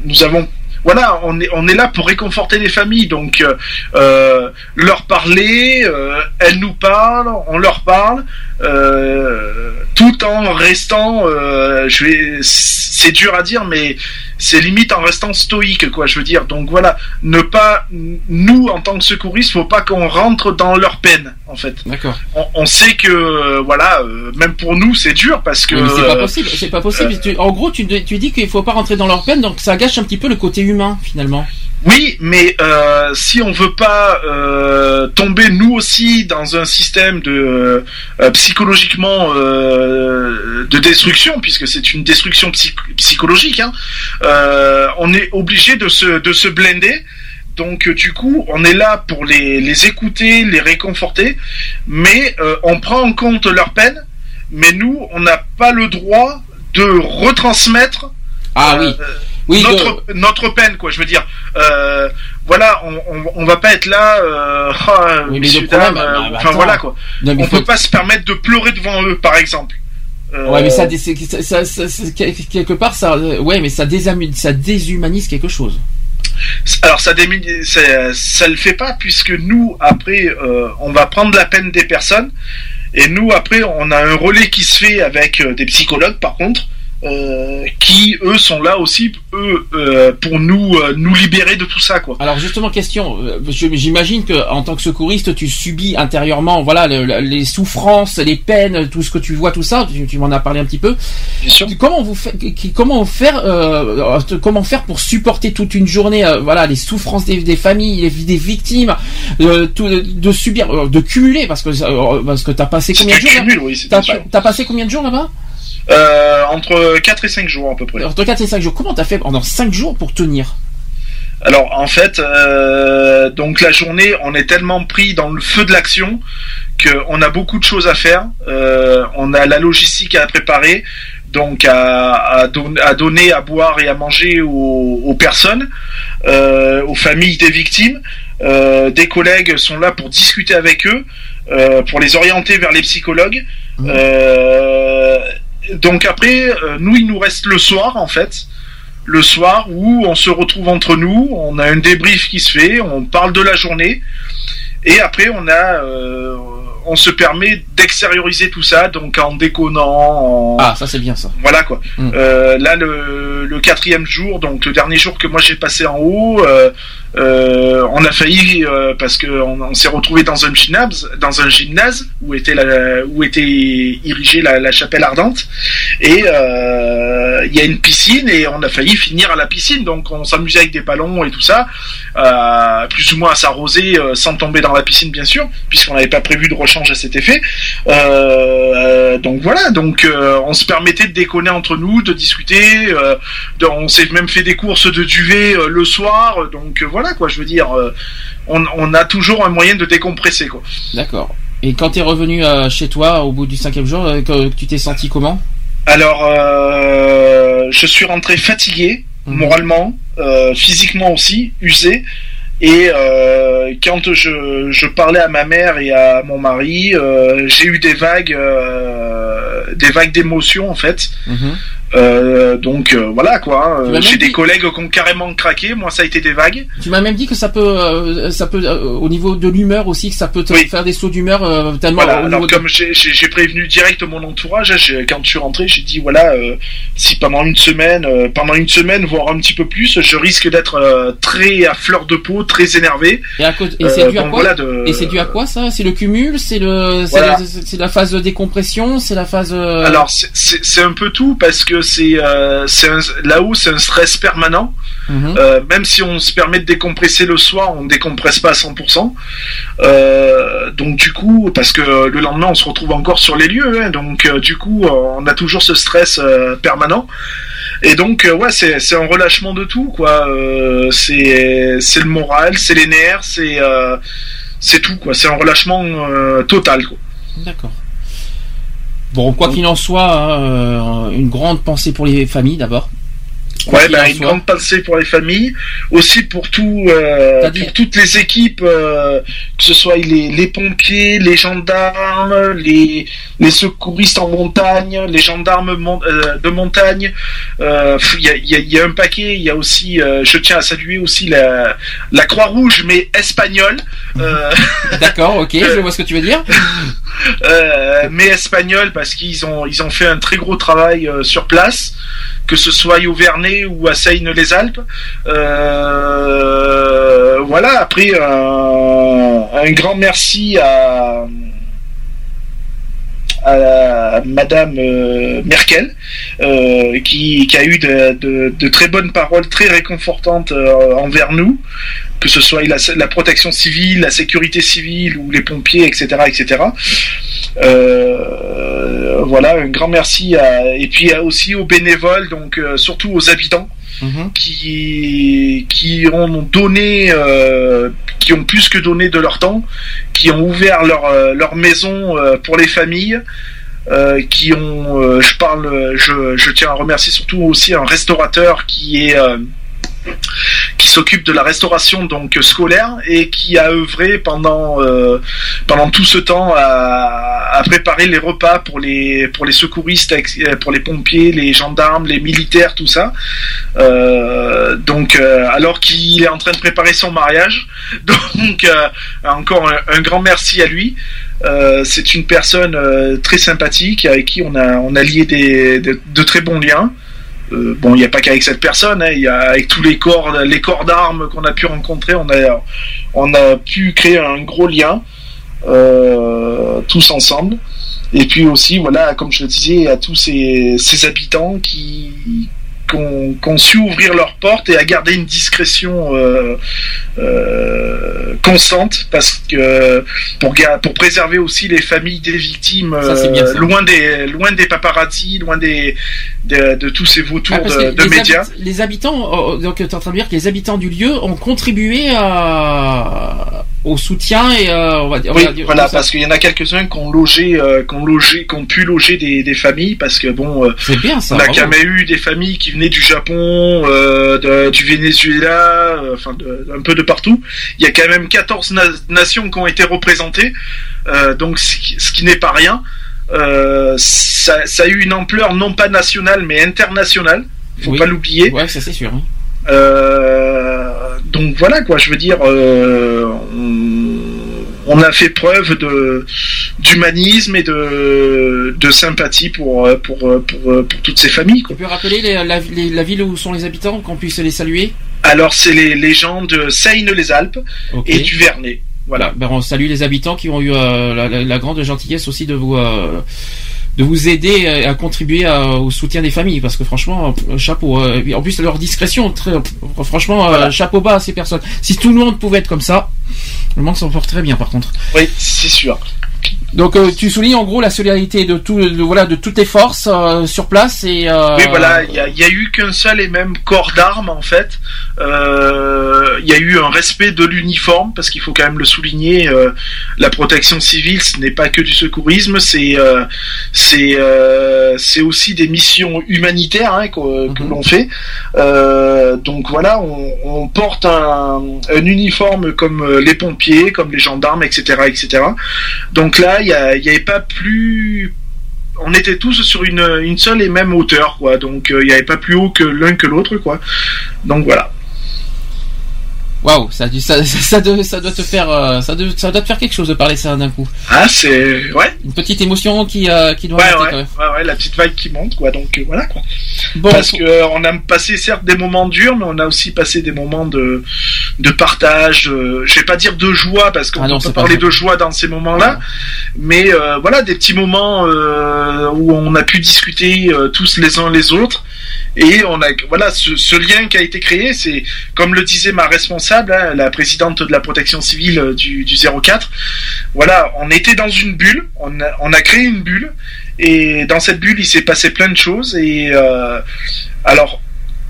nous avons, voilà, on est, on est là pour réconforter les familles, donc euh, euh, leur parler, euh, elles nous parlent, on leur parle, tout en restant, euh, je vais, c'est dur à dire, mais c'est limite en restant stoïque, quoi. Je veux dire, donc voilà, ne pas, nous en tant que secouristes, faut pas qu'on rentre dans leur peine, en fait. D'accord. On, on sait que, euh, voilà, euh, même pour nous, c'est dur parce que. C'est pas euh, possible. C'est pas possible. En gros, tu, tu dis qu'il faut pas rentrer dans leur peine, donc ça gâche un petit peu le côté humain finalement. Oui, mais euh, si on veut pas euh, tomber nous aussi dans un système de euh, psychologiquement euh, de destruction, puisque c'est une destruction psy- psychologique, hein, euh, on est obligé de se de se blender. Donc euh, du coup, on est là pour les, les écouter, les réconforter, mais euh, on prend en compte leur peine, mais nous, on n'a pas le droit de retransmettre Ah euh, oui. Oui, notre, notre peine, quoi. Je veux dire, euh, voilà, on, on, on va pas être là, euh, (laughs) Oui, mais problème, bah, bah, enfin attends. voilà quoi. Non, on faut- peut pas se permettre de pleurer devant eux, par exemple. Euh, Ouais, mais ça, quelque part, ça, euh, ouais, mais ça, désamu- ça déshumanise quelque chose. Alors ça, ça, ça le fait pas puisque nous après, euh, on va prendre la peine des personnes et nous après, on a un relais qui se fait avec euh, des psychologues, par contre. Euh, qui eux sont là aussi eux euh, pour nous euh, nous libérer de tout ça quoi. Alors justement, question. J'imagine que en tant que secouriste, tu subis intérieurement, voilà, le- le- les souffrances, les peines, tout ce que tu vois, tout ça. Tu, tu m'en as parlé un petit peu. Bien sûr. Comment vous fait, comment faire, comment faire pour supporter toute une journée, voilà, les souffrances des, des familles, les, des victimes, tout, de subir, de cumuler, parce que parce que t'as passé combien de jours cumul, oui, t'as passé combien de jours là-bas Euh, entre 4 et 5 jours à peu près. Entre 4 et 5 jours. Comment t'as fait pendant 5 jours pour tenir? Alors en fait, euh, donc la journée, on est tellement pris dans le feu de l'action qu'on a beaucoup de choses à faire. Euh, on a la logistique à préparer, donc à, à, don- à donner à boire et à manger aux, aux personnes, euh, aux familles des victimes. Euh, des collègues sont là pour discuter avec eux, euh, pour les orienter vers les psychologues. Euh, donc après, euh, nous, il nous reste le soir, en fait. Le soir où on se retrouve entre nous, on a un débrief qui se fait, on parle de la journée. Et après, on a, euh, on se permet d'extérioriser tout ça, donc en déconnant, en, Ah, ça c'est bien ça. voilà quoi. Mm. Euh, là, le, le quatrième jour, donc le dernier jour que moi j'ai passé en haut, euh, euh, on a failli euh, parce que on, s'est retrouvé dans un gymnase, dans un gymnase où était où était érigée la, chapelle ardente, et euh, il y a une piscine et on a failli finir à la piscine. Donc on s'amusait avec des ballons et tout ça, plus ou moins à s'arroser sans tomber dans la piscine bien sûr, puisqu'on n'avait pas prévu de rechange à cet effet. Donc voilà, donc on se permettait de déconner entre nous, de discuter. on s'est même fait des courses de duvet le soir. Donc euh, voilà quoi, je veux dire, euh, on, on a toujours un moyen de décompresser quoi. D'accord. Et quand t'es revenu euh, chez toi au bout du cinquième jour, euh, que- tu t'es senti comment? Alors, euh, je suis rentré fatigué, Mhm. moralement, euh, physiquement aussi, usé. Et euh, quand je, je parlais à ma mère et à mon mari, euh, j'ai eu des vagues, euh, des vagues d'émotions en fait. Mhm. Euh, donc euh, voilà quoi. Euh, m'as J'ai des dit- collègues qui ont carrément craqué. Moi, ça a été des vagues. Tu m'as même dit que ça peut, euh, ça peut, au niveau de l'humeur aussi, que ça peut te Oui. faire des sauts d'humeur tellement. Voilà, alors de- comme j'ai- prévenu direct mon entourage, hein, quand je suis rentré, j'ai dit voilà, si pendant une semaine, pendant une semaine, voire un petit peu plus, je risque d'être très à fleur de peau, très énervé. Et, à côté- et c'est dû à donc quoi voilà, de- dû à quoi ça? C'est le cumul? C'est le, c'est Voilà. la- la phase de décompression? C'est la phase. Alors c'est un peu tout parce que c'est euh, un- là-haut c'est un stress permanent. mhm. Euh, même si on se permet de décompresser le soir, on ne décompresse pas à 100%. Euh, donc du coup, parce que le lendemain on se retrouve encore sur les lieux, hein, donc du coup on a toujours ce stress permanent. Et donc ouais, c'est un relâchement de tout quoi. C'est le moral, c'est les nerfs, c'est tout quoi. C'est un relâchement total quoi. D'accord. Bon, quoi qu'il en soit, hein, euh, une grande pensée pour les familles d'abord. Ouais, bah, une soit. grande pensée pour les familles, aussi pour tout, euh, pour toutes les équipes, euh, que ce soit les, les pompiers, les gendarmes, les, les secouristes en montagne, les gendarmes mon- euh, de montagne. euh, Il y, a, y a- y a un paquet. Il y a aussi, euh, je tiens à saluer aussi la, la Croix Rouge, mais espagnole. Euh, (laughs) D'accord, ok, je vois ce que tu veux dire. (laughs) euh, mais espagnol parce qu'ils ont ils ont fait un très gros travail euh, sur place, que ce soit au Vernet ou à Seine-les-Alpes. Euh, voilà. Après un, grand merci à Madame euh, Merkel, euh, qui, a eu de, très bonnes paroles, très réconfortantes envers nous, que ce soit la, la protection civile, la sécurité civile ou les pompiers, etc., etc. Euh, voilà, un grand merci à, et puis aussi aux bénévoles, donc euh, surtout aux habitants Mhm. qui qui ont donné, euh, qui ont plus que donné de leur temps, qui ont ouvert leur euh, leur maison euh, pour les familles. euh, qui ont, euh, je parle, je, je tiens à remercier surtout aussi un restaurateur qui est euh, qui s'occupe de la restauration donc scolaire et qui a œuvré pendant euh, pendant tout ce temps à, préparer les repas pour les pour les secouristes, euh, pour les pompiers, les gendarmes, les militaires, tout ça. Euh, donc alors qu'il est en train de préparer son mariage, (laughs) donc encore un, grand merci à lui. C'est une personne très sympathique avec qui on a on a lié des, de, de très bons liens. Euh, bon, il n'y a pas qu'avec cette personne, hein, avec tous les corps, les corps d'armes qu'on a pu rencontrer, on a, on a pu créer un gros lien euh, tous ensemble. Et puis aussi, voilà, comme je le disais, à tous ces, ces habitants qui qui ont su ouvrir leurs portes et à garder une discrétion euh, euh, constante parce que pour, préserver aussi les familles des victimes Ça, euh, loin des loin des paparazzis, loin des de, de tous ces vautours Ah, de, que de les, médias. habit- les habitants, euh, donc tu es en train de dire que les habitants du lieu ont contribué à, au soutien et euh, on va dire. on Oui, va dire voilà, parce qu'il y en a quelques-uns qui ont logé, euh, qui ont logé, qui ont pu loger des, des familles, parce que bon, euh, bien ça. on a quand même eu des familles qui venaient du Japon, euh, de- du Venezuela, enfin de- un peu de partout. Il y a quand même 14 na- nations qui ont été représentées, donc ce qui, n'est pas rien. Ça, ça a eu une ampleur non pas nationale mais internationale, faut Oui. pas l'oublier. Ouais, ça c'est sûr. hein. Euh, donc voilà quoi, je veux dire, euh, on, on a fait preuve de d'humanisme et de, de sympathie pour pour, pour pour toutes ces familles. Quoi. Tu peux rappeler les- la, les- la ville où sont les habitants, qu'on puisse les saluer? Alors c'est les, les gens de Seine-les-Alpes et du Vernet. Voilà. Ben, on salue les habitants qui ont eu euh, la, la- la grande gentillesse aussi de vous euh, de vous aider à contribuer à- au soutien des familles parce que franchement euh, chapeau euh, en plus leur discrétion très franchement euh, Voilà. chapeau bas à ces personnes si tout le monde pouvait être comme ça le monde s'en porte très bien par contre Oui, c'est sûr. Donc euh, tu soulignes en gros la solidarité de tout de, voilà de toutes les forces euh, sur place et euh, Oui, voilà, il y a, eu qu'un seul et même corps d'armes en fait. Il y a eu un respect de l'uniforme parce qu'il faut quand même le souligner. la protection civile, ce n'est pas que du secourisme, c'est c'est c'est aussi des missions humanitaires hein, que, que Mhm. l'on fait. Donc voilà, on, on porte un, un uniforme comme les pompiers, comme les gendarmes, etc., etc. Donc là, il y, a- il y avait pas plus on était tous sur une, une seule et même hauteur, quoi. Donc euh, il n'y avait pas plus haut que l'un que l'autre, quoi. Donc voilà. Waouh ça, doit, ça doit te faire euh, ça doit, ça doit te faire quelque chose de parler ça d'un coup Ah, c'est ouais, une petite émotion qui euh, qui doit ouais, ouais, quand même. ouais, ouais, la petite vague qui monte, quoi. Donc euh, voilà, quoi. bon Parce que euh, on a passé certes des moments durs, mais on a aussi passé des moments de de partage. je vais pas dire de joie parce qu'on Ah peut pas parler vrai. de joie dans ces moments-là, mais voilà des petits moments où on a pu discuter tous les uns les autres et on a voilà ce, ce lien qui a été créé c'est comme le disait ma responsable hein, la présidente de la protection civile euh, du, du 04 voilà on était dans une bulle on a, on a créé une bulle et dans cette bulle il s'est passé plein de choses et euh, alors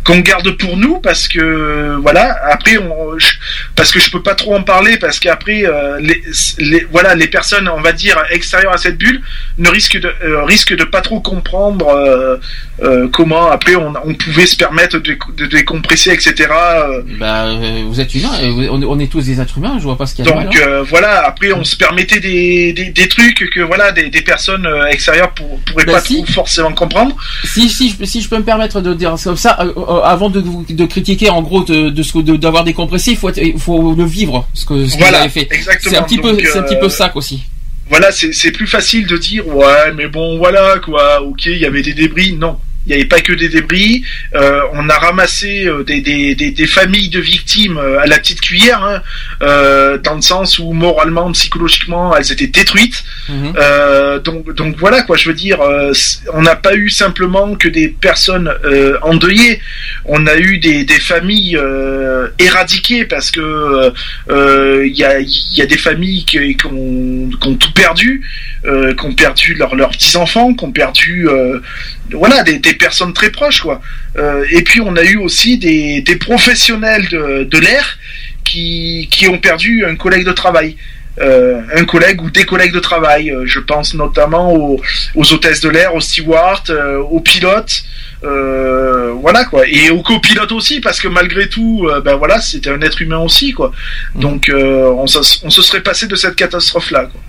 qu'on garde pour nous parce que voilà après on, je- parce que je peux pas trop en parler parce qu'après euh, les, les voilà les personnes on va dire extérieures à cette bulle ne risquent de euh, risquent de pas trop comprendre euh, euh, comment après on, on pouvait se permettre de, de décompresser etc euh, Bah, vous êtes humain, on, on est tous des êtres humains, je vois pas ce qu'il y a de mal. donc hein. voilà après on se permettait des, des, des trucs que voilà des, des personnes extérieures pour, pourraient Bah, pas si. trop forcément comprendre Si, si, je- si je peux me permettre de dire comme ça, avant de, de critiquer en gros de, d'avoir décompressé, il faut, être- faut le vivre, ce que, ce que Voilà, vous avez fait. exactement. C'est un petit peu, Donc, c'est un petit euh, peu ça aussi. voilà, c'est c'est plus facile de dire ouais, mais bon, voilà quoi. Ok, il y avait des débris. Non, il n'y avait pas que des débris. Euh, on a ramassé euh, des, des, des, des familles de victimes euh, à la petite cuillère, hein, euh, dans le sens où moralement, psychologiquement, elles étaient détruites. Mhm. Euh, donc, donc voilà quoi. Je veux dire, euh, on n'a pas eu simplement que des personnes euh, endeuillées. On a eu des, des familles euh, éradiquées parce que il y, a, y a des familles qui, qui ont, qui ont tout perdu, euh, qui ont perdu leurs leurs petits enfants, qui ont perdu euh, voilà des, des personnes très proches quoi. Euh, et puis on a eu aussi des, des professionnels de, de l'air qui, qui ont perdu un collègue de travail. Euh, un collègue ou des collègues de travail. Euh, je pense notamment aux, aux hôtesses de l'air, aux stewards, euh, aux pilotes, voilà quoi, et aux copilotes aussi, parce que malgré tout, ben voilà, c'était un être humain aussi quoi. Donc euh, on, se, on se serait passé de cette catastrophe là. Quoi.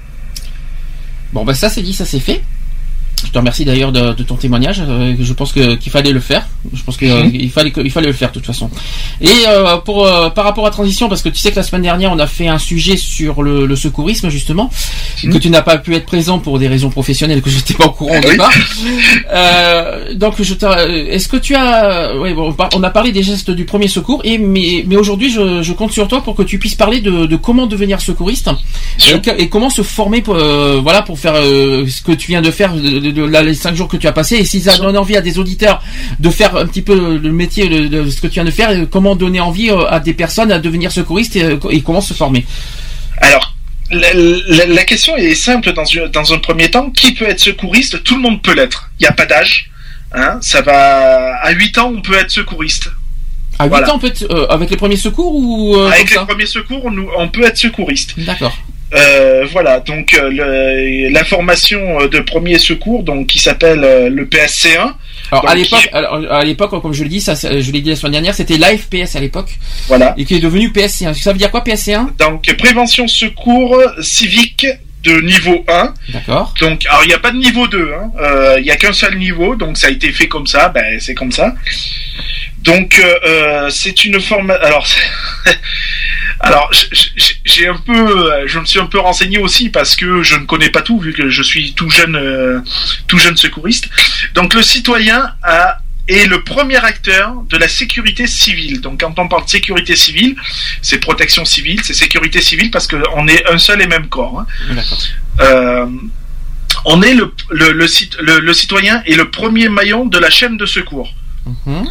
Bon, bah ça c'est dit, ça c'est fait. Je te remercie d'ailleurs de, de ton témoignage. euh, je pense que qu'il fallait le faire. Je pense qu'il il fallait il fallait le faire de toute façon. Et euh, pour euh, par rapport à transition, parce que tu sais que la semaine dernière on a fait un sujet sur le, le secourisme justement, et que tu n'as pas pu être présent pour des raisons professionnelles que je n'étais pas au courant au Oui. départ. (laughs) Euh, donc je est-ce que tu as, ouais, bon, on a parlé des gestes du premier secours et mais mais aujourd'hui je, je compte sur toi pour que tu puisses parler de, de comment devenir secouriste et, et comment se former pour, euh, voilà pour faire euh, ce que tu viens de faire de, de- de- là, les cinq jours que tu as passé et si ça donne envie à des auditeurs de faire un petit peu le métier de, de ce que tu viens de faire comment donner envie euh, à des personnes à devenir secouristes et, euh, et comment se former? Alors, la, la- la question est simple dans, un premier temps. Qui peut être secouriste? Tout le monde peut l'être. Il n'y a pas d'âge. Hein, ça va à 8 ans, on peut être secouriste. À 8 Voilà. ans, peut être, euh, avec les premiers secours ou euh, Avec les premiers secours, on, on peut être secouriste. D'accord. Euh, voilà, donc euh, le- la formation euh, de premier secours, donc qui s'appelle euh, le PSC1. Alors Donc, à l'époque, qui- à l'époque, comme je le dis, ça, je l'ai dit la semaine dernière, c'était l'AFPS à l'époque, Voilà. et qui est devenu PSC1. Ça veut dire quoi PSC1 Donc prévention secours civique de niveau 1. D'accord. Donc alors il n'y a pas de niveau 2, hein. Euh, il n'y a qu'un seul niveau, donc ça a été fait comme ça, ben c'est comme ça. Donc euh, c'est une forme. Alors (laughs) alors j'ai un peu, euh, je me suis un peu renseigné aussi parce que je ne connais pas tout vu que je suis tout jeune, euh, tout jeune secouriste. Donc le citoyen a est le premier acteur de la sécurité civile. Donc quand on parle de sécurité civile, c'est protection civile, c'est sécurité civile parce qu'on est un seul et même corps. hein. Euh, on est le, le, le, cit- le- le citoyen est le premier maillon de la chaîne de secours. Mhm.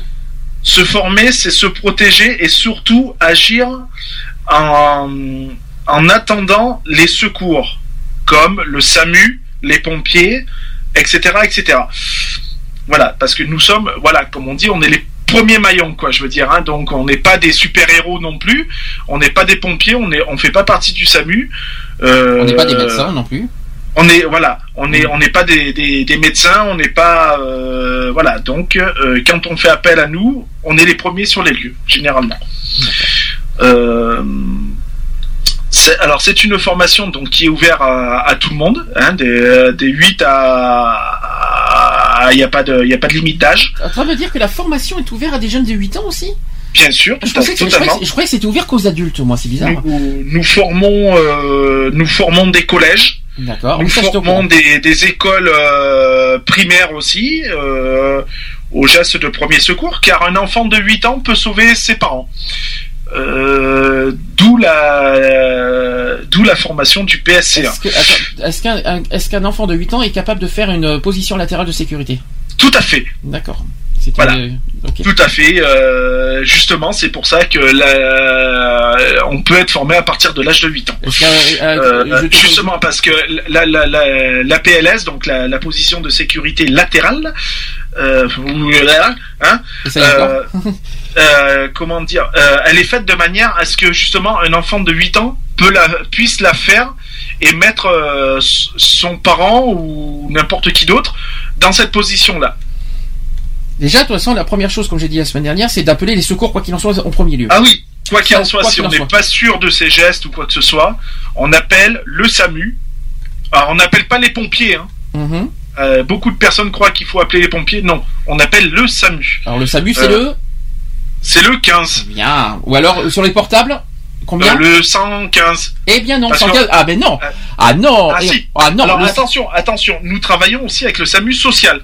Se former, c'est se protéger et surtout agir en, en attendant les secours, comme le SAMU, les pompiers, etc., etc. Voilà, parce que nous sommes, voilà, comme on dit, on est les premiers maillons, quoi, je veux dire. Hein, donc, on n'est pas des super-héros non plus. On n'est pas des pompiers. On on fait pas partie du SAMU. Euh, On n'est pas des médecins non plus. On est voilà, on est on n'est pas des, des, des médecins, on n'est pas euh, voilà. Donc euh, quand on fait appel à nous, on est les premiers sur les lieux généralement. Euh, c'est- alors c'est une formation donc qui est ouverte à, à tout le monde, hein, des, des 8 à il n'y a pas de il y a pas de limite d'âge, Ça veut dire que la formation est ouverte à des jeunes de 8 ans aussi? Bien sûr, je, tout à pensais fait, que, je, totalement. je croyais que c'était ouvert qu'aux adultes, moi, c'est bizarre. Nous, nous formons euh, nous formons des collèges. D'accord. Nous formons des, des écoles euh, primaires aussi euh, au geste de premier secours, car un enfant de 8 ans peut sauver ses parents. Euh, d'où la d'où la formation du PSC1. Est-ce que- attends, est-ce qu'un un- est-ce qu'un enfant de 8 ans est capable de faire une position latérale de sécurité? Tout à fait. D'accord. Voilà. Tout à fait. euh, justement, c'est pour ça que la, on peut être formé à partir de l'âge de 8 ans. Euh, justement parce que la, la, la, la PLS, donc la, la position de sécurité latérale, euh, hein, euh, (laughs) euh, comment dire, euh, elle est faite de manière à ce que justement un enfant de 8 ans peut la, puisse la faire et mettre euh, son parent ou n'importe qui d'autre dans cette position-là. Déjà, de toute façon, la première chose, comme j'ai dit la semaine dernière, c'est d'appeler les secours, quoi qu'il en soit, en premier lieu. Ah oui, quoi qu'il en soit, si on n'est pas sûr de ses gestes ou quoi que ce soit, on appelle le SAMU. Alors, on n'appelle pas les pompiers. Hein. Mhm. Euh, beaucoup de personnes croient qu'il faut appeler les pompiers. Non, on appelle le SAMU. Alors, le SAMU, c'est Euh, le. C'est le 15. Bien. Ou alors, euh, sur les portables, combien Euh, le 115. Eh bien, non. parce 115. que- Ah, ben non. Ah, non. Ah Eh, si. Ah, non. Alors le- attention, attention, nous travaillons aussi avec le SAMU social.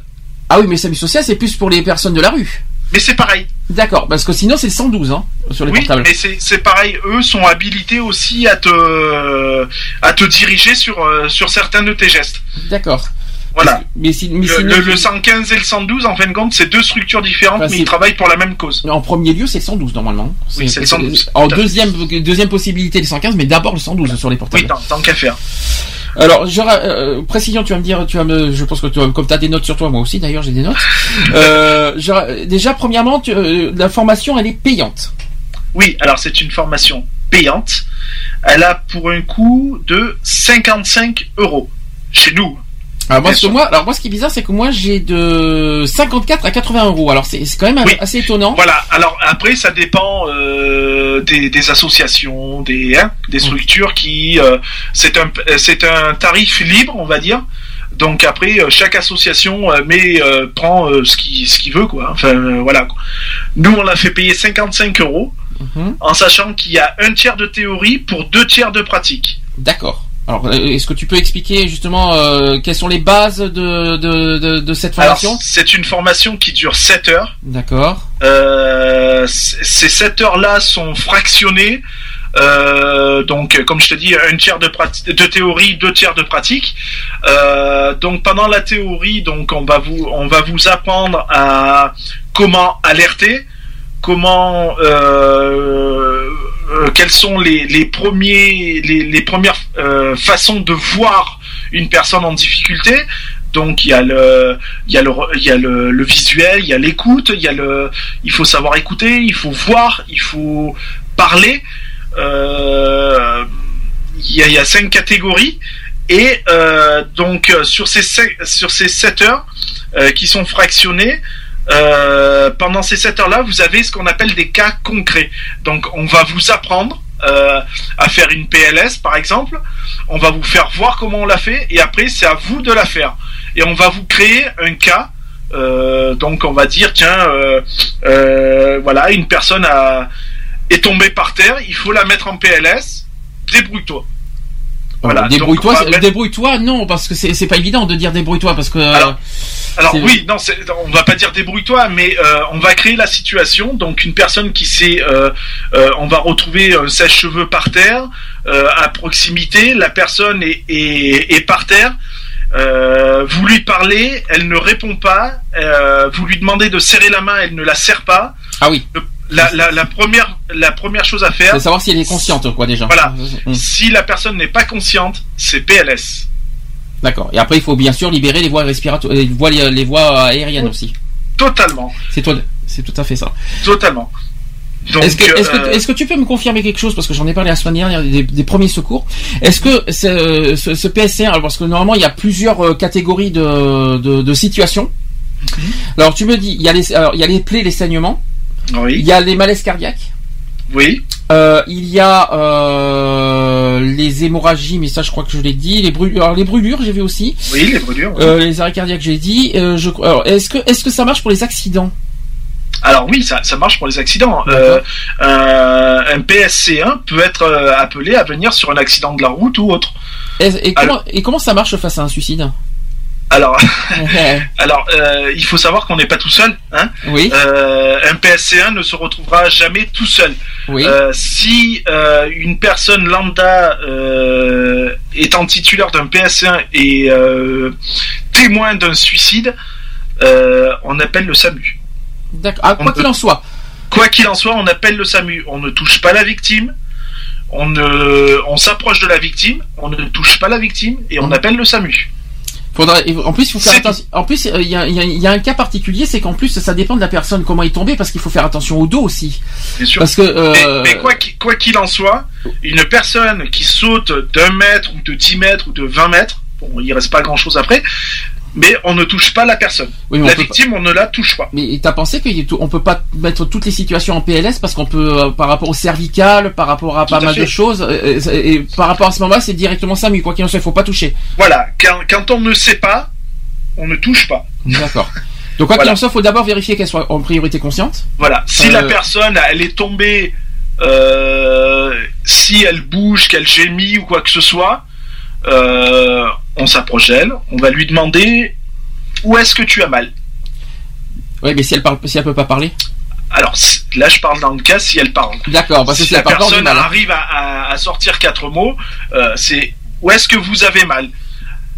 Ah oui, mais le SAMU social, c'est plus pour les personnes de la rue. Mais c'est pareil. D'accord, parce que sinon, c'est le 112, hein, sur les Oui, portables. mais c'est pareil. Eux sont habilités aussi à te à te diriger sur euh, sur certains de tes gestes. D'accord. Voilà. Mais, si, mais Le, sinon, le- le 115 et le 112, en fin de compte, c'est deux structures différentes, Enfin, mais ils travaillent pour la même cause. En premier lieu, c'est le 112 normalement. Oui, c'est le 112. En deuxième, deuxième possibilité, le 115, mais d'abord le 112 sur les portables. Oui, tant, tant qu'à faire. Alors, je, ra- euh, précision, tu vas me dire, tu vas me, je pense que tu, comme tu as des notes sur toi, moi aussi d'ailleurs j'ai des notes. (laughs) euh, je déjà, premièrement, tu- euh, la formation elle est payante. Oui, alors c'est une formation payante. Elle a pour un coût de 55 euros chez nous. Alors moi, Bien ce que sûr. moi, alors moi, ce qui est bizarre, c'est que moi j'ai de 54 à 80 euros. Alors c'est quand même Oui. assez étonnant. Voilà. Alors après, ça dépend euh, des, des associations, des hein, des structures qui euh, c'est un c'est un tarif libre, on va dire. Donc après, euh, chaque association euh, met euh, prend euh, ce qui ce qu'il veut quoi. Enfin voilà. quoi. Nous, on l'a fait payer 55 euros, Mhm. en sachant qu'il y a un tiers de théorie pour deux tiers de pratique. D'accord. Alors, euh, est-ce que tu peux expliquer justement euh, quelles sont les bases de, de, de, de cette formation c'est une formation qui dure 7 heures. D'accord. Euh, ces 7 heures-là sont fractionnées. Euh, donc, comme je te dis, un tiers de, de théorie, deux tiers de pratique. Euh, donc, pendant la théorie, donc on va vous, on va vous apprendre à comment alerter, comment, euh, euh, quelles sont les, premiers, les, premières euh, façons de voir une personne en difficulté, Donc il y a le, il y a le, il y a le, visuel, il y a l'écoute, il y a le, il faut savoir écouter, il faut voir, il faut parler. Euh, il y a, cinq catégories et euh, donc euh, sur ces sur ces 7 heures euh, qui sont fractionnées. Euh, pendant ces 7 heures-là, vous avez ce qu'on appelle des cas concrets. Donc, on va vous apprendre euh, à faire une PLS, par exemple. On va vous faire voir comment on l'a fait, et après, c'est à vous de la faire. Et on va vous créer un cas. euh, donc, on va dire, tiens, euh, euh, voilà, une personne a, est tombée par terre, il faut la mettre en PLS. Débrouille-toi. Voilà, débrouille-toi, mettre- débrouille-toi, non, parce que c'est c'est pas évident de dire débrouille-toi, parce que. Alors, Alors c'est- oui, non, on va pas dire débrouille-toi, mais euh, on va créer la situation. Donc une personne qui sait, euh, euh, on va retrouver un sèche-cheveux par terre euh, à proximité. La personne est, est, est par terre. Euh, vous lui parlez, elle ne répond pas. Euh, vous lui demandez de serrer la main, elle ne la serre pas. Ah oui. Le- la, la, la première, la première chose à faire, C'est savoir si elle est consciente, quoi, déjà. voilà. Mm. Si la personne n'est pas consciente, c'est PLS. D'accord. Et après, il faut bien sûr libérer les voies respiratoires, les voies, les voies aériennes aussi. Totalement, C'est toi, c'est tout à fait ça. totalement. Est-ce que, euh, est-ce que tu peux me confirmer quelque chose parce que j'en ai parlé la semaine dernière des, des premiers secours. Est-ce que ce, ce, ce PSC1, alors parce que normalement il y a plusieurs euh, catégories de, de, de situations. Mhm. Alors tu me dis, il y a les, alors, il y a les plaies, les saignements, il y a les malaises cardiaques, oui. euh, il y a euh, les hémorragies, mais ça je crois que je l'ai dit, les brûlures, alors les brûlures j'ai vu aussi, Oui, les brûlures. oui. euh, les arrêts cardiaques j'ai dit. Je, alors est-ce que est-ce que ça marche pour les accidents? Alors oui, ça, ça marche pour les accidents. Un PSC1 peut être appelé à venir sur un accident de la route ou autre. et, et comment, et comment ça marche face à un suicide? Alors, (laughs) alors euh, il faut savoir qu'on n'est pas tout seul. Hein Oui, Euh, un PSC1 ne se retrouvera jamais tout seul. oui. Euh, si une personne lambda étant titulaire d'un PSC1 et témoin d'un suicide, on appelle le SAMU. D'accord. Ah, quoi qu'il en soit. Quoi qu'il en soit, on appelle le SAMU. On ne touche pas la victime. On s'approche de la victime. On ne touche pas la victime et on Mhm. appelle le SAMU. Faudrait, en plus, il faut faire attention. En plus, euh, il y, a, il y a- il y a un cas particulier, c'est qu'en plus, ça dépend de la personne, comment il est tombé, parce qu'il faut faire attention au dos aussi. Bien sûr. Parce que. euh, Mais, mais quoi qu'il quoi qu'il en soit, une personne qui saute d'un mètre ou de 10 mètres ou de 20 mètres, bon, il reste pas grand chose après, mais on ne touche pas la personne. oui, mais on La pas- victime, on ne la touche pas. Mais t'as pensé qu'on peut pas mettre toutes les situations en PLS parce qu'on peut, euh, par rapport au cervical, par rapport à Tout pas à mal fait. de choses, euh, euh, et, par rapport à ce moment-là, c'est directement SAMU, quoi qu'il en soit, il faut pas toucher. Voilà. Quand, quand on ne sait pas, on ne touche pas. D'accord. Donc quoi (laughs) qu'il en soit, faut d'abord vérifier qu'elle soit en priorité consciente. Voilà. Si Euh, la personne, elle est tombée, euh, si elle bouge, qu'elle gémit ou quoi que ce soit, euh, on s'approche d'elle, on va lui demander où est-ce que tu as mal. Oui, mais si elle parle, si elle peut pas parler. Alors là, je parle dans le cas si elle parle. D'accord, parce que si si la parle personne mal. hein. arrive à, à- à sortir quatre mots, euh, c'est où est-ce que vous avez mal.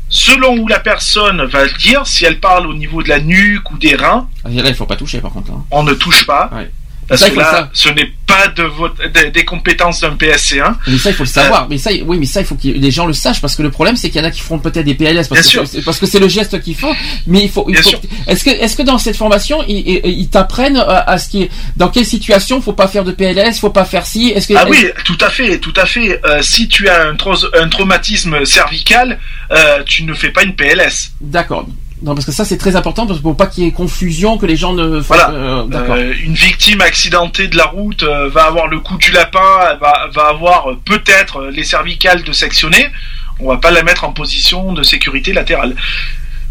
Selon où la personne va le dire, si elle parle au niveau de la nuque ou des reins, Ah, Là, il faut pas toucher, par contre. hein. on ne touche pas. Ouais. Parce Ça, que là, ce n'est pas de votre, de- des compétences d'un PSC1. Mais ça, il Euh, faut le savoir. Mais ça, oui, mais ça, il faut que les gens le sachent parce que le problème, c'est qu'il y en a qui feront peut-être des PLS parce Bien que sûr. c'est- parce que c'est le geste qu'ils font. Mais il faut. il faut Est-ce que, est-ce que dans cette formation, ils, ils- t'apprennent à, à ce qui est, dans quelle situation faut pas faire de PLS, faut pas faire ci. Est-ce que Ah oui, tout à fait, tout à fait. Euh, si tu as un, traumatisme cervical, euh, tu ne fais pas une PLS. D'accord. Non, parce que ça, c'est très important parce pour pas qu'il y ait confusion, que les gens ne. fassent- Voilà. euh, D'accord. Euh, une victime accidentée de la route euh, va avoir le coup du lapin, va, va avoir euh, peut-être les cervicales de sectionner. On va pas la mettre en position de sécurité latérale.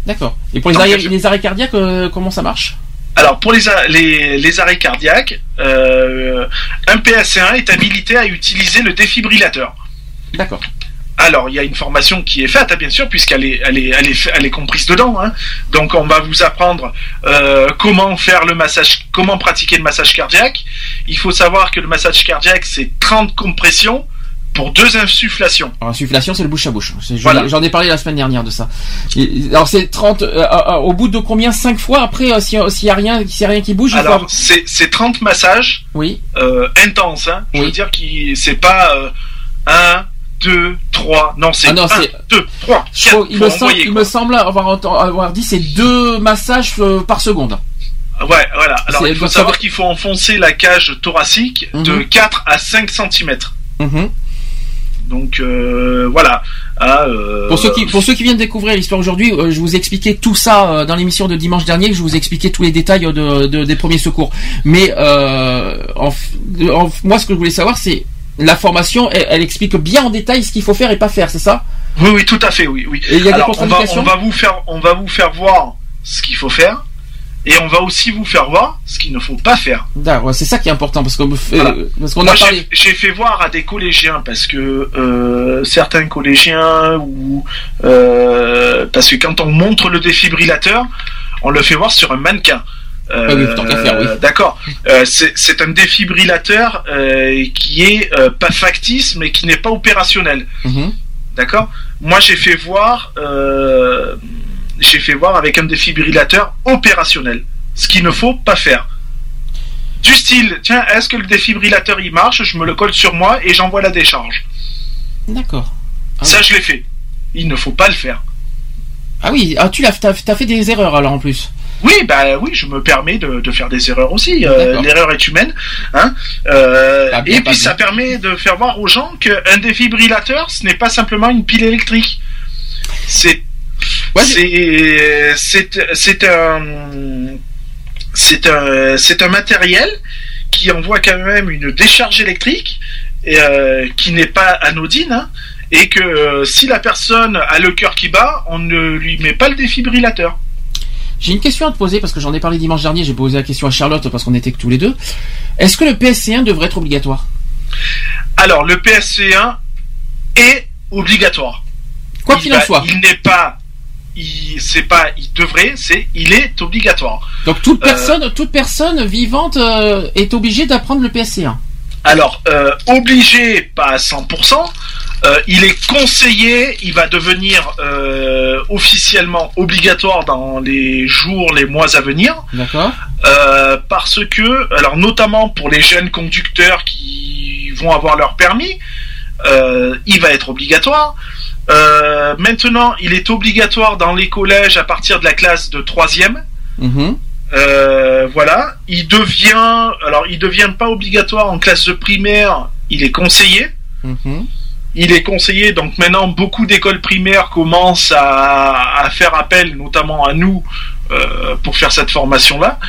D'accord. Et pour les arrêts, les cardiaques, comment ça marche? Alors pour les, les, les arrêts cardiaques, un PSC1 est habilité à utiliser le défibrillateur. D'accord. Alors, il y a une formation qui est faite, hein, bien sûr, puisqu'elle est, elle est, elle est, elle est comprise dedans. hein. Donc, on va vous apprendre euh, comment faire le massage, comment pratiquer le massage cardiaque. Il faut savoir que le massage cardiaque, c'est 30 compressions pour deux insufflations. Alors, insufflation, c'est le bouche à bouche. Je- Voilà. J'en ai parlé la semaine dernière de ça. Et- alors, c'est 30, euh, euh, euh, au bout de combien? 5 fois après, euh, si- s'il y a rien, s'il y a rien qui bouge, Alors, c'est c'est 30 massages Oui. euh, intenses. Hein. Je Oui. veux dire que c'est pas euh, 1, 2, 3. Non, c'est Ah non, 1, c'est- 2, 3, Je 4. crois- il, me semble, il me semble avoir, avoir dit c'est deux massages euh, par seconde. Ouais, voilà. Alors, il faut savoir qu'il faut enfoncer la cage thoracique de Mhm. 4 à 5 cm. Mhm. Donc, euh, voilà. Ah, euh, Pour ceux qui pour ceux qui viennent découvrir l'histoire aujourd'hui, euh, je vous ai expliqué tout ça euh, dans l'émission de dimanche dernier. Je vous ai expliqué tous les détails de, de- des premiers secours. Mais euh, en en moi, ce que je voulais savoir, c'est la formation. Elle, elle explique bien en détail ce qu'il faut faire et pas faire. C'est ça? Oui, oui, tout à fait, oui, oui. Et il y a des Alors, on va, on va vous faire, on va vous faire voir ce qu'il faut faire, et on va aussi vous faire voir ce qu'il ne faut pas faire. D'accord, c'est ça qui est important parce que euh, Voilà. parce qu'on Moi, a j'ai- parlé. j'ai fait voir à des collégiens parce que euh, certains collégiens ou euh, parce que quand on montre le défibrillateur, on le fait voir sur un mannequin. Euh, Ah oui, tant qu'à faire, oui. D'accord. Euh, c'est un défibrillateur euh, qui est pas factice mais qui n'est pas opérationnel. Mhm. D'accord Moi, j'ai fait voir, j'ai fait voir avec un défibrillateur opérationnel, ce qu'il ne faut pas faire. Du style, tiens, est-ce que le défibrillateur il marche Je me le colle sur moi et j'envoie la décharge. D'accord. Ah Ça, je l'ai fait. Il ne faut pas le faire. Ah oui, ah, tu l'as, t'as, t'as fait des erreurs alors en plus. Oui, bah oui, je me permets de, de faire des erreurs aussi. Euh. L'erreur est humaine. Hein Euh, Ah, bien, et puis bien. ça permet de faire voir aux gens qu'un défibrillateur, ce n'est pas simplement une pile électrique. C'est Ouais, un c'est un c'est un matériel qui envoie quand même une décharge électrique et, euh, qui n'est pas anodine hein, et que si la personne a le cœur qui bat, on ne lui met pas le défibrillateur. J'ai une question à te poser parce que j'en ai parlé dimanche dernier. J'ai posé la question à Charlotte parce qu'on était que tous les deux. Est-ce que le PSC1 devrait être obligatoire? Alors, le PSC1 est obligatoire. Quoi Il qu'il en soit. Il n'est pas, il, c'est pas, il devrait, c'est, il est obligatoire. Donc toute Euh, personne, toute personne vivante euh, est obligée d'apprendre le PSC1. Alors, euh, obligé, pas à 100%, euh, il est conseillé, il va devenir euh, officiellement obligatoire dans les jours, les mois à venir. D'accord. Euh, parce que, alors notamment pour les jeunes conducteurs qui vont avoir leur permis, il va être obligatoire. Maintenant, il est obligatoire dans les collèges à partir de la classe de troisième. Mhm. Voilà, il devient, alors il devient pas obligatoire en classe de primaire, il est conseillé. Mhm. Il est conseillé, donc maintenant beaucoup d'écoles primaires commencent à, faire appel, notamment à nous, euh, pour faire cette formation-là.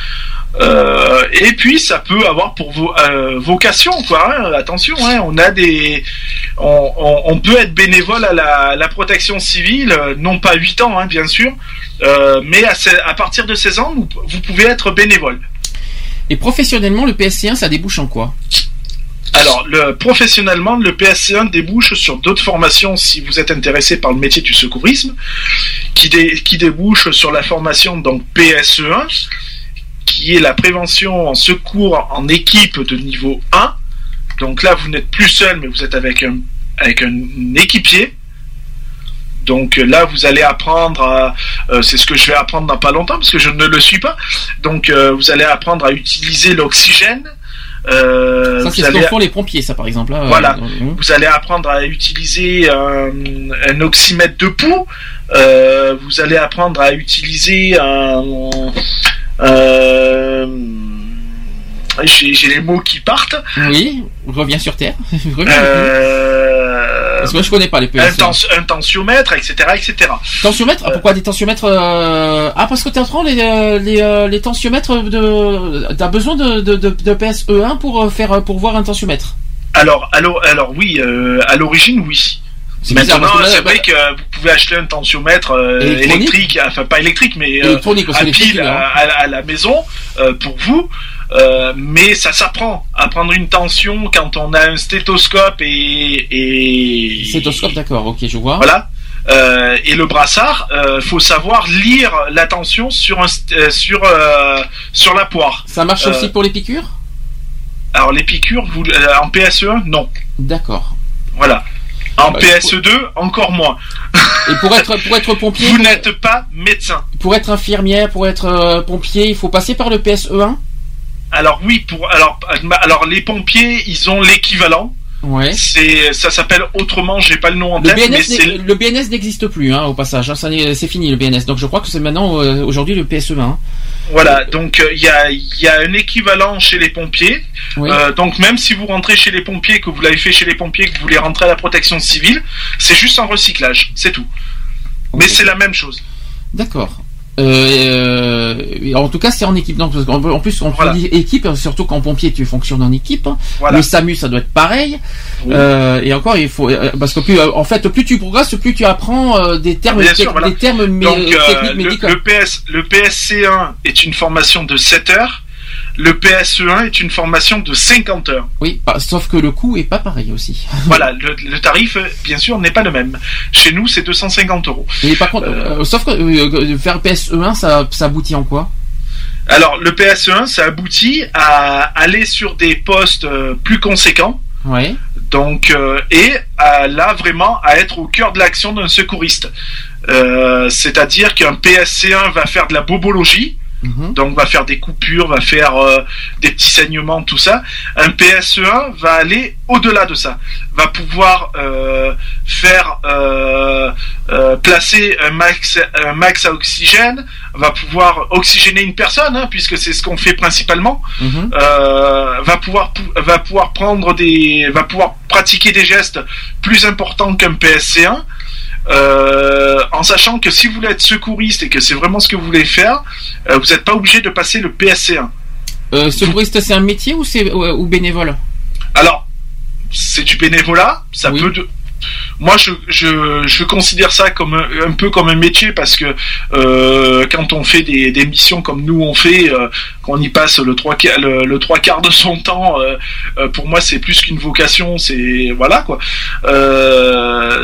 Euh, et puis ça peut avoir pour euh, vocation, quoi. hein. attention, hein, on a des, on, peut être bénévole à la, protection civile, non pas 8 ans, hein, bien sûr, mais à, partir de 16 ans, vous pouvez être bénévole. Et professionnellement, le PSC1, ça débouche en quoi? Alors, le, professionnellement, le PSC1 débouche sur d'autres formations si vous êtes intéressé par le métier du secourisme, qui, dé- qui débouche sur la formation donc PSE1, qui est la prévention en secours en équipe de niveau 1. Donc là, vous n'êtes plus seul, mais vous êtes avec un, avec un équipier. Donc là, vous allez apprendre, à- euh, c'est ce que je vais apprendre dans pas longtemps parce que je ne le suis pas. Donc euh, vous allez apprendre à utiliser l'oxygène. Euh, Ça, c'est ce allez- qu'en font les pompiers, ça par exemple. Voilà. Euh, mhm. vous allez apprendre à utiliser un, un oxymètre de pouls. Euh, vous allez apprendre à utiliser un. euh, J'ai j'ai les mots qui partent. Oui, reviens sur Terre. (laughs) Reviens. Euh, Parce que moi, je connais pas les un, PSC1. tens- un tensiomètre, etc., etc. Tensiomètre Ah, Pourquoi des tensiomètres euh, Ah, parce que tu apprends les, euh, les, euh, les tensiomètres de. T'as besoin de, de, de, de PSE1 pour euh, faire pour voir un tensiomètre? Alors, alors, alors oui, euh, à l'origine, oui. Maintenant, c'est vrai bah, que vous pouvez acheter un tensiomètre euh, électrique, enfin pas électrique, mais euh, à pile à, hein. à- à la maison euh, pour vous. Euh, mais ça s'apprend à prendre une tension quand on a un stéthoscope et, et Stéthoscope, d'accord, ok, je vois. voilà. Euh, et le brassard, euh, faut savoir lire la tension sur un euh, sur sur la poire. Ça marche aussi pour les piqûres? Alors les piqûres, vous, en PSE1, non. D'accord. Voilà. En Bah, PSE2, encore moins. Et pour être pour être pompier, Vous n'êtes pas médecin. pour être infirmière, pour être pompier, il faut passer par le PSE1 Alors oui, pour alors alors les pompiers, ils ont l'équivalent. Ouais. C'est, ça s'appelle autrement, j'ai pas le nom en Le tête, mais c'est le BNS n'existe plus, hein, au passage. hein, c'est fini le BNS. Donc je crois que c'est maintenant euh, aujourd'hui le PSE1. hein. Voilà, donc euh, il y, y a un équivalent chez les pompiers. Oui. Euh, donc même si vous rentrez chez les pompiers, que vous l'avez fait chez les pompiers, que vous voulez rentrer à la protection civile, c'est juste un recyclage, c'est tout. Mais c'est la même chose. D'accord. Euh, euh, en tout cas, c'est en équipe. Donc, en plus, on Voilà. dit équipe, surtout qu'en pompier, tu fonctionnes en équipe. Voilà. Le SAMU, ça doit être pareil. Oui. Euh, et encore, il faut euh, parce que plus, euh, en fait, plus tu progresses, plus tu apprends euh, des termes, sûr, voilà. des termes Donc euh, techniques le, médicaux. le PS, le PSC1 est une formation de 7 heures, le PSE1 est une formation de 50 heures. Oui, bah, sauf que le coût est pas pareil aussi. (laughs) Voilà, le, le tarif, euh, bien sûr, n'est pas le même. Chez nous, c'est 250 euros. Et par contre, euh, sauf que euh, faire PSE1, ça, ça aboutit en quoi? Alors, le PSE1, ça aboutit à aller sur des postes euh, plus conséquents. Ouais. Donc, euh, et à, là vraiment à être au cœur de l'action d'un secouriste. Euh, C'est-à-dire qu'un PSC1 va faire de la bobologie, Mhm. donc va faire des coupures, va faire euh, des petits saignements, tout ça. Un PSE1 va aller au-delà de ça, va pouvoir euh, faire euh, euh, placer un max, un max à oxygène, va pouvoir oxygéner une personne, hein, puisque c'est ce qu'on fait principalement Mhm. euh, va pouvoir pou- va pouvoir prendre des va pouvoir pratiquer des gestes plus importants qu'un PSC1 euh, en sachant que si vous voulez être secouriste et que c'est vraiment ce que vous voulez faire euh, vous n'êtes pas obligé de passer le PSC1 Euh, secouriste, c'est un métier ou c'est ou, ou bénévole? Alors c'est du bénévolat ça Oui. peut de moi, je, je, je considère ça comme un, un peu comme un métier parce que euh, quand on fait des, des missions comme nous on fait, euh, qu'on y passe le trois, le, le trois quarts de son temps, euh, pour moi c'est plus qu'une vocation, c'est voilà quoi.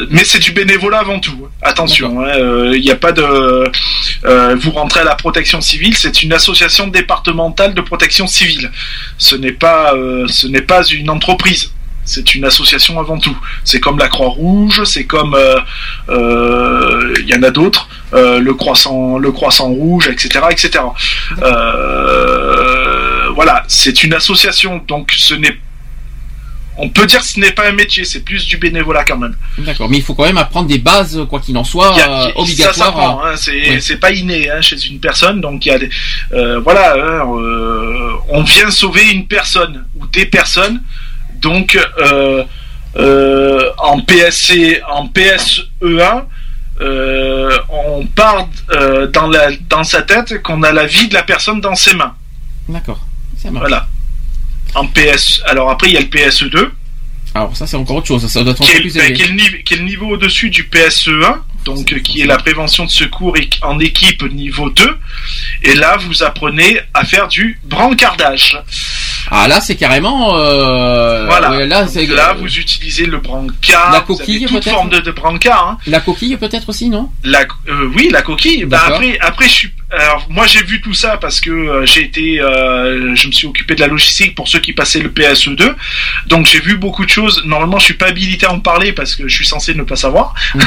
Mais c'est du bénévolat avant tout. Attention, hein, il n'y a pas de. vous rentrez à la protection civile, c'est une association départementale de protection civile. Ce n'est pas, ce n'est pas une entreprise. C'est une association avant tout. C'est comme la Croix-Rouge, c'est comme euh, euh, il y en a d'autres, euh, le croissant, le croissant rouge, etc., etc. Euh, voilà, c'est une association, donc ce n'est, on peut dire que ce n'est pas un métier, c'est plus du bénévolat quand même. D'accord, mais il faut quand même apprendre des bases, quoi qu'il en soit, euh, il- obligatoire. Ça s'apprend, hein, c'est oui. c'est pas inné hein, chez une personne, donc il y a des, euh, voilà, hein, euh, on vient sauver une personne ou des personnes, donc euh, euh, en PSC, en PSE1. euh, on part dans, la, dans sa tête qu'on a la vie de la personne dans ses mains. D'accord. Voilà. En PS. Alors après, il y a le PSE2, Alors ça c'est encore autre chose, ça doit être qui est, plus ben, élevé. qui est le niveau, qui est le niveau au-dessus du PSE1, donc qui est la prévention de secours en équipe niveau 2. Et là, vous apprenez à faire du brancardage. Ah là c'est carrément. Euh, voilà. ouais, là Donc c'est là, vous utilisez le brancard. La coquille, toute peut-être forme de, de brancard. hein. la coquille peut-être aussi non? La, euh, oui, la coquille. Bah, après, après, je suis. Alors, moi, j'ai vu tout ça parce que euh, j'ai été, euh, je me suis occupé de la logistique pour ceux qui passaient le PSE2. Donc, j'ai vu beaucoup de choses. Normalement, je suis pas habilité à en parler parce que je suis censé ne pas savoir. (laughs)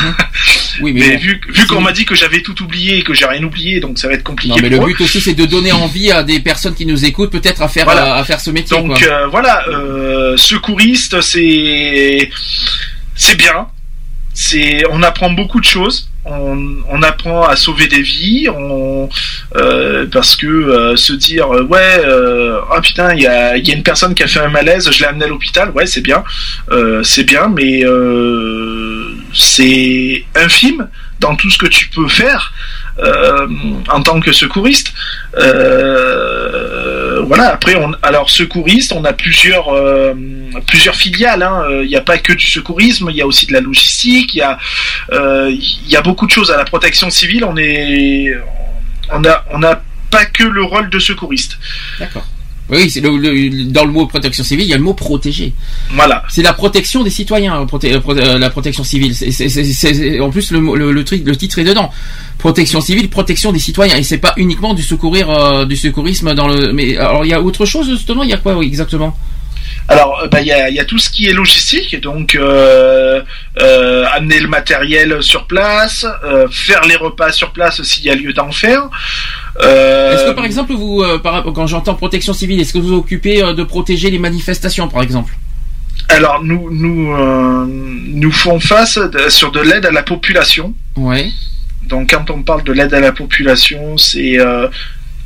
Oui mais, Mais bon. vu, vu qu'on m'a dit que j'avais tout oublié et que j'ai rien oublié, donc ça va être compliqué. Non mais le eux. but aussi c'est de donner envie à des personnes qui nous écoutent peut-être à faire Voilà. à, à faire ce métier. Donc quoi. euh, voilà, euh, secouriste, c'est c'est bien. C'est on apprend beaucoup de choses. On, on apprend à sauver des vies. Euh, parce que euh, se dire euh, ouais euh, ah putain il y a, une personne qui a fait un malaise, je l'ai amené à l'hôpital. Ouais c'est bien, c'est bien, mais c'est infime dans tout ce que tu peux faire. Euh, en tant que secouriste. Euh, voilà. Après, on, alors secouriste, on a plusieurs euh, plusieurs filiales. hein. Euh, Il n'y a pas que du secourisme, il y a aussi de la logistique. Il y a euh, il y beaucoup de choses à la protection civile. On est on a on a pas que le rôle de secouriste. D'accord. Oui, c'est le, le- dans le mot protection civile, il y a le mot protéger. Voilà. C'est la protection des citoyens, proté- euh, proté- euh, la protection civile. C'est- en plus, le, titre est dedans. Protection civile, protection des citoyens. Et c'est pas uniquement du secourir, euh, du secourisme dans le. Mais alors, il y a autre chose justement? Il y a quoi oui, exactement? Alors, euh, bah, il y, a, il y a tout ce qui est logistique, donc euh, euh, amener le matériel sur place, euh, faire les repas sur place s'il y a lieu d'en faire. Est-ce que par exemple, vous, par- quand j'entends protection civile, est-ce que vous vous occupez de protéger les manifestations, par exemple? Alors nous nous nous font face de- sur de l'aide à la population. Ouais. Donc quand on parle de l'aide à la population, c'est euh,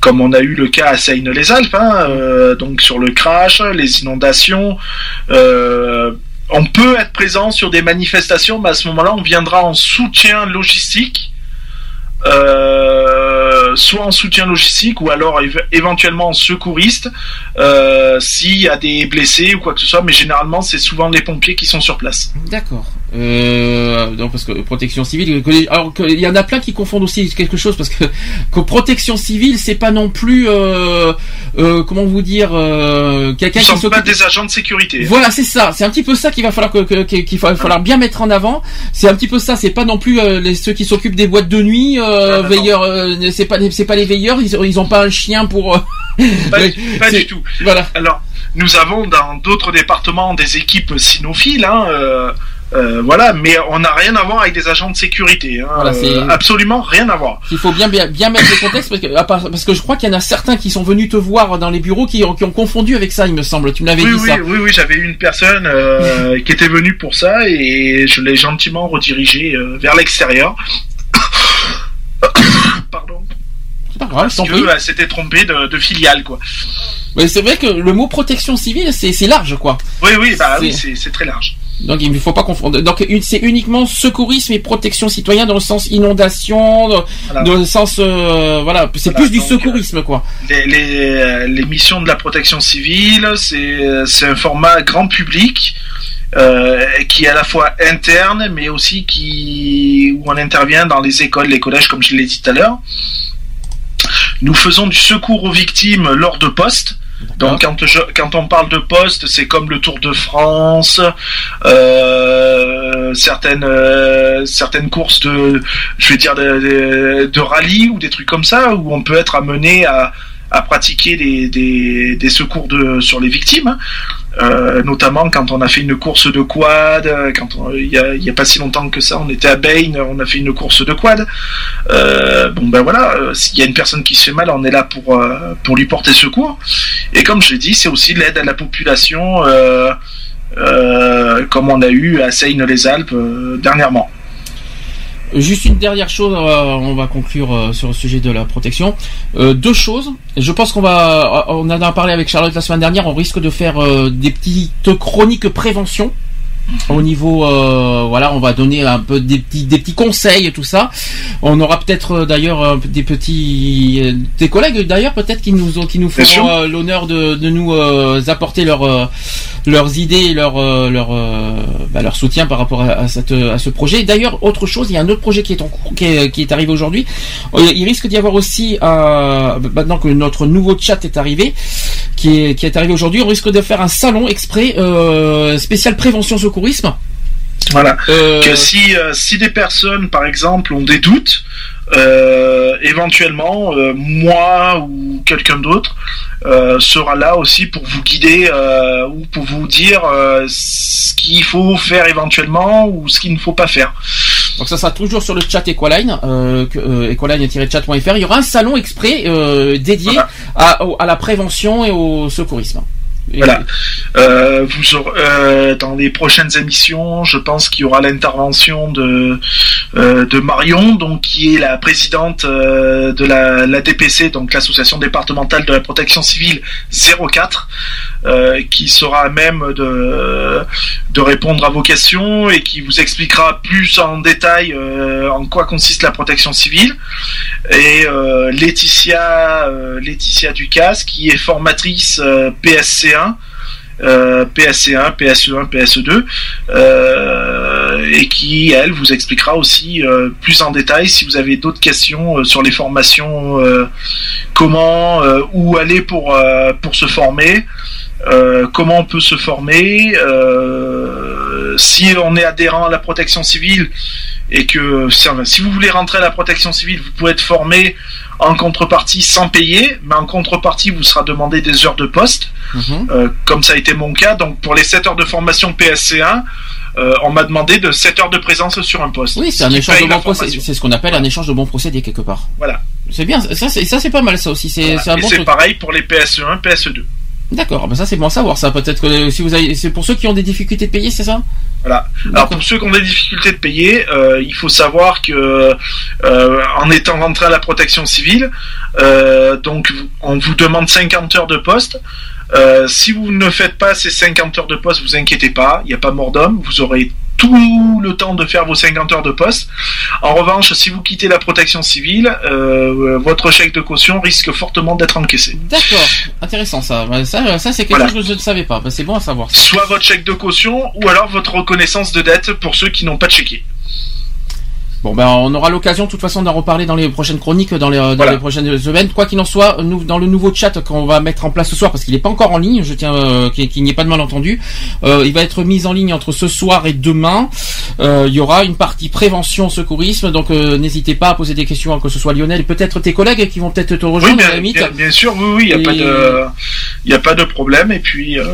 comme on a eu le cas à Seine-les-Alpes, hein, euh, donc sur le crash, les inondations. euh, on peut être présent sur des manifestations, mais à ce moment-là, on viendra en soutien logistique. Euh, soit en soutien logistique ou alors éve- éventuellement en secouriste euh, s'il y a des blessés ou quoi que ce soit mais généralement c'est souvent les pompiers qui sont sur place D'accord. Euh, non, parce que protection civile, que alors il y en a plein qui confondent aussi quelque chose parce que, (laughs) que protection civile, c'est pas non plus, euh, euh, comment vous dire, euh, quelqu'un qui pas s'occupe. des agents de sécurité Voilà, c'est ça. C'est un petit peu ça qu'il va falloir que, qu'il va falloir bien mettre en avant. C'est un petit peu ça. C'est pas non plus euh, les, ceux qui s'occupent des boîtes de nuit, euh, veilleurs. euh, c'est pas les- c'est pas les veilleurs. Ils, ils ont pas un chien pour. euh, Pas, du (laughs) tout. Voilà. Alors, nous avons dans d'autres départements des équipes cynophiles, hein, euh, euh, voilà, mais on n'a rien à voir avec des agents de sécurité. Hein, Voilà, c'est- euh, absolument rien à voir. Il faut bien, bien, bien mettre le contexte parce que, part- parce que je crois qu'il y en a certains qui sont venus te voir dans les bureaux qui, ont- qui ont confondu avec ça, il me semble. Tu me l'avais Oui, dit oui, ça. oui, oui, j'avais une personne euh, (laughs) qui était venue pour ça et je l'ai gentiment redirigé euh, vers l'extérieur. (coughs) Pardon. C'est pas grave, Parce que s'était trompée de, de filiale, quoi. Mais c'est vrai que le mot protection civile, c'est large, quoi. Oui, oui, bah C'est- oui, très large. Donc il ne faut pas confondre. Donc c'est uniquement secourisme et protection citoyen dans le sens inondation, dans, Voilà. dans le sens euh, voilà, c'est Voilà, plus du donc, secourisme quoi. les, les, les missions de la protection civile, c'est c'est un format grand public euh, qui est à la fois interne, mais aussi qui où on intervient dans les écoles, les collèges, comme je l'ai dit tout à l'heure. Nous faisons du secours aux victimes lors de postes. Donc quand, je, quand on parle de poste, c'est comme le Tour de France, euh, certaines euh, certaines courses de, je vais dire de, de, de rallye ou des trucs comme ça où on peut être amené à, à pratiquer des, des, des secours de sur les victimes. Euh, notamment quand on a fait une course de quad, euh, quand il y a, pas si longtemps que ça, on était à Bain, on a fait une course de quad. Euh, bon ben voilà, euh, s'il y a une personne qui se fait mal, on est là pour pour lui porter secours. Et comme je l'ai dit, c'est aussi l'aide à la population, comme on a eu à Seine-les-Alpes dernièrement. Juste une dernière chose, on va conclure euh, sur le sujet de la protection. Euh, deux choses. Je pense qu'on va, euh, on en a parlé avec Charlotte la semaine dernière. On risque de faire des petites chroniques prévention. Au niveau, euh, voilà, on va donner un peu des petits, des petits conseils et tout ça. On aura peut-être euh, d'ailleurs euh, des petits, des collègues d'ailleurs peut-être qui nous, qui nous euh, l'honneur de, de nous euh, apporter leur, euh, leurs idées et leur, leur, bah, leur soutien par rapport à, à cette, à ce projet. D'ailleurs, autre chose, il y a un autre projet qui est en cours, qui est, qui est arrivé aujourd'hui. Il risque d'y avoir aussi, maintenant que notre nouveau chat est arrivé, qui est, qui est arrivé aujourd'hui, on risque de faire un salon exprès spécial prévention secourisme. Voilà. Euh, Que si euh, si des personnes, par exemple, ont des doutes, euh, éventuellement, euh, moi ou quelqu'un d'autre euh, sera là aussi pour vous guider euh, ou pour vous dire euh, ce qu'il faut faire éventuellement ou ce qu'il ne faut pas faire. Donc ça sera toujours sur le chat Equaline, euh, euh, equaline-chat.fr. Il y aura un salon exprès euh, dédié Voilà. à, à la prévention et au secourisme. Voilà. Euh, vous aurez, euh, dans les prochaines émissions, je pense qu'il y aura l'intervention de euh, de Marion, donc qui est la présidente euh, de la, la DPC, donc l'association départementale de la protection civile 04, euh, qui sera à même de de répondre à vos questions et qui vous expliquera plus en détail euh, en quoi consiste la protection civile. Et euh, Laetitia euh, Laetitia Ducasse, qui est formatrice euh, PSC1 euh, PSC1, PSE1, PSE2, euh, et qui, elle, vous expliquera aussi euh, plus en détail si vous avez d'autres questions sur les formations, comment, où aller pour, pour se former, euh, comment on peut se former, euh, si on est adhérent à la protection civile et que si, vous voulez rentrer à la protection civile, vous pouvez être formé en contrepartie sans payer, mais en contrepartie vous sera demandé des heures de poste, Mhm. euh, comme ça a été mon cas. Donc pour les 7 heures de formation PSC1, euh, on m'a demandé de 7 heures de présence sur un poste. Oui, c'est Ce un échange de procédés. formation. C'est ce qu'on appelle un échange de bons procédés quelque part. Voilà. C'est bien, ça c'est pas mal ça aussi. C'est Voilà. bon pareil pour les PSE1, PSE2. D'accord, ben ça c'est bon à savoir ça. Peut-être que si vous avez, c'est pour ceux qui ont des difficultés de payer, c'est ça? Voilà. Alors pour ceux qui ont des difficultés de payer, euh, il faut savoir que euh, en étant rentré à la protection civile, euh, donc on vous demande 50 heures de poste. Si vous ne faites pas ces 50 heures de poste, vous inquiétez pas, il n'y a pas mort d'homme, vous aurez tout le temps de faire vos 50 heures de poste. En revanche, si vous quittez la protection civile, euh, votre chèque de caution risque fortement d'être encaissé. D'accord, intéressant ça. Ça, ça c'est quelque Voilà. chose que je ne savais pas. Ben, c'est bon à savoir. ça. Soit votre chèque de caution, ou alors votre reconnaissance de dette pour ceux qui n'ont pas de chéquier. Bon ben on aura l'occasion de toute façon d'en reparler dans les prochaines chroniques, dans les, dans Voilà. les prochaines semaines. Quoi qu'il en soit, nous dans le nouveau chat qu'on va mettre en place ce soir, parce qu'il n'est pas encore en ligne, je tiens euh, qu'il n'y ait pas de malentendu, euh, il va être mis en ligne entre ce soir et demain. Euh, il y aura une partie prévention secourisme, donc euh, n'hésitez pas à poser des questions, que ce soit Lionel et peut-être tes collègues qui vont peut-être te Oui, rejoindre à la bien, limite. bien, bien sûr, oui, oui, il n'y a, Et- pas de, il y a pas de problème. Et puis, euh,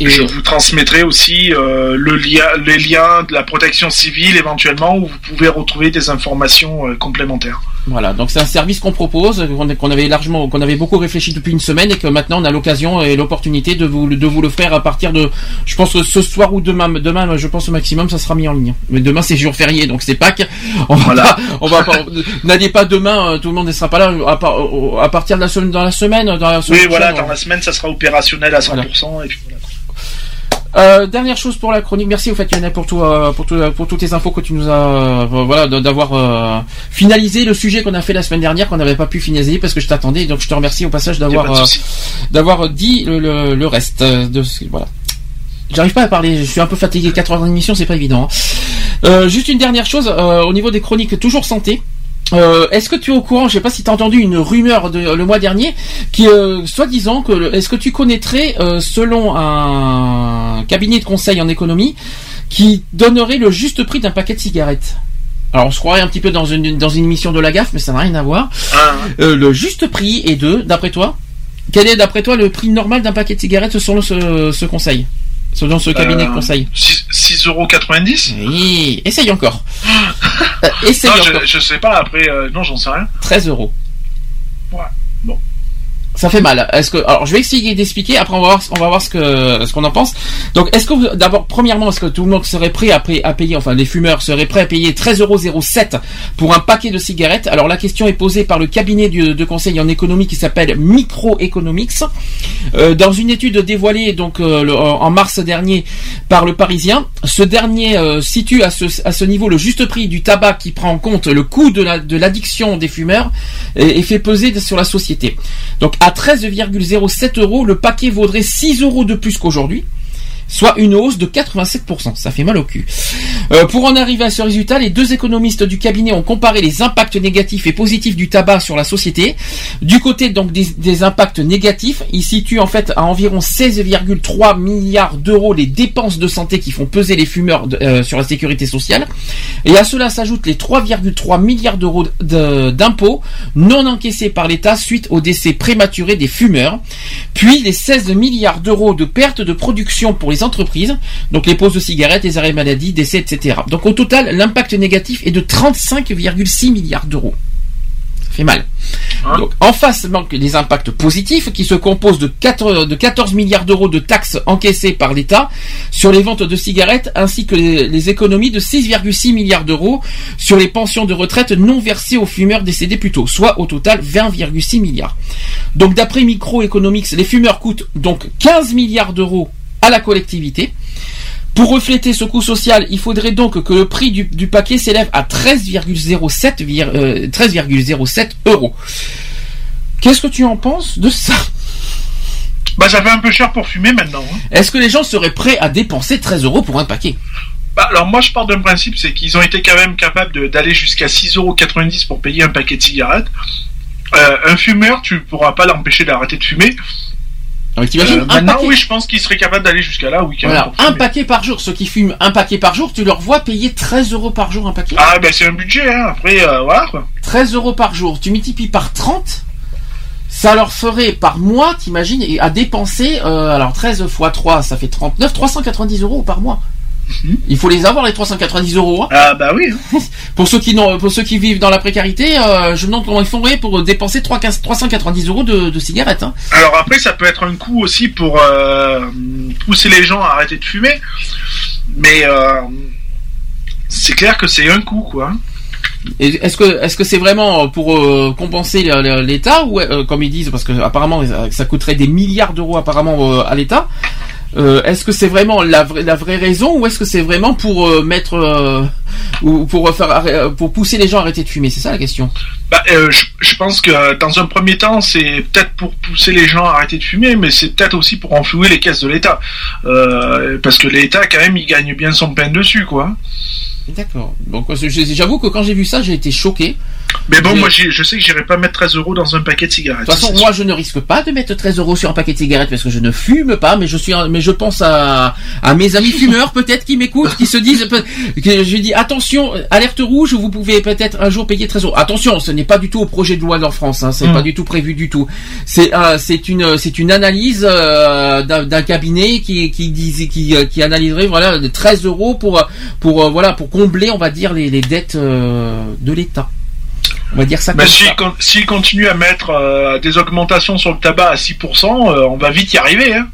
Et- je vous transmettrai aussi euh, le lien, les liens de la protection civile éventuellement, où vous pouvez retrouver des informations euh, complémentaires. Voilà, donc c'est un service qu'on propose, qu'on avait largement, qu'on avait beaucoup réfléchi depuis une semaine et que maintenant on a l'occasion et l'opportunité de vous, de vous le faire à partir de, je pense ce soir ou demain, demain, je pense au maximum, ça sera mis en ligne. Mais demain c'est jour férié, donc c'est Pâques. On va Voilà. pas, on va pas, n'allez pas demain, euh, tout le monde ne sera pas là, à, part- au- à partir de la semaine, dans la semaine, dans la semaine Oui, voilà, dans la semaine, ça sera opérationnel à 100%. Et puis voilà. Euh, dernière chose pour la chronique. Merci au fait Lionel pour tout, euh, pour tout, pour toutes les infos que tu nous as, euh, voilà, d'avoir euh, finalisé le sujet qu'on a fait la semaine dernière qu'on n'avait pas pu finaliser parce que je t'attendais. Donc je te remercie au passage d'avoir, euh, d'avoir dit le, le, le reste de ce, voilà. J'arrive pas à parler, je suis un peu fatigué. 4 heures d'émission, c'est pas évident. hein. Euh, juste une dernière chose euh, au niveau des chroniques, toujours santé. Euh, est-ce que tu es au courant, je sais pas si tu as entendu une rumeur de, le mois dernier, qui euh, soi-disant que est-ce que tu connaîtrais euh, selon un cabinet de conseil en économie qui donnerait le juste prix d'un paquet de cigarettes? Alors on se croirait un petit peu dans une dans une émission de la gaffe, mais ça n'a rien à voir. Euh, le juste prix est de, d'après toi, quel est d'après toi le prix normal d'un paquet de cigarettes selon ce, ce conseil? Selon ce cabinet de conseil? 6,90€ Oui, essaye encore. Euh, essaye Non, je, je sais pas, après, euh, non, j'en sais rien. 13 euros. Ouais, bon. Ça fait mal. Est-ce que alors je vais essayer d'expliquer. Après on va voir, ce que ce qu'on en pense. Donc est-ce que d'abord premièrement est-ce que tout le monde serait prêt à, payer- enfin les fumeurs seraient prêts à payer 13,07 pour un paquet de cigarettes? Alors la question est posée par le cabinet de conseil en économie qui s'appelle Microeconomics Euh, dans une étude dévoilée donc euh, en mars dernier par le Parisien. Ce dernier euh, situe à ce, à ce niveau le juste prix du tabac qui prend en compte le coût de la- de l'addiction des fumeurs et, et fait peser sur la société. Donc à 13,07 euros, le paquet vaudrait 6 euros de plus qu'aujourd'hui. Soit une hausse de 87%. Ça fait mal au cul. Euh, pour en arriver à ce résultat, les deux économistes du cabinet ont comparé les impacts négatifs et positifs du tabac sur la société. Du côté donc des, impacts négatifs, ils situent en fait à environ 16,3 milliards d'euros les dépenses de santé qui font peser les fumeurs euh, sur la sécurité sociale. Et à cela s'ajoutent les 3,3 milliards d'euros de- d'impôts non encaissés par l'État suite au décès prématuré des fumeurs, puis les 16 milliards d'euros de pertes de production pour entreprises, donc les pauses de cigarettes, les arrêts maladie, décès, etc. Donc au total, l'impact négatif est de 35,6 milliards d'euros. Ça fait mal. Donc, en face manquent les impacts positifs qui se composent de, 4 de 14 milliards d'euros de taxes encaissées par l'État sur les ventes de cigarettes ainsi que les, les économies de 6,6 milliards d'euros sur les pensions de retraite non versées aux fumeurs décédés plus tôt, soit au total 20,6 milliards. Donc d'après Microeconomics, les fumeurs coûtent donc 15 milliards d'euros à la collectivité. Pour refléter ce coût social, il faudrait donc que le prix du, du paquet s'élève à 13,07 vir- euh, 13,07 euros. Qu'est-ce que tu en penses de ça? Bah, ça fait un peu cher pour fumer maintenant. hein. Est-ce que les gens seraient prêts à dépenser 13 euros pour un paquet? Bah, alors moi je pars d'un principe, c'est qu'ils ont été quand même capables d'aller jusqu'à 6,90€ pour payer un paquet de cigarettes. Euh, un fumeur, tu pourras pas l'empêcher d'arrêter de fumer. Alors, t'imagines, Euh, un maintenant, paquet- oui, je pense qu'ils seraient capables d'aller jusqu'à là, oui, Voilà, un paquet par jour. Ceux qui fument un paquet par jour, tu leur vois payer 13 euros par jour un paquet? Ah, ben c'est un budget, hein. Après, euh, voilà, quoi. 13 euros par jour, tu multiplies par 30, ça leur ferait par mois, t'imagines, et à dépenser, euh, alors 13 fois 3, ça fait 39, 390 euros par mois. Il faut les avoir les 390 euros. hein. Ah bah oui. (laughs) Pour ceux qui n'ont, pour ceux qui vivent dans la précarité, euh, je me demande comment ils font pour dépenser 3, 15 390 euros de, de cigarettes. hein. Alors après, ça peut être un coup aussi pour euh, pousser les gens à arrêter de fumer, mais euh, c'est clair que c'est un coup, quoi. Est-ce que est-ce que c'est vraiment pour euh, compenser l'État ou euh, comme ils disent parce que apparemment ça- ça coûterait des milliards d'euros apparemment euh, à l'État. Euh, est-ce que c'est vraiment la vraie la vraie raison ou est-ce que c'est vraiment pour euh, mettre euh, ou pour faire pour pousser les gens à arrêter de fumer C'est ça la question? Bah, je, je pense que dans un premier temps, c'est peut-être pour pousser les gens à arrêter de fumer, mais c'est peut-être aussi pour enflouer les caisses de l'État, parce que l'État, quand même, il gagne bien son pain dessus, quoi. D'accord. Donc j'avoue que quand j'ai vu ça, j'ai été choqué. Mais bon, Mais- moi, je sais que j'irai pas mettre 13 euros dans un paquet de cigarettes. De toute façon, moi, je ne risque pas de mettre 13 euros sur un paquet de cigarettes parce que je ne fume pas, mais je suis, mais je pense à, à mes amis (laughs) fumeurs peut-être qui m'écoutent, qui se disent, que je dis attention, alerte rouge, vous pouvez peut-être un jour payer 13 euros. Attention, ce n'est pas du tout au projet de loi en France, hein, c'est Mm. pas du tout prévu du tout. C'est, euh, c'est une, c'est une analyse euh, d'un cabinet qui, qui disait, qui, euh, qui analyserait voilà de 13 euros pour, pour, euh, voilà, pour combler, on va dire les, les dettes de l'État. On va dire ça Mais comme s'il ça. con- s'il continue à mettre euh, des augmentations sur le tabac à 6%, euh, on va vite y arriver. Hein.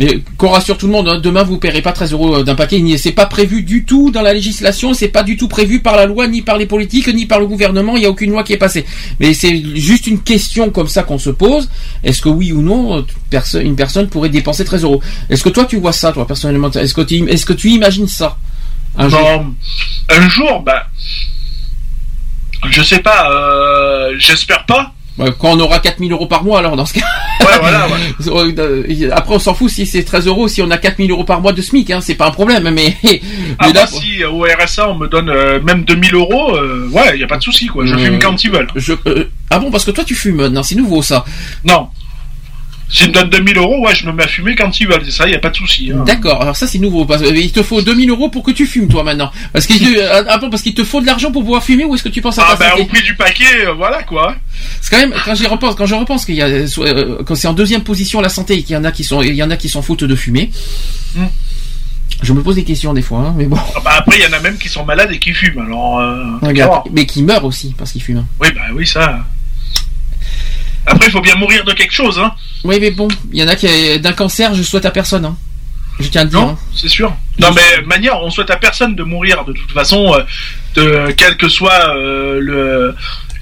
Mais qu'on rassure tout le monde, hein, demain vous paierez pas 13 euros d'un paquet. C'est pas prévu du tout dans la législation, c'est pas du tout prévu par la loi, ni par les politiques, ni par le gouvernement. Il y a aucune loi qui est passée. Mais c'est juste une question comme ça qu'on se pose. Est-ce que oui ou non, euh, perso- une personne pourrait dépenser 13 euros? Est-ce que toi tu vois ça, toi personnellement? Est-ce que tu, est-ce que tu imagines ça? Un jour un jour, bah, je sais pas, euh, j'espère pas. Ouais, Quand on aura 4000 euros par mois, alors dans ce cas. Ouais, voilà, ouais. (laughs) Euh, Après, on s'en fout si c'est 13 euros, si on a 4000 euros par mois de SMIC, hein, c'est pas un problème. Mais, (laughs) mais Ah, là, bah, si au RSA on me donne euh, même 2000 euros, euh, ouais, y a pas de souci, quoi. Je Euh, fume quand ils veulent. Je, euh, ah bon, parce que toi tu fumes maintenant, c'est nouveau ça. Non. S'ils me donnent 2000 euros, ouais, je me mets à fumer quand ils veulent, c'est ça, y a pas de souci. hein. D'accord, alors ça c'est nouveau. Parce, il te faut 2000 euros pour que tu fumes toi maintenant. Parce qu'il te, (laughs) ah parce qu'il te faut de l'argent pour pouvoir fumer ou est-ce que tu penses à Ah, bah, santé au prix du paquet, euh, voilà, quoi. C'est quand même quand j'y repense, quand je repense qu'il y a euh, quand c'est en deuxième position la santé et qu'il y en a qui sont il y en a qui s'en foutent de fumer. Hmm. Je me pose des questions des fois, hein, mais bon. Ah, bah, après, il y en a même qui sont malades et qui fument, alors. Euh, Regarde, mais qui meurent aussi parce qu'ils fument. Oui, bah oui, ça. Après, il faut bien mourir de quelque chose, hein. Oui, mais bon, il y en a qui d'un cancer, je souhaite à personne. Hein. Je tiens à le dire. Non, hein. c'est sûr. Non, mais manière, on souhaite à personne de mourir de toute façon, euh, de quelle que soit euh, le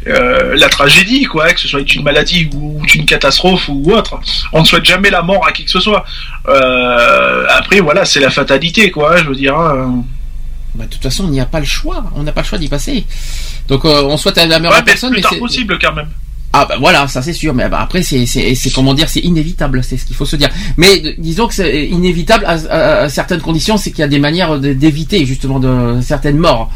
euh, la tragédie, quoi, que ce soit une maladie ou une catastrophe ou autre. On ne souhaite jamais la mort à qui que ce soit. Euh, après, voilà, c'est la fatalité, quoi. Je veux dire. hein. Bah, de toute façon, on n'y a pas le choix. On n'a pas le choix d'y passer. Donc, euh, on souhaite à la mort Ouais, personne, le plus mais tard c'est possible quand même. Ah bah voilà, ça c'est sûr, mais bah, après c'est comment dire, c'est inévitable, c'est ce qu'il faut se dire. Mais euh, disons que c'est inévitable à, à- à certaines conditions, c'est qu'il y a des manières d'éviter justement de certaines morts,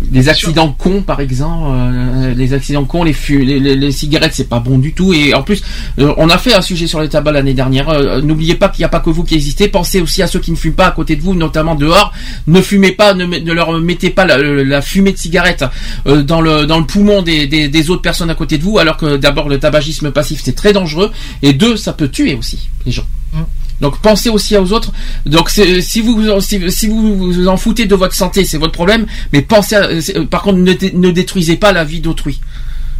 des accidents cons par exemple, euh, les accidents cons, les, fu- les, les, les cigarettes c'est pas bon du tout et en plus euh, on a fait un sujet sur les tabacs l'année dernière. euh, N'oubliez pas qu'il n'y a pas que vous qui existez, pensez aussi à ceux qui ne fument pas à côté de vous, notamment dehors. Ne fumez pas, ne, leur mettez pas la, la fumée de cigarette euh, dans le dans le poumon des, des, des autres personnes à côté de vous, alors que d'abord le tabagisme passif c'est très dangereux et deux ça peut tuer aussi les gens. Donc pensez aussi aux autres. Donc si vous si, si vous vous en foutez de votre santé, c'est votre problème. Mais pensez. À, euh, par contre, ne, dé- ne détruisez pas la vie d'autrui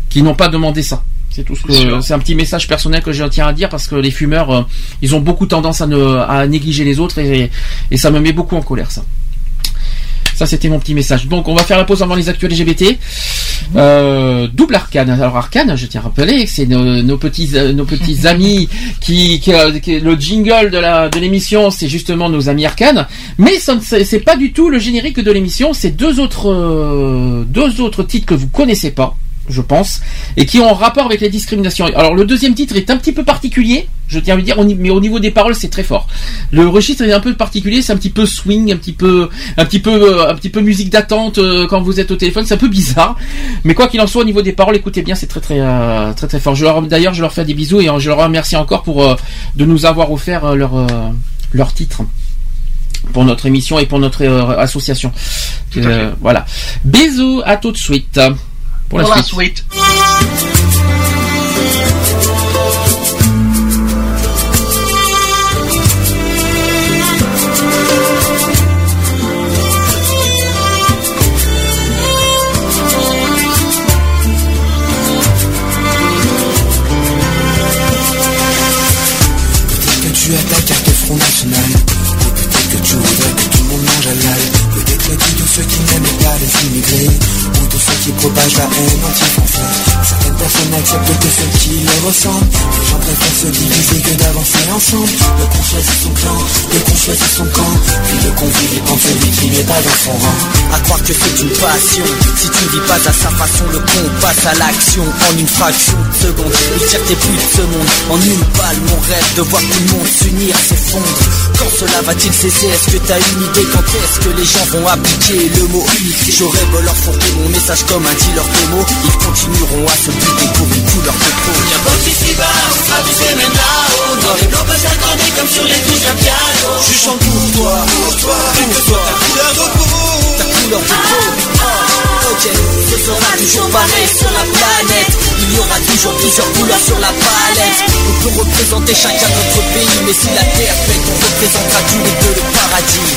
qui n'ont pas demandé ça. C'est tout ce C'est que sûr. c'est un petit message personnel que je tiens à dire parce que les fumeurs, euh, ils ont beaucoup tendance à, ne, à négliger les autres et, et ça me met beaucoup en colère ça. Ça, c'était mon petit message. Donc, on va faire la pause avant les actuels LGBT. Euh, double arcane. Alors, arcane, je tiens à rappeler que c'est nos, nos petits, euh, nos petits (laughs) amis qui, qui, euh, qui- le jingle de la, de l'émission, c'est justement nos amis arcane. Mais ça c'est c'est pas du tout le générique de l'émission. C'est deux autres, euh, deux autres titres que vous connaissez pas. Je pense, et qui ont un rapport avec les discriminations. Alors le deuxième titre est un petit peu particulier, je tiens à le dire, mais au niveau des paroles c'est très fort. Le registre est un peu particulier, c'est un petit peu swing, un petit peu, un petit peu, euh, un petit peu musique d'attente euh, quand vous êtes au téléphone, c'est un peu bizarre. Mais quoi qu'il en soit, au niveau des paroles, écoutez bien, c'est très très euh, très très fort. Je leur, d'ailleurs, je leur fais des bisous et je leur remercie encore pour de nous avoir offert leur leur titre pour notre émission et pour notre association. Euh, voilà. Bisous, à tout de suite pour, pour la, la, suite. suite. tu as ta carte Front National peut-être que tu voudrais que tout le monde mange à l'ail Peut-être que tous ceux qui n'aiment pas les immigrés propagent la haine anti-française Certaines personnes acceptent que ceux qui les ressemblent Les gens préfèrent se diviser que d'avancer ensemble. Le con choisit son clan, le con choisit son camp. Puis le con vit en celui qui n'est pas dans son rang. À croire que c'est une passion. Si tu ne vis pas à sa façon Le con passe à l'action. En une fraction de seconde Il tire tes plus de ce monde. En une balle mon rêve de voir tout le monde s'unir s'effondre. Quand cela va-t-il cesser? Est-ce que t'as une idée? Quand est-ce que les gens vont appliquer le mot J'aurais beau leur mon message comme un dealer de mots. Ils continueront à se buter pour une couleur de peau pas ici-bas, on sera tous les mêmes là-haut Noir et blanc peut s'accorder comme sur les touches d'un piano Je chante pour toi, pour toi, pour toi Ta couleur de peau, ta couleur de peau Ah, Ok, ce sera toujours pareil sur la planète Il y aura toujours plusieurs couleurs sur la palette On peut représenter chacun notre pays Mais si la terre pète, on représentera tous les deux le paradis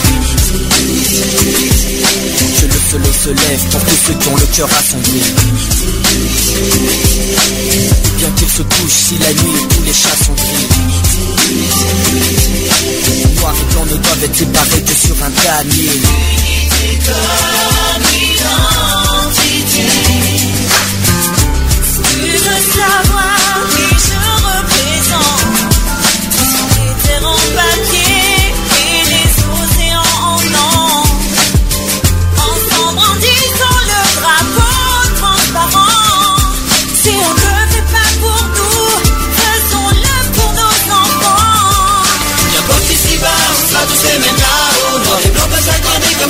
Que le soleil se lève pour tous ceux qui ont le cœur assombri. Bien qu'il se couche si la nuit tous les chats sont gris. Noir et blanc ne doivent être séparés que sur un damier savoir qui je représente. En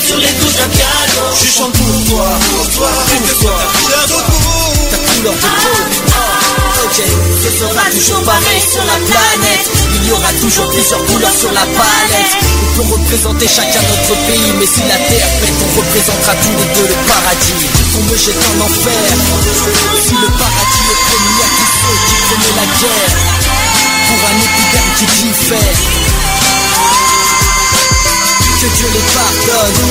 sur les touches d'un piano. Je chante pour toi, pour toi, pour toi. Ta couleur de peau, ta couleur de peau. Ah, Ok, ce sera toujours pareil sur la planète. Il y aura toujours plusieurs couleurs sur la palette. On peut représenter chacun notre pays Mais si la terre pète, on représentera tous les deux le paradis. Qu'on me jette en enfer. Si le paradis est promis à tous ceux qui prenaient la guerre Pour un épiderme qui diffère que Dieu les pardonne.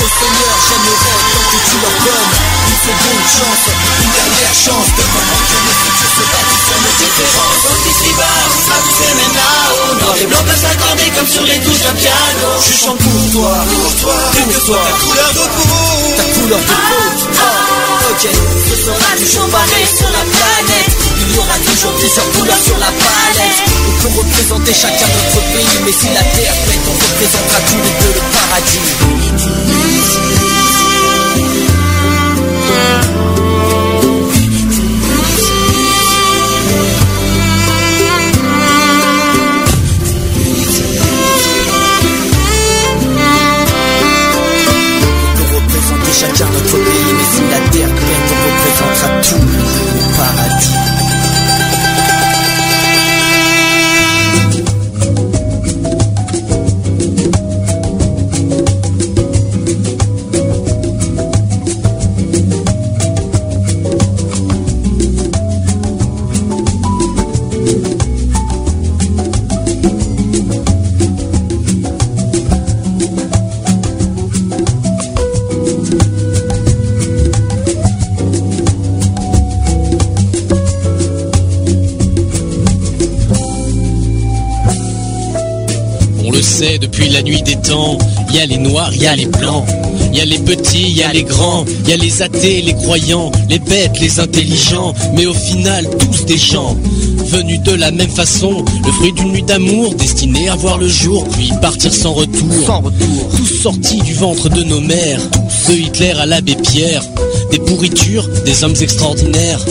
Au Seigneur, j'aimerais tant que tu leur donnes une seconde chance, une dernière chance de comprendre que le futur se bâtit sur nos différences. Sauf ici-bas, on sera tous les mêmes là-haut Noir et blanc peuvent s'accorder comme sur les touches d'un piano Je chante pour toi, pour toi, pour toi, ta couleur de peau, ta couleur de peau. Ah, ok, ce sera toujours pareil sur la planète. Il y aura toujours plusieurs couleurs sur la palette. On peut représenter chacun notre pays, mais si la terre pète, on représentera tous les deux le paradis. Chacun notre pays, mais si la terre pète, on représentera tout sait depuis la nuit des temps, il y a les noirs, il y a les blancs. Il y a les petits, il y a les grands, il y a les athées, les croyants, les bêtes, les intelligents, mais au final tous des gens venus de la même façon, le fruit d'une nuit d'amour destinée à voir le jour, puis partir sans retour. Tous sortis du ventre de nos mères, de Hitler à l'abbé Pierre, des pourritures, des hommes extraordinaires.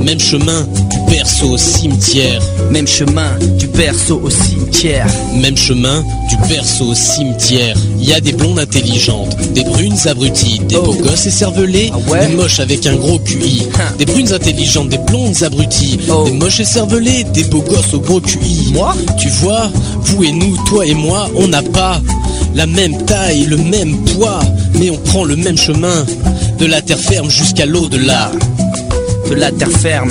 Même chemin du berceau au cimetière. Même chemin du berceau au cimetière. Même chemin du berceau au cimetière. Il y a des blondes intelligentes, des brunes abruties, des beaux gosses écervelés, des moches avec un gros QI. Des brunes intelligentes, des blondes abruties, des moches écervelés, des beaux gosses au gros QI. Moi Tu vois, vous et nous, toi et moi, on n'a pas la même taille, le même poids, mais on prend le même chemin, de la terre ferme jusqu'à l'au-delà. De la terre ferme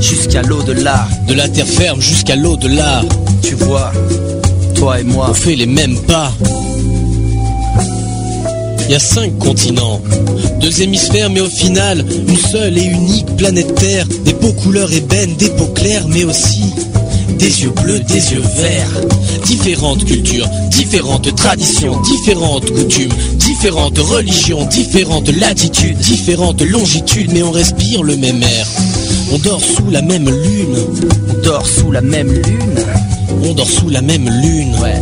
jusqu'à l'au-delà. De la terre ferme jusqu'à l'au-delà. Tu vois, toi et moi. On fait les mêmes pas. Il y a cinq continents, deux hémisphères, mais au final, une seule et unique planète Terre. Des beaux couleurs ébènes, des peaux claires, mais aussi des yeux bleus, des yeux verts. Différentes cultures, différentes traditions, différentes coutumes, différentes religions, différentes latitudes, différentes longitudes, mais on respire le même air. On dort sous la même lune. On dort sous la même lune. On dort sous la même lune. Ouais.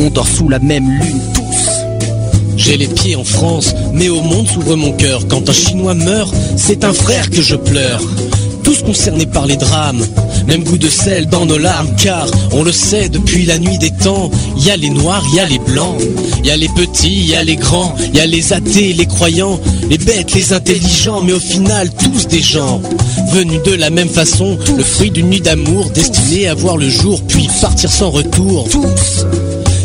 On dort sous la même lune tous. J'ai les pieds en France, mais au monde s'ouvre mon cœur. Quand un Chinois meurt, c'est un frère que je pleure. Tous concernés par les drames, même goût de sel dans nos larmes, car on le sait depuis la nuit des temps. Il y a les noirs, il y a les blancs, il y a les petits, il y a les grands, il y a les athées, les croyants, les bêtes, les intelligents, mais au final tous des gens venus de la même façon, le fruit d'une nuit d'amour destinée à voir le jour, puis partir sans retour. Tous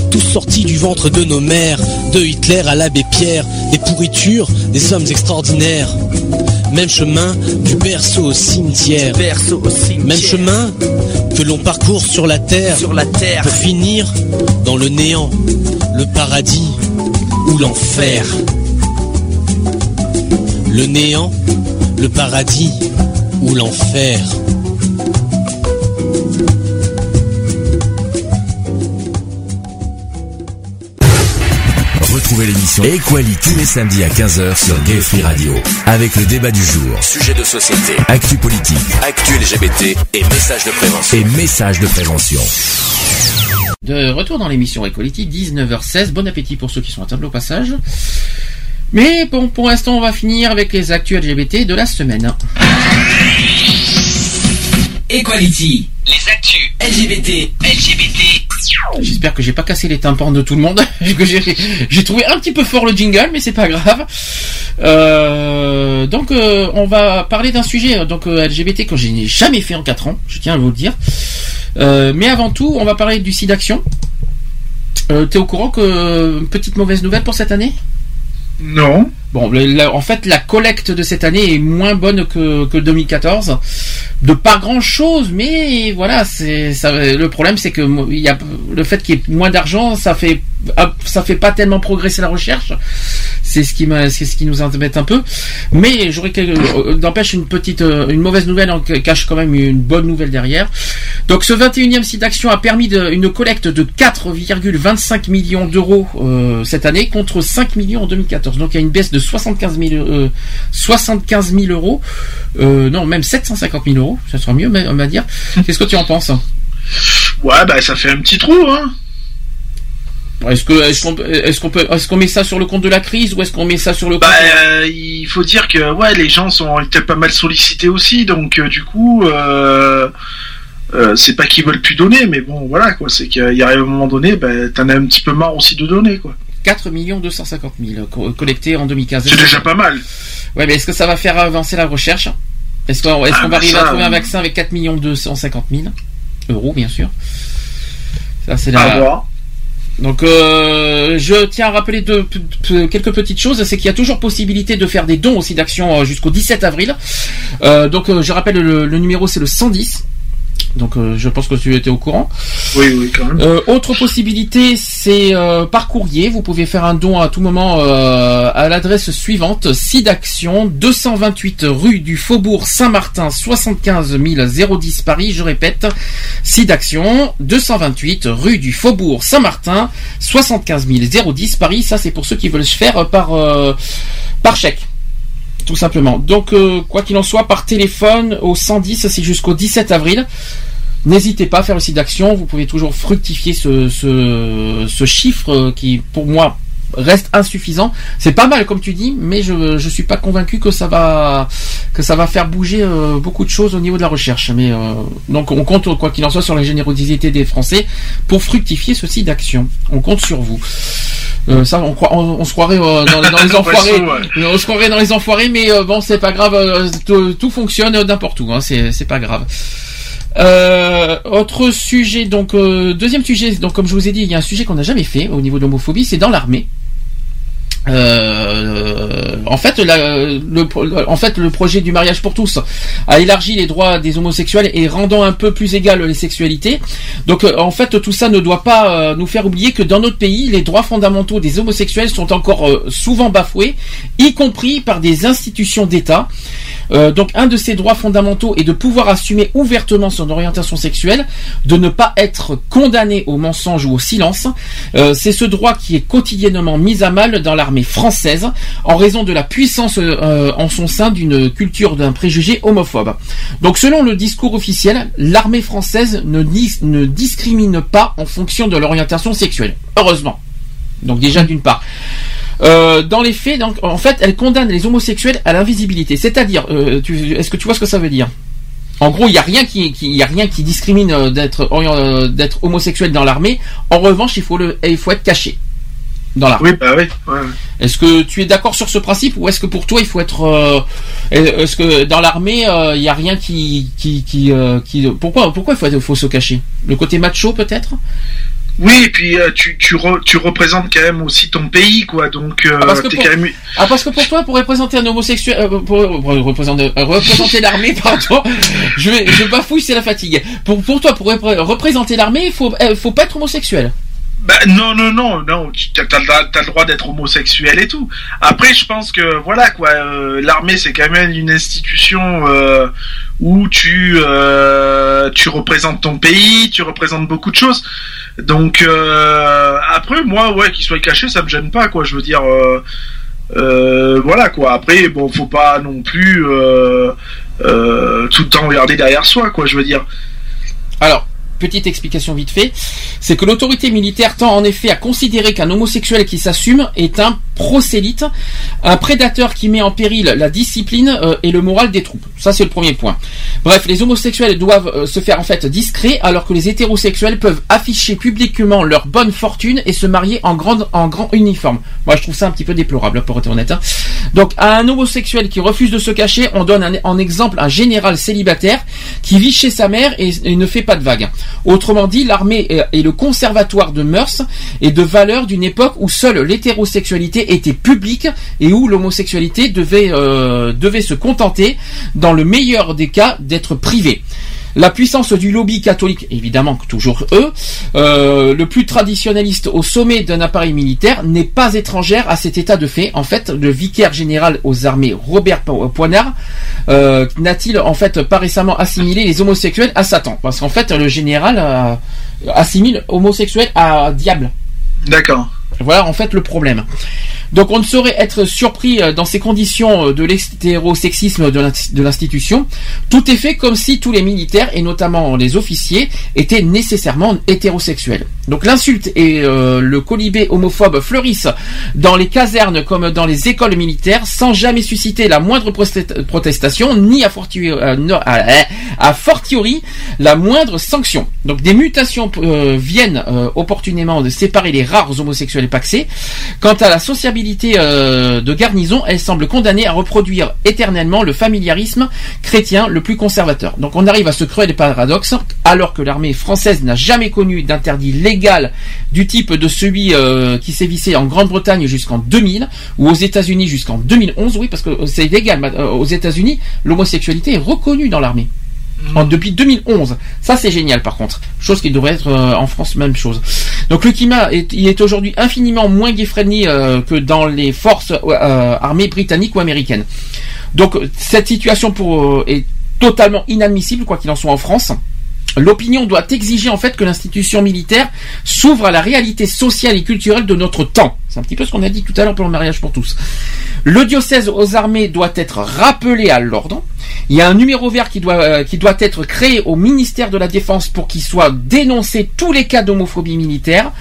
tous sortis du ventre de nos mères, de Hitler à l'abbé Pierre, des pourritures, des hommes extraordinaires. Même chemin du berceau au cimetière. Même chemin que l'on parcourt sur la terre. Sur la terre. Pour finir dans le néant, le paradis ou l'enfer. Le néant, le paradis ou l'enfer. Retrouvez l'émission Equality tous les samedis à 15h sur Gay Free Radio. Avec le débat du jour, sujet de société, actu politique, actu LGBT et messages de prévention. Et messages de prévention. De retour dans l'émission Equality, 19h16. Bon appétit pour ceux qui sont à table au passage. Mais bon, pour l'instant, on va finir avec les actus LGBT de la semaine. Equality. Les actus LGBT. LGBT. J'espère que j'ai pas cassé les tympans de tout le monde. (laughs) que j'ai, trouvé un petit peu fort le jingle, mais c'est pas grave. Euh, donc, euh, on va parler d'un sujet donc euh, LGBT que je n'ai jamais fait en 4 ans. Je tiens à vous le dire. Mais avant tout, on va parler du SIDAction. Euh, T'es au courant que petite mauvaise nouvelle pour cette année? Non. Bon, le- la- en fait, la collecte de cette année est moins bonne que, que 2014. De pas grand chose, mais voilà, c'est ça. Le problème, c'est que il y a le fait qu'il y ait moins d'argent, ça fait ça fait pas tellement progresser la recherche. C'est ce qui nous embête un peu. Mais j'aurais quelque- euh, une euh, une mauvaise nouvelle en cache quand même une bonne nouvelle derrière. Donc ce 21e site d'action a permis une collecte de 4,25 millions d'euros euh, cette année contre 5 millions en 2014. Donc il y a une baisse de 75 000, euh, 75 000 euros. Non, même 750 000 euros. Ça sera mieux, on va dire. Qu'est-ce que tu en penses? Ouais, bah ça fait un petit trou, hein. Est-ce que est-ce qu'on est-ce qu'on peut est-ce qu'on met ça sur le compte de la crise ou est-ce qu'on met ça sur le compte Bah, euh, il faut dire que ouais, les gens sont été pas mal sollicités aussi, donc euh, du coup, euh, c'est pas qu'ils veulent plus donner, mais bon, voilà quoi, c'est qu'il y a un moment donné, bah, t'en as un petit peu marre aussi de donner quoi. 4 250 000 co- collectés en 2015. C'est déjà pas mal. Ouais, mais est-ce que ça va faire avancer la recherche? Est-ce qu'on est-ce Ah, qu'on bah va arriver ça, à trouver un vaccin avec 4 250 000 euros, bien sûr? Ça, c'est À la... voir. Donc, euh, je tiens à rappeler p- quelques petites choses. C'est qu'il y a toujours possibilité de faire des dons aussi d'action euh, jusqu'au 17 avril. Euh, donc, euh, je rappelle le, le numéro, c'est le 110. Donc, euh, je pense que tu étais au courant. Oui, oui, quand même. Euh, autre possibilité, c'est euh, par courrier. Vous pouvez faire un don à tout moment à l'adresse suivante SIDAction 228 rue du Faubourg Saint-Martin 75 010 Paris. Je répète, SIDAction 228 rue du Faubourg Saint-Martin 75 010 Paris. Ça, c'est pour ceux qui veulent se faire par par chèque. Tout simplement. Donc, euh, quoi qu'il en soit, par téléphone au 110, c'est jusqu'au 17 avril. N'hésitez pas à faire le site d'action. Vous pouvez toujours fructifier ce, ce, ce chiffre qui, pour moi, reste insuffisant. C'est pas mal, comme tu dis, mais je je suis pas convaincu que ça va que ça va faire bouger euh, beaucoup de choses au niveau de la recherche. Mais euh, donc, on compte quoi qu'il en soit sur la générosité des Français pour fructifier ce site d'action. On compte sur vous. Euh, ça, on, croit, on, on se croirait dans, dans les (laughs) enfoirés. On se croirait dans les enfoirés, mais bon, c'est pas grave. tout, tout fonctionne n'importe où. Hein, c'est pas grave. Euh, autre sujet, donc euh, deuxième sujet, donc comme je vous ai dit, il y a un sujet qu'on n'a jamais fait au niveau de l'homophobie, c'est dans l'armée. Euh, en fait, le, projet du mariage pour tous a élargi les droits des homosexuels et rendant un peu plus égales les sexualités. Donc, euh, en fait, tout ça ne doit pas euh, nous faire oublier que dans notre pays, les droits fondamentaux des homosexuels sont encore souvent bafoués, y compris par des institutions d'État. Donc, un de ces droits fondamentaux est de pouvoir assumer ouvertement son orientation sexuelle, de ne pas être condamné au mensonge ou au silence. C'est ce droit qui est quotidiennement mis à mal dans l'armée française en raison de la puissance euh, en son sein d'une culture d'un préjugé homophobe. Donc selon le discours officiel, l'armée française ne, ne discrimine pas en fonction de l'orientation sexuelle. Heureusement. Donc déjà d'une part. Euh, dans les faits, donc, en fait, elle condamne les homosexuels à l'invisibilité. C'est-à-dire, euh, est-ce que tu vois ce que ça veut dire? En gros, il n'y a rien qui, qui- y a rien qui discrimine d'être homosexuel dans l'armée. En revanche, il faut il faut être caché dans. Oui, bah oui. ouais, ouais. Est-ce que tu es d'accord sur ce principe ou est-ce que pour toi il faut être euh, est-ce que dans l'armée euh, il n'y a rien qui qui qui, euh, qui pourquoi pourquoi il faut, faut se cacher? Le côté macho peut-être? Oui, et puis euh, tu, tu, re- tu représentes quand même aussi ton pays, quoi. Donc, euh, Ah, parce que t'es pour- quand même. Ah parce que pour toi pour représenter un homosexuel euh, pour, pour représenter euh, représenter l'armée (laughs) pardon je je bafouille c'est la fatigue pour pour toi pour repré- représenter l'armée il faut euh, faut pas être homosexuel Bah, non, non, non, non. Tu as, le droit d'être homosexuel et tout. Après, je pense que voilà quoi. euh, L'armée, c'est quand même une institution euh, où tu euh, tu représentes ton pays, tu représentes beaucoup de choses. Donc euh, après, moi, ouais, qu'il soit caché, ça me gêne pas, quoi. Je veux dire. voilà quoi. Après, bon, faut pas non plus tout le temps regarder derrière soi, quoi. Je veux dire. Alors, petite explication vite fait, c'est que l'autorité militaire tend en effet à considérer qu'un homosexuel qui s'assume est un prosélyte, un prédateur qui met en péril la discipline euh, et le moral des troupes. Ça c'est le premier point. Bref, les homosexuels doivent euh, se faire en fait discrets alors que les hétérosexuels peuvent afficher publiquement leur bonne fortune et se marier en grand, uniforme. Moi je trouve ça un petit peu déplorable pour être honnête. hein. Donc à un homosexuel qui refuse de se cacher, on donne en exemple un général célibataire qui vit chez sa mère et ne fait pas de vagues. Autrement dit, l'armée est, le conservatoire de mœurs et de valeurs d'une époque où seule l'hétérosexualité était publique et où l'homosexualité devait, euh, devait se contenter, dans le meilleur des cas, d'être privée. La puissance du lobby catholique, évidemment toujours eux, euh, le plus traditionnaliste au sommet d'un appareil militaire, n'est pas étrangère à cet état de fait. En fait, le vicaire général aux armées Robert Po- Poignard euh, n'a-t-il en fait pas récemment assimilé les homosexuels à Satan? Parce qu'en fait, le général euh, assimile homosexuel à diable. D'accord. Voilà en fait le problème. Donc on ne saurait être surpris euh, dans ces conditions euh, de l'hétérosexisme de l'insti- de l'institution. Tout est fait comme si tous les militaires, et notamment les officiers, étaient nécessairement hétérosexuels. Donc l'insulte et euh, le colibé homophobe fleurissent dans les casernes comme dans les écoles militaires sans jamais susciter la moindre protestation, ni à à- à fortiori la moindre sanction. Donc des mutations viennent opportunément de séparer les rares homosexuels paxés. Quant à la sociabilité euh, de garnison, elle semble condamnée à reproduire éternellement le familiarisme chrétien le plus conservateur. Donc on arrive à ce cruel paradoxe, alors que l'armée française n'a jamais connu d'interdit légal du type de celui euh, qui sévissait en Grande-Bretagne jusqu'en 2000 ou aux États-Unis jusqu'en 2011. Oui, parce que c'est légal euh, aux États-Unis, l'homosexualité est reconnue dans l'armée. En- depuis 2011. Ça, c'est génial, par contre. Chose qui devrait être euh, en France, même chose. Donc, le climat est, il est aujourd'hui infiniment moins gay-friendly euh, que dans les forces euh, armées britanniques ou américaines. Donc, cette situation est totalement inadmissible, quoi qu'il en soit en France. L'opinion doit exiger en fait que l'institution militaire s'ouvre à la réalité sociale et culturelle de notre temps. C'est un petit peu ce qu'on a dit tout à l'heure pour le mariage pour tous. Le diocèse aux armées doit être rappelé à l'ordre. Il y a un numéro vert qui doit, euh, qui doit être créé au ministère de la Défense pour qu'il soit dénoncé tous les cas d'homophobie militaire.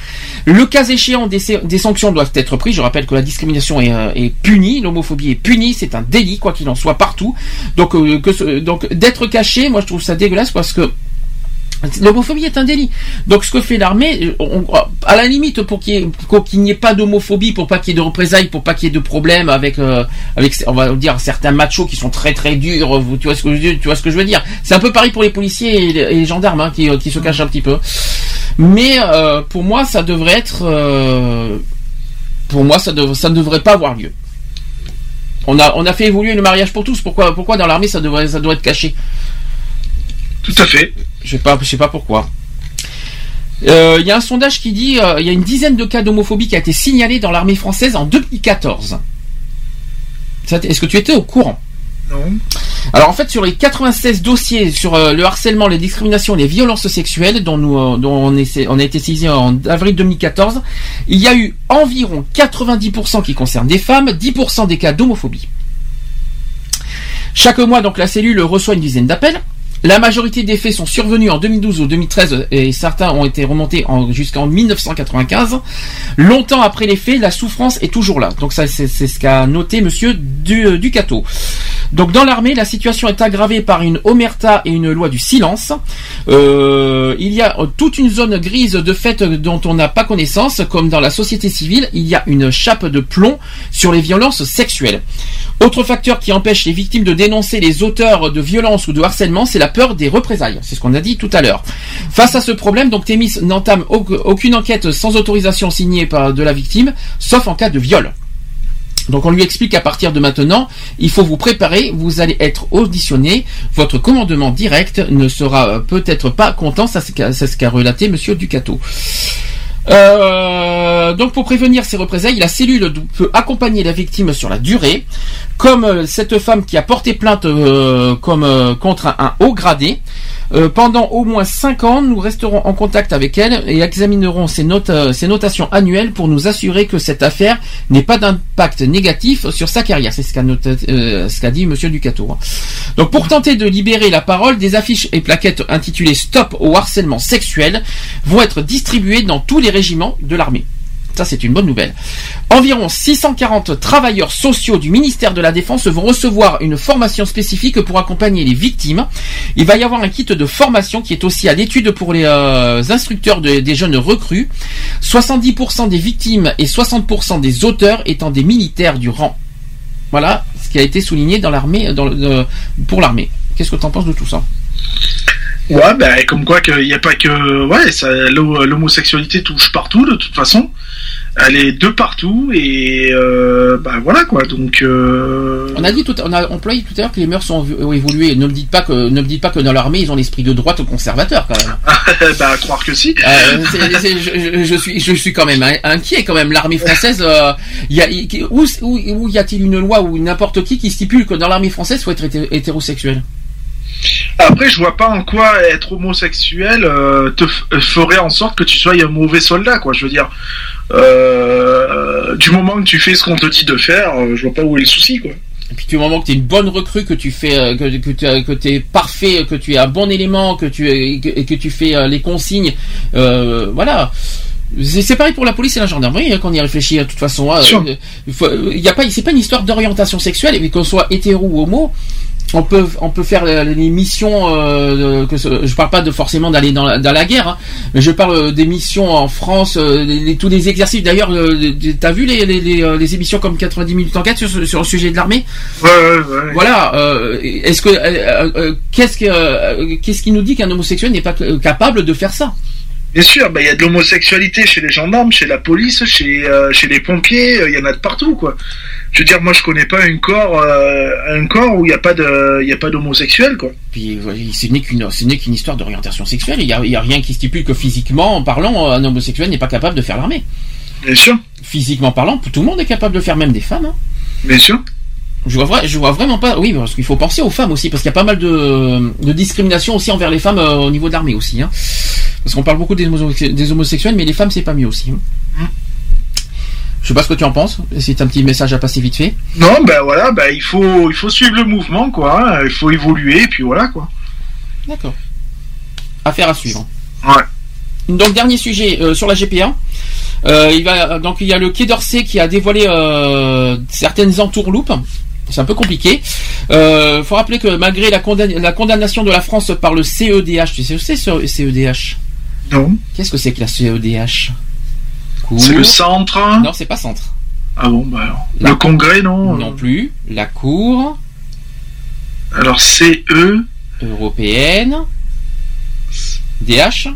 Le cas échéant, des, des sanctions doivent être prises. Je rappelle que la discrimination est, euh, est punie, l'homophobie est punie, c'est un délit, quoi qu'il en soit, partout. Donc, euh, donc d'être caché, moi je trouve ça dégueulasse parce que L'homophobie est un délit. Donc ce que fait l'armée, on- à la limite pour qu'il n'y ait pas d'homophobie, pour pas qu'il y ait de représailles, pour pas qu'il y ait de problèmes avec euh, on va dire certains machos qui sont très très durs. Tu vois ce que je, veux dire? C'est un peu pareil pour les policiers et les, gendarmes hein, qui, qui se cachent un petit peu. Mais euh, pour moi, ça devrait être euh, pour moi, ça, ne devrait pas avoir lieu. On a, fait évoluer le mariage pour tous. Pourquoi, pourquoi dans l'armée ça devrait, ça doit être caché? Tout à fait. Je sais pas, je sais pas pourquoi. Euh, Il y a un sondage qui dit euh, il y a une dizaine de cas d'homophobie qui a été signalé dans l'armée française en 2014. Ça, Est-ce que tu étais au courant? Non. Alors en fait, sur les 96 dossiers sur euh, le harcèlement, les discriminations, les violences sexuelles dont, nous, euh, dont on a été saisi en avril 2014, il y a eu environ 90% qui concernent des femmes, 10% des cas d'homophobie. Chaque mois, donc, la cellule reçoit une dizaine d'appels. La majorité des faits sont survenus en 2012 ou 2013 et certains ont été remontés en- jusqu'en 1995. Longtemps après les faits, la souffrance est toujours là. Donc ça, c'est ce qu'a noté Monsieur Du- Ducato. Donc dans l'armée, la situation est aggravée par une omerta et une loi du silence. Euh, il y a toute une zone grise de fait dont on n'a pas connaissance, comme dans la société civile, il y a une chape de plomb sur les violences sexuelles. Autre facteur qui empêche les victimes de dénoncer les auteurs de violences ou de harcèlement, c'est la peur des représailles. C'est ce qu'on a dit tout à l'heure. Face à ce problème, donc Thémis n'entame au- aucune enquête sans autorisation signée par de la victime, sauf en cas de viol. Donc on lui explique qu'à partir de maintenant, il faut vous préparer, vous allez être auditionné, votre commandement direct ne sera euh, peut-être pas content, c'est ce qu'a- relaté Monsieur Ducato. Euh, donc pour prévenir ces représailles, la cellule peut accompagner la victime sur la durée, comme euh, cette femme qui a porté plainte comme contre un haut gradé. Euh, pendant au moins 5 ans, nous resterons en contact avec elle et examinerons ses, notes, euh, ses notations annuelles pour nous assurer que cette affaire n'ait pas d'impact négatif sur sa carrière. C'est ce qu'a euh, dit Monsieur Ducato. hein. Donc pour tenter de libérer la parole, des affiches et plaquettes intitulées Stop au harcèlement sexuel vont être distribuées dans tous les régiments de l'armée. Ça, c'est une bonne nouvelle. Environ 640 travailleurs sociaux du ministère de la Défense vont recevoir une formation spécifique pour accompagner les victimes. Il va y avoir un kit de formation qui est aussi à l'étude pour les euh, instructeurs de- des jeunes recrues. 70% des victimes et 60% des auteurs étant des militaires du rang. Voilà ce qui a été souligné dans l'armée, euh, pour l'armée. Qu'est-ce que tu en penses de tout ça? Ouais, ben comme quoi qu'il n'y a pas que ouais, ça, l'ho- l'homosexualité touche partout de toute façon. Elle est de partout et euh, bah voilà quoi. Donc euh, On a dit tout, on a employé tout à l'heure que les mœurs sont ont évolué. Ne me dites pas que, ne me dites pas que dans l'armée ils ont l'esprit de droite conservateur quand même. bah (laughs) à croire que si. Euh, c'est- c'est- je, suis, je suis quand même in- inquiet quand même. L'armée française, euh, y a, y- où, où, où y a-t-il une loi ou n'importe qui qui stipule que dans l'armée française faut être hété- hétérosexuel? Après, je vois pas en quoi être homosexuel euh, te euh, ferait en sorte que tu sois un mauvais soldat, quoi. Je veux dire, euh, du moment que tu fais ce qu'on te dit de faire, je vois pas où est le souci, quoi. Et puis du moment que tu es une bonne recrue, que tu fais, que, que tu que es parfait, que tu es un bon élément, que tu que, et que tu fais les consignes, euh, voilà. C'est pareil pour la police et la gendarmerie hein, quand on y réfléchit. De toute façon, hein, euh, il y a pas, c'est pas une histoire d'orientation sexuelle, et qu'on soit hétéro ou homo. On peut, on peut faire euh, les missions. Euh, que ce- je parle pas de forcément d'aller dans, la- dans la guerre, hein, mais je parle euh, des missions en France, euh, les- tous les exercices. D'ailleurs, euh, t'as vu les, les, les, euh, les émissions comme 90 minutes enquête sur, sur le sujet de l'armée? Ouais, ouais, ouais. voilà. euh, Est-ce que euh, euh, qu'est-ce que euh, qu'est-ce qui nous dit qu'un homosexuel n'est pas euh, capable de faire ça? Bien sûr, bah il y a de l'homosexualité chez les gendarmes, chez la police, chez euh, chez les pompiers, euh, il y en a de partout, quoi. Je veux dire, moi, je connais pas un corps, euh, un corps où il y a pas de, il y a pas d'homosexuels, quoi. Puis ce n'est qu'une ce n'est qu'une histoire d'orientation sexuelle. Il y a, il y a rien qui stipule que physiquement en parlant, un homosexuel n'est pas capable de faire l'armée. Bien sûr. Physiquement parlant, tout le monde est capable de faire, même des femmes. hein. Bien sûr. Je vois, vrai- je vois vraiment pas. Oui, parce qu'il faut penser aux femmes aussi, parce qu'il y a pas mal de, de discrimination aussi envers les femmes euh, au niveau de l'armée aussi. hein. Parce qu'on parle beaucoup des, homo- des homosexuels, mais les femmes c'est pas mieux aussi. hein. Je sais pas ce que tu en penses. T'as un petit message à passer vite fait. Non, ben voilà, ben il faut, il faut suivre le mouvement, quoi. hein. Il faut évoluer, et puis voilà, quoi. D'accord. Affaire à suivre. Ouais. Donc dernier sujet euh, sur la GPA. Euh, il va donc il y a le Quai d'Orsay qui a dévoilé euh, certaines entourloupes. C'est un peu compliqué. Euh, faut rappeler que malgré la, condamn- la condamnation de la France par le CEDH, tu sais ce que c'est ce CEDH Non. Qu'est-ce que c'est que la CEDH C'est le centre. Non, c'est pas centre. Ah bon, bah alors. La- Le congrès, non. Non plus. La Cour Alors CE. européenne. DH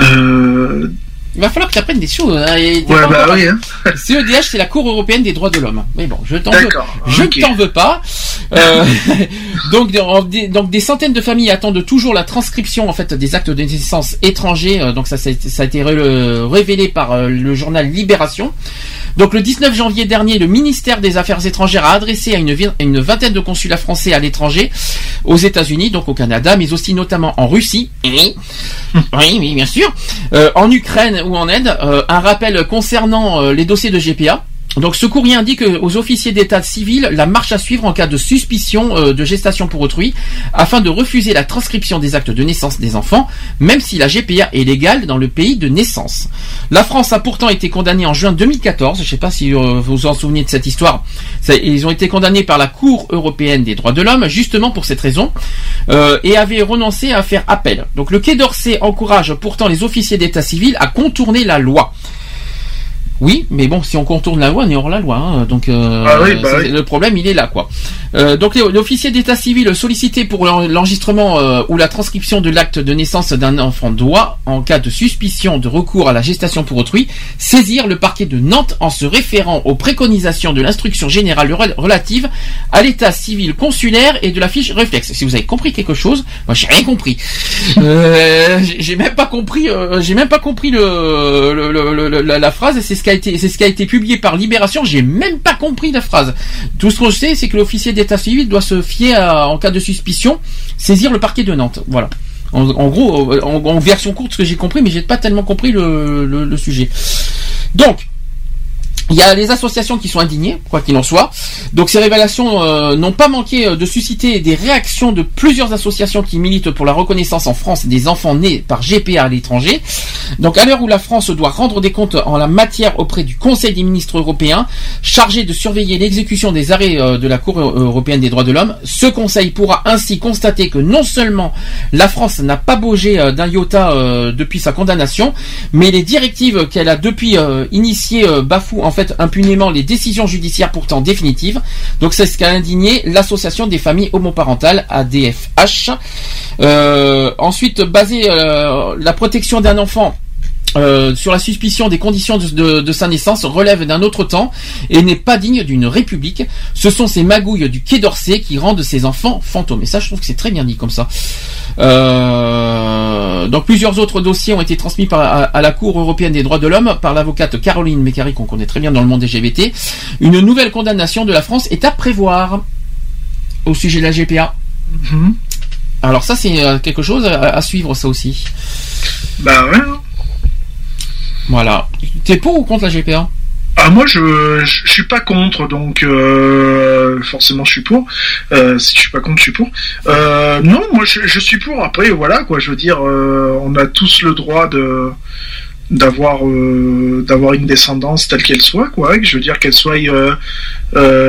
Euh, Il va falloir que tu apprennes des choses. hein, Ouais, bah oui, hein. (laughs) CEDH, c'est la Cour européenne des droits de l'homme. Mais bon, je t'en veux, je ne t'en veux pas. (laughs) Euh, (laughs) donc, des, donc des centaines de familles attendent toujours la transcription en fait des actes de naissance étrangers. Euh, Donc ça, ça a été- révélé par euh, le journal Libération. Donc le 19 janvier dernier, le ministère des Affaires étrangères a adressé à une, vi- une vingtaine de consulats français à l'étranger, aux États-Unis, donc au Canada, mais aussi notamment en Russie. Oui, oui, oui, bien sûr. Euh, en Ukraine ou en Inde, euh, un rappel concernant euh, les dossiers de GPA. Donc ce courrier indique aux officiers d'état civil la marche à suivre en cas de suspicion euh, de gestation pour autrui, afin de refuser la transcription des actes de naissance des enfants, même si la GPA est légale dans le pays de naissance. La France a pourtant été condamnée en juin 2014, je ne sais pas si euh, vous vous en souvenez de cette histoire, ils ont été condamnés par la Cour européenne des droits de l'homme, justement pour cette raison, euh, et avaient renoncé à faire appel. Donc le Quai d'Orsay encourage pourtant les officiers d'état civil à contourner la loi. Oui, mais bon, si on contourne la loi, on est hors la loi. hein, donc euh, Ah oui, bah oui. le problème, il est là, quoi. Euh, donc les- l'officier d'état civil sollicité pour l'en- l'enregistrement euh, ou la transcription de l'acte de naissance d'un enfant doit, en cas de suspicion de recours à la gestation pour autrui, saisir le parquet de Nantes en se référant aux préconisations de l'instruction générale rel- relative à l'état civil consulaire et de la fiche réflexe. Si vous avez compris quelque chose, moi j'ai rien compris. J'ai- même pas compris. j'ai même pas compris le, le- le- le- la, la phrase. et C'est ce c'est ce qui a été publié par Libération. J'ai même pas compris la phrase. Tout ce qu'on sait, c'est que l'officier d'état civil doit se fier à- en cas de suspicion, saisir le parquet de Nantes. Voilà. En, gros, euh, en, version courte, ce que j'ai compris, mais j'ai pas tellement compris le sujet. Donc, il y a les associations qui sont indignées, quoi qu'il en soit. Donc ces révélations euh, n'ont pas manqué euh, de susciter des réactions de plusieurs associations qui militent pour la reconnaissance en France des enfants nés par GPA à l'étranger. Donc à l'heure où la France doit rendre des comptes en la matière auprès du Conseil des ministres européens, chargé de surveiller l'exécution des arrêts euh, de la Cour euh, européenne des droits de l'homme, ce Conseil pourra ainsi constater que non seulement la France n'a pas bougé d'un iota depuis sa condamnation, mais les directives qu'elle a depuis initiées bafouent en fait impunément les décisions judiciaires pourtant définitives. Donc c'est ce qu'a indigné l'association des familles homoparentales ADFH. Euh, ensuite, basé euh, la protection d'un enfant euh, sur la suspicion des conditions de, de- de sa naissance relève d'un autre temps et n'est pas digne d'une république. Ce sont ces magouilles du Quai d'Orsay qui rendent ces enfants fantômes. Et ça, je trouve que c'est très bien dit comme ça. Euh, donc plusieurs autres dossiers ont été transmis par, à, à la Cour européenne des droits de l'homme par l'avocate Caroline Mécari qu'on connaît très bien dans le monde LGBT. Une nouvelle condamnation de la France est à prévoir au sujet de la GPA. Mhm. Alors ça c'est euh, quelque chose à, à suivre ça aussi. Bah ouais. Voilà. T'es pour ou contre la GPA Ah moi je, je suis pas contre donc euh, forcément je suis pour. Euh, si je suis pas contre je suis pour. Euh, non moi je, je suis pour. Après voilà quoi je veux dire on a tous le droit de d'avoir d'avoir une descendance telle qu'elle soit quoi je veux dire qu'elle soit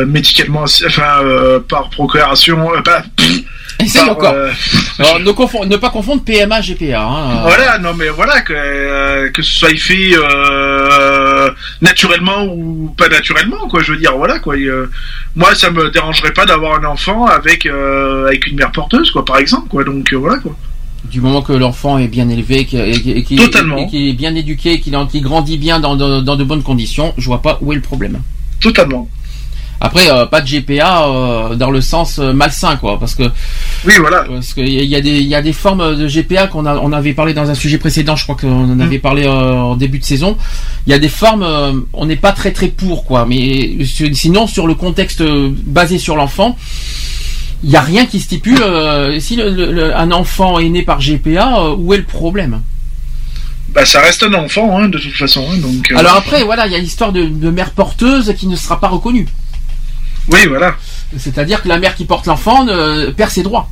médicalement enfin par procréation euh, pas Essaye par, encore. euh, Alors, ne, confond- ne pas confondre PMA GPA. Hein. Voilà, non mais voilà que euh, que ce soit fait euh, naturellement ou pas naturellement quoi. Je veux dire voilà quoi. Et, euh, moi ça me dérangerait pas d'avoir un enfant avec euh, avec une mère porteuse quoi par exemple quoi. Donc euh, voilà quoi. Du moment que l'enfant est bien élevé, qu'il- et, et qu'il- et est bien éduqué, qu'il en- qu'il grandit bien dans, dans- dans de bonnes conditions, je vois pas où est le problème. Totalement. Après, euh, pas de GPA euh, dans le sens euh, malsain, quoi, parce que oui, voilà. Parce qu'il y, y a des il y a des formes de GPA qu'on a on avait parlé dans un sujet précédent, je crois qu'on en avait parlé en début de saison. Il y a des formes, on n'est pas très très pour, quoi. Mais si- sinon, sur le contexte basé sur l'enfant. Il n'y a rien qui stipule si le- le- le- un enfant est né par GPA, où est le problème? Bah ça reste un enfant hein, de toute façon. hein, donc. euh, Alors après, voilà, il y a l'histoire de, de mère porteuse qui ne sera pas reconnue. Oui, voilà. C'est-à-dire que la mère qui porte l'enfant euh, perd ses droits.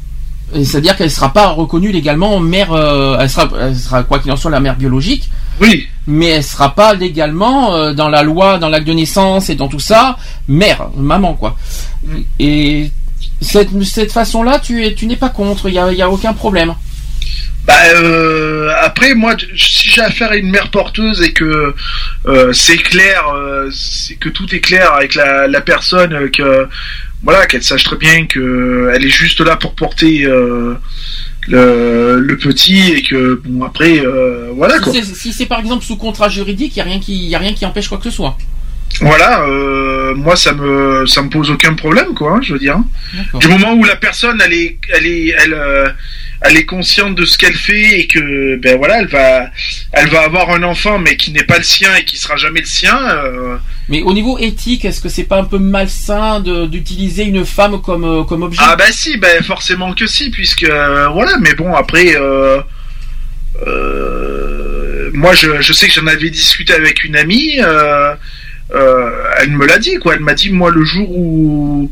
C'est-à-dire qu'elle ne sera pas reconnue légalement mère. euh, elle, sera, elle sera quoi qu'il en soit la mère biologique. Oui. Mais elle sera pas légalement euh, dans la loi, dans l'acte de naissance et dans tout ça, mère, maman quoi. Et cette, cette façon-là, tu tu n'es pas contre. Il y a, il y a aucun problème. Bah euh, après moi si j'ai affaire à une mère porteuse et que euh, c'est clair, euh, c'est que tout est clair avec la, la personne, euh, que voilà qu'elle sache très bien que elle est juste là pour porter euh, le, le petit et que bon après euh, voilà Si quoi. c'est- Si c'est par exemple sous contrat juridique, il y a rien qui, y a rien qui empêche quoi que ce soit. Voilà, euh, moi ça me ça me pose aucun problème quoi, hein, je veux dire. D'accord. Du moment où la personne elle est elle est elle euh, elle est consciente de ce qu'elle fait et que ben voilà elle va elle va avoir un enfant mais qui n'est pas le sien et qui sera jamais le sien. euh, Mais au niveau éthique, est-ce que c'est pas un peu malsain d'utiliser une femme comme, euh, comme objet? Ah bah si, ben forcément que si, puisque euh, voilà, mais bon après, euh, moi je, je sais que j'en avais discuté avec une amie, elle me l'a dit quoi, elle m'a dit moi le jour où,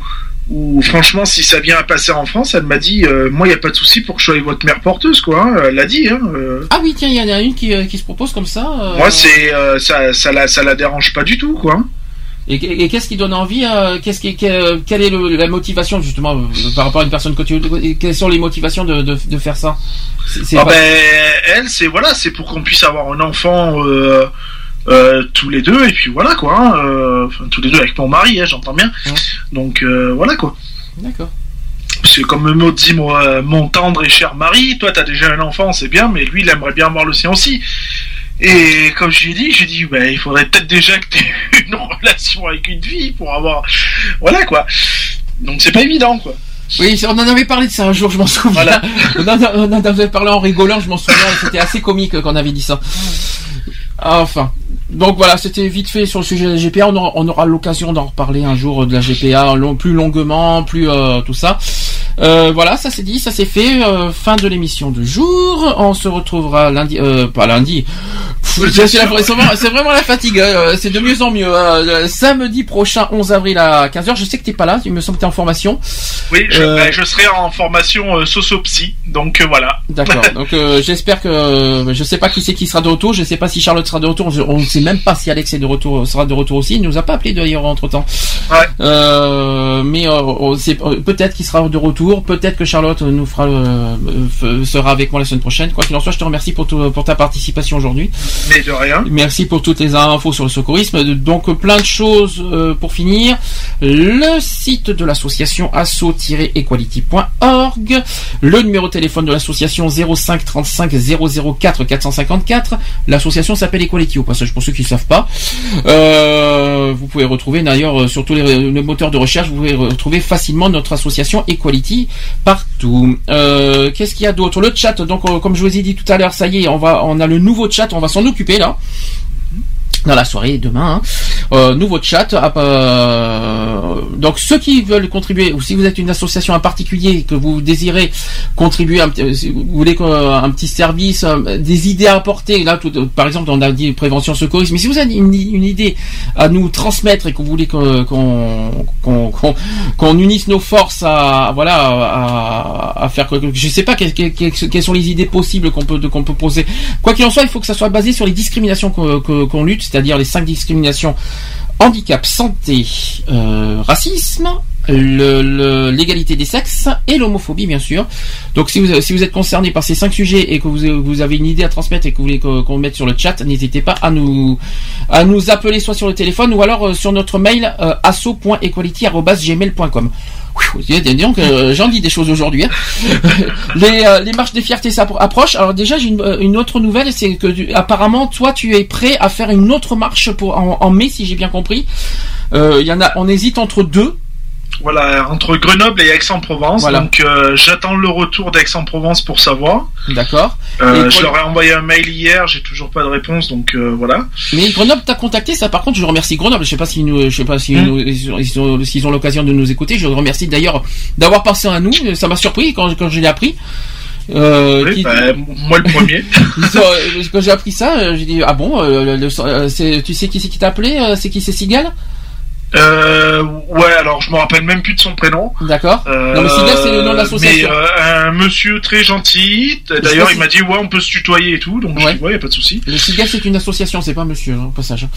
où franchement si ça vient à passer en France, elle m'a dit euh, moi il y a pas de souci pour que je sois votre mère porteuse quoi, hein, elle l'a dit. Hein, euh. Ah oui, tiens, il y en a une qui, euh, qui se propose comme ça. euh, Moi c'est euh, ça ça la ça la dérange pas du tout quoi. hein. Et, et qu'est-ce qui donne envie euh, Qu'est-ce qui, que- quelle est le- la motivation justement par rapport à une personne que tu Quelles sont les motivations de, de, de faire ça? C'est- c'est Ah pas- ben, elle, c'est voilà, c'est pour qu'on puisse avoir un enfant euh, tous les deux, et puis voilà quoi. hein, euh, Enfin, tous les deux avec mon mari, hein, j'entends bien. Donc euh, voilà quoi. D'accord. Parce que comme me dit mon, euh, mon tendre et cher mari, toi t'as déjà un enfant, c'est bien, mais lui il aimerait bien avoir le sien aussi. Et comme je lui ai dit, j'ai dit, ben, il faudrait peut-être déjà que tu aies (laughs) une relation avec une fille pour avoir. Voilà quoi. Donc c'est pas évident quoi. Oui, on en avait parlé de ça un jour, je m'en souviens. on, en, a- on en avait parlé en rigolant, je m'en souviens. C'était assez comique qu'on avait dit ça. Enfin. Donc voilà, c'était vite fait sur le sujet de la GPA. On aura, aura l'occasion d'en reparler un jour de la GPA, long- plus longuement, plus euh, tout ça. Euh, voilà, ça c'est dit, ça c'est fait. Euh, fin de l'émission de jour. On se retrouvera lundi, euh, pas lundi. C'est vraiment, c'est vraiment la fatigue. euh, c'est de mieux en mieux. Euh, samedi prochain, 11 avril à 15h. Je sais que t'es pas là. Il me semble que t'es en formation. Oui, je, ben, je serai en formation socio-psy, donc voilà. D'accord. (laughs) Donc euh, j'espère que je sais pas qui c'est qui sera de retour. Je sais pas si Charlotte sera de retour. On ne sait même pas si Alex est de retour sera de retour aussi. Il nous a pas appelé d'ailleurs entre temps. Euh, mais peut-être qu'il sera de retour. Peut-être que Charlotte nous fera euh, euh, sera avec moi la semaine prochaine. Quoi qu'il en soit, je te remercie pour tout- pour ta participation aujourd'hui. Mais de rien. Merci pour toutes les infos sur le secourisme. Donc plein de choses euh, pour finir. Le site de l'association asso-equality.org. Le numéro de téléphone de l'association 05 35 004 454. L'association s'appelle Equality au passage pour ceux qui ne savent pas. Euh, vous pouvez retrouver d'ailleurs sur tous les, les moteurs de recherche, vous pouvez retrouver facilement notre association Equality partout. Euh, Qu'est-ce qu'il y a d'autre? Le chat. Donc euh, comme je vous ai dit tout à l'heure, ça y est, on va, on a le nouveau chat, on va s'en occuper là dans la soirée demain. hein. Euh, nouveau chat. euh, donc ceux qui veulent contribuer, ou si vous êtes une association en particulier que vous désirez contribuer, un, euh, vous voulez euh, un petit service, des idées à apporter. Là, tout- par exemple, on a dit prévention secourisme. Mais si vous avez une, idée à nous transmettre et que vous voulez qu'on unisse nos forces à voilà à, à faire quoi je sais pas quelles, quelles- sont les idées possibles qu'on peut qu'on peut poser. Quoi qu'il en soit, il faut que ça soit basé sur les discriminations qu'on lutte, c'est-à-dire les cinq discriminations handicap, santé, euh, racisme, l'égalité des sexes et l'homophobie bien sûr. Donc si vous si vous êtes concerné par ces cinq sujets et que vous, vous avez une idée à transmettre et que vous voulez que- qu'on mette sur le chat, n'hésitez pas à nous à nous appeler soit sur le téléphone ou alors euh, sur notre mail euh, asso.equality@gmail.com. Ouh, dis dis donc, euh, j'en dis des choses aujourd'hui. hein. (laughs) les, euh, les marches des fiertés ça approchent. Alors déjà, j'ai une, une autre nouvelle, c'est que tu- apparemment, toi, tu es prêt à faire une autre marche pour en, en mai, si j'ai bien compris. Il y en a, on hésite entre deux. Voilà, entre Grenoble et Aix-en-Provence. Voilà. Donc euh, j'attends le retour d'Aix-en-Provence pour savoir. D'accord. Euh, je le- leur ai envoyé un mail hier, j'ai toujours pas de réponse, donc euh, voilà. Mais Grenoble t'a contacté, ça par contre je remercie Grenoble. Je sais pas si nous, je sais pas si Hmm. nous- ils, ont- ils ont, s'ils ont l'occasion de nous écouter. Je remercie d'ailleurs d'avoir pensé à nous. Ça m'a surpris quand, quand je l'ai appris. Euh, Oui, qui- bah, moi le premier. (laughs) Euh, quand j'ai appris ça, j'ai dit ah bon, le- le- c'est- tu sais qui c'est qui t'a appelé C'est qui c'est Sigal? Euh, ouais, alors je me rappelle même plus de son prénom. D'accord. Euh, Non mais Sigal c'est le nom de l'association. Mais euh, un monsieur très gentil. D'ailleurs, il m'a dit ouais, on peut se tutoyer et tout, donc je dis ouais, y a pas de souci. Le Sigal c'est une association, c'est pas un monsieur hein, au passage. hein.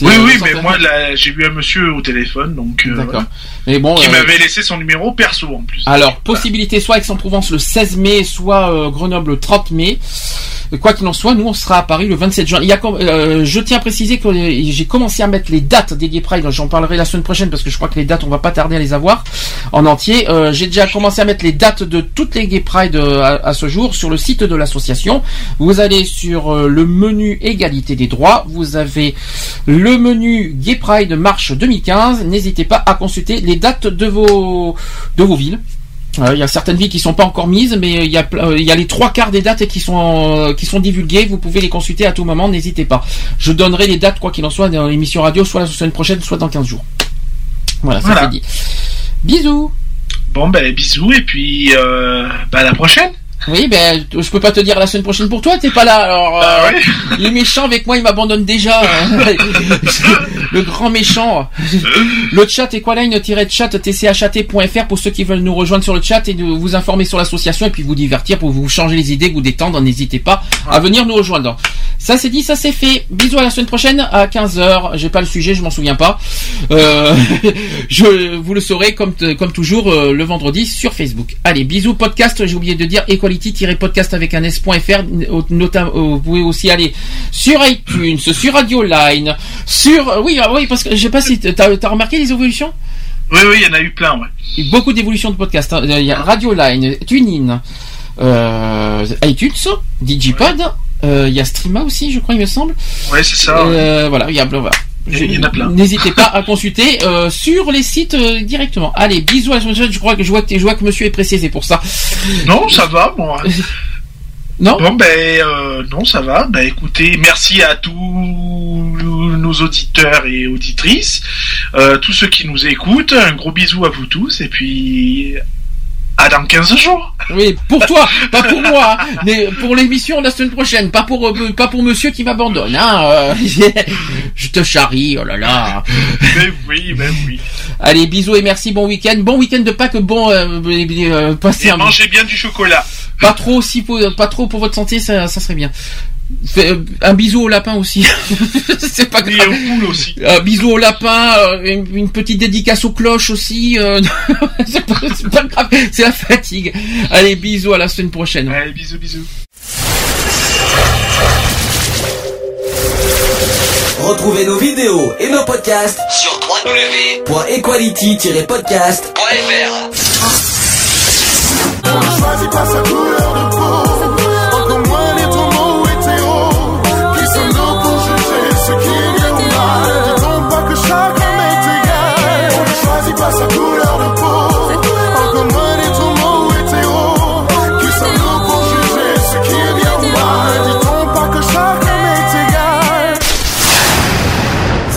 Oui, euh, oui, mais moi j'ai eu un monsieur au téléphone, donc euh, D'accord. voilà. Mais bon, qui euh, m'avait laissé son numéro perso en plus. Alors, possibilité soit Aix-en-Provence le 16 mai, soit euh, Grenoble le 30 mai. Quoi qu'il en soit, nous on sera à Paris le 27 juin. Il y a, euh, je tiens à préciser que j'ai commencé à mettre les dates des Gay Pride. J'en parlerai la semaine prochaine parce que je crois que les dates on va pas tarder à les avoir en entier. Euh, j'ai déjà commencé à mettre les dates de toutes les Gay Pride euh, à, à ce jour sur le site de l'association. Vous allez sur euh, le menu égalité des droits. Vous avez le menu Gay Pride Marche 2015. N'hésitez pas à consulter les dates de vos de vos villes. Euh, Il y a certaines villes qui sont pas encore mises, mais il y euh, y a les trois quarts des dates qui sont euh, qui sont divulguées. Vous pouvez les consulter à tout moment. N'hésitez pas. Je donnerai les dates quoi qu'il en soit dans l'émission radio, soit la semaine prochaine, soit dans 15 jours. Voilà, ça Voilà. c'est dit. Bisous. Bon, ben, bisous, et puis, euh, bah, à la prochaine. Oui, ben je peux pas te dire la semaine prochaine pour toi. T'es pas là. Alors Bah euh, les méchants avec moi, ils m'abandonnent déjà. (laughs) le grand méchant. Le chat equaline-chat tchat.fr pour ceux qui veulent nous rejoindre sur le chat et de vous informer sur l'association et puis vous divertir pour vous changer les idées, vous détendre. N'hésitez pas à venir nous rejoindre. Ça c'est dit, ça c'est fait. Bisous à la semaine prochaine à 15h. J'ai pas le sujet, je m'en souviens pas. Euh, (laughs) je vous le saurez comme comme toujours euh, le vendredi sur Facebook. Allez, bisous podcast. J'ai oublié de dire equality-podcast avec un s.fr. Notamment, vous pouvez aussi aller sur iTunes, sur Radio Line, sur euh, oui, ah oui parce que je sais pas si t'as as remarqué les évolutions? Oui, oui, il y en a eu plein, ouais. Beaucoup d'évolutions de podcasts. hein. Il y a Radio Line, TuneIn, euh, iTunes, Digipod. euh, Il y a Streama aussi, je crois, il me semble. Ouais, c'est ça. ouais. Euh, voilà, il y a voilà. Il y en a plein. N'hésitez pas à consulter euh, sur les sites euh, directement. Allez, bisous à. Je crois que je vois que, je vois que Monsieur est pressé, c'est pour ça. Non, ça va, bon. (laughs) Non? Bon, ben, euh, non, ça va. Ben, écoutez, merci à tous nos auditeurs et auditrices, tous ceux qui nous écoutent. Un gros bisou à vous tous, et puis, à dans 15 jours. Oui, pour toi, pas pour moi, hein, mais pour l'émission de la semaine prochaine, pas pour euh, pas pour Monsieur qui m'abandonne. Hein, euh, (laughs) je te charrie, oh là là. Ben oui, ben oui. Allez, bisous et merci, bon week-end, bon week-end de Pâques, bon, euh, euh, passez Et un mangez bien du chocolat. Pas trop aussi pour, pas trop pour votre santé, ça, ça serait bien. Euh, un bisou au lapin aussi. (laughs) c'est pas grave. Et aux poules aussi. Un bisou au lapin, euh, une, une petite dédicace aux cloches aussi. euh, (laughs) c'est pas, c'est pas grave, c'est la fatigue. Allez, bisous à la semaine prochaine. Allez, bisous, bisous. Retrouvez nos vidéos et nos podcasts sur www.equality-podcast.fr.